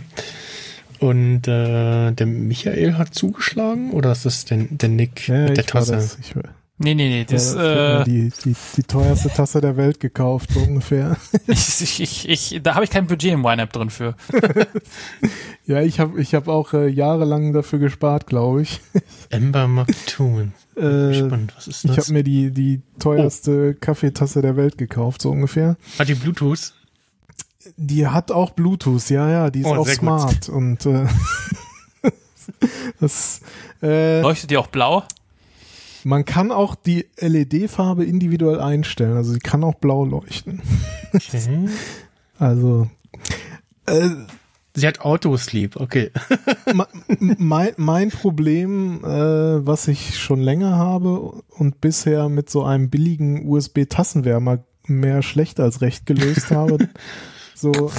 Und äh, der Michael hat zugeschlagen oder ist das der, der Nick Ja, mit der Tasse? das. Ich, Nee, nee, nee, das, Ja, ich hab mir äh, die, die, die teuerste Tasse der Welt gekauft, so ungefähr. ich, ich, ich, da habe ich kein Budget im YNAB drin für. Ja, ich habe ich hab auch äh, jahrelang dafür gespart, glaube ich. Ember Maktoon. Äh, Spannend, was ist ich das? habe mir die, die teuerste Kaffeetasse der Welt gekauft, so ungefähr. Hat die Bluetooth? Die hat auch Bluetooth, ja, ja, die ist Oh, auch sehr gut. smart und äh, das, äh, Leuchtet die auch blau? Man kann auch die LED-Farbe individuell einstellen, also sie kann auch blau leuchten. Okay. Also äh, Sie hat Autosleep, okay. Mein, mein Problem, äh, was ich schon länger habe und bisher mit so einem billigen USB-Tassenwärmer mehr schlecht als recht gelöst habe, so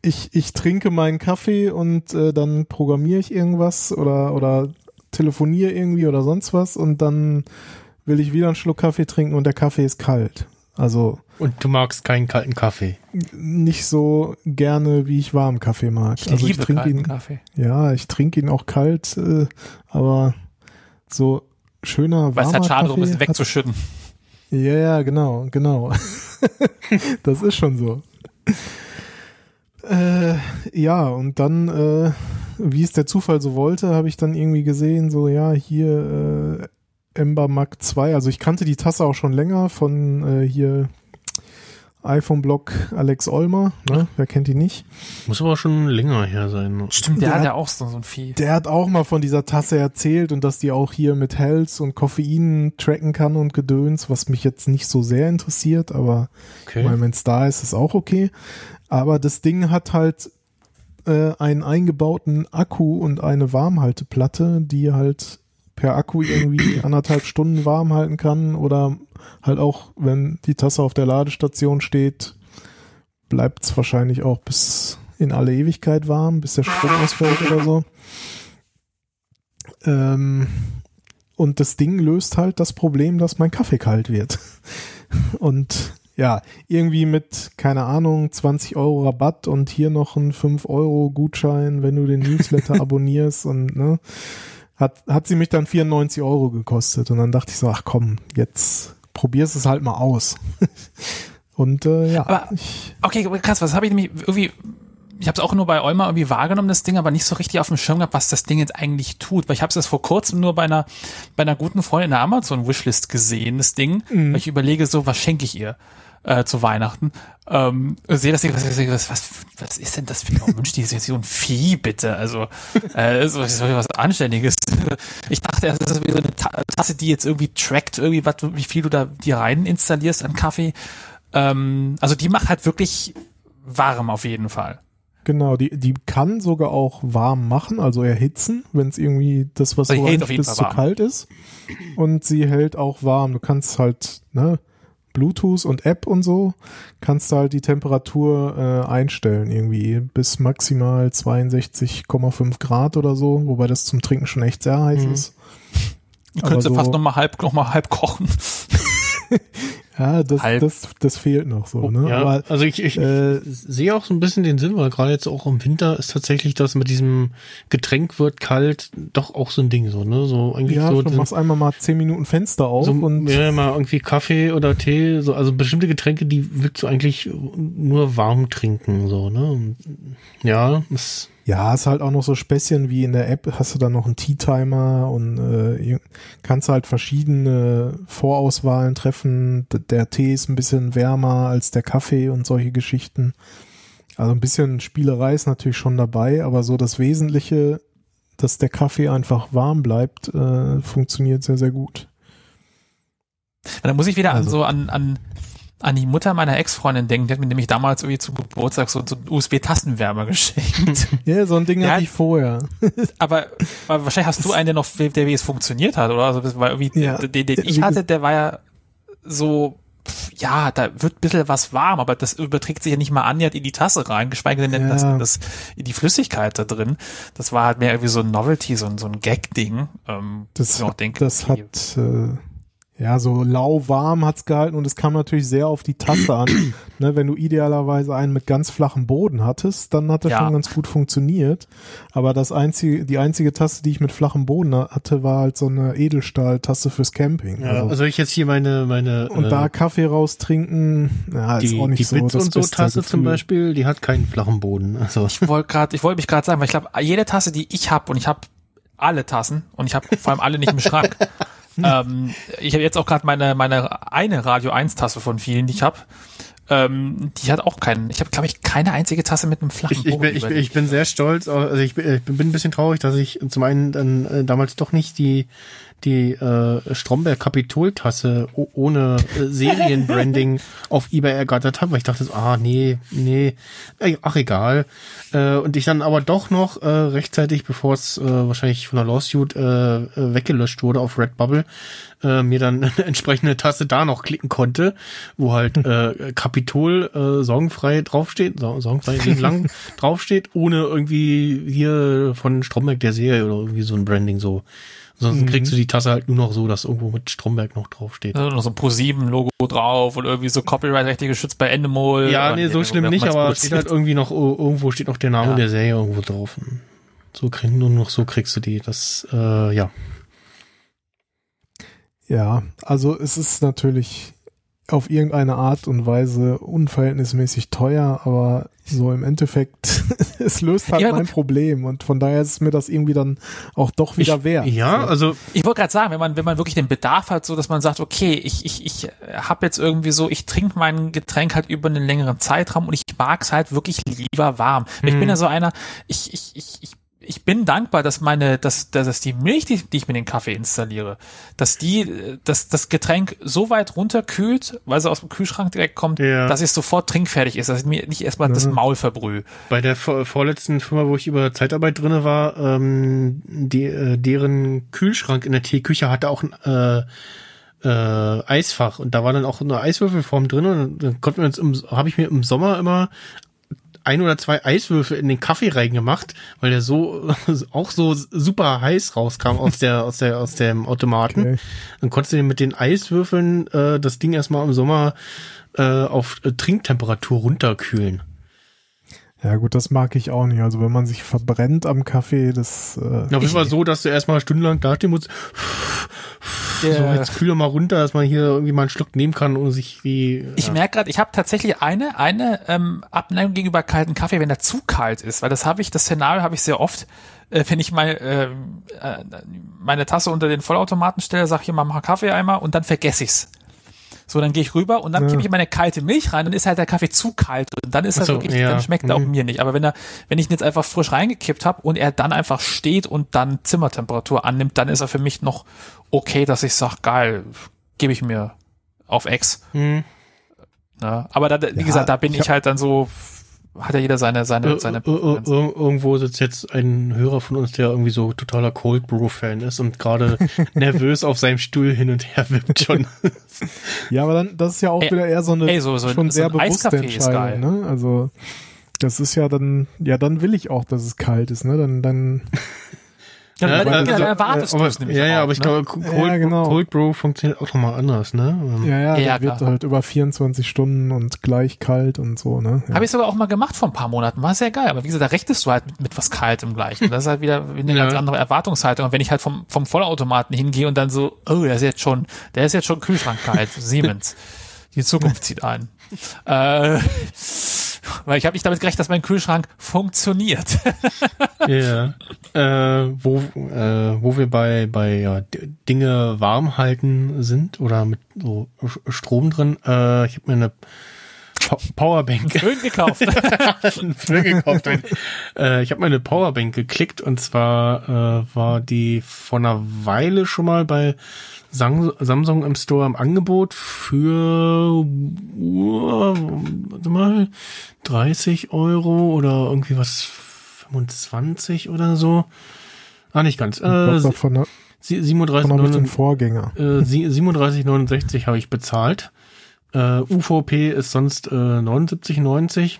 ich, ich trinke meinen Kaffee und äh, dann programmiere ich irgendwas oder, oder telefoniere irgendwie oder sonst was und dann will ich wieder einen Schluck Kaffee trinken und der Kaffee ist kalt. Also Und du magst keinen kalten Kaffee. nicht so gerne, wie ich warmen Kaffee mag. Ich also liebe ich trinke kalten ihn, Kaffee. ja, ich trinke ihn auch kalt, äh, aber so schöner Weil es warmer halt schade, um Kaffee es hat- wegzuschütten. Ja, ja, genau, genau. das ist schon so. Äh, ja, und dann, äh, wie es der Zufall so wollte, habe ich dann irgendwie gesehen, so ja, hier äh, Ember Mark 2. Also ich kannte die Tasse auch schon länger von äh, hier iPhone-Blog Alex Olmer, ne? Wer kennt die nicht? Muss aber schon länger her sein. Stimmt, der Der hat ja auch so, so ein Vieh. Der hat auch mal von dieser Tasse erzählt und dass die auch hier mit Health und Koffein tracken kann und Gedöns, was mich jetzt nicht so sehr interessiert, aber Okay. wenn es da ist, ist auch okay. Aber das Ding hat halt äh, einen eingebauten Akku und eine Warmhalteplatte, die halt per Akku irgendwie anderthalb Stunden warm halten kann oder halt auch, wenn die Tasse auf der Ladestation steht, bleibt es wahrscheinlich auch bis in alle Ewigkeit warm, bis der Strom ausfällt oder so. Ähm, und das Ding löst halt das Problem, dass mein Kaffee kalt wird. Und ja, irgendwie mit, keine Ahnung, 20 Euro Rabatt und hier noch ein 5 Euro Gutschein, wenn du den Newsletter abonnierst und ne, hat, hat sie mich dann 94 Euro gekostet. Und dann dachte ich so, ach komm, jetzt probierst es halt mal aus. und äh, ja, Aber- Okay, krass, was habe ich nämlich irgendwie, ich habe es auch nur bei Olma irgendwie wahrgenommen, das Ding, aber nicht so richtig auf dem Schirm gehabt, was das Ding jetzt eigentlich tut. Weil ich habe es vor kurzem nur bei einer, bei einer guten Freundin in der Amazon-Wishlist gesehen, das Ding, Mhm. weil ich überlege so, was schenke ich ihr? Äh, zu Weihnachten. Ähm, sehe das was, was, was, ist denn das für ein Mensch, die ist jetzt so ein Vieh, bitte. Also, äh, so, so was Anständiges. Ich dachte, das ist wie so eine Ta Tasse, die jetzt irgendwie trackt, irgendwie, was, wie viel du da dir rein installierst an Kaffee. Ähm, also die macht halt wirklich warm auf jeden Fall. Genau, die, die kann sogar auch warm machen, also erhitzen, wenn es irgendwie das, was Also die bis Fall zu warm. kalt ist. Und sie hält auch warm. Du kannst halt, ne, Bluetooth und App und so, kannst du halt die Temperatur äh, einstellen, irgendwie bis maximal 62,5 Grad oder so, wobei das zum Trinken schon echt sehr heiß Mhm. ist. Du könntest so- fast noch mal halb, noch mal halb kochen. Ja, das, Halb. das, das fehlt noch so, ne? Ja, Aber also ich, ich äh, sehe auch so ein bisschen den Sinn, weil gerade jetzt auch im Winter ist tatsächlich das mit diesem Getränk wird kalt doch auch so ein Ding so, ne? So eigentlich ja, so, du machst einmal mal 10 Minuten Fenster auf so und ja, mal irgendwie Kaffee oder Tee, so also bestimmte Getränke, die willst du eigentlich nur warm trinken so, ne? Ja, ist, Ja, ist halt auch noch so Späßchen wie in der App, hast du dann noch einen Tea-Timer und äh, kannst halt verschiedene Vorauswahlen treffen. Der Tee ist ein bisschen wärmer als der Kaffee und solche Geschichten. Also ein bisschen Spielerei ist natürlich schon dabei, aber so das Wesentliche, dass der Kaffee einfach warm bleibt, äh, funktioniert sehr, sehr gut. Da muss ich wieder an Also- so an, an, an die Mutter meiner Ex-Freundin denken. Die hat mir nämlich damals irgendwie zum Geburtstag so, so einen USB-Tastenwärmer geschenkt. Ja, so ein Ding Ja. hatte ich vorher. aber, aber wahrscheinlich hast du einen, der noch, der wie es funktioniert hat, oder? Also, war irgendwie, Ja. den, den ich hatte, der war ja so, ja, da wird ein bisschen was warm, aber das überträgt sich ja nicht mal annähernd in die Tasse rein, geschweige denn Ja. das, das, in die Flüssigkeit da drin. Das war halt mehr irgendwie so ein Novelty, so ein, so ein Gag-Ding. Ähm, Das hat, denke, das hat, äh, Ja, so lauwarm hat's gehalten und es kam natürlich sehr auf die Tasse an. ne, wenn du idealerweise einen mit ganz flachem Boden hattest, dann hat das Ja. schon ganz gut funktioniert. Aber das einzige, die einzige Tasse, die ich mit flachem Boden hatte, war halt so eine Edelstahltasse fürs Camping. Ja, also, also ich jetzt hier meine, meine und äh, da Kaffee raustrinken, ja, ist die, auch nicht die so Blitz das und so Tasse zum Gefühl. Beispiel, die hat keinen flachen Boden. Also Ich wollte gerade, ich wollte mich gerade sagen, weil ich glaube, jede Tasse, die ich habe und ich habe alle Tassen und ich habe vor allem alle nicht im Schrank. ähm, ich habe jetzt auch gerade meine meine eine Radio 1 Tasse von vielen, die ich habe. Ähm, die hat auch keinen. Ich habe glaube ich keine einzige Tasse mit einem flachen ich, ich, bin, ich, bin- ich bin sehr stolz. Also ich bin, ich bin ein bisschen traurig, dass ich zum einen dann äh, damals doch nicht die die äh, Stromberg Kapitoltasse ohne äh, Serienbranding auf eBay ergattert habe, weil ich dachte, so, ah nee, nee, ach egal. Äh, und ich dann aber doch noch äh, rechtzeitig, bevor es äh, wahrscheinlich von der Lawsuit äh, äh, weggelöscht wurde auf Redbubble, äh, mir dann eine entsprechende Tasse da noch klicken konnte, wo halt äh, Kapitol äh, sorgenfrei draufsteht, so, sorgenfrei lang draufsteht, ohne irgendwie hier von Stromberg der Serie oder irgendwie so ein Branding so. Sonst kriegst du die Tasse halt nur noch so, dass irgendwo mit Stromberg noch draufsteht. Also noch so ein Pro7-Logo drauf und irgendwie so Copyright-rechtlich geschützt bei Endemol. Ja, nee, so schlimm nicht, aber produziert. steht halt irgendwie noch, oh, irgendwo steht noch der Name Ja. der Serie irgendwo drauf. So krieg, nur noch so kriegst du die. Das, äh, ja. Ja, also es ist natürlich auf irgendeine Art und Weise unverhältnismäßig teuer, aber so im Endeffekt, es löst halt Ja, mein. Problem und von daher ist es mir das irgendwie dann auch doch wieder ich, wert. Ja, So. also Ich wollte gerade sagen, wenn man, wenn man wirklich den Bedarf hat, so dass man sagt, okay, ich, ich, ich habe jetzt irgendwie so, ich trinke mein Getränk halt über einen längeren Zeitraum und ich mag's halt wirklich lieber warm. Ich Mhm. bin ja so einer, ich, ich, ich, ich, ich bin dankbar, dass meine, dass, dass, die Milch, die, die ich mir in den Kaffee installiere, dass die, dass das Getränk so weit runterkühlt, weil sie aus dem Kühlschrank direkt kommt, Ja. dass es sofort trinkfertig ist, dass ich mir nicht erstmal das Mhm. Maul verbrühe. bei der vor, vorletzten Firma, wo ich über Zeitarbeit drinne war, ähm, die, äh, deren Kühlschrank in der Teeküche hatte auch ein äh, äh, Eisfach und da war dann auch eine Eiswürfelform drin und dann konnten wir uns im, habe ich mir im Sommer immer ein oder zwei Eiswürfel in den Kaffee reingemacht, weil der so auch so super heiß rauskam aus der aus der aus dem Automaten. Okay. Dann konntest du mit den Eiswürfeln äh, das Ding erstmal im Sommer äh, auf äh, Trinktemperatur runterkühlen. Ja gut, das mag ich auch nicht. Also wenn man sich verbrennt am Kaffee, das äh, Na, das war so, dass du erstmal stundenlang dastehen musst. So, jetzt kühl mal runter, dass man hier irgendwie mal einen Schluck nehmen kann, ohne sich wie. Ich ja. merke gerade, ich habe tatsächlich eine eine ähm, Abneigung gegenüber kalten Kaffee, wenn er zu kalt ist, weil das habe ich, das Szenario habe ich sehr oft, äh, wenn ich mal ähm, äh, meine Tasse unter den Vollautomaten stelle, sag hier mal mach Kaffee einmal und dann vergesse ich's. So, dann gehe ich rüber und dann Ja. kippe ich meine kalte Milch rein, dann ist halt der Kaffee zu kalt und dann ist er so, wirklich, ja. dann schmeckt er auch Mhm. mir nicht. Aber wenn er, wenn ich ihn jetzt einfach frisch reingekippt habe und er dann einfach steht und dann Zimmertemperatur annimmt, dann ist er für mich noch okay, dass ich sage, geil, gebe ich mir auf Ex. Hm. Ne? Aber da, wie Ja, gesagt, da bin ich ich, halt dann so, hat ja jeder seine, seine, Äh, seine äh, äh, ir- irgendwo sitzt jetzt ein Hörer von uns, der irgendwie so totaler Cold Brew Fan ist und gerade nervös auf seinem Stuhl hin und her wippt schon. ja, aber dann das ist ja auch Ey, wieder eher so eine ey, so- so- schon so sehr bewusste. Entscheidung. Ne? Also das ist ja dann, ja, dann will ich auch, dass es kalt ist. Ne, dann dann ja, Ja, also- dann erwartest du aber, es nämlich ja, ja, aber ich ne? glaube, Cold, Ja, genau. Cold Brew funktioniert auch nochmal anders, ne? Ähm, ja, ja, Ja, wird halt über 24 Stunden und gleich kalt und so. Ne, ja. Habe ich sogar auch mal gemacht vor ein paar Monaten. War sehr geil. Aber wie gesagt, da rechnest du halt mit, mit was Kaltem gleich. Und das ist halt wieder eine Ja. ganz andere Erwartungshaltung. Und wenn ich halt vom, vom Vollautomaten hingehe und dann so, oh, der ist jetzt schon, der ist jetzt schon kühlschrankkalt. Siemens. Die Zukunft zieht ein. Äh, weil ich habe nicht damit gerechnet, dass mein Kühlschrank funktioniert. Ja. äh, wo, äh, wo wir bei, bei ja, Dinge warm halten sind oder mit so Strom drin. Äh, ich habe mir eine Po- Powerbank Schön gekauft. Föhn gekauft. äh, ich habe mir eine Powerbank geklickt und zwar äh, war die vor einer Weile schon mal bei Samsung im Store im Angebot für warte mal 30 Euro oder irgendwie was 25 oder so. Ah, nicht ganz. Äh, davon sie- 37, habe ich den 39, Vorgänger. äh, sie- 37,69 habe ich bezahlt. Äh, UVP ist sonst äh, 79,90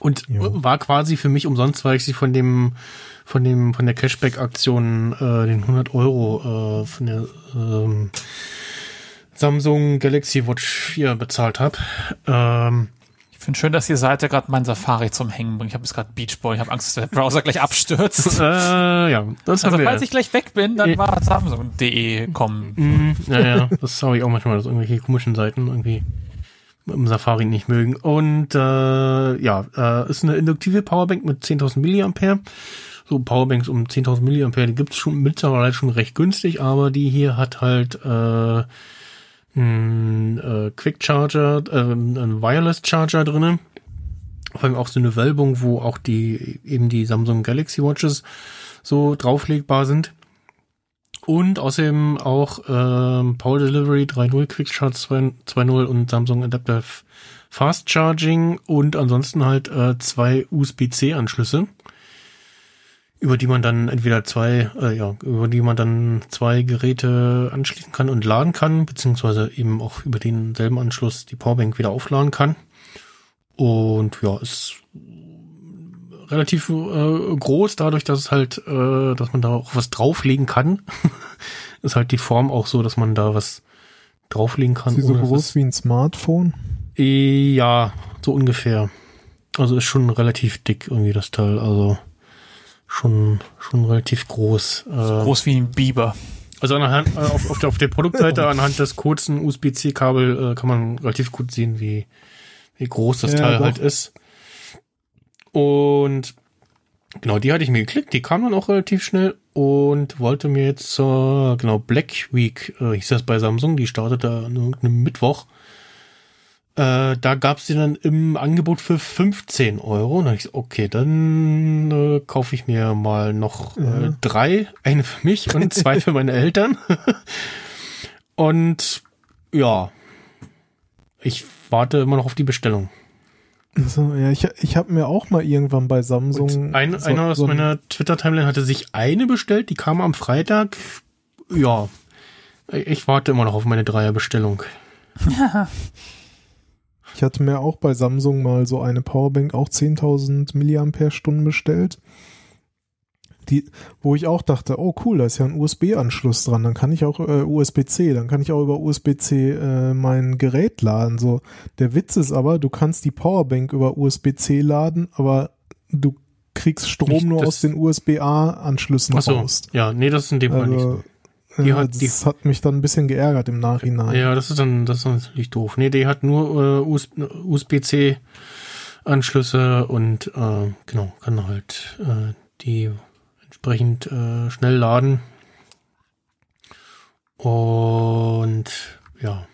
und Jo. war quasi für mich umsonst, weil ich sie von dem von dem von der Cashback-Aktion äh, den 100 Euro äh, von der ähm, Samsung Galaxy Watch 4 bezahlt habe. Ähm, Ich finde schön, dass die Seite gerade mein Safari zum Hängen bringt. Ich habe jetzt gerade Beachboy. Ich habe Angst, dass der Browser gleich abstürzt. äh, ja, das Also falls ich gleich weg bin, dann Ja. war Samsung.de kommen. Mhm, ja, ja, das habe ich auch manchmal, dass irgendwelche komischen Seiten irgendwie im Safari nicht mögen. Und äh, ja, äh, ist eine induktive Powerbank mit 10.000 Milliampere. So Powerbanks um 10.000 Milliampere, die gibt's schon mittlerweile schon recht günstig, aber die hier hat halt äh, ein äh, Quick Charger, äh, ein Wireless Charger drinne. Vor allem auch so eine Wölbung, wo auch die eben die Samsung Galaxy Watches so drauflegbar sind. Und außerdem auch ähm, Power Delivery 3.0, Quick Charge 2.0 und Samsung Adaptive Fast Charging und ansonsten halt äh, zwei USB-C-Anschlüsse, über die man dann entweder zwei, äh, ja, über die man dann zwei Geräte anschließen kann und laden kann, beziehungsweise eben auch über denselben Anschluss die Powerbank wieder aufladen kann. Und ja, ist relativ äh, groß, dadurch, dass es halt, äh, dass man da auch was drauflegen kann. ist halt die Form auch so, dass man da was drauflegen kann. Ist sie so groß wie ein Smartphone? Ja, so ungefähr. Also ist schon relativ dick irgendwie das Teil. Also schon schon relativ groß. Äh, Groß wie ein Biber. also anhand, äh, auf, auf, der, auf der Produktseite anhand des kurzen USB-C-Kabel äh, kann man relativ gut sehen, wie, wie groß das Ja, Teil doch. halt ist. Und genau, die hatte ich mir geklickt, die kam dann auch relativ schnell und wollte mir jetzt zur, genau, Black Week, äh, hieß das bei Samsung, die startete an irgendeinem Mittwoch. Äh, da gab's die dann im Angebot für 15 Euro. Und dann hab ich so, okay, dann äh, kaufe ich mir mal noch äh, Ja. drei. Eine für mich und zwei für meine Eltern. und ja, ich warte immer noch auf die Bestellung. Also, ja, ich, ich habe mir auch mal irgendwann bei Samsung. Und ein, so- einer aus so ein- meiner Twitter-Timeline hatte sich eine bestellt, die kam am Freitag. Ja, ich warte immer noch auf meine Dreierbestellung. Ich hatte mir auch bei Samsung mal so eine Powerbank, auch 10.000 Milliampere-Stunden bestellt. Die, wo ich auch dachte, oh cool, da ist ja ein USB-Anschluss dran, dann kann ich auch äh, USB-C, dann kann ich auch über USB-C äh, mein Gerät laden. So, der Witz ist aber, du kannst die Powerbank über USB-C laden, aber du kriegst Strom Nicht nur aus den USB-A-Anschlüssen so, raus. ja, nee, das ist in dem Fall nicht. Die äh, hat- die- das hat mich dann ein bisschen geärgert im Nachhinein. Ja, das ist dann, das ist natürlich doof. Nee, die hat nur äh, US USB-C Anschlüsse und äh, genau, kann halt äh, die entsprechend äh, schnell laden. Und ja,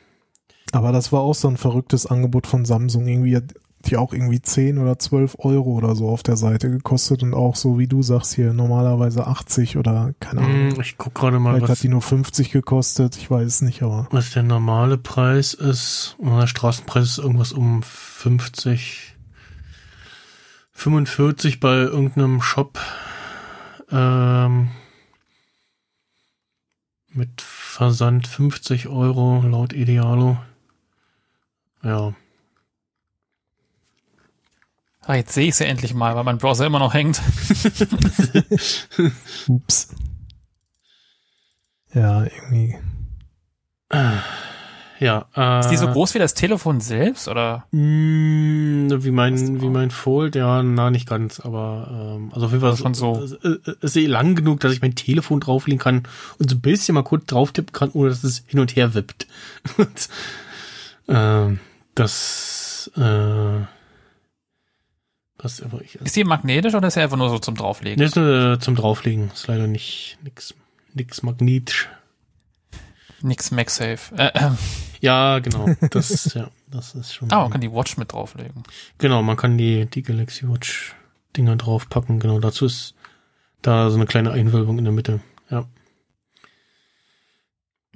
Aber das war auch so ein verrücktes Angebot von Samsung. Irgendwie die auch irgendwie 10 oder 12 Euro oder so auf der Seite gekostet und auch so, wie du sagst hier, normalerweise 80 oder keine Ahnung. Hm, ich guck gerade mal, Vielleicht was, hat die nur 50 gekostet, ich weiß nicht, aber was der normale Preis ist. Der Straßenpreis ist irgendwas um 50, 45 bei irgendeinem Shop. Ähm, mit Versand 50 Euro laut Idealo. Ja. Ah, jetzt sehe ich sie endlich mal, weil mein Browser immer noch hängt. ups. Ja, irgendwie. Ja. Äh, Ist die so groß wie das Telefon selbst oder? mh, Wie Hast mein, wie mein Fold, ja, na, nicht ganz, aber ähm, also auf jeden Fall Also schon so. Es es ist eh lang genug, dass ich mein Telefon drauflegen kann und so ein bisschen mal kurz drauf tippen kann, ohne dass es hin und her wippt. und, ähm, das, äh, das aber ich. Ist die magnetisch oder ist sie einfach nur so zum drauflegen? Das ist nur äh, zum drauflegen, ist leider nicht nix, nix magnetisch. Nix MagSafe. Äh, äh. Ja, genau, das, ja, das ist schon. Ah, man kann die Watch mit drauflegen. Genau, man kann die, die Galaxy Watch Dinger draufpacken. Genau, dazu ist da so eine kleine Einwölbung in der Mitte. Ja.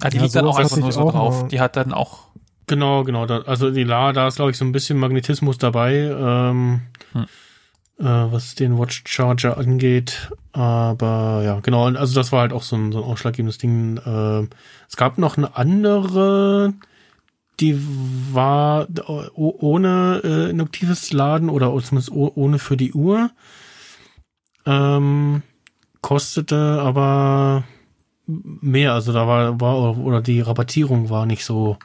Ah, die Ja, liegt dann auch einfach nur so auch drauf. mal. Die hat dann auch. Genau, genau. Da, also die La, da ist, glaube ich, so ein bisschen Magnetismus dabei, ähm, Hm. äh, was den Watch Charger angeht. Aber ja, genau, also das war halt auch so ein, so ein ausschlaggebendes Ding. Ähm, es gab noch eine andere, die war ohne äh, induktives Laden oder zumindest ohne für die Uhr. Ähm, kostete aber mehr, also da war, war, oder die Rabattierung war nicht so,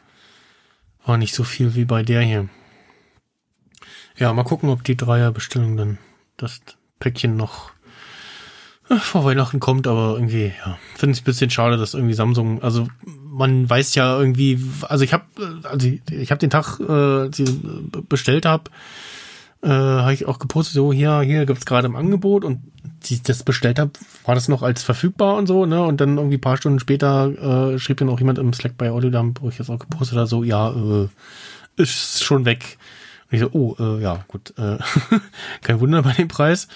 war nicht so viel wie bei der hier. Ja, mal gucken, ob die Dreierbestellung dann das Päckchen noch äh, vor Weihnachten kommt, aber irgendwie, ja, finde ich ein bisschen schade, dass irgendwie Samsung, also man weiß ja irgendwie, also ich habe, also ich, ich habe den Tag, äh, die bestellt habe, äh, habe ich auch gepostet, so hier, hier gibt's gerade im Angebot und die das bestellt habe, war das noch als verfügbar und so, ne? Und dann irgendwie paar Stunden später äh, schrieb dann auch jemand im Slack bei Audiodump, wo ich das auch gepostet habe, so, ja, äh, ist schon weg. Und ich so, oh, äh, ja, gut, äh, kein Wunder bei dem Preis.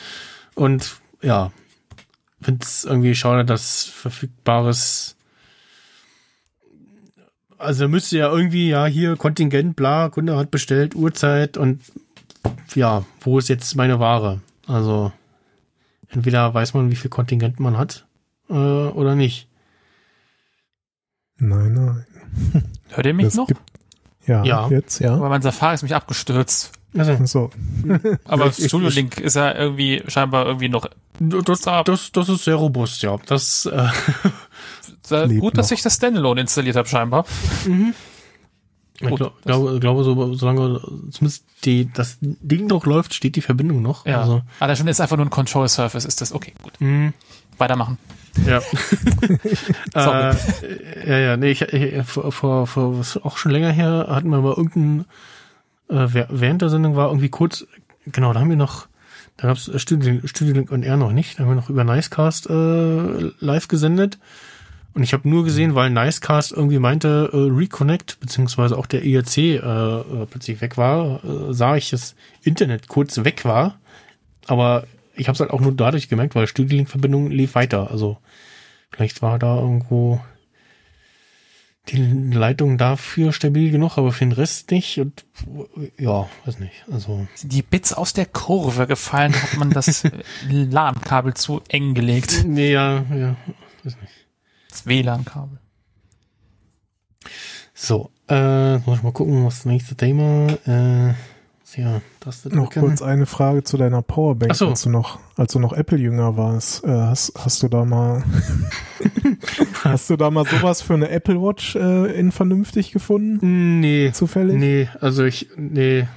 Und ja, finde es irgendwie schade, dass verfügbares also müsste ja irgendwie, ja, hier Kontingent, bla, Kunde hat bestellt, Uhrzeit und ja, wo ist jetzt meine Ware? Also entweder weiß man, wie viel Kontingent man hat äh, oder nicht. Nein, nein. Hört ihr mich Das noch? gibt- Ja, Ja. jetzt, ja. Aber mein Safari ist mich abgestürzt. Also, So. Aber Studio Link ist ja irgendwie scheinbar irgendwie noch das, das, das ist sehr robust, ja. Das, äh, gut, dass noch. ich das Standalone installiert habe scheinbar. Ich Gut, glaub, glaube, glaube so, solange zumindest die, das Ding noch läuft, steht die Verbindung noch. Ja. Also, Ah, da schon ist einfach nur ein Control Surface, ist das okay, gut. mh, Weitermachen. ja. Äh, ja, ja, nee, ich, ich, vor, vor, vor was auch schon länger her hatten wir mal irgendein, äh, während der Sendung war irgendwie kurz, genau, da haben wir noch, da gab's Studio, Studio Link und R noch nicht, da haben wir noch über Nicecast äh, live gesendet. Und ich habe nur gesehen, weil Nicecast irgendwie meinte, äh, Reconnect, beziehungsweise auch der IRC äh, äh, plötzlich weg war, äh, sah ich, das Internet kurz weg war. Aber ich habe es halt auch nur dadurch gemerkt, weil Studio Link-Verbindung lief weiter. Also vielleicht war da irgendwo die Leitung dafür stabil genug, aber für den Rest nicht. Und ja, weiß nicht. Also die Bits aus der Kurve gefallen, hat man das LAN-Kabel zu eng gelegt. nee, ja, ja, weiß nicht. Das WLAN-Kabel. So, äh, muss ich mal gucken, was das nächste Thema. Äh, ja, das Noch kurz eine Frage zu deiner Powerbank, Ach so. als du noch, als du noch Apple-Jünger warst. Äh, hast, hast du da mal, hast du da mal sowas für eine Apple Watch äh, in vernünftig gefunden? Nee, Zufällig? nee, also ich, nee,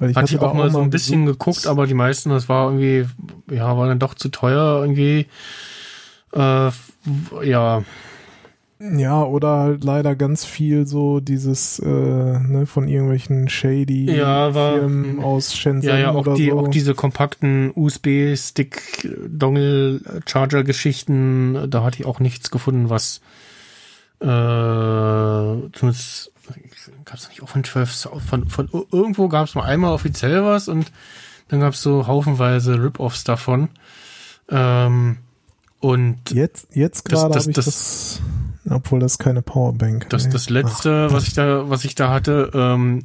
Weil hatte ich da auch mal so ein bisschen geguckt, aber die meisten, das war irgendwie, ja, war dann doch zu teuer irgendwie. Äh, ja, Ja, oder halt leider ganz viel so dieses, äh, ne, von irgendwelchen shady Ja, war- Firmen aus Shenzhen ja, ja, auch oder die, so. auch diese kompakten USB-Stick, Dongle, Charger-Geschichten, da hatte ich auch nichts gefunden, was, äh, zumindest, gab es nicht auch von 12, South- von, von irgendwo gab es mal einmal offiziell was und dann gab es so haufenweise Rip-Offs davon. Ähm, und Jetzt, jetzt gerade habe ich das- das, obwohl das keine Powerbank. Das, nee. das letzte, was ich da, was ich da hatte, ähm,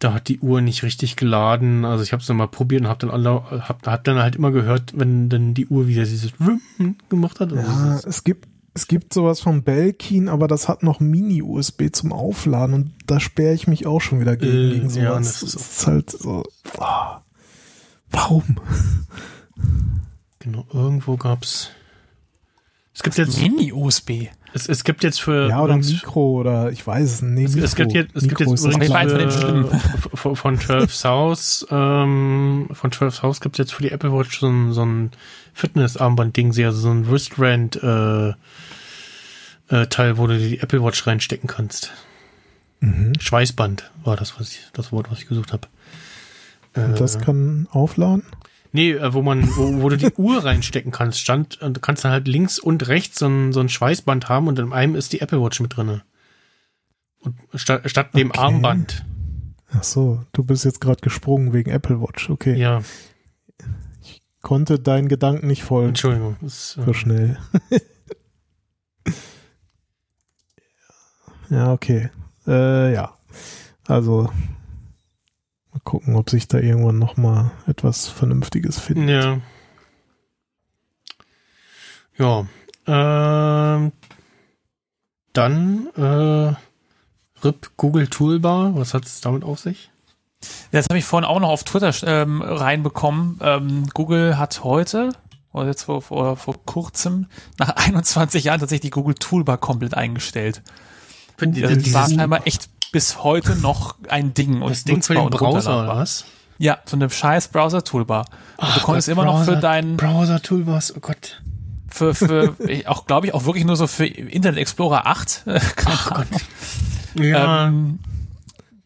da hat die Uhr nicht richtig geladen. Also ich habe es mal probiert und habe dann hab, hab dann halt immer gehört, wenn dann die Uhr wieder dieses gemacht hat. Ja, es gibt, es gibt sowas von Belkin, aber das hat noch Mini-USB zum Aufladen und da sperre ich mich auch schon wieder gegen, Äh, gegen ja, sowas. das ist das ist halt so. ah, warum? genau, irgendwo gab's. Es gibt jetzt, Mini-USB. es, es gibt jetzt für Ja, oder übrigens- Mikro oder ich weiß es nicht. es, es gibt jetzt, es gibt jetzt übrigens für, von, von 12 South, ähm, von 12 South gibt es jetzt für die Apple Watch so ein, so ein Fitness-Armband-Ding, also so ein Wristband, äh, äh, Teil, wo du die Apple Watch reinstecken kannst. Mhm. Schweißband war das, was ich, das Wort, was ich gesucht habe. Äh, Und das kann aufladen? Nee, äh, wo man, wo, wo du die Uhr reinstecken kannst, stand, und du kannst dann halt links und rechts so ein, so ein Schweißband haben und in einem ist die Apple Watch mit drinne. Und statt, statt dem Okay. Armband. Ach so, du bist jetzt gerade gesprungen wegen Apple Watch. Okay. Ja, Konnte deinen Gedanken nicht folgen. Entschuldigung. Das, äh, So schnell. ja, okay. Äh, ja. Also, gucken, ob sich da irgendwann noch mal etwas Vernünftiges findet. Ja. Ja. Ähm, dann äh, RIP Google Toolbar. Was hat es damit auf sich? Das habe ich vorhin auch noch auf Twitter ähm, reinbekommen. Ähm, Google hat heute, oder jetzt vor, vor, vor kurzem, nach 21 Jahren tatsächlich die Google Toolbar komplett eingestellt. Die, Das dieses- war scheinbar echt bis heute noch ein Ding und das Ding für den Browser, oder was? Ja, so eine scheiß Browser-Toolbar. Du konntest immer noch für deinen, Browser Toolbars, oh Gott. für, für, auch glaube ich auch wirklich nur so für Internet Explorer 8. Ach Gott. Ja, Ähm,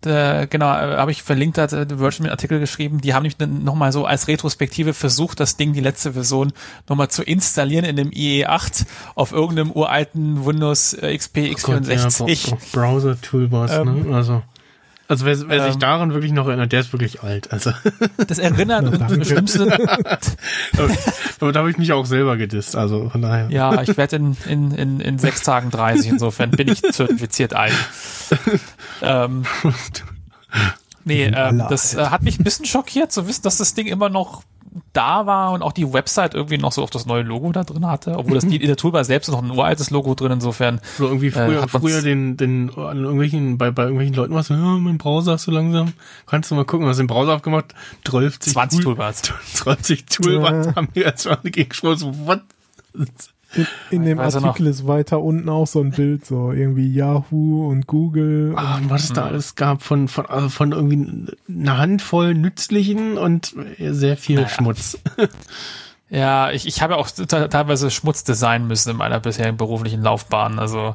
da, genau, äh, habe ich verlinkt, hat äh, Virgin einen Artikel geschrieben, die haben nämlich nochmal so als Retrospektive versucht, das Ding, die letzte Version, nochmal zu installieren in dem IE8 auf irgendeinem uralten Windows äh, XP Oh Gott, ja, x64. Bra- Browser Toolbars, Ähm, ne? Also. Also wer, wer sich ähm, daran wirklich noch erinnert, der ist wirklich alt. Also, Das erinnert Na, und das Schlimmste, aber da habe ich mich auch selber gedisst. Also von daher. ja, ich werde in, in, in, in sechs Tagen 30, insofern bin ich zertifiziert alt. ähm, nee, alle das äh, hat mich ein bisschen schockiert zu wissen, dass das Ding immer noch da war und auch die Website irgendwie noch so auf das neue Logo da drin hatte, obwohl das die in der Toolbar selbst noch ein uraltes Logo drin, insofern So irgendwie Äh, früher, man's- früher den, den, an irgendwelchen, bei, bei irgendwelchen Leuten was, ja, mein Browser ist so langsam. Kannst du mal gucken, was den Browser aufgemacht? 12 20 Toolbars. 20 Toolbars haben wir erstmal gegengesprochen, so, what? In, in dem. Artikel ist weiter unten auch so ein Bild, so irgendwie Yahoo und Google. Ah, und was es da alles gab von, von, also von irgendwie einer Handvoll nützlichen und sehr viel Naja. Schmutz. Ja, ich, ich habe ja auch te- teilweise Schmutz designen müssen in meiner bisherigen beruflichen Laufbahn. Also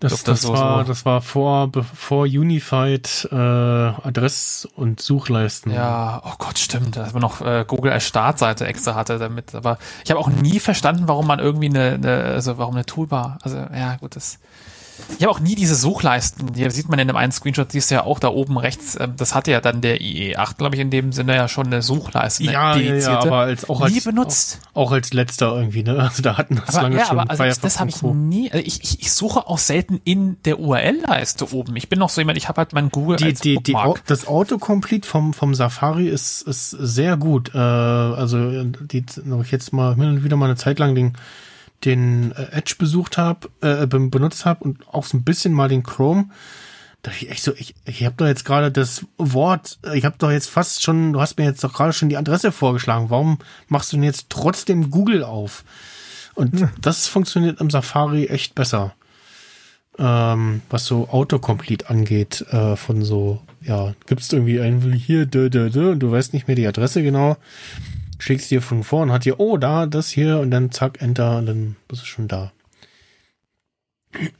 Das, glaub, das, das war, so- das war vor, vor Unified äh, Adress- und Suchleisten. ja, oh Gott, stimmt, dass man noch äh, Google als Startseite extra hatte damit. Aber ich habe auch nie verstanden, warum man irgendwie eine, eine also warum eine Toolbar. Also ja, gut, das. Ich habe auch nie diese Suchleisten. Hier sieht man in dem einen Screenshot, siehst du ja auch da oben rechts. ähm, Das hatte ja dann der IE8, glaube ich, in dem Sinne ja schon eine Suchleiste. Eine Ja, ja, ja, dedizierte. aber als, auch als, nie benutzt. Auch, auch als letzter irgendwie, ne? Also da hatten das Aber, lange ja, schon. aber also Firefox das habe ich nie. Also ich, ich, ich suche auch selten in der URL-Leiste oben. Ich bin noch so jemand, ich habe halt mein Google die, als die, die, das Autocomplete vom, vom Safari ist, ist sehr gut. Äh, also die, wo ich jetzt mal hin und wieder mal eine Zeit lang den, den äh, Edge besucht habe, äh, be- benutzt habe und auch so ein bisschen mal den Chrome. Da ich echt so, ich, ich habe doch jetzt gerade das Wort, ich habe doch jetzt fast schon, du hast mir jetzt doch gerade schon die Adresse vorgeschlagen. Warum machst du denn jetzt trotzdem Google auf? Und das funktioniert im Safari echt besser ähm, was so Autocomplete angeht, äh, von so, ja, gibt's irgendwie einen hier, dö, dö, dö, und du weißt nicht mehr die Adresse genau, schlägst dir von vor und hat hier, oh, da, das hier, und dann zack, Enter, und dann bist du schon da.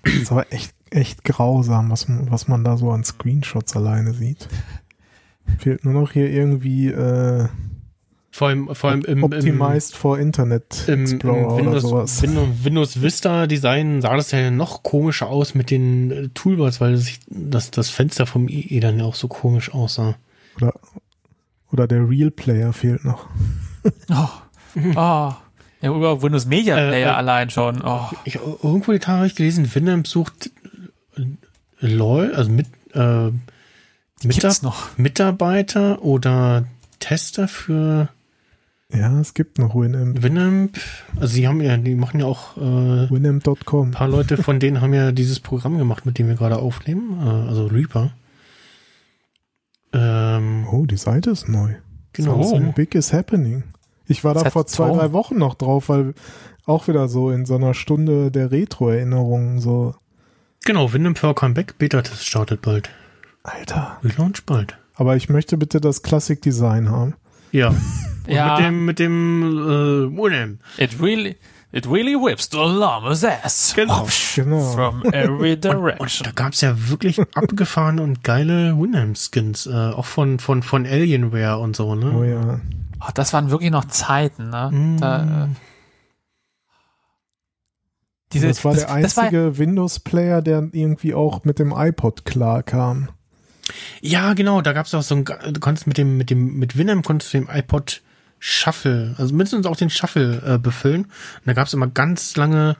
Das ist aber echt, echt grausam, was, man- was man da so an Screenshots alleine sieht. Fehlt nur noch hier irgendwie äh, Vor allem, vor allem im, im, Optimized for Internet im, im Explorer oder Windows, sowas. Windows, Windows Vista Design sah das ja noch komischer aus mit den äh, Toolbars, weil sich das, das Fenster vom IE dann ja auch so komisch aussah. Oder, oder der Real Player fehlt noch. Oh, oh. Ja, über Windows Media Äh, Player äh, allein schon. Oh. Ich, irgendwo die Tage habe ich gelesen, Winamp sucht äh, Leute, also mit, äh, Mitar noch. Mitarbeiter oder Tester für Ja, es gibt noch Winamp. Winamp. Also die haben ja, die machen ja auch äh, ein Winamp.com. paar Leute von denen haben ja dieses Programm gemacht, mit dem wir gerade aufnehmen, äh, also Reaper. Ähm, Oh, die Seite ist neu. genau. Something Big is happening. Ich war da Seit vor zwei, Traum. drei Wochen noch drauf, weil auch wieder so in so einer Stunde der Retro-Erinnerungen so, Genau, Winamp for Comeback Beta-Test startet bald. Alter. Relaunch bald. Aber ich möchte bitte das Classic Design haben. Ja. Und Ja. mit dem, mit dem äh. It really, it really whips the llama's ass. Genau. Genau. From every Und direction. da gab's ja wirklich abgefahrene und geile Winamp-Skins, äh, auch von, von, von Alienware und so, ne? Oh ja. Oh, das waren wirklich noch Zeiten, ne? Mm. Da, äh, diese, das war der das war- einzige Windows-Player, der irgendwie auch mit dem iPod klar kam. Ja, genau, da gab's auch so ein, du konntest mit dem, mit dem, mit Winamp konntest du den iPod Shuffle, also mindestens auch den Shuffle äh, befüllen. Und da gab's immer ganz lange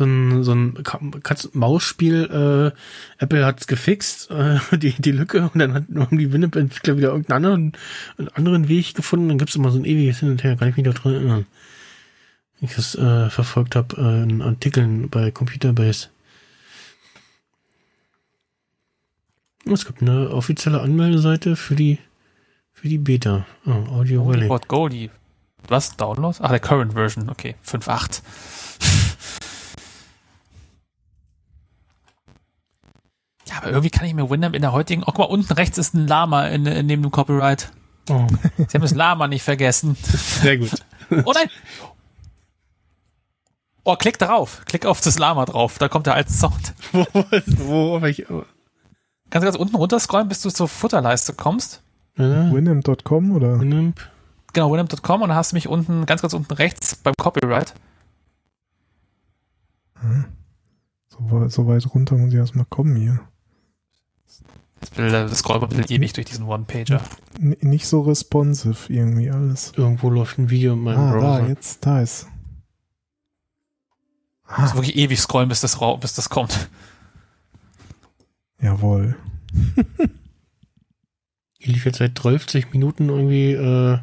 so ein, so ein Katz-Maus-Spiel, äh, Apple hat's gefixt, äh, die, die Lücke, und dann hat- haben die Winamp-Entwickler wieder irgendeinen anderen, einen anderen Weg gefunden, dann gibt's immer so ein ewiges Hin und Her, kann ich mich noch dran erinnern. Ich das äh, verfolgt habe äh, in Artikeln bei Computerbase. Es gibt eine offizielle Anmeldeseite für die für die Beta. Oh, Audio Valley. Wort Goldie. Was? Download? Ach, der Current Version. Okay, 5.8. aber irgendwie kann ich mir Winamp in der heutigen. Oh, guck mal, unten rechts ist ein Lama in, in neben dem Copyright. Oh, Sie haben das Lama nicht vergessen. sehr gut. Oh nein! Oh, klick darauf. Klick auf das Lama drauf. Da kommt der alte Sound. wo, wo, welch, Kannst du ganz unten runterscrollen, bis du zur Futterleiste kommst? äh, Winamp.com oder? Winamp. Genau, winamp.com und dann hast du mich unten, ganz, ganz unten rechts beim Copyright. So, weit- so weit runter muss ich erstmal kommen hier. Das, will, das scrollt ein bisschen ewig durch diesen One-Pager. Nicht so responsive irgendwie alles. Irgendwo läuft ein Video in meinem Ah, Browser. da, jetzt, da ist. Du musst wirklich ewig scrollen, bis das, rau- bis das kommt. Jawohl. Hier lief jetzt seit 30 Minuten irgendwie äh,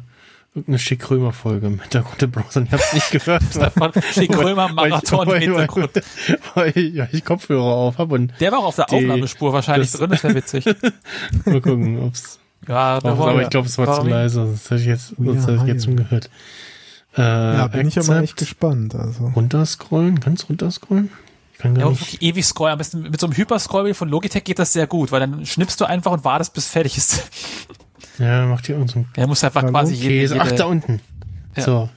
irgendeine Schick Krömer Folge im Hintergrund im Browser. Ich hab's nicht gehört. Davon steht Krömer Marathon im weil, Hintergrund. weil, weil, ja, ich Kopfhörer auf habe und Der war auch auf der Die- Aufnahmespur wahrscheinlich das- drin, das wäre witzig. mal gucken, ob's. Ja, da war aber ich glaube, es war zu leise. Das hätte ich jetzt, are hätte ich jetzt schon hired. gehört. Äh, Ja, bin ich aber echt Accept. gespannt. Also. Runterscrollen, ganz runterscrollen? Ich kann gar Ja, nicht. ewig scrollen. Am besten mit so einem Hyperscroll von Logitech geht das sehr gut, weil dann schnippst du einfach und wartest, bis fertig ist. Ja, macht hier irgend so ein Er muss einfach quasi jede, Käse. Ach, da jede, unten. Ja. So.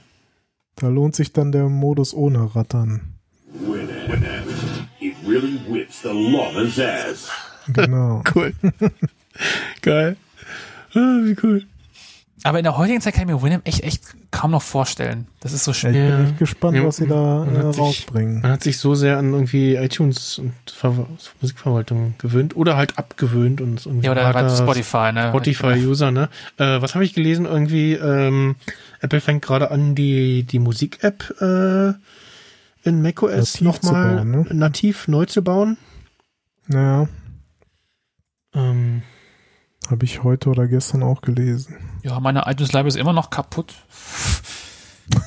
Da lohnt sich dann der Modus ohne Rattern. Winamp. It really whips the lawman's ass. Genau. Cool. Geil. Ah, wie cool. Aber in der heutigen Zeit kann ich mir Winamp echt, echt kaum noch vorstellen. Das ist so Ja, ich schön. Ja. bin echt gespannt, Ja, was sie da man äh, hat sich- rausbringen. Man hat sich so sehr an irgendwie iTunes und Ver Musikverwaltung gewöhnt oder halt abgewöhnt und irgendwie Ja, oder halt Spotify, ne? Spotify-User, ne? Äh, was habe ich gelesen? Irgendwie, ähm, Apple fängt gerade an, die, die Musik-App äh, in macOS Nativ zu nochmal bauen, ne? nativ neu zu bauen. Naja, Ähm, habe ich heute oder gestern auch gelesen. Ja, meine iTunes Library ist immer noch kaputt.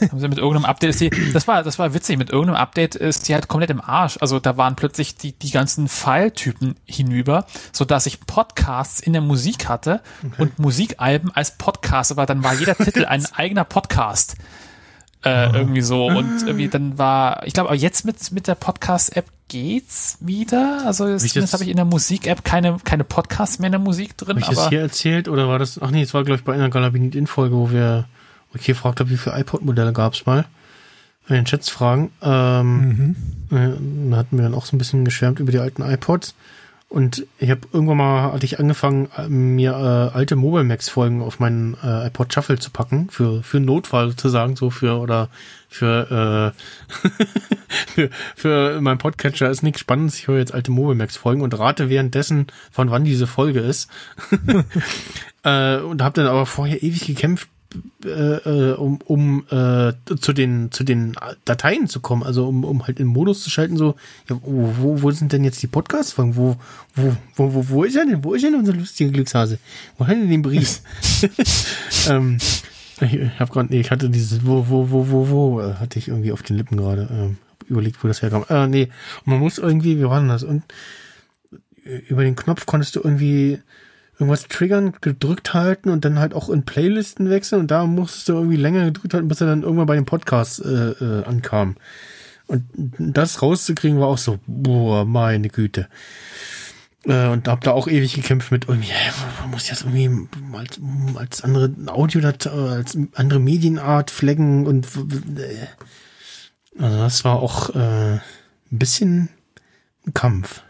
Haben sie mit irgendeinem Update ist die, das war, das war witzig, mit irgendeinem Update ist die halt komplett im Arsch. Also da waren plötzlich die, die ganzen File-Typen hinüber, so dass ich Podcasts in der Musik hatte und Musikalben als Podcast, aber dann war jeder Titel ein eigener Podcast. Äh, irgendwie so. Und irgendwie dann war, ich glaube, aber jetzt mit, mit der Podcast-App geht's wieder. Also ich zumindest habe ich in der Musik-App keine, keine Podcasts mehr in der Musik drin. habe ich das hier erzählt oder war das, ach nee, es war glaube ich bei einer Galabinit-In-Folge, wo wir, wo ich hier gefragt habe, wie viele iPod-Modelle gab's mal. In den Chats fragen. Ähm, Mhm. Äh, Da hatten wir dann auch so ein bisschen geschwärmt über die alten iPods. Und ich habe irgendwann mal, hatte ich angefangen, äh, mir äh, alte Mobile Max Folgen auf meinen äh, iPod Shuffle zu packen, für, für Notfall sozusagen, so für, oder für, äh, für, für mein Podcatcher ist nichts Spannendes. Ich höre jetzt alte Mobile Max Folgen und rate währenddessen, von wann diese Folge ist. äh, und habe dann aber vorher ewig gekämpft, äh, äh, um, um äh, zu den zu den Dateien zu kommen, also um, um halt in Modus zu schalten, so, ja, wo, wo, sind denn jetzt die Podcast-Folgen? Wo, wo, wo, wo, wo ist er denn? Wo ist denn unser lustiger Glückshase? Wo hat er denn den Brief? ähm, ich hab grad, nee, ich hatte dieses wo, wo, wo, wo, wo, äh, hatte ich irgendwie auf den Lippen gerade. Ähm, überlegt, wo das herkam. Äh, nee, man muss irgendwie, wie war denn das? Und über den Knopf konntest du irgendwie irgendwas triggern, gedrückt halten und dann halt auch in Playlisten wechseln und da musstest du irgendwie länger gedrückt halten, bis er dann irgendwann bei dem Podcast äh, äh, ankam. Und das rauszukriegen war auch so, boah, meine Güte. Äh, und hab da auch ewig gekämpft mit irgendwie, man muss jetzt irgendwie als, als andere Audiodatei, als andere Medienart flaggen und äh. also das war auch äh, ein bisschen ein Kampf.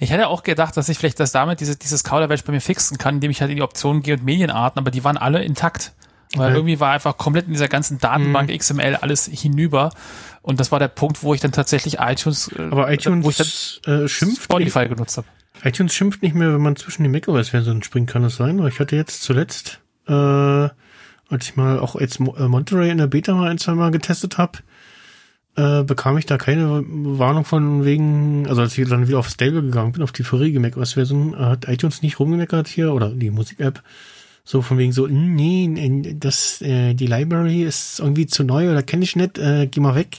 Ich hätte auch gedacht, dass ich vielleicht das damit diese, dieses Kauderwelsch bei mir fixen kann, indem ich halt in die Optionen gehe und Medienarten, aber die waren alle intakt. Weil Okay. irgendwie war einfach komplett in dieser ganzen Datenbank XML alles hinüber. Und das war der Punkt, wo ich dann tatsächlich iTunes, äh, Aber wo ich dann iTunes äh, schimpft Spotify genutzt habe. iTunes schimpft nicht mehr, wenn man zwischen den macOS-Versionen springen kann, das sein? Weil ich hatte jetzt zuletzt, äh, als ich mal auch jetzt äh, Monterey in der Beta mal ein, zwei Mal getestet habe, äh, bekam ich da keine Warnung von wegen, also als ich dann wieder auf Stable gegangen bin, auf die vorige macOS-Version, äh, hat iTunes nicht rumgemeckert hier, oder die Musik-App, so von wegen so, "Hm, nee, nee, das, äh, die Library ist irgendwie zu neu oder kenne ich nicht, äh, geh mal weg.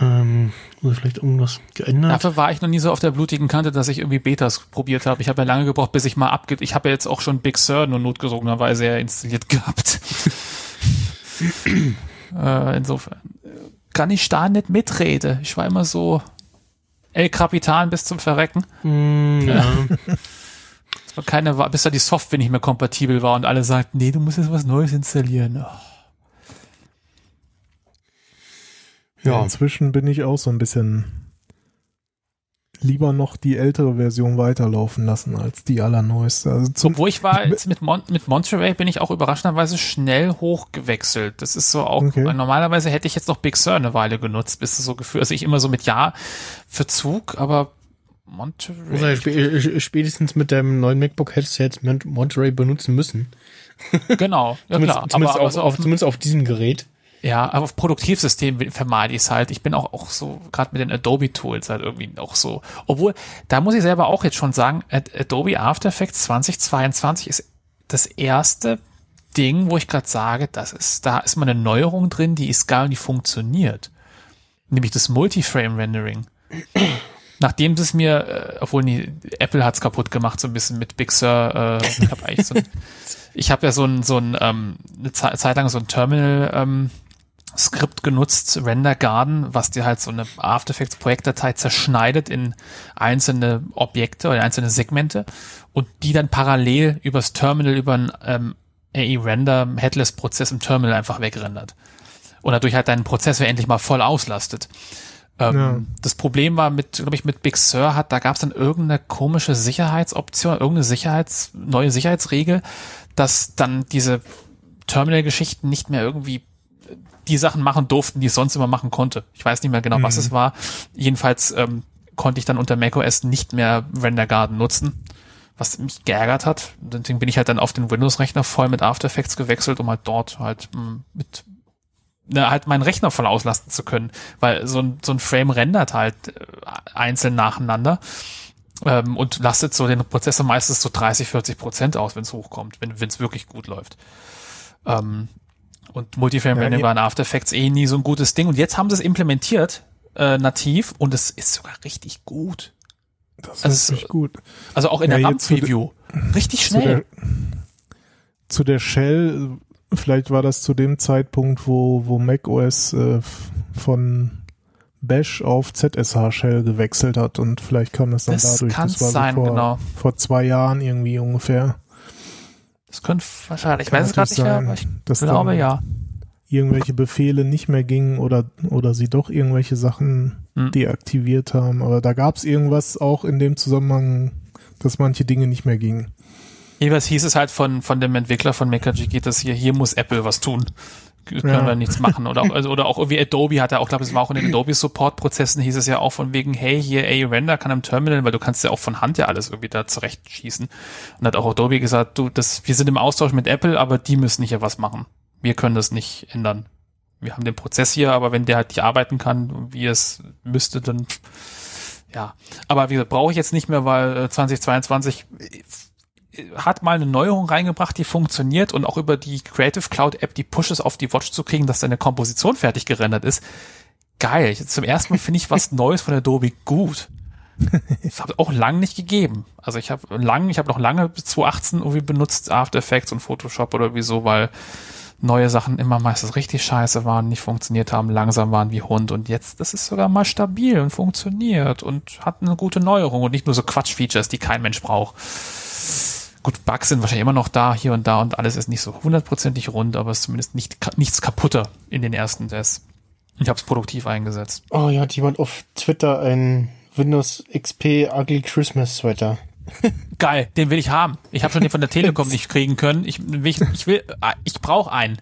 Ähm, oder vielleicht irgendwas geändert. Dafür war ich noch nie so auf der blutigen Kante, dass ich irgendwie Betas probiert habe. Ich habe ja lange gebraucht, bis ich mal abge... Ich habe ja jetzt auch schon Big Sur nur notgesogenerweise ja installiert gehabt. äh, insofern äh, kann ich da nicht mitreden. Ich war immer so El Capitan bis zum Verrecken. Mm, ja. Es war keine, bis da die Software nicht mehr kompatibel war und alle sagten, nee, du musst jetzt was Neues installieren. Oh. Ja. Inzwischen bin ich auch so ein bisschen lieber noch die ältere Version weiterlaufen lassen als die allerneueste. Also zum, Obwohl ich war jetzt mit, Mon mit Monterey bin ich auch überraschenderweise schnell hochgewechselt. Das ist so auch, Okay. normalerweise hätte ich jetzt noch Big Sur eine Weile genutzt, bis es so gefühlt, also ich immer so mit Ja Verzug, aber Also Monterey. sp äh, spätestens mit dem neuen MacBook hättest du jetzt Mon- Monterey benutzen müssen. Genau, ja zumindest, klar. zumindest, aber, auf, aber auf, zumindest auf diesem Gerät. Ja, aber auf Produktivsystem vermeide ich es halt. Ich bin auch, auch so, gerade mit den Adobe-Tools halt irgendwie auch so. Obwohl, da muss ich selber auch jetzt schon sagen, Ad- Adobe After Effects 2022 ist das erste Ding, wo ich gerade sage, das ist, da ist mal eine Neuerung drin, die ist und die funktioniert. Nämlich das Multiframe-Rendering. Nachdem das mir, äh, obwohl nie, Apple hat's kaputt gemacht, so ein bisschen mit Big Sur, äh, ich habe eigentlich so ein, ich habe ja so ein, so ein, ähm, eine Ze- Zeit lang so ein Terminal, ähm, Skript genutzt, Render Garden, was dir halt so eine After Effects Projektdatei zerschneidet in einzelne Objekte oder einzelne Segmente und die dann parallel übers Terminal über einen ähm, AI Render Headless Prozess im Terminal einfach wegrendert. Und dadurch halt deinen Prozessor endlich mal voll auslastet. Ähm, Ja. Das Problem war mit, glaube ich, mit Big Sur hat, da gab es dann irgendeine komische Sicherheitsoption, irgendeine Sicherheits, neue Sicherheitsregel, dass dann diese Terminal-Geschichten nicht mehr irgendwie die Sachen machen durften, die es sonst immer machen konnte. Ich weiß nicht mehr genau, was Mhm. es war. Jedenfalls ähm, konnte ich dann unter macOS nicht mehr Render Garden nutzen, was mich geärgert hat. Deswegen bin ich halt dann auf den Windows-Rechner voll mit After Effects gewechselt, um halt dort halt mh, mit ne, halt meinen Rechner voll auslasten zu können, weil so ein, so ein Frame rendert halt äh, einzeln nacheinander ähm, und lastet so den Prozessor meistens so 30, 40 Prozent aus, wenn es hochkommt, wenn es wirklich gut läuft. Ähm, und Multiframe Ja, war in After Effects eh nie so ein gutes Ding und jetzt haben sie es implementiert äh, nativ und es ist sogar richtig gut. das also ist richtig gut. Also auch in Ja, der RAM-Preview. Richtig Zu der, schnell. zu der Shell, vielleicht war das zu dem Zeitpunkt, wo, wo macOS äh, f- von Bash auf ZSH Shell gewechselt hat und vielleicht kam das dann Das dadurch. kann's das war sein, so vor, genau. vor zwei Jahren irgendwie ungefähr. Das könnte wahrscheinlich, ich weiß es gerade nicht mehr, aber ich dass glaube ja. irgendwelche Befehle nicht mehr gingen oder, oder sie doch irgendwelche Sachen Hm. deaktiviert haben. Aber da gab es irgendwas auch in dem Zusammenhang, dass manche Dinge nicht mehr gingen. Jeweils hieß es halt von, von dem Entwickler von MacRG geht das hier, hier muss Apple was tun. Können Ja. wir nichts machen. Oder auch, also, oder auch irgendwie Adobe hat ja auch, glaube es war auch in den Adobe Support Prozessen hieß es ja auch von wegen, hey, hier A-Render kann im Terminal, weil du kannst ja auch von Hand ja alles irgendwie da zurechtschießen. Und hat auch Adobe gesagt, du, das, wir sind im Austausch mit Apple, aber die müssen hier was machen. Wir können das nicht ändern. Wir haben den Prozess hier, aber wenn der halt nicht arbeiten kann, wie es müsste, dann ja. Aber wie gesagt, brauche ich jetzt nicht mehr, weil äh, 2022 hat mal eine Neuerung reingebracht, die funktioniert und auch über die Creative Cloud App die Pushes auf die Watch zu kriegen, dass deine Komposition fertig gerendert ist. Geil. Zum ersten Mal finde ich was Neues von Adobe gut. Das habe auch lang nicht gegeben. Also ich habe lang, ich habe noch lange bis 2018 irgendwie benutzt After Effects und Photoshop oder wieso, weil neue Sachen immer meistens richtig scheiße waren, nicht funktioniert haben, langsam waren wie Hund und jetzt, das ist sogar mal stabil und funktioniert und hat eine gute Neuerung und nicht nur so Quatsch-Features, die kein Mensch braucht. Gut, Bugs sind wahrscheinlich immer noch da, hier und da und alles ist nicht so hundertprozentig rund, aber es ist zumindest nicht, nichts kaputter in den ersten Tests. Ich habe es produktiv eingesetzt. Oh, hier hat jemand auf Twitter ein Windows XP Ugly Christmas Sweater. Geil, den will ich haben. Ich habe schon den von der Telekom nicht kriegen können. Ich will, ich will, ah, ich brauche einen.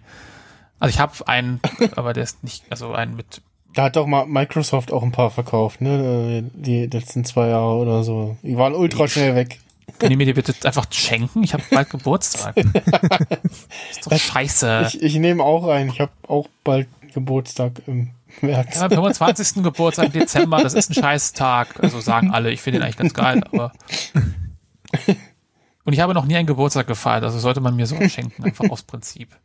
Also ich habe einen, aber der ist nicht, also einen mit. Da hat doch mal Microsoft auch ein paar verkauft, ne? Die letzten zwei Jahre oder so. Die waren ultra schnell weg. Könnt ihr mir die bitte einfach schenken? Ich habe bald Geburtstag. ist doch scheiße. Ich, ich nehme auch einen. Ich habe auch bald Geburtstag im März. Ja, am 25. Geburtstag im Dezember, das ist ein Scheißtag. Also sagen alle, ich finde den eigentlich ganz geil, aber. Und ich habe noch nie einen Geburtstag gefeiert, also sollte man mir so schenken, einfach aus Prinzip.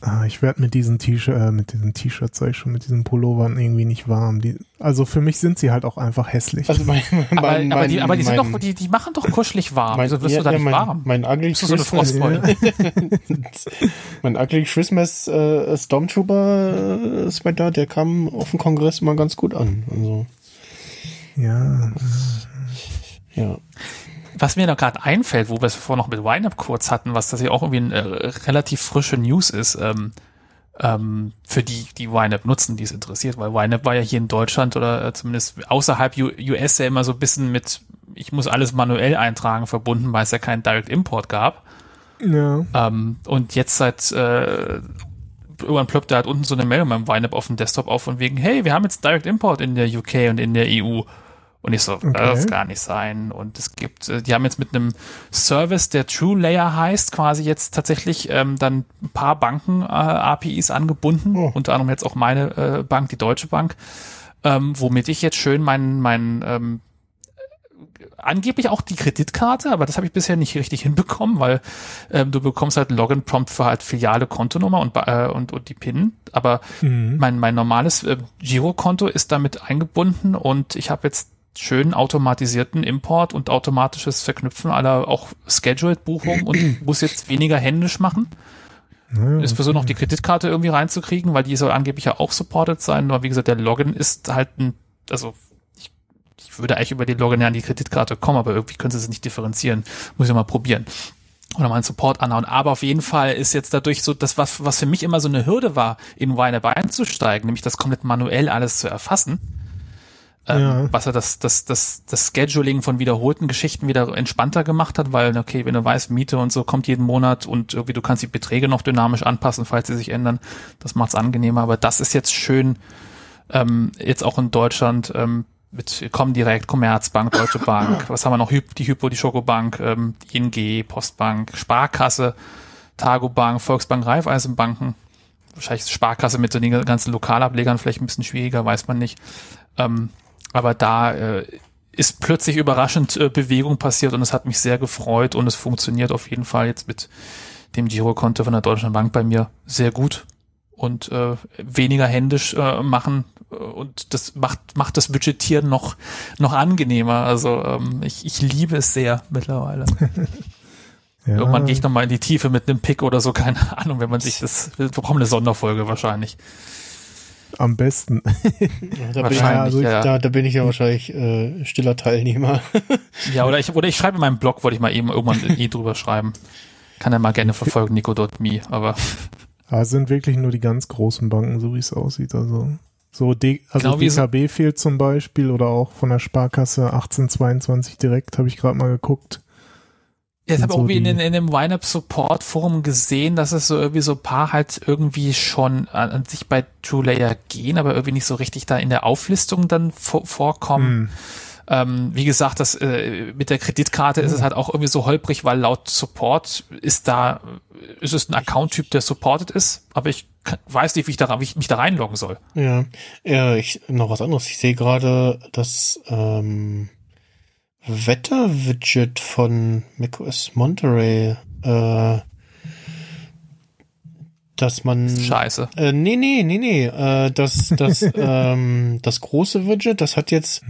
Ah, ich werde mit diesen T-Shirt, äh, mit diesen T-Shirts, sag ich schon, mit diesen Pullovern irgendwie nicht warm. Die, also für mich sind sie halt auch einfach hässlich. Also mein, mein, Aber, mein, aber die, aber die sind mein, doch, die, die machen doch kuschelig warm. mein, Wieso wirst ja, du da ja, nicht mein, warm? Mein Ugly Bist du so eine Christmas, Frostbeule? mein Ugly Christmas äh, Stormtrooper äh, Sweater, der kam auf dem Kongress mal ganz gut an. Also, ja, ja. Was mir da gerade einfällt, wo wir es vorher noch mit Wineup kurz hatten, was das ja auch irgendwie eine äh, relativ frische News ist, ähm, ähm, für die, die Wineup nutzen, die es interessiert, weil Wineup war ja hier in Deutschland oder äh, zumindest außerhalb U US ja immer so ein bisschen mit, ich muss alles manuell eintragen verbunden, weil es ja keinen Direct Import gab. ja. Ähm, und jetzt seit äh, irgendwann ploppt da halt unten so eine Meldung beim Wineup auf dem Desktop auf von wegen, hey, wir haben jetzt Direct Import in der UK und in der EU. Und ich so, Okay. das kann nicht sein. Und es gibt, äh, die haben jetzt mit einem Service, der True Layer heißt, quasi jetzt tatsächlich ähm, dann ein paar Banken äh, APIs angebunden, Oh. unter anderem jetzt auch meine äh, Bank, die Deutsche Bank, ähm, womit ich jetzt schön meinen meinen ähm, angeblich auch die Kreditkarte, aber das habe ich bisher nicht richtig hinbekommen, weil ähm, du bekommst halt einen Login-Prompt für halt Filiale, Kontonummer und, äh, und, und die PIN. Aber Mhm. mein, mein normales äh, Girokonto ist damit eingebunden und ich habe jetzt schön automatisierten Import und automatisches Verknüpfen aller auch Scheduled-Buchungen und muss jetzt weniger händisch machen. Ja, Ist versucht noch die Kreditkarte irgendwie reinzukriegen, weil die soll angeblich ja auch supported sein. Nur wie gesagt, der Login ist halt ein, also ich, ich würde eigentlich über den Login ja an die Kreditkarte kommen, aber irgendwie können sie es nicht differenzieren. Muss ich mal probieren. Oder mal einen Support anhauen. Aber auf jeden Fall ist jetzt dadurch so, das, was, was für mich immer so eine Hürde war, in YNAB einzusteigen, nämlich das komplett manuell alles zu erfassen. Ähm, Ja. Was ja das, das, das, das Scheduling von wiederholten Geschichten wieder entspannter gemacht hat, weil, okay, wenn du weißt, Miete und so kommt jeden Monat und irgendwie du kannst die Beträge noch dynamisch anpassen, falls sie sich ändern, das macht's angenehmer. Aber das ist jetzt schön, ähm, jetzt auch in Deutschland, ähm, mit Comdirect, Commerzbank, Deutsche Bank, was haben wir noch? Die Hypo, die Schokobank, ähm, die ING, Postbank, Sparkasse, Targobank, Volksbank, Raiffeisenbanken. Wahrscheinlich Sparkasse mit den ganzen Lokalablegern vielleicht ein bisschen schwieriger, weiß man nicht. Ähm, aber da äh, ist plötzlich überraschend äh, Bewegung passiert und es hat mich sehr gefreut und es funktioniert auf jeden Fall jetzt mit dem Girokonto von der Deutschen Bank bei mir sehr gut und äh, weniger händisch äh, machen äh, und das macht macht das Budgetieren noch noch angenehmer. Also ähm, ich, ich liebe es sehr mittlerweile. ja. Irgendwann gehe ich noch mal in die Tiefe mit einem Pick oder so, keine Ahnung, wenn man sich das wir bekommen eine Sonderfolge wahrscheinlich. Am besten. Ja, da, bin ich, also ich, ja. da, da bin ich ja wahrscheinlich äh, stiller Teilnehmer. Ja, oder ich oder ich schreibe in meinem Blog, wollte ich mal eben irgendwann eh drüber schreiben. Kann er mal gerne verfolgen, nico.me, aber Aber es sind wirklich nur die ganz großen Banken, so wie es aussieht. Also so D, also Genau DKB fehlt zum Beispiel oder auch von der Sparkasse 1822 direkt, habe ich gerade mal geguckt. Ja, ich habe so irgendwie in, in, in dem Wineup Support Forum gesehen, dass es so irgendwie so ein paar halt irgendwie schon an, an sich bei TrueLayer gehen, aber irgendwie nicht so richtig da in der Auflistung dann vor, vorkommen. Hm. Ähm, wie gesagt, das äh, mit der Kreditkarte ist es halt auch irgendwie so holprig, weil laut Support ist da ist es ein Account-Typ, der supported ist, aber ich kann- weiß nicht, wie ich da wie ich mich da reinloggen soll. Ja, ja ich, noch was anderes. Ich sehe gerade das ähm, Wetter-Widget von macOS Monterey, äh, dass man Scheiße. Äh, nee, nee, nee, nee. Äh, das, das, ähm, das große Widget, das hat jetzt,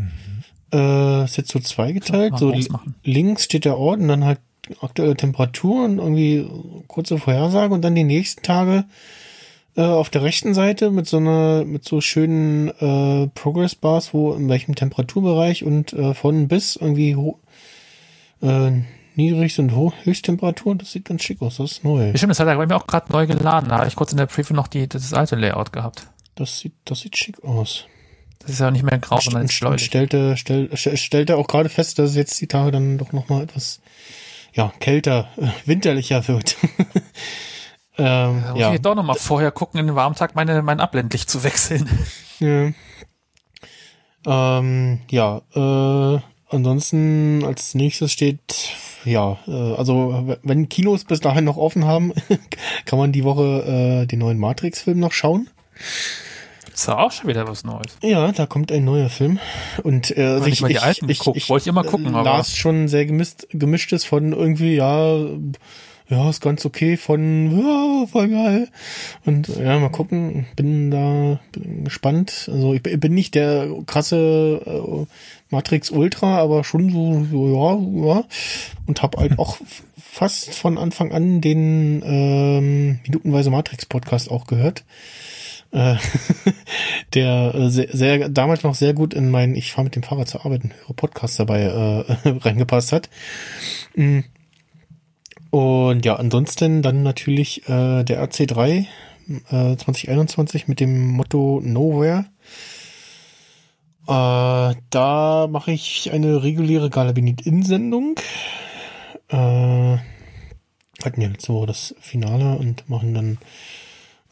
äh, ist jetzt so zweigeteilt. So links steht der Ort und dann halt aktuelle Temperatur und irgendwie kurze Vorhersage und dann die nächsten Tage äh, auf der rechten Seite mit so einer, mit so schönen äh, Progress Bars, wo in welchem Temperaturbereich und äh, von bis irgendwie ho äh, Niedrig- und Ho Höchsttemperatur. Das sieht ganz schick aus. Das ist neu. Stimmt, das hat er bei mir auch gerade neu geladen. Da habe ich kurz in der Preview noch die, das alte Layout gehabt. Das sieht, das sieht schick aus. Das ist ja nicht mehr grau, sondern und bläulich. stellte, stell, stell- stellte auch gerade fest, dass es jetzt die Tage dann doch noch mal etwas ja, kälter, äh, winterlicher wird. ähm, Da muss ja. ich doch noch mal vorher gucken, in den Warmtag meine, mein Abblendlicht zu wechseln. Ja. Ähm, ja, äh, ansonsten als nächstes steht, ja, äh, also wenn Kinos bis dahin noch offen haben, kann man die Woche äh, den neuen Matrix-Film noch schauen. Ist ja auch schon wieder was Neues. Ja, da kommt ein neuer Film. Und äh, also nicht mal die alten geguckt. Wollte ich immer gucken, äh, aber- las schon sehr gemischt, gemischtes von irgendwie, ja, ja, ist ganz okay von, ja, voll geil. Und ja, mal gucken, bin da bin gespannt. Also ich bin nicht der krasse äh, Matrix Ultra, aber schon so, so ja, ja. Und hab halt auch fast von Anfang an den ähm, Minutenweise Matrix Podcast auch gehört. Äh, der äh, sehr, sehr damals noch sehr gut in meinen Ich fahre mit dem Fahrrad zur Arbeit höre Podcast dabei äh, reingepasst hat. Mm. Und ja, ansonsten dann natürlich äh, der RC3 äh, 2021 mit dem Motto Nowhere. Äh, da mache ich eine reguläre Galabinit-In-Sendung. Äh, hatten ja letzte Woche das Finale und machen dann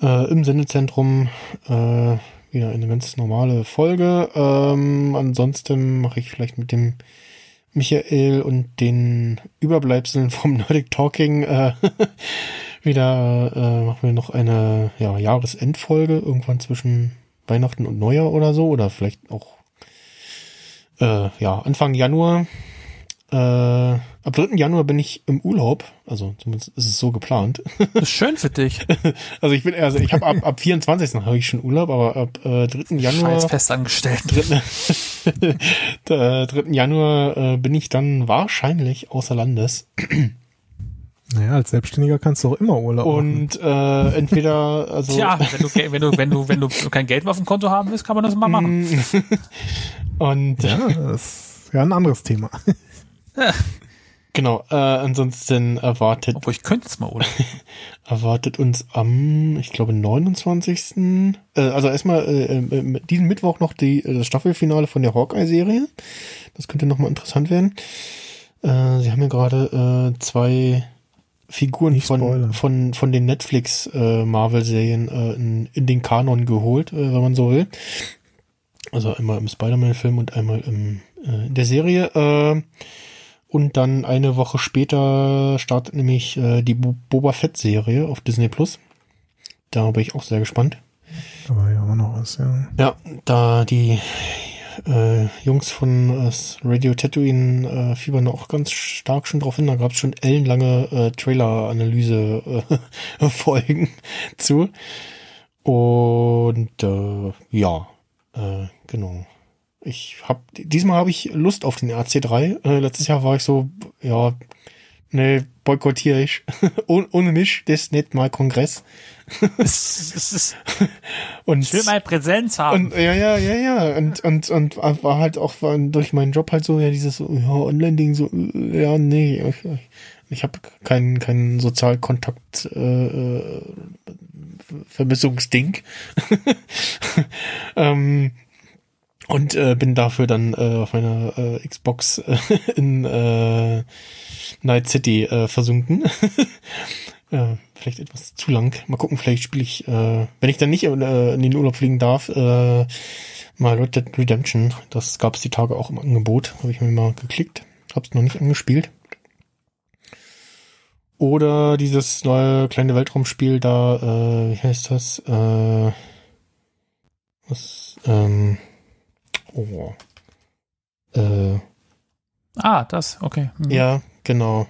äh, im Sendezentrum äh, wieder eine ganz normale Folge. Ähm, ansonsten mache ich vielleicht mit dem Michael und den Überbleibseln vom Nordic Talking äh, wieder äh, machen wir noch eine ja, Jahresendfolge irgendwann zwischen Weihnachten und Neujahr oder so oder vielleicht auch äh, ja Anfang Januar. Äh, ab 3. Januar bin ich im Urlaub, also zumindest ist es so geplant. Das ist schön für dich. Also ich bin also ich habe ab, ab 24. habe ich schon Urlaub, aber ab äh, 3. Januar Scheiß festangestellt. 3. 3. Januar äh, bin ich dann wahrscheinlich außer Landes. Naja, als Selbstständiger kannst du auch immer Urlaub machen. Und äh, entweder, also Tja, wenn du, wenn du, wenn du, wenn du kein Geld mehr auf dem Konto haben willst, kann man das mal machen. und Ja, das ist ja ein anderes Thema. Genau, äh, ansonsten erwartet Obwohl ich könnte jetzt mal, oder? erwartet uns am, ich glaube, 29. Äh, also erstmal äh, äh, diesen Mittwoch noch die, äh, das Staffelfinale von der Hawkeye-Serie. Das könnte nochmal interessant werden. Äh, sie haben ja gerade äh, zwei Figuren von, von, von den Netflix äh, Marvel-Serien äh, in, in den Kanon geholt, äh, wenn man so will. Also einmal im Spider-Man-Film und einmal im, äh, in der Serie. Äh, und dann eine Woche später startet nämlich äh, die Bo Boba Fett-Serie auf Disney Plus. Da bin ich auch sehr gespannt. Aber ja, auch noch was, ja. Ja, da die äh, Jungs von äh, Radio Tatooine äh, fiebern auch ganz stark schon drauf hin. Da gab es schon ellenlange äh, Trailer-Analyse-Folgen zu. Und äh, ja, äh, genau. Ich hab diesmal habe ich Lust auf den RC3. Äh, letztes Jahr war ich so, ja, ne, boykottiere ich. Oh, ohne mich, das ist nicht mal Kongress. Und schön mal Präsenz haben. und ja, ja, ja, ja. Und, und, und war halt auch war durch meinen Job halt so, ja, dieses ja, Online-Ding, so, äh, ja, nee, ich, ich habe keinen keinen Sozialkontakt äh, äh, Vermissungsding. ähm, und äh, bin dafür dann äh, auf meiner äh, Xbox äh, in äh, Night City äh, versunken. äh, vielleicht etwas zu lang. Mal gucken, vielleicht spiele ich, äh, wenn ich dann nicht äh, in den Urlaub fliegen darf, äh, mal Red Dead Redemption. Das gab es die Tage auch im Angebot. Habe ich mir mal geklickt. Hab's noch nicht angespielt. Oder dieses neue kleine Weltraumspiel da, äh, wie heißt das? Äh, was, ähm, oh. Äh, Ah, das, okay. Mhm. ja, genau.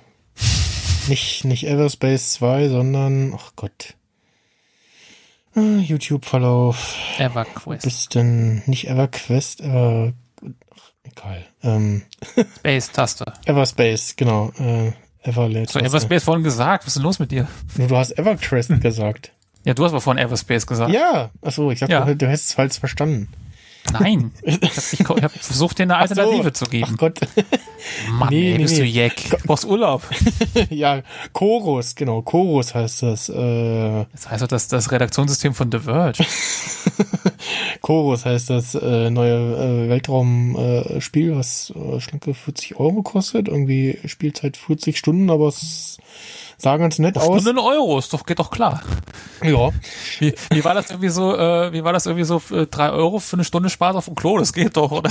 Nicht, nicht Everspace 2, sondern, ach Gott. Äh, YouTube-Verlauf. EverQuest. Ist denn nicht EverQuest, Ever, ach, egal. Ähm, Space-Taste. Everspace, genau. Äh, Everlate. So, Everspace vorhin gesagt. Was ist denn los mit dir? Du hast EverQuest gesagt. Ja, du hast aber vorhin Everspace gesagt. Ja, achso, ich dachte, Ja. du, du hättest es falsch verstanden. Nein. Ich habe hab versucht, dir eine Ach so. Alternative zu geben. Ach Gott. Mann, Nee, ey, nee, bist du nee. Jack. Du brauchst Urlaub. ja, Chorus, genau, Chorus heißt das. Äh, Das heißt doch das, das Redaktionssystem von The Verge. Chorus heißt das äh, neue äh, Weltraumspiel, äh, was äh, schlanke 40 Euro kostet. Irgendwie Spielzeit 40 Stunden, aber es sah ganz nett aus. Stunde ein Euro, ist doch, geht doch klar. Ja, Wie, wie war das irgendwie so, äh, wie war das irgendwie so, äh, drei Euro für eine Stunde Spaß auf dem Klo? Das geht doch, oder?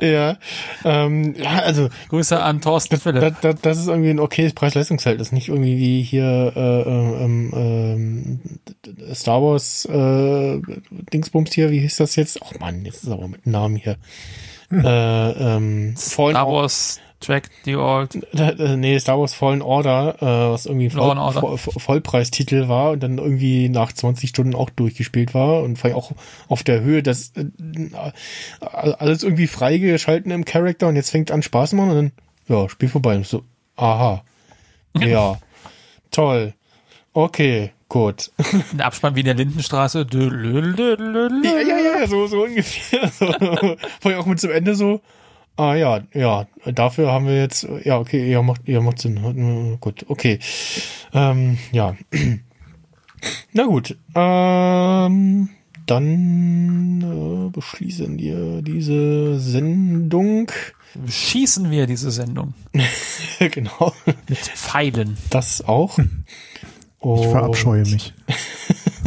ja. Ähm, ja, also Grüße an Thorsten das, Philipp. das, das, das ist irgendwie ein okayes Preis-Leistungsverhältnis. Nicht irgendwie wie hier äh, ähm, ähm, Star Wars äh, Dingsbums hier, wie hieß das jetzt? Ach Mann, jetzt ist aber mit Namen hier. Äh, ähm, Star Wars Track the Old. Nee, Star Wars Fallen Order, äh, was irgendwie Voll, Order. Voll, Vollpreistitel war und dann irgendwie nach 20 Stunden auch durchgespielt war und vor allem auch auf der Höhe, das äh, alles irgendwie freigeschalten im Charakter und jetzt fängt an Spaß zu machen und dann, ja, Spiel vorbei. Und so, aha. Ja. Toll. Okay, gut. Ein Abspann wie in der Lindenstraße. Ja, ja, ja, so, so ungefähr. So. Vor allem auch mit zum Ende so, ah ja, ja, dafür haben wir jetzt, ja, okay, ja, macht, ja, macht Sinn. Gut, okay. Ähm, ja. Na gut. Ähm, dann äh, beschließen wir diese Sendung. Schießen wir diese Sendung. genau. Mit Pfeilen. Das auch. Ich Und- verabscheue mich.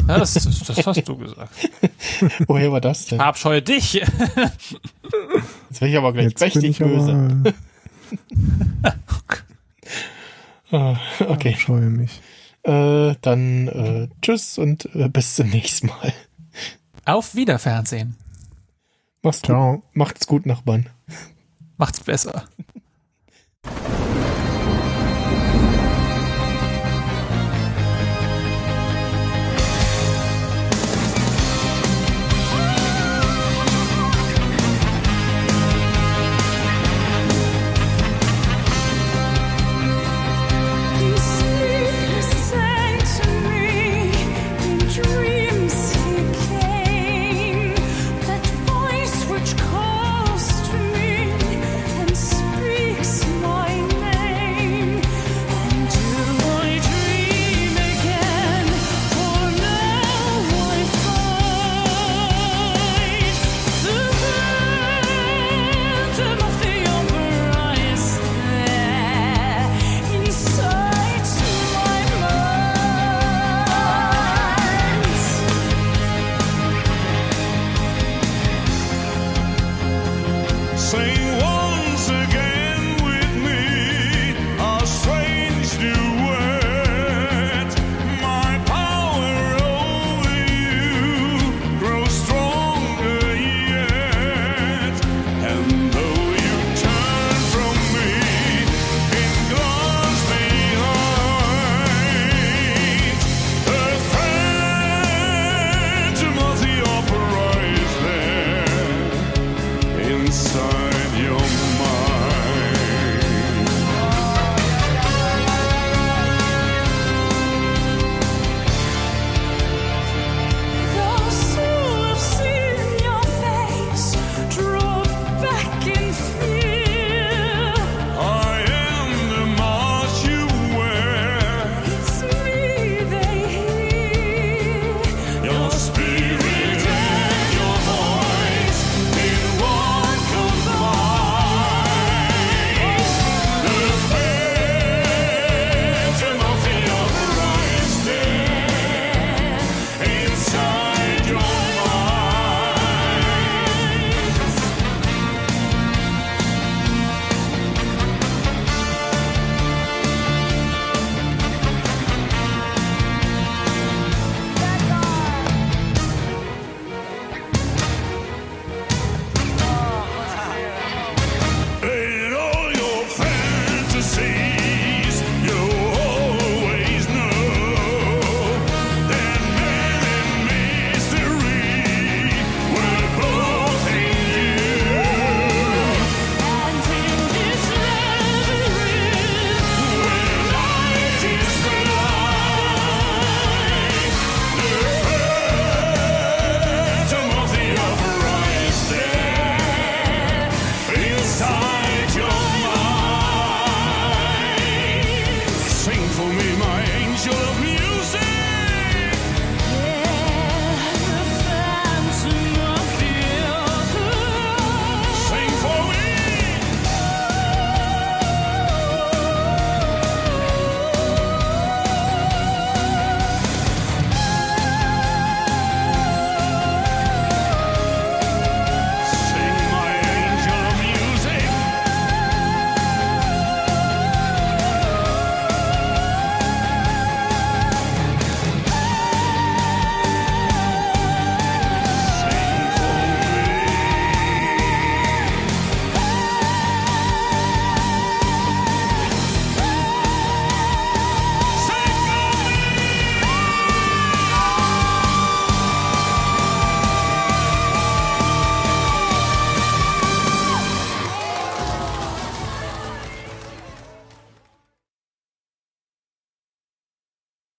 Ja, das, das, das hast du gesagt. Woher war das denn? Verabscheue dich. Jetzt werde ich aber gleich Jetzt bin richtig ich böse. aber, Ah, okay. verabscheue mich. Äh, dann äh, tschüss und äh, bis zum nächsten Mal. Auf Wiederfernsehen. Mach's gut. Ciao. Macht's gut, Nachbarn. Macht's besser.